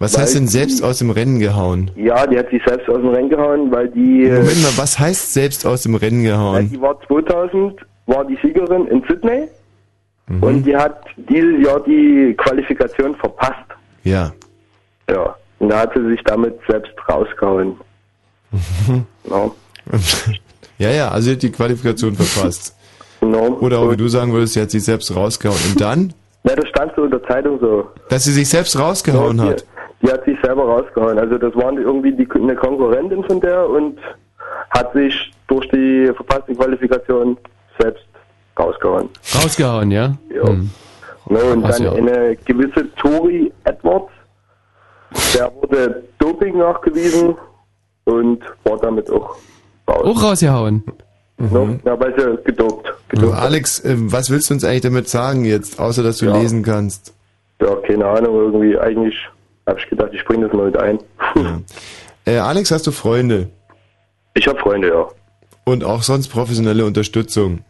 Speaker 1: Was heißt denn
Speaker 45: die-
Speaker 1: selbst aus dem Rennen gehauen?
Speaker 45: Ja, die hat sich selbst aus dem Rennen gehauen, weil die... äh,
Speaker 1: Moment mal, was heißt selbst aus dem Rennen
Speaker 45: Ja,
Speaker 1: gehauen?
Speaker 45: die war 2000, war die Siegerin in Sydney
Speaker 1: Mhm.
Speaker 45: und die hat dieses Jahr die Qualifikation verpasst.
Speaker 1: Ja.
Speaker 45: Ja, und da hat sie sich damit selbst rausgehauen. Ja.
Speaker 1: Ja, ja, also sie hat die Qualifikation verpasst.
Speaker 45: No.
Speaker 1: Oder auch wie du sagen würdest, sie hat sich selbst rausgehauen. Und dann,
Speaker 45: Ja, das stand so in der Zeitung so.
Speaker 1: dass sie sich selbst rausgehauen
Speaker 45: Ja, die,
Speaker 1: hat.
Speaker 45: Die hat sich selber rausgehauen. Also das war irgendwie die, eine Konkurrentin von der und hat sich durch die verpasste Qualifikation selbst rausgehauen.
Speaker 3: Rausgehauen, ja?
Speaker 45: Ja.
Speaker 3: Hm.
Speaker 45: Ne, und
Speaker 3: Ach
Speaker 45: dann
Speaker 3: ja.
Speaker 45: eine gewisse Tori Edwards, der wurde Doping nachgewiesen und war damit auch raus.
Speaker 3: Auch rausgehauen.
Speaker 45: Ne? Ja, weil sie gedopt.
Speaker 1: Du, Alex, äh, was willst du uns eigentlich damit sagen jetzt, außer dass du
Speaker 45: Ja.
Speaker 1: lesen kannst?
Speaker 45: Ja, keine Ahnung, irgendwie eigentlich habe ich gedacht, ich bringe das mal mit ein.
Speaker 1: Äh, Alex, hast du Freunde?
Speaker 45: Ich habe Freunde, ja.
Speaker 1: Und auch sonst professionelle Unterstützung?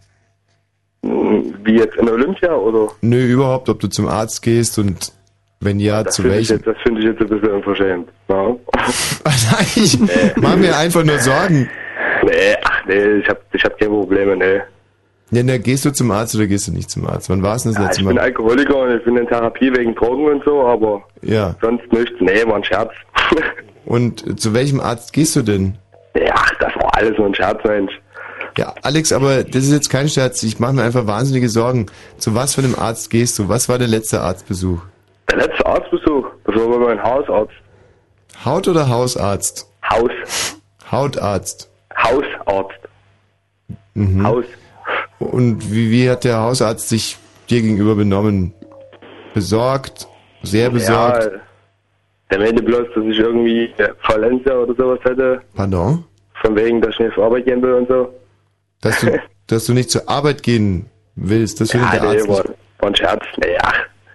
Speaker 45: Hm, Wie jetzt in Olympia oder?
Speaker 1: Nö, überhaupt, ob du zum Arzt gehst und wenn ja,
Speaker 45: Das
Speaker 1: zu welchem.
Speaker 45: jetzt- das finde ich jetzt ein bisschen unverschämt. Ja.
Speaker 1: ich mach mir einfach nur Sorgen.
Speaker 45: Nee, ach nee, ich hab, ich hab keine Probleme, nee.
Speaker 1: Ja, na, gehst du zum Arzt oder gehst du nicht zum Arzt? Wann war es denn das
Speaker 45: Ja,
Speaker 1: letzte
Speaker 45: ich bin
Speaker 1: Mal?
Speaker 45: Alkoholiker und ich bin in Therapie wegen Drogen und so, aber
Speaker 1: Ja.
Speaker 45: sonst nichts. Nee, war ein Scherz.
Speaker 1: Und zu welchem Arzt gehst du denn?
Speaker 45: Ja, das war alles nur ein Scherz, Mensch.
Speaker 1: Ja, Alex, aber das ist jetzt kein Scherz. Ich mache mir einfach wahnsinnige Sorgen. Zu was für einem Arzt gehst du? Was war der letzte Arztbesuch?
Speaker 45: Der letzte Arztbesuch, das war bei meinem Hausarzt.
Speaker 1: Haut- oder Hausarzt?
Speaker 45: Haus.
Speaker 1: Hautarzt.
Speaker 45: Hausarzt.
Speaker 1: Mhm.
Speaker 45: Haus.
Speaker 1: Und wie, wie hat der Hausarzt sich dir gegenüber benommen? Besorgt? Sehr besorgt?
Speaker 45: Ja, der meinte bloß, dass ich irgendwie äh, Valencia oder sowas hätte.
Speaker 1: Pardon?
Speaker 45: Von wegen, dass ich nicht zur Arbeit gehen will und so.
Speaker 1: Dass du, dass du nicht zur Arbeit gehen willst, das findet
Speaker 45: Ja,
Speaker 1: der
Speaker 45: nee,
Speaker 1: Arzt
Speaker 45: war,
Speaker 1: nicht.
Speaker 45: war ein Scherz. Naja,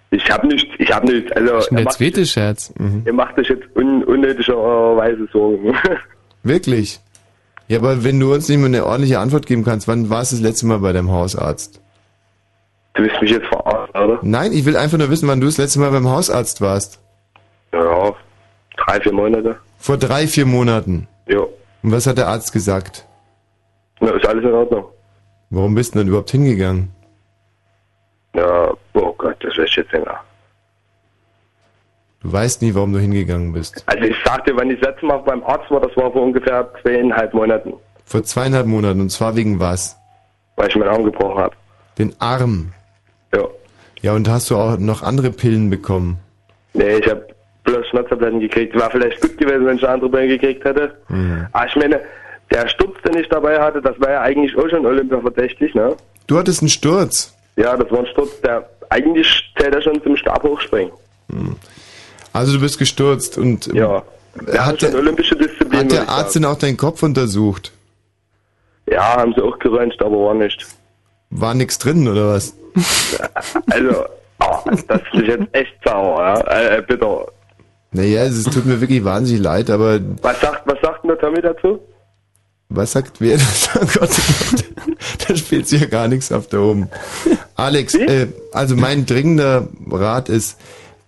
Speaker 45: ich hab nichts, ich hab nichts. Also,
Speaker 3: Der
Speaker 45: er macht,
Speaker 3: zweite Scherz.
Speaker 45: ihr macht euch jetzt un, unnötigerweise Sorgen.
Speaker 1: Wirklich? Ja, aber wenn du uns nicht mal eine ordentliche Antwort geben kannst, wann warst du das letzte Mal bei deinem Hausarzt?
Speaker 45: Du willst mich jetzt verarschen, oder?
Speaker 1: Nein, ich will einfach nur wissen, wann du das letzte Mal beim Hausarzt warst.
Speaker 45: Ja, drei, vier Monate.
Speaker 1: Vor drei, vier Monaten.
Speaker 45: Ja.
Speaker 1: Und was hat der Arzt gesagt?
Speaker 45: Na, ist alles in Ordnung.
Speaker 1: Warum bist du denn überhaupt hingegangen?
Speaker 45: Ja, oh Gott, das ich jetzt mehr.
Speaker 1: Du weißt nie, warum du hingegangen bist.
Speaker 45: Also ich sagte, wenn ich das letzte Mal beim Arzt war, das war vor ungefähr zweieinhalb Monaten,
Speaker 1: Vor zweieinhalb Monaten. Und zwar wegen was?
Speaker 45: weil ich meinen Arm gebrochen habe.
Speaker 1: Den Arm.
Speaker 45: Ja.
Speaker 1: Ja, und hast du auch noch andere Pillen bekommen?
Speaker 45: Nee, ich habe bloß Schmerztabletten gekriegt. War vielleicht gut gewesen, wenn ich andere Pillen gekriegt hätte.
Speaker 1: Mhm.
Speaker 45: Aber ich meine, der Sturz, den ich dabei hatte, das war ja eigentlich auch schon Olympia verdächtig, ne?
Speaker 1: Du hattest einen Sturz.
Speaker 45: Ja, das war ein Sturz, der eigentlich zählt er schon zum Stab hochspringen.
Speaker 1: Also du bist gestürzt und ähm,
Speaker 45: Ja. Der hat,
Speaker 1: der,
Speaker 45: schon olympische Disziplin.
Speaker 1: hat der Arzt denn auch deinen Kopf untersucht?
Speaker 45: Ja, haben sie auch geröntgt, aber war nicht.
Speaker 1: War nix drin oder was?
Speaker 45: Also, oh, das ist jetzt echt sauer, ja? Äh, äh, bitter.
Speaker 1: Naja, es tut mir wirklich wahnsinnig leid, aber
Speaker 45: Was sagt, was sagt denn der Tommy dazu?
Speaker 1: was sagt wer? Oh oh Gott, da spielt sich ja gar nichts auf da oben. Alex, äh, also mein dringender Rat ist,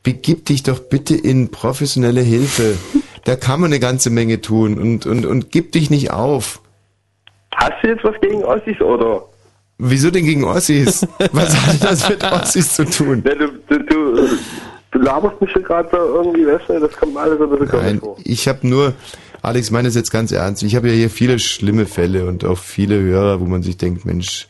Speaker 1: begib dich doch bitte in professionelle Hilfe. Da kann man eine ganze Menge tun und, und, und gib dich nicht auf.
Speaker 45: Hast du jetzt was gegen Ossis, oder?
Speaker 1: Wieso denn gegen Ossis? Was hat das mit Ossis zu tun?
Speaker 45: Ne, du, du, du, du laberst mich hier gerade so irgendwie, weißt du, das kommt alles ein bisschen
Speaker 1: Nein,
Speaker 45: vor.
Speaker 1: ich habe nur, Alex, ich meine das jetzt ganz ernst. Ich habe ja hier viele schlimme Fälle und auch viele Hörer, wo man sich denkt, Mensch,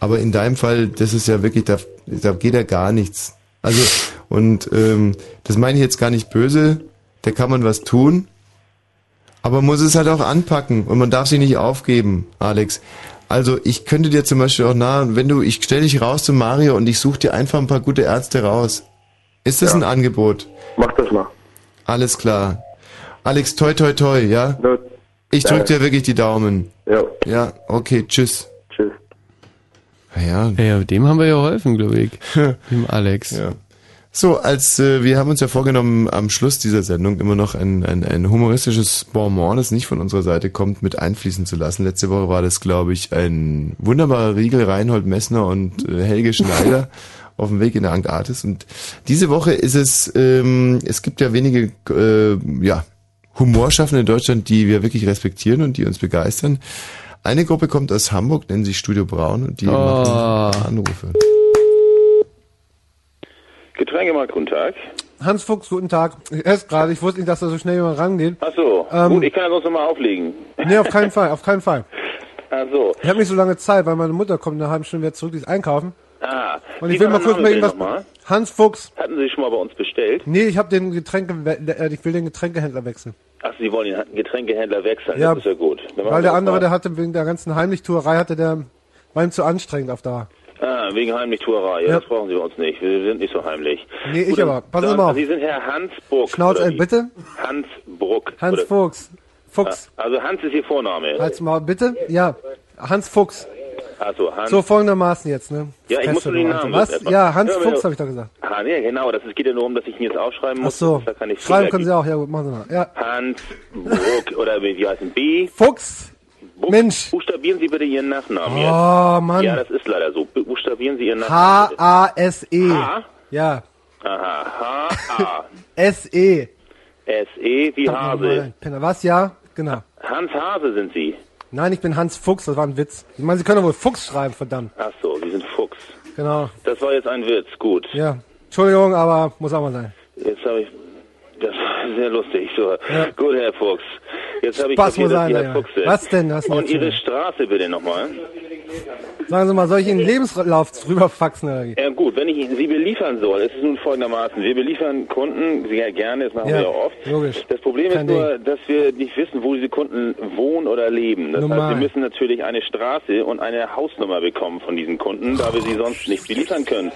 Speaker 1: aber in deinem Fall, das ist ja wirklich, da, da geht ja gar nichts. Also, und ähm, das meine ich jetzt gar nicht böse, da kann man was tun, aber man muss es halt auch anpacken und man darf sich nicht aufgeben, Alex. Also ich könnte dir zum Beispiel auch nahe, wenn du, ich stelle dich raus zu Mario und ich suche dir einfach ein paar gute Ärzte raus. Ist das ein Angebot?
Speaker 45: Mach das mal.
Speaker 1: Alles klar. Alex, toi toi toi, ja? Ich drück dir wirklich die Daumen.
Speaker 45: Ja.
Speaker 1: Ja, okay, tschüss.
Speaker 45: Tschüss.
Speaker 1: Ja.
Speaker 3: Ja, dem haben wir ja geholfen, glaube ich. Dem Alex.
Speaker 1: Ja. So, als äh, wir haben uns ja vorgenommen, am Schluss dieser Sendung immer noch ein, ein, ein humoristisches Bonbon, das nicht von unserer Seite kommt, mit einfließen zu lassen. Letzte Woche war das, glaube ich, ein wunderbarer Riegel Reinhold Messner und äh, Helge Schneider auf dem Weg in der Antarktis. Und diese Woche ist es, ähm, es gibt ja wenige, äh, ja, Humorschaffende in Deutschland, die wir wirklich respektieren und die uns begeistern. Eine Gruppe kommt aus Hamburg, nennen sich Studio Braun und die
Speaker 3: Oh.
Speaker 1: machen Anrufe.
Speaker 46: Getränkemarkt, guten Tag.
Speaker 47: Hans Fuchs, guten Tag. Erst gerade, ich wusste nicht, dass da so schnell jemand rangeht.
Speaker 46: Ach so,
Speaker 47: Ähm,
Speaker 46: gut, ich kann ja sonst nochmal auflegen.
Speaker 47: Nee, auf keinen Fall, auf keinen Fall.
Speaker 46: Ach so.
Speaker 47: Ich habe nicht so lange Zeit, weil meine Mutter kommt in einer halben Stunde wieder zurück, die ist einkaufen.
Speaker 46: Ah.
Speaker 47: Und ich will mal kurz
Speaker 46: Name
Speaker 47: bei
Speaker 46: denn
Speaker 47: Ihnen was...
Speaker 46: nochmal?
Speaker 47: Hans Fuchs.
Speaker 46: Hatten Sie schon mal bei uns bestellt?
Speaker 47: Nee, ich habe den Getränke, äh, ich will den Getränkehändler wechseln.
Speaker 46: Ach, Sie wollen den Getränkehändler wechseln,
Speaker 47: Ja,
Speaker 46: das ist ja gut.
Speaker 47: Weil der andere,
Speaker 46: mal.
Speaker 47: der hatte wegen der ganzen Heimlichtuerei, hatte der, war ihm zu anstrengend auf da.
Speaker 46: Ah, wegen Heimlichtuerei. Ja,
Speaker 47: Ja.
Speaker 46: das brauchen Sie bei uns nicht. Wir sind nicht so heimlich.
Speaker 47: Nee, ich
Speaker 46: Gut,
Speaker 47: aber. Passen Sie mal auf.
Speaker 46: Sie sind Herr Hans Bruck.
Speaker 47: Schnauz ein, bitte.
Speaker 46: Hans Bruck.
Speaker 47: Hans? Fuchs. Fuchs.
Speaker 46: Ah, Also Hans ist Ihr Vorname.
Speaker 47: Halt's mal, bitte. Ja, Hans Fuchs.
Speaker 46: Also Hans.
Speaker 47: So folgendermaßen jetzt, ne?
Speaker 46: Ja, ich
Speaker 47: Fresse
Speaker 46: muss nur den Namen
Speaker 47: Was? Ja, Hans
Speaker 46: Ja,
Speaker 47: Fuchs habe ich doch gesagt.
Speaker 46: Ah, nee, genau. Das geht ja nur um, dass ich ihn jetzt aufschreiben
Speaker 47: Ach
Speaker 46: muss.
Speaker 47: so.
Speaker 46: Da kann ich
Speaker 47: Schreiben können Sie auch. Ja gut, machen Sie mal. Ja.
Speaker 46: Hans Bruck oder wie, heißt ihn? B.
Speaker 47: Fuchs.
Speaker 46: Bruck,
Speaker 47: Mensch.
Speaker 46: Buchstabieren Sie bitte Ihren Nachnamen
Speaker 47: Oh,
Speaker 46: jetzt.
Speaker 47: Mann.
Speaker 46: Ja, das ist leider so. Buchstabieren Sie Ihren Nachnamen.
Speaker 47: H-A-S-E.
Speaker 46: H?
Speaker 47: Ja.
Speaker 46: Aha, H-A.
Speaker 47: S-E.
Speaker 46: S-E wie Hase.
Speaker 47: Penner. Was? Ja, genau.
Speaker 46: Hans Hase sind Sie.
Speaker 47: Nein, ich bin Hans Fuchs, das war ein Witz. Ich meine, Sie können doch wohl Fuchs schreiben, verdammt.
Speaker 46: Ach so, Sie sind Fuchs.
Speaker 47: Genau.
Speaker 46: Das war jetzt ein Witz, gut.
Speaker 47: Ja. Entschuldigung, aber muss auch mal sein.
Speaker 46: Jetzt habe ich... Das war sehr lustig. So. Gut, Herr Fuchs. Jetzt habe ich
Speaker 47: Spaß muss sein, ja. Was denn? Was denn
Speaker 46: Und Ihre? Straße bitte nochmal.
Speaker 47: Sagen Sie mal, soll ich Ihnen Lebenslauf rüberfaxen oder wie?
Speaker 46: Ja gut, wenn ich Sie beliefern soll, ist es nun folgendermaßen. Wir beliefern Kunden sehr gerne, das machen
Speaker 47: Ja,
Speaker 46: wir ja oft.
Speaker 47: logisch.
Speaker 46: Das Problem
Speaker 47: Kein
Speaker 46: ist nur, dass wir nicht wissen, wo diese Kunden wohnen oder leben. Das heißt,
Speaker 47: Normal.
Speaker 46: wir müssen natürlich eine Straße und eine Hausnummer bekommen von diesen Kunden, da wir sie sonst nicht beliefern können.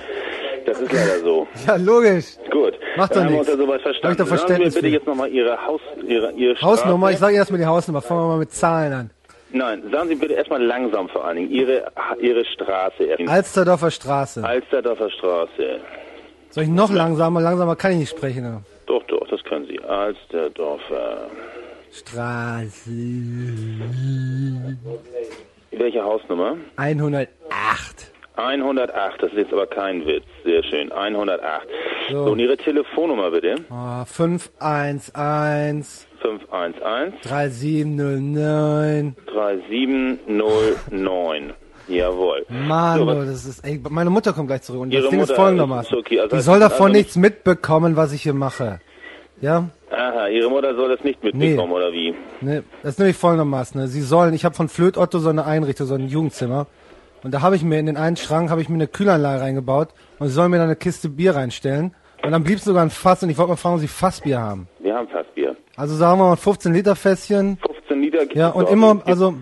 Speaker 46: Das ist leider so.
Speaker 47: Ja, logisch.
Speaker 46: Gut,
Speaker 47: Macht doch
Speaker 46: dann haben wir uns
Speaker 47: nichts.
Speaker 46: ja soweit verstanden.
Speaker 47: doch
Speaker 46: Sagen Sie mir
Speaker 47: Verständnis
Speaker 46: bitte
Speaker 47: für.
Speaker 46: jetzt nochmal Ihre Haus, Ihre, Ihre
Speaker 47: Hausnummer, ich
Speaker 46: Straße.
Speaker 47: Sage erstmal die Hausnummer. Fangen wir mal mit Zahlen an.
Speaker 46: Nein, sagen Sie bitte erstmal langsam vor allen Dingen. Ihre, Ihre Straße.
Speaker 47: Alsterdorfer Straße.
Speaker 46: Alsterdorfer Straße.
Speaker 47: Soll ich noch langsamer? Langsamer kann ich nicht sprechen. aber.
Speaker 46: Doch, doch, das können Sie. Alsterdorfer.
Speaker 47: Straße.
Speaker 46: Welche Hausnummer?
Speaker 47: 108.
Speaker 46: 108, das ist jetzt aber kein Witz. Sehr schön. 108.
Speaker 47: So.
Speaker 46: So, und Ihre Telefonnummer bitte?
Speaker 47: Oh, 511
Speaker 46: 511
Speaker 47: 3709.
Speaker 46: 3709. Jawohl.
Speaker 47: Mann,
Speaker 46: So,
Speaker 47: oh, das ist, ey, meine Mutter kommt gleich zurück und das Ding ist
Speaker 46: Mutter
Speaker 47: folgendermaßen.
Speaker 46: ist okay, also
Speaker 47: Die soll davon
Speaker 46: also
Speaker 47: nichts mitbekommen, was ich hier mache. Ja?
Speaker 46: Aha, Ihre Mutter soll das nicht mitbekommen, oder wie?
Speaker 47: Ne, das ist nämlich folgendermaßen. Ne? Sie sollen, ich habe von Flöt Otto so eine Einrichtung, so ein Jugendzimmer. Und da habe ich mir in den einen Schrank habe ich mir eine Kühlanlage reingebaut und sie sollen mir da eine Kiste Bier reinstellen. Und dann blieb sogar ein Fass und ich wollte mal fragen, ob sie Fassbier haben.
Speaker 46: Wir haben Fassbier.
Speaker 47: Also sagen wir mal 15 Liter Fässchen.
Speaker 46: 15 Liter gibt
Speaker 47: Ja, und
Speaker 46: doch.
Speaker 47: immer, also,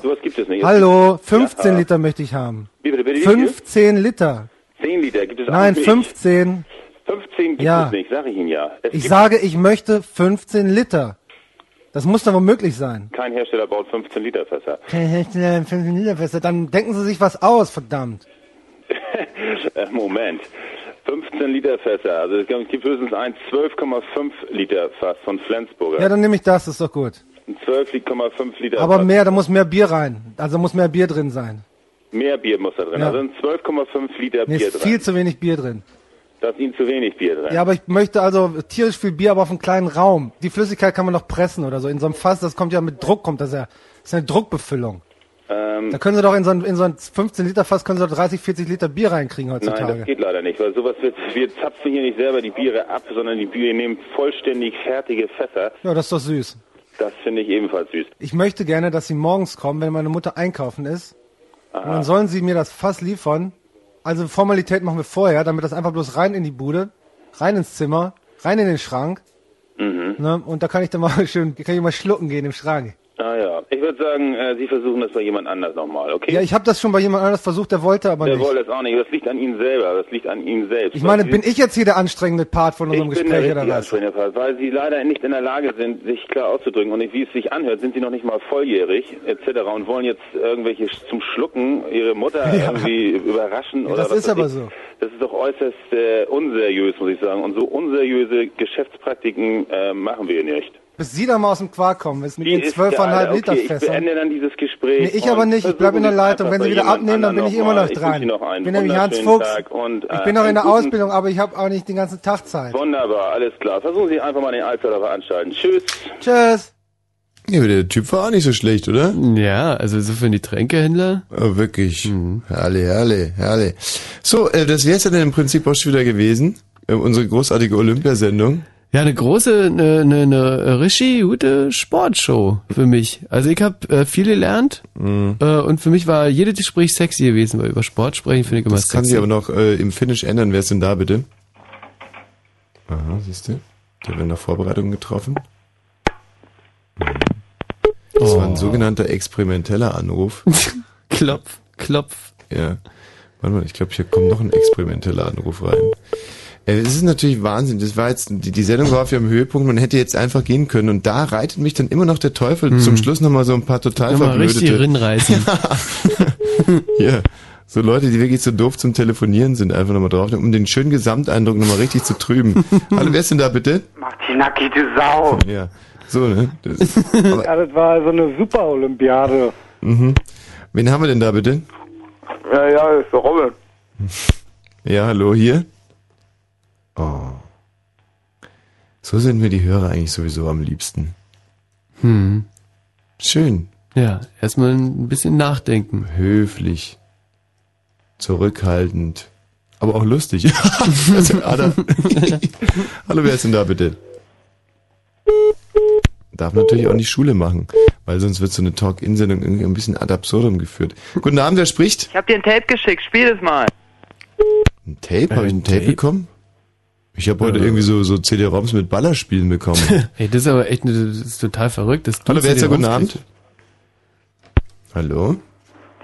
Speaker 46: Sowas gibt es nicht.
Speaker 47: hallo, 15
Speaker 46: Ja,
Speaker 47: Liter möchte ich haben.
Speaker 46: Wie bitte, bitte, wie viel?
Speaker 47: 15 Liter.
Speaker 46: 10 Liter gibt es auch
Speaker 47: Nein,
Speaker 46: nicht.
Speaker 47: 15.
Speaker 46: 15 gibt
Speaker 47: Ja.
Speaker 46: es nicht, sag ich Ihnen ja. Es
Speaker 47: Ich sage, ich möchte 15 Liter. Das muss doch möglich sein.
Speaker 46: kein Hersteller baut 15 Liter Fässer.
Speaker 47: Kein Hersteller 15 Liter Fässer. Dann denken Sie sich was aus, verdammt.
Speaker 46: Moment. 15 Liter Fässer. Also es gibt höchstens ein 12,5 Liter Fass von Flensburger.
Speaker 47: Ja, dann nehme ich das, das ist doch gut.
Speaker 46: Ein 12,5 Liter
Speaker 47: Aber
Speaker 46: Fass.
Speaker 47: mehr, da muss mehr Bier rein. Also muss mehr Bier drin sein.
Speaker 46: Mehr Bier muss da drin.
Speaker 47: Ja.
Speaker 46: Also ein 12,5 Liter
Speaker 47: Nee,
Speaker 46: Bier
Speaker 47: ist
Speaker 46: drin.
Speaker 47: viel zu wenig Bier drin.
Speaker 46: Da ist Ihnen zu wenig Bier drin.
Speaker 47: Ja, aber ich möchte also tierisch viel Bier, aber auf einem kleinen Raum. Die Flüssigkeit kann man noch pressen oder so. In so einem Fass, das kommt ja mit Druck, kommt das ja. Das ist eine Druckbefüllung.
Speaker 46: Ähm,
Speaker 47: Da können Sie doch in so ein, in so ein 15 Liter Fass können Sie doch 30, 40 Liter Bier reinkriegen
Speaker 46: Nein,
Speaker 47: heutzutage.
Speaker 46: das geht leider nicht, weil sowas wird, wir zapfen hier nicht selber die Biere ab, sondern die Biere nehmen vollständig fertige Fässer.
Speaker 47: ja, das ist doch süß.
Speaker 46: Das finde ich ebenfalls süß.
Speaker 47: Ich möchte gerne, dass Sie morgens kommen, wenn meine Mutter einkaufen ist. Und
Speaker 46: Aha.
Speaker 47: dann sollen Sie mir das Fass liefern. Also Formalität machen wir vorher, damit das einfach bloß rein in die Bude, rein ins Zimmer, rein in den Schrank.
Speaker 46: Mhm.
Speaker 47: Ne? Und da kann ich dann mal schön, kann ich mal schlucken gehen im Schrank.
Speaker 46: Ah ja, ich würde sagen, äh, Sie versuchen das bei jemand anders nochmal, okay?
Speaker 47: Ja, ich habe das schon bei jemand anders versucht, der wollte aber
Speaker 46: Der
Speaker 47: nicht.
Speaker 46: wollte es auch nicht, das liegt an Ihnen selber, das liegt an Ihnen selbst.
Speaker 47: Ich meine, bin ich jetzt hier der anstrengende Part von unserem
Speaker 46: ich bin der
Speaker 47: Gespräch oder was?
Speaker 46: ansprechende Part, weil Sie leider nicht in der Lage sind, sich klar auszudrücken. Und wie es sich anhört, sind Sie noch nicht mal volljährig etc. und wollen jetzt irgendwelche zum Schlucken Ihre Mutter
Speaker 47: Ja.
Speaker 46: irgendwie überraschen
Speaker 47: Ja,
Speaker 46: oder
Speaker 47: das
Speaker 46: was
Speaker 47: ist aber
Speaker 46: ich.
Speaker 47: so.
Speaker 46: Das ist doch äußerst äh, unseriös, muss ich sagen. Und so unseriöse Geschäftspraktiken äh, machen wir nicht.
Speaker 47: Bis Sie da mal aus dem Quark kommen, ist mit den
Speaker 46: ist
Speaker 47: 12,5
Speaker 46: der-
Speaker 47: Liter
Speaker 46: okay, Ich
Speaker 47: Fässern.
Speaker 46: beende dann dieses Gespräch.
Speaker 47: Nee, ich aber nicht, ich bleib in der Leitung. Wenn Sie wieder abnehmen, dann bin ich immer noch
Speaker 46: Ich
Speaker 47: dran.
Speaker 46: Ihnen noch
Speaker 47: Ich bin nämlich Hans Fuchs.
Speaker 46: Und,
Speaker 47: Ich
Speaker 46: äh,
Speaker 47: bin noch in
Speaker 46: einen
Speaker 47: der Ausbildung, aber ich habe auch nicht den ganzen Tag Zeit.
Speaker 46: Wunderbar, alles klar. Versuchen Sie einfach mal den Alster veranstalten. Tschüss.
Speaker 47: Tschüss.
Speaker 1: Ja, aber der Typ war auch nicht so schlecht, oder?
Speaker 3: Ja, also so für die Tränkehändler.
Speaker 1: Oh, wirklich.
Speaker 3: Mhm.
Speaker 1: Herrle, herrle, herrle. So, äh, das wär's ja dann im Prinzip auch schon wieder gewesen. Äh, unsere großartige Olympiasendung.
Speaker 3: Ja, eine große, eine, eine, eine richtig gute Sportshow für mich. Also ich habe äh, viel gelernt
Speaker 1: Mhm.
Speaker 3: äh, und für mich war jedes Gespräch sexy gewesen, weil über Sport sprechen finde ich immer
Speaker 1: Das kann
Speaker 3: sexy.
Speaker 1: sich aber noch äh, im Finish ändern. Wer ist denn da bitte? Aha, siehst du? Der wird nach Vorbereitung getroffen. Mhm. Das war ein
Speaker 3: Oh.
Speaker 1: sogenannter experimenteller Anruf.
Speaker 3: klopf, klopf.
Speaker 1: Ja. Warte mal, ich glaube, hier kommt noch ein experimenteller Anruf rein. Es ist natürlich Wahnsinn. Das war jetzt, die, die Sendung war auf ihrem Höhepunkt. Man hätte jetzt einfach gehen können. Und da reitet mich dann immer noch der Teufel.
Speaker 3: Hm.
Speaker 1: Zum Schluss nochmal so ein paar total
Speaker 3: richtig
Speaker 1: verblödete.
Speaker 3: rinreißen.
Speaker 1: ja. So Leute, die wirklich so doof zum Telefonieren sind, einfach nochmal drauf, um den schönen Gesamteindruck nochmal richtig zu trüben. Hallo, wer ist denn da bitte?
Speaker 22: Martinaki, du Sau.
Speaker 1: Ja. So, ne? Das,
Speaker 22: ja, das war so eine Super-Olympiade.
Speaker 1: Mhm. Wen haben wir denn da bitte?
Speaker 48: Ja, ja, ist der Robin.
Speaker 1: Ja, hallo, hier? Oh. So sind mir die Hörer eigentlich sowieso am liebsten.
Speaker 3: Hm.
Speaker 1: Schön.
Speaker 3: Ja, erstmal ein bisschen nachdenken.
Speaker 1: Höflich. Zurückhaltend. Aber auch lustig. also, Adam. Hallo, wer ist denn da bitte? Darf natürlich auch nicht Schule machen, weil sonst wird so eine Talk-In-Sendung irgendwie ein bisschen ad absurdum geführt. Guten Abend, wer spricht?
Speaker 49: Ich hab dir ein Tape geschickt, spiel das mal.
Speaker 1: Ein Tape? Habe ich ein Tape, bekommen? Ich habe heute irgendwie so, so CD-ROMs mit Ballerspielen bekommen.
Speaker 3: Ey, das ist aber echt, eine, das ist total verrückt. dass du
Speaker 1: Hallo, wer ist da? Guten Abend. Hallo?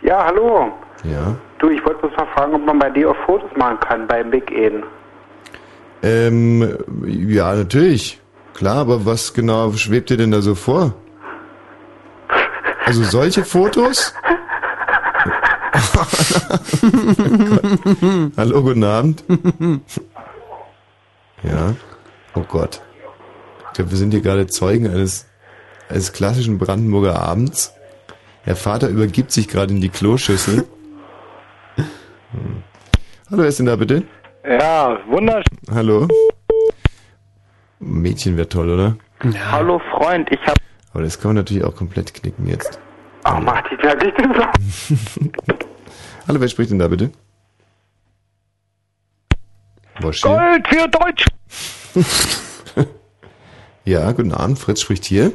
Speaker 50: Ja, hallo.
Speaker 1: Ja.
Speaker 50: Du, ich wollte bloß mal fragen, ob man bei dir auch Fotos machen kann bei Big Eden.
Speaker 1: Ähm, ja, natürlich. Klar, aber was genau schwebt dir denn da so vor? Also solche Fotos? Hallo, guten Abend. Ja. Oh Gott. Ich glaube, wir sind hier gerade Zeugen eines, eines klassischen Brandenburger Abends. Der Vater übergibt sich gerade in die Kloschüssel. Hm. Hallo, wer ist denn da bitte?
Speaker 22: Ja, wunderschön.
Speaker 1: Hallo? Mädchen wäre toll, oder?
Speaker 50: Hallo Freund, ich hab...
Speaker 1: Aber das kann man natürlich auch komplett knicken jetzt.
Speaker 50: Ach, mach dich ja nicht so.
Speaker 1: Hallo, wer spricht denn da bitte?
Speaker 22: Gold für Deutsch.
Speaker 1: Ja, guten Abend, Fritz spricht hier.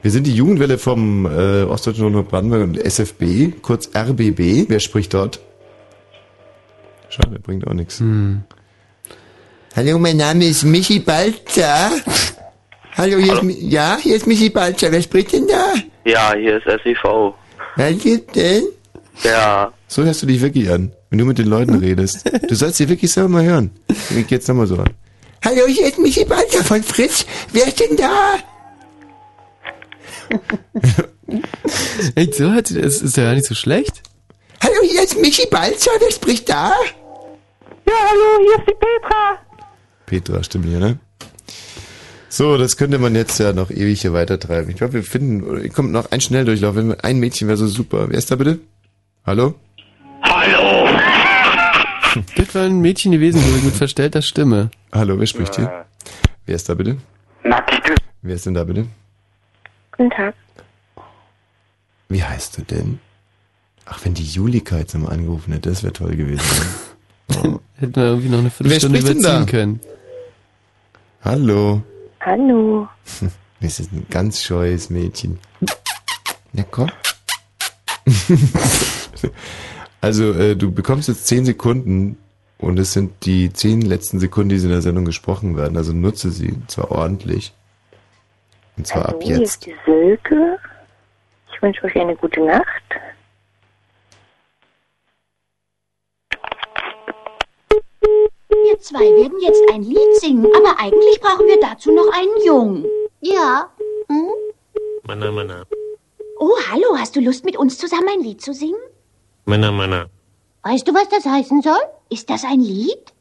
Speaker 1: Wir sind die Jugendwelle vom äh, Ostdeutschen Rundfunk Brandenburg und SFB, kurz RBB. Wer spricht dort? Schade, bringt auch nichts.
Speaker 51: Hallo, mein Name ist Michi Balzer. Hallo, hier ist, Mi- ja, hier ist Michi Balzer. Wer spricht denn da?
Speaker 43: Ja, hier ist SIV.
Speaker 51: Was gibt denn?
Speaker 43: Ja.
Speaker 1: So hörst du dich wirklich an, wenn du mit den Leuten redest. Du sollst dich wirklich selber mal hören. Ich geht's nochmal so an.
Speaker 51: Hallo, hier ist Michi Balzer von Fritz. Wer ist denn da?
Speaker 3: Echt, so das, ist ja gar nicht so schlecht.
Speaker 51: Hallo, hier ist Michi Balzer. Wer spricht da?
Speaker 50: Ja, hallo, hier ist die Petra.
Speaker 1: Petra, stimmt hier, ne? So, das könnte man jetzt ja noch ewig hier weitertreiben. Ich glaube, wir finden, kommt noch ein Schnelldurchlauf. Ein Mädchen wäre so super. Wer ist da bitte? Hallo?
Speaker 3: Das war ein Mädchen gewesen, so mit verstellter Stimme.
Speaker 1: Hallo, wer spricht hier? Wer ist da bitte?
Speaker 50: Nackig.
Speaker 1: Wer ist denn da bitte?
Speaker 41: Guten Tag.
Speaker 1: Wie heißt du denn? Ach, wenn die Julika jetzt nochmal angerufen hätte, das wäre toll gewesen. Oh.
Speaker 3: Hätten wir irgendwie noch eine Viertelstunde
Speaker 1: Wer spricht denn
Speaker 3: überziehen
Speaker 1: da?
Speaker 3: können.
Speaker 1: Hallo.
Speaker 41: Hallo.
Speaker 1: Das ist ein ganz scheues Mädchen. Na komm. also, äh, du bekommst jetzt zehn Sekunden und es sind die zehn letzten Sekunden, die in der Sendung gesprochen werden. Also nutze sie, und zwar ordentlich. Und zwar ab
Speaker 41: Hallo, hier
Speaker 1: jetzt.
Speaker 41: ist die Silke. Ich wünsche euch eine gute Nacht.
Speaker 52: Wir zwei werden jetzt ein Lied singen, aber eigentlich brauchen wir dazu noch einen Jungen. Ja. Hm?
Speaker 53: Mana, mana.
Speaker 52: Oh, hallo, hast du Lust, mit uns zusammen ein Lied zu singen?
Speaker 53: Mana, mana.
Speaker 52: Weißt du, was das heißen soll? Ist das ein Lied?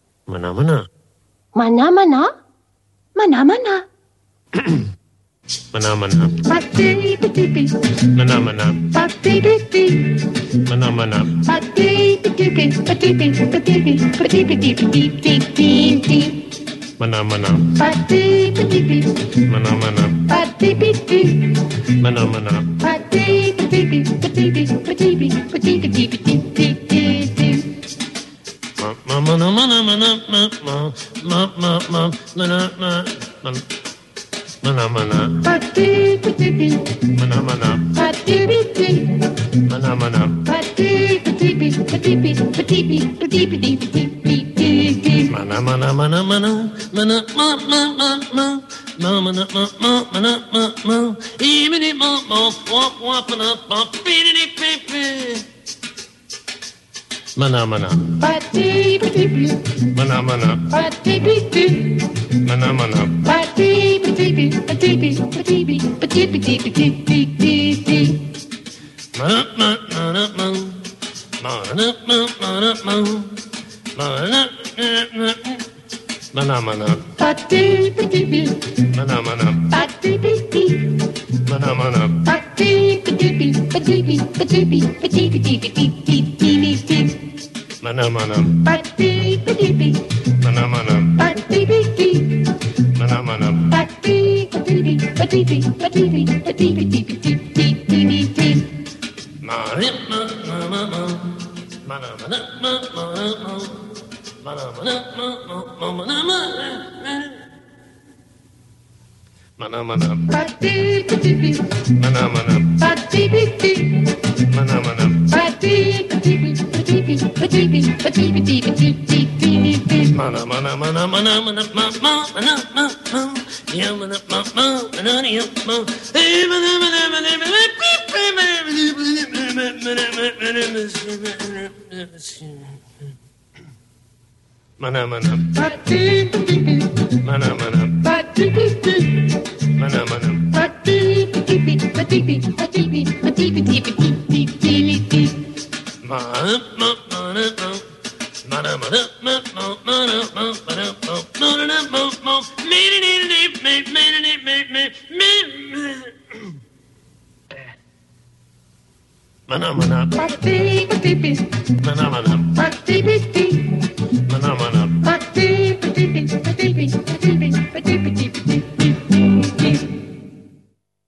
Speaker 53: Mana, mana.
Speaker 52: Mana, mana? Mana, mana.
Speaker 53: Mana, mana. Mana, mana. Mana, mana. Mana, mana. Mana, mana. Mana, mana. Ma, mana, mana, mana, ma, ma, ma, ma, ma, mana, ma, ma. Mana, mana. Mana, mana. Mana, mana. Mana, mana, mana, mana, mana, ma, ma, ma, ma. Ma, mana, ma, ma, mana, ma, ma. Ee-mini, ma, ma, wop, wop, mana, ma, beedity, beep, beep. Mana, mana. Mana, mana. Mana, mana. Mana, ma, mana, ma. Mana, ma, mana, ma. Mana, na, na, Mana, mana. Manamana. Ma-na-ma-na-ma-na-ma. Ma-na-ma-na-ma-na-ma. Ma-na-ma-na-ma-na-ma. Mana, mana.
Speaker 36: Mana mana. Mana mana. Mana mana. Mana mana. Mana mana. Mana mana. Mana mana. Mana mana mana mana mana ma ma mana ma ma ya mana ma ma mana ya ma hey mana mana mana mana beep beep mana mana mana mana mana mana ma ma mana mana Manamana. Pati, pati, pis. Manamana. Pati, pis, pis.